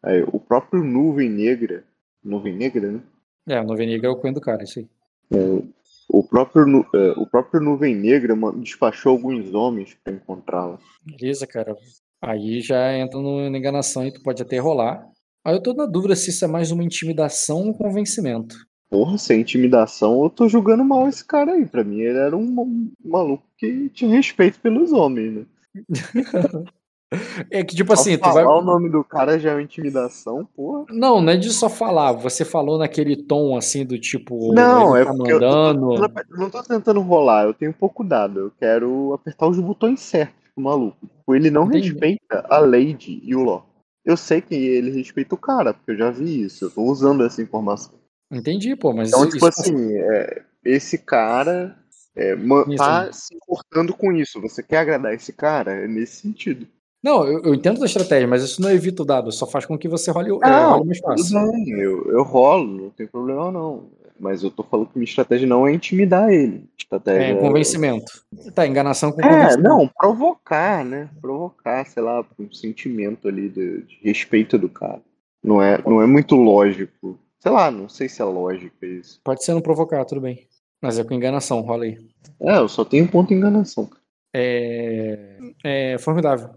É, o próprio Nuvem Negra. Nuvem Negra, né? É, a Nuvem Negra é o cunho do cara, isso aí. É, o próprio, é, o próprio Nuvem Negra despachou alguns homens para encontrá-la. Beleza, cara. Aí já entra na enganação e tu pode até rolar. Aí eu tô na dúvida se isso é mais uma intimidação ou um convencimento. Porra, se é intimidação, eu tô julgando mal esse cara aí. Pra mim, ele era um maluco que tinha respeito pelos homens, né? [laughs] [laughs] É que, tipo assim, tu vai. o nome do cara já é uma intimidação, porra. Não, não é de só falar. Você falou naquele tom assim do tipo. Não, é tá porque mandando... eu, tô, eu não tô tentando rolar, eu tenho pouco dado. Eu quero apertar os botões certos pro maluco. Ele não Entendi. respeita a Lady e o Ló. Eu sei que ele respeita o cara, porque eu já vi isso. Eu tô usando essa informação. Entendi, pô, mas. Então, tipo assim, é, esse cara é, tá se importando com isso. Você quer agradar esse cara? É nesse sentido. Não, eu, eu, entendo a estratégia, mas isso não evita o dado, só faz com que você role, é, não, role mais fácil. Bem, eu, eu rolo, não tem problema não. Mas eu tô falando que minha estratégia não é intimidar ele. Estratégia é convencimento. Tá, enganação com é, convencimento. É, não, provocar, né? Provocar, sei lá, um sentimento ali de, de, respeito do cara. Não é, não é muito lógico. Sei lá, não sei se é lógico isso. Pode ser não provocar, tudo bem. Mas é com enganação, rola aí. É, eu só tenho ponto de enganação. É, é formidável.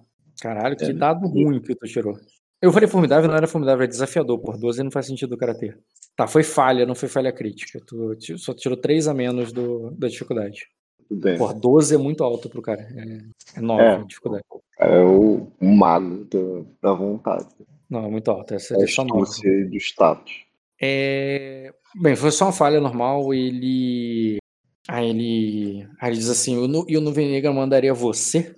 Caralho, que é. dado ruim que tu tirou. Eu falei formidável, não era formidável, é desafiador. Por 12 não faz sentido o cara ter. Tá, foi falha, não foi falha crítica. Tu só tirou 3 a menos do, da dificuldade. Bem. Por 12 é muito alto pro cara. É, é 9 é, a dificuldade. É o, mago da, da vontade. Não, é muito alto. Essa é, é só 9. do status. É... Bem, foi só uma falha normal. Ele. Aí ele. Aí ele diz assim: e o Nuvem Negra mandaria você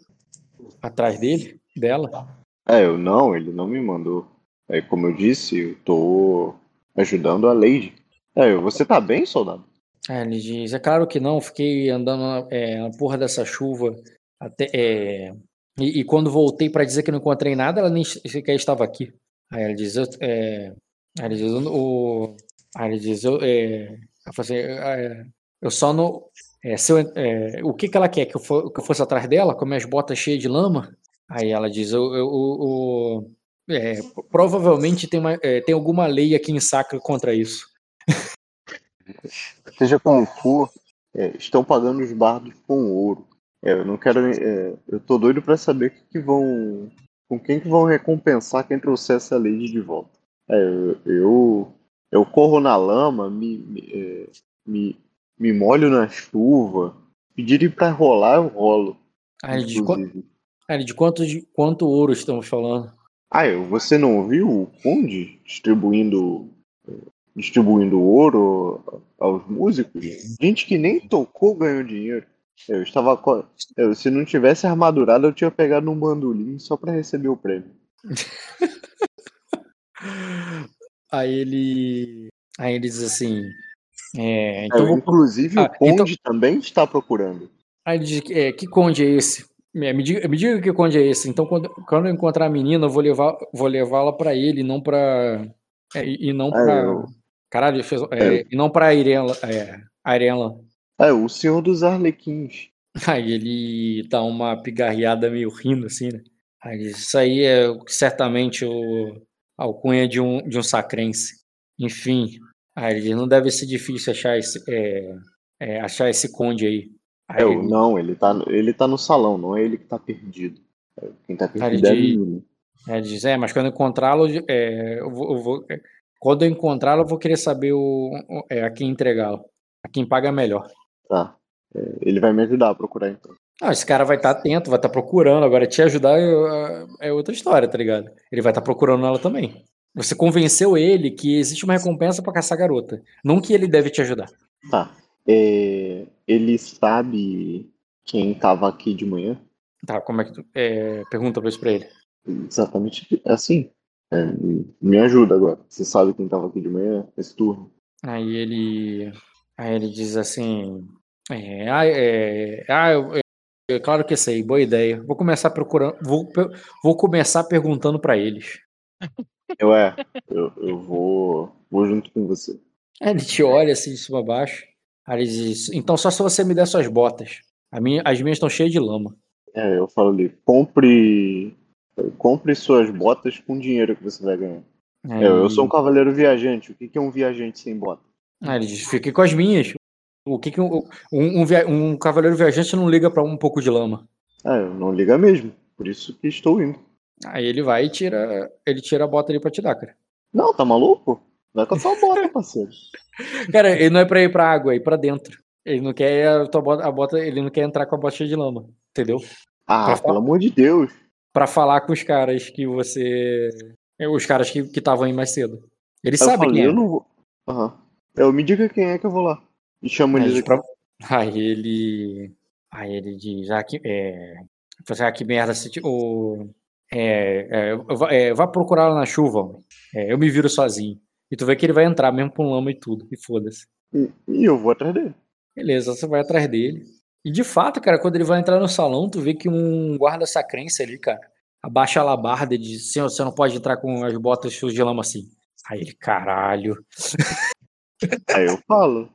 atrás dele? Dela? É, eu não, ele não me mandou. É, como eu disse, eu tô ajudando a Lady. É, você tá bem, soldado? É, ele diz, é claro que não, fiquei andando é, na porra dessa chuva até. É, e, e, quando voltei para dizer que não encontrei nada, ela nem sequer estava aqui. Aí ele diz, eu, é, aí ele diz, o, aí ele diz, eu, é, eu, assim, é, eu só não. É, eu, é, o que, que ela quer? Que eu, for, que eu fosse atrás dela com minhas botas cheias de lama? Aí ela diz: o é, provavelmente tem, uma, é, tem alguma lei aqui em Sacra contra isso. [laughs] Seja como for, é, estão pagando os bardos com ouro. É, eu não quero. É, eu tô doido para saber que, que vão. Com quem que vão recompensar quem trouxesse a lei de volta. É, eu, eu, eu, corro na lama, me, me, me, me molho na chuva. Pedirem para rolar, eu rolo. De, Cara, de quanto, de quanto ouro estamos falando? Ah, você não ouviu o Conde distribuindo, distribuindo ouro aos músicos? Gente que nem tocou ganhou dinheiro. Eu estava. Eu, se não tivesse armadurado, eu tinha pegado um bandolim só para receber o prêmio. [laughs] aí ele. Aí ele diz assim. É, então é, vou... Inclusive ah, o Conde então... também está procurando. Aí ele diz: é, que Conde é esse? É, me diga, me diga que conde é esse. Então, quando, quando eu encontrar a menina, eu vou levar, vou levá-la para ele, não para é, e não para é, eu... caralho, fez, é, é, e não para Irela, é, Arela. É o Senhor dos Arlequins. [laughs] Aí ele dá uma pigarreada meio rindo assim, né? Aí isso aí é certamente o a alcunha de um de um sacrense. Enfim, aí ele não deve ser difícil achar esse é, achar esse conde aí. Aí, é, não, ele tá, ele tá no salão, não é ele que tá perdido. É, quem tá perdido é a menina. É, diz, é, mas quando encontrá-lo, é, eu vou, eu vou, é, quando eu encontrá-lo, eu vou querer saber o, é, a quem entregá-lo, a quem paga melhor. Tá. É, ele vai me ajudar a procurar então. Ah, esse cara vai estar tá atento, vai estar tá procurando. Agora, te ajudar é, é outra história, tá ligado? Ele vai estar tá procurando ela também. Você convenceu ele que existe uma recompensa para caçar a garota. Não que ele deve te ajudar. Tá. É, ele sabe quem estava aqui de manhã? Tá, como é que tu. É, pergunta pra isso pra ele. Exatamente assim. É, me ajuda agora. Você sabe quem tava aqui de manhã, esse turno. Aí ele. Aí ele diz assim. É, ah, é, ah eu, é, claro que sei, boa ideia. Vou começar procurando. Vou, vou começar perguntando para eles. Eu é, eu, eu vou, vou junto com você. Ele te olha assim de cima a baixo. Aí ele diz: Então só se você me der suas botas. Minha, as minhas estão cheias de lama. É, eu falo ali: compre, compre suas botas com o dinheiro que você vai ganhar. Aí... Eu, eu, sou um cavaleiro viajante. O que, que é um viajante sem bota? Aí ele diz: Fique com as minhas. O que, que um, um, um, um cavaleiro viajante não liga para um pouco de lama? É, não liga mesmo. Por isso que estou indo. Aí ele vai e tira. Ele tira a bota ali pra te dar, cara. Não, tá maluco? Vai com a tua bota, parceiro. Cara, ele não é pra ir pra água, é ir pra dentro. Ele não quer a, tua bota, a bota, ele não quer entrar com a bota cheia de lama, entendeu? Ah, pra pelo amor de Deus. Pra falar com os caras que você. Os caras que estavam aí mais cedo. Ele sabe quem é. Eu não vou. Uhum. Eu me diga quem é que eu vou lá. E chamo ele pra... Aí ele. Aí ele diz, ah, que, é... ah, que merda, o... É, é, é, vá procurar lá na chuva, é, eu me viro sozinho. E tu vê que ele vai entrar mesmo com lama e tudo, e foda-se. E, e, eu vou atrás dele. Beleza, você vai atrás dele. E de fato, cara, quando ele vai entrar no salão, tu vê que um guarda sacrense ali, cara, abaixa a alabarda e diz: Senhor, você não pode entrar com as botas cheias de lama assim. Aí ele, caralho. Aí eu falo.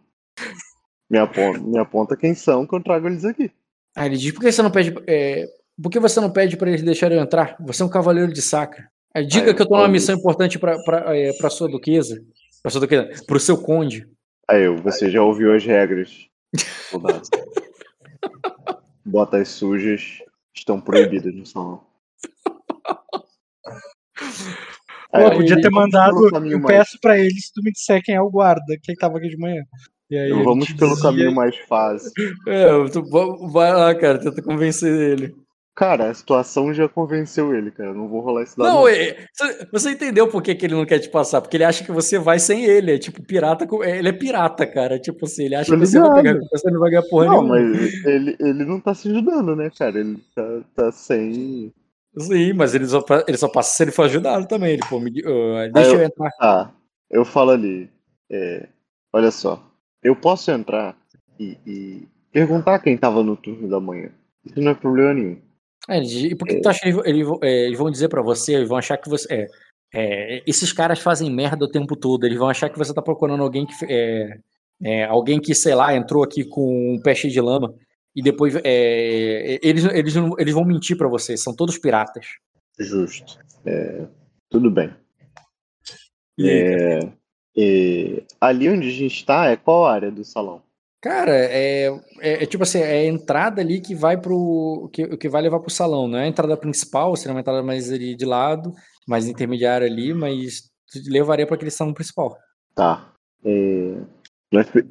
Me aponta, me aponta quem são que eu trago eles aqui. Aí ele diz: por que você não pede. É, por que você não pede para eles deixarem eu entrar? Você é um cavaleiro de sacra. Aí, diga Aí que eu tô numa missão isso. importante pra, pra, é, pra sua duquesa. Pra sua duquesa. Pro seu conde. Aí você já ouviu as regras. [laughs] Botas sujas estão proibidas no salão. Pô, eu podia ter mandado. Eu peço pra eles se tu me disser quem é o guarda, quem tava aqui de manhã. Aí, vamos pelo dizia... caminho mais fácil. É, tu, vai lá, cara, tenta convencer ele. Cara, a situação já convenceu ele, cara. Não vou rolar esse dado. Não, é, você entendeu por que, que ele não quer te passar? Porque ele acha que você vai sem ele. É tipo pirata. É, ele é pirata, cara. Tipo assim, ele acha que você vai pegar você não vai ganhar porra não, nenhuma. Não, mas ele, ele não tá se ajudando, né, cara? Ele tá, tá sem. Sim, mas ele só, ele só passa se ele for ajudado também. Ele, pô, me, uh, deixa eu, eu, entrar. Ah, eu falo ali. É, olha só. Eu posso entrar e, e perguntar quem tava no turno da manhã. Isso não é problema nenhum. É, e por que é. tu acha que eles, eles, é, eles, vão dizer para você, eles vão achar que você. É, é, esses caras fazem merda o tempo todo, eles vão achar que você tá procurando alguém que. É, é, alguém que, sei lá, entrou aqui com um pé cheio de lama e depois. eles, eles, eles vão mentir para você, são todos piratas. Justo. tudo bem. É, e ali onde a gente está é qual área do salão? Cara, é, é, é, tipo assim, é a entrada ali que vai pro. que, que vai levar pro salão, não é a entrada principal, seria uma entrada mais ali de lado, mais intermediária ali, mas levaria para aquele salão principal. Tá. É,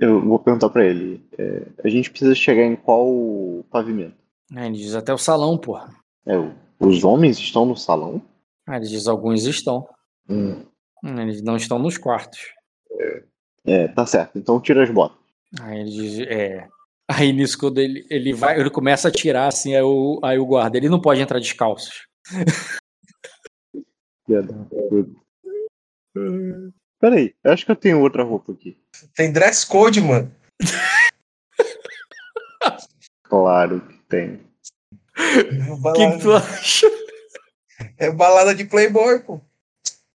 eu vou perguntar para ele. É, a gente precisa chegar em qual pavimento? É, ele diz até o salão, porra. É, os homens estão no salão? Ah, ele diz alguns estão. Hum. hum eles não estão nos quartos. É, tá certo. Então tira as botas. Aí ele diz, é. Aí nisso, quando ele, ele vai, ele começa a tirar assim, aí o, aí o guarda, ele não pode entrar descalço. [laughs] Peraí, eu acho que eu tenho outra roupa aqui. Tem dress code, mano. claro que tem. O que, que tu acha? É balada de Playboy, pô.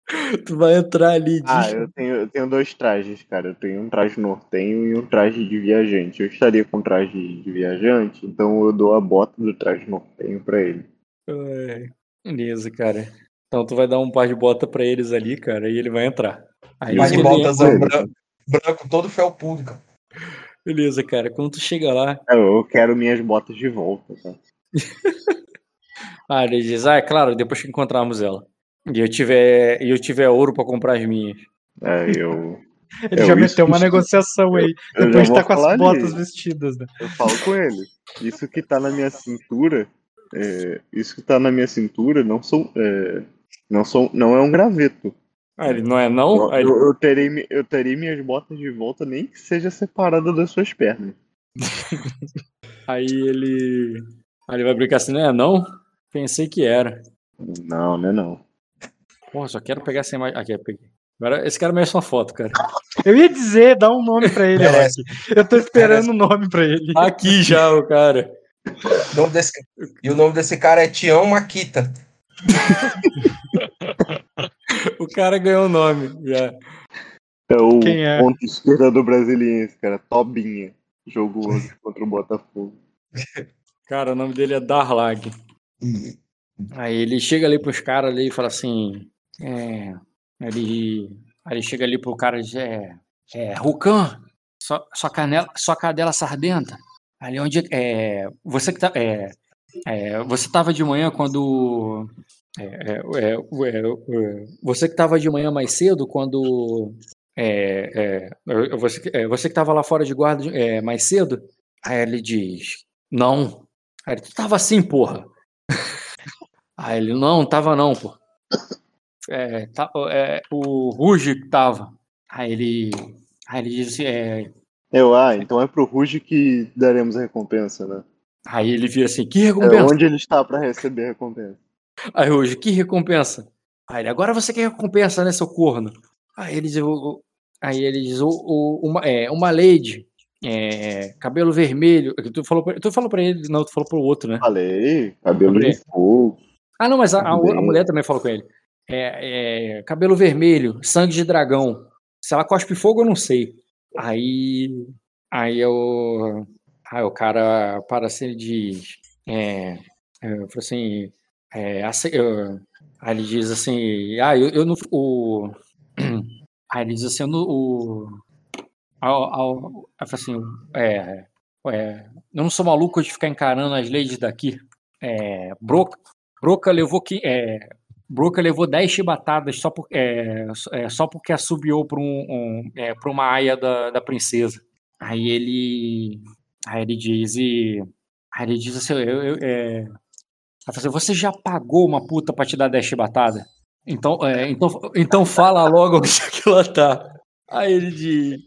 [laughs] Tu vai entrar ali. Ah, eu tenho, eu tenho dois trajes, cara. Eu tenho um traje nortenho e um traje de viajante. Eu estaria com traje de viajante, então eu dou a bota do traje nortenho pra ele. É, beleza, cara. Então tu vai dar um par de bota pra eles ali, cara, e ele vai entrar. Aí par de botas branco, branco todo felpudo, Beleza, cara. Quando tu chega lá. Eu quero minhas botas de volta, tá? [laughs] ah, ele diz, ah, é claro, depois que encontrarmos ela. E eu tiver, e eu tiver ouro para comprar as minhas. É, eu. [laughs] Ele eu, já meteu uma negociação aí. Eu, depois de estar tá com as botas ali. vestidas, né? Eu falo com ele. Isso que tá na minha cintura. É, isso que tá na minha cintura não são. É, não, são, não é um graveto. Ah, ele não é não? Eu, eu, terei, eu terei minhas botas de volta, nem que seja separada das suas pernas. [laughs] aí ele. Aí ele vai brincar assim, não é não? Pensei que era. Não, não é não. Porra, só quero pegar essa imagem. Aqui, peguei. Agora, esse cara merece uma foto, cara. Eu ia dizer, dá um nome pra ele, Rock. Eu tô esperando um nome pra ele. Aqui já, o cara. O nome desse- E o nome desse cara é Tião Maquita. O cara ganhou o nome. Já. É o Quem é? ponto esquerda do Brasiliense, cara. Tobinha. Jogo hoje [laughs] contra o Botafogo. Cara, o nome dele é Darlag. Aí ele chega ali pros caras ali e fala assim. É. Ele. Ele chega ali pro cara e diz: É. É. Rucan, sua, sua, canela, sua cadela sardenta. Ali onde. É. Você que tá. É. é, você tava de manhã quando. É, é, é, é, é, você que tava de manhã mais cedo quando. É, é, você, é, você que tava lá fora de guarda é, mais cedo? Aí ele diz: Não. Aí ele, tu tava assim, porra. [laughs] Aí ele, não, tava não, pô. É, tá, é, o Ruge que tava. Aí ele. Aí ele disse, é, Eu, ah, então é pro Ruge que daremos a recompensa, né? aí ele vira assim, que É recompensa? onde ele está pra receber a recompensa. Aí Ruge, que recompensa? Aí ele, agora você quer recompensa, né, seu corno? Aí ele diz, o, aí ele diz, o, o- uma, é, uma lady, é, cabelo vermelho. Tu falou, pra, tu falou pra ele, não, tu falou pro outro, né? Falei, cabelo de fogo. Ah, não, mas a, a, a mulher também falou com ele. É, é, cabelo vermelho, sangue de dragão. Se ela cospe fogo, eu não sei. Aí. Aí eu. Aí o cara para assim e diz. É, é, eu assim. É, ace- eu- aí ele diz assim. Ah, eu, eu não. O, [clears throat] aí ele diz assim, eu não. O, ao, ao, assim, é, é, eu não sou maluco de ficar encarando as leis daqui. É, Broca, Broca levou que é, Broca levou 10 chibatadas só, por, é, é, só porque assobiou para um, um, é, uma aia da, da princesa. Aí ele aí ele diz e aí ele diz assim, eu, eu, é, assim, você já pagou uma puta pra te dar 10 chibatadas? Então, é, então, então fala logo onde [laughs] que ela tá. Aí ele diz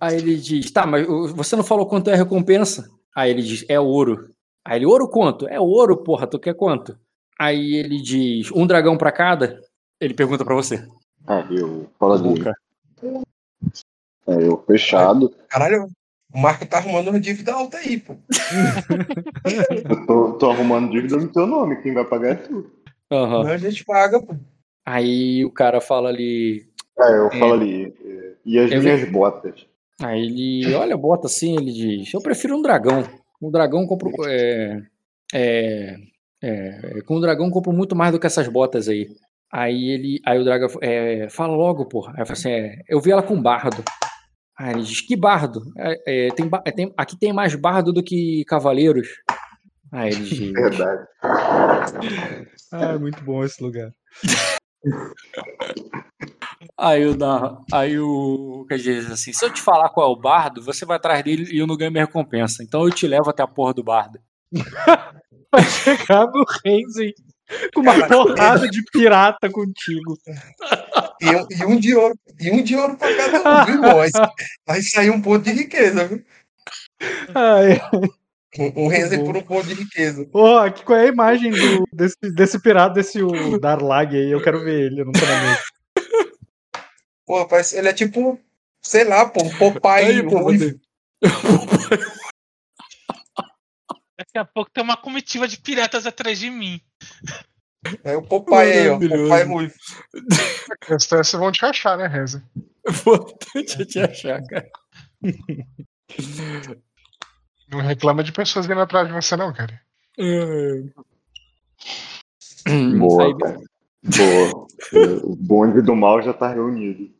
Aí ele diz, tá, mas você não falou quanto é a recompensa? Aí ele diz, é ouro. Aí ele, ouro quanto? É ouro, porra, tu quer quanto? Aí ele diz, um dragão pra cada? Ele pergunta pra você. Ah, eu. Fala dele. Luca. É, eu fechado. Caralho, o Marco tá arrumando uma dívida alta aí, pô. [laughs] Eu tô, tô arrumando dívida no teu nome. Quem vai pagar é tu. Aham. A gente paga, pô. Aí o cara fala ali. É, eu É. falo ali. é, E as minhas botas? Aí ele olha, bota assim, ele diz: Eu prefiro um dragão. Um dragão compro. É, é, é, com um dragão compro muito mais do que essas botas aí. Aí ele. Aí o dragão é, fala logo, porra. Aí eu falo assim: é, Eu vi ela com bardo. Aí ele diz: Que bardo? É, é, tem, é, tem- aqui tem mais bardo do que cavaleiros. Aí ele diz: [laughs] Verdade. [laughs] Ah, é muito bom esse lugar. [laughs] Aí o, da, aí o quer dizer assim, se eu te falar qual é o bardo, você vai atrás dele e eu não ganho minha recompensa. Então eu te levo até a porra do bardo. Vai chegar no Renzi com uma porrada [laughs] de pirata contigo. E, um- e um de ouro. E um de ouro pra cada um, viu, irmão? Aí, aí sai um ponto de riqueza, viu? Ai, Um, um Renzi por um ponto de riqueza. Ô, aqui qual é a imagem do- desse, desse pirata, desse o Darlag aí? Eu quero ver ele, eu não tô na mesa. Pô, parece, ele é tipo, sei lá, pô, um Popeye. Aí, pô, ruivo. [laughs] Daqui a pouco tem uma comitiva de piratas atrás de mim. É o Popeye aí, ó. Maravilhoso. Popeye ruivo. É se vão te achar, né, Reza? [laughs] Importante é te achar, cara. [laughs] Não reclama de pessoas vindo atrás de você, não, cara. Boa, cara. Boa. É, [laughs] O bonde do mal já tá reunido.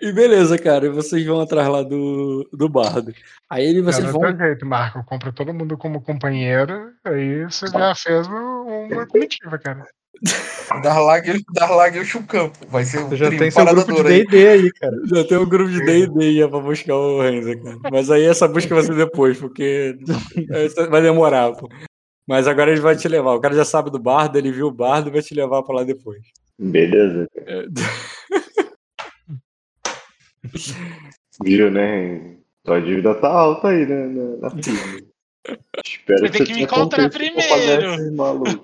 E beleza, cara. E vocês vão atrás lá do, do bardo. Aí ele, vocês Não, vão. não tem jeito, Marco. Compra todo mundo como companheiro, aí você já fez uma, uma [laughs] comitiva, cara. Darlag, Darlag e o Chucão. pô. Vai ser Você já tem seu grupo de parador aí. D&D aí, cara. [laughs] Já tem um grupo de D&D aí pra buscar o Renzo, cara. Mas aí essa busca vai ser depois, porque [laughs] vai demorar, pô. Mas agora ele vai te levar. O cara já sabe do bardo, ele viu o bardo e vai te levar pra lá depois. Beleza. É, [laughs] Viu, né? Tua dívida tá alta aí, né? Na, na. Espero Você tem que me encontrar primeiro. esses malucos.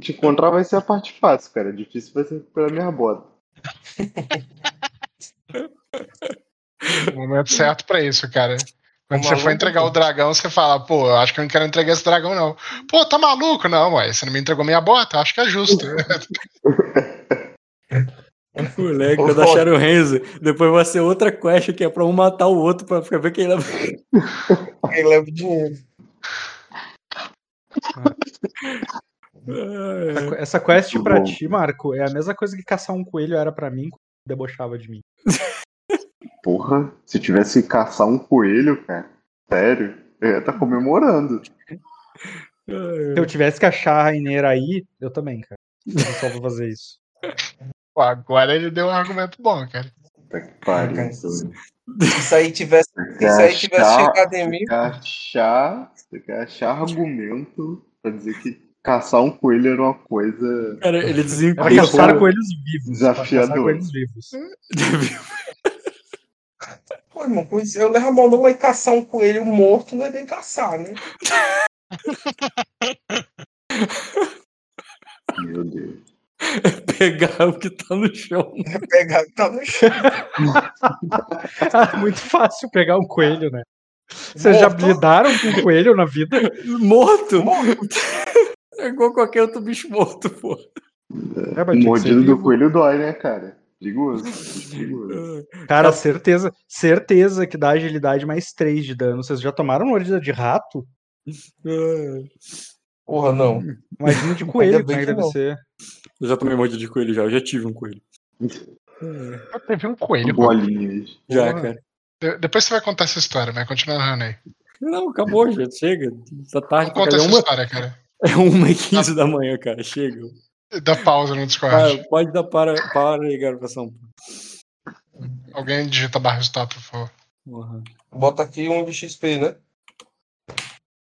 Te encontrar vai ser a parte fácil, cara. Difícil vai ser recuperar minha bota. [laughs] O momento certo pra isso, cara. Quando você for maluco, entregar o dragão, você fala, pô, eu acho que eu não quero entregar esse dragão, não. Pô, tá maluco? Não, ué, você não me entregou minha bota? Acho que é justo. [laughs] Moleque, quando foda. acharam o Renzo, depois vai ser outra quest que é pra um matar o outro pra ficar ver quem leva. Quem leva o dinheiro. Essa, essa quest Muito pra bom. ti, Marco, é a mesma coisa que caçar um coelho era pra mim quando debochava de mim. Porra, se tivesse que caçar um coelho, cara. Sério, eu ia estar comemorando. Se eu tivesse que achar a Rainha aí, eu também, cara. Eu só vou fazer isso. Pô, agora ele deu um argumento bom, cara. Puta que pariu. Isso aí tivesse, se isso aí tivesse achar- chegado em mim, Você quer achar, você quer achar argumento pra dizer que caçar um coelho era uma coisa. Cara, ele desempenhou. caçar coelhos vivos. Desafiador. Caçar coelhos vivos. [laughs] pô, irmão, pois eu levo a mão não vai caçar um coelho morto, não é nem caçar, né? Meu Deus. [laughs] pegar o que tá no chão. É pegar tá no chão. Ah, [laughs] muito fácil pegar um coelho, né? Vocês já lidaram com um coelho na vida? Morto! Morto. É igual qualquer outro bicho morto, pô. É, que Mordido do coelho dói, né, cara? Perigoso. perigoso. Cara, certeza, certeza que dá agilidade mais 3 de dano. Vocês já tomaram mordida de rato? Porra, não. Imagina de coelho, como é que que deve não. ser. Eu já tomei mordida de coelho já, eu já tive um coelho. Eu teve um coelho. Bolinhas. Já, cara. De- Depois você vai contar essa história, mas continua narrando aí. Não, acabou, já chega. Tá tarde Não conta. É essa uma, história, cara. [laughs] é uma e quinze da manhã, cara. Chega. Dá pausa no Discord. Ah, pode dar para, para aí, gravação. Alguém digita barra stop, por favor. Porra. Bota aqui um de XP, né?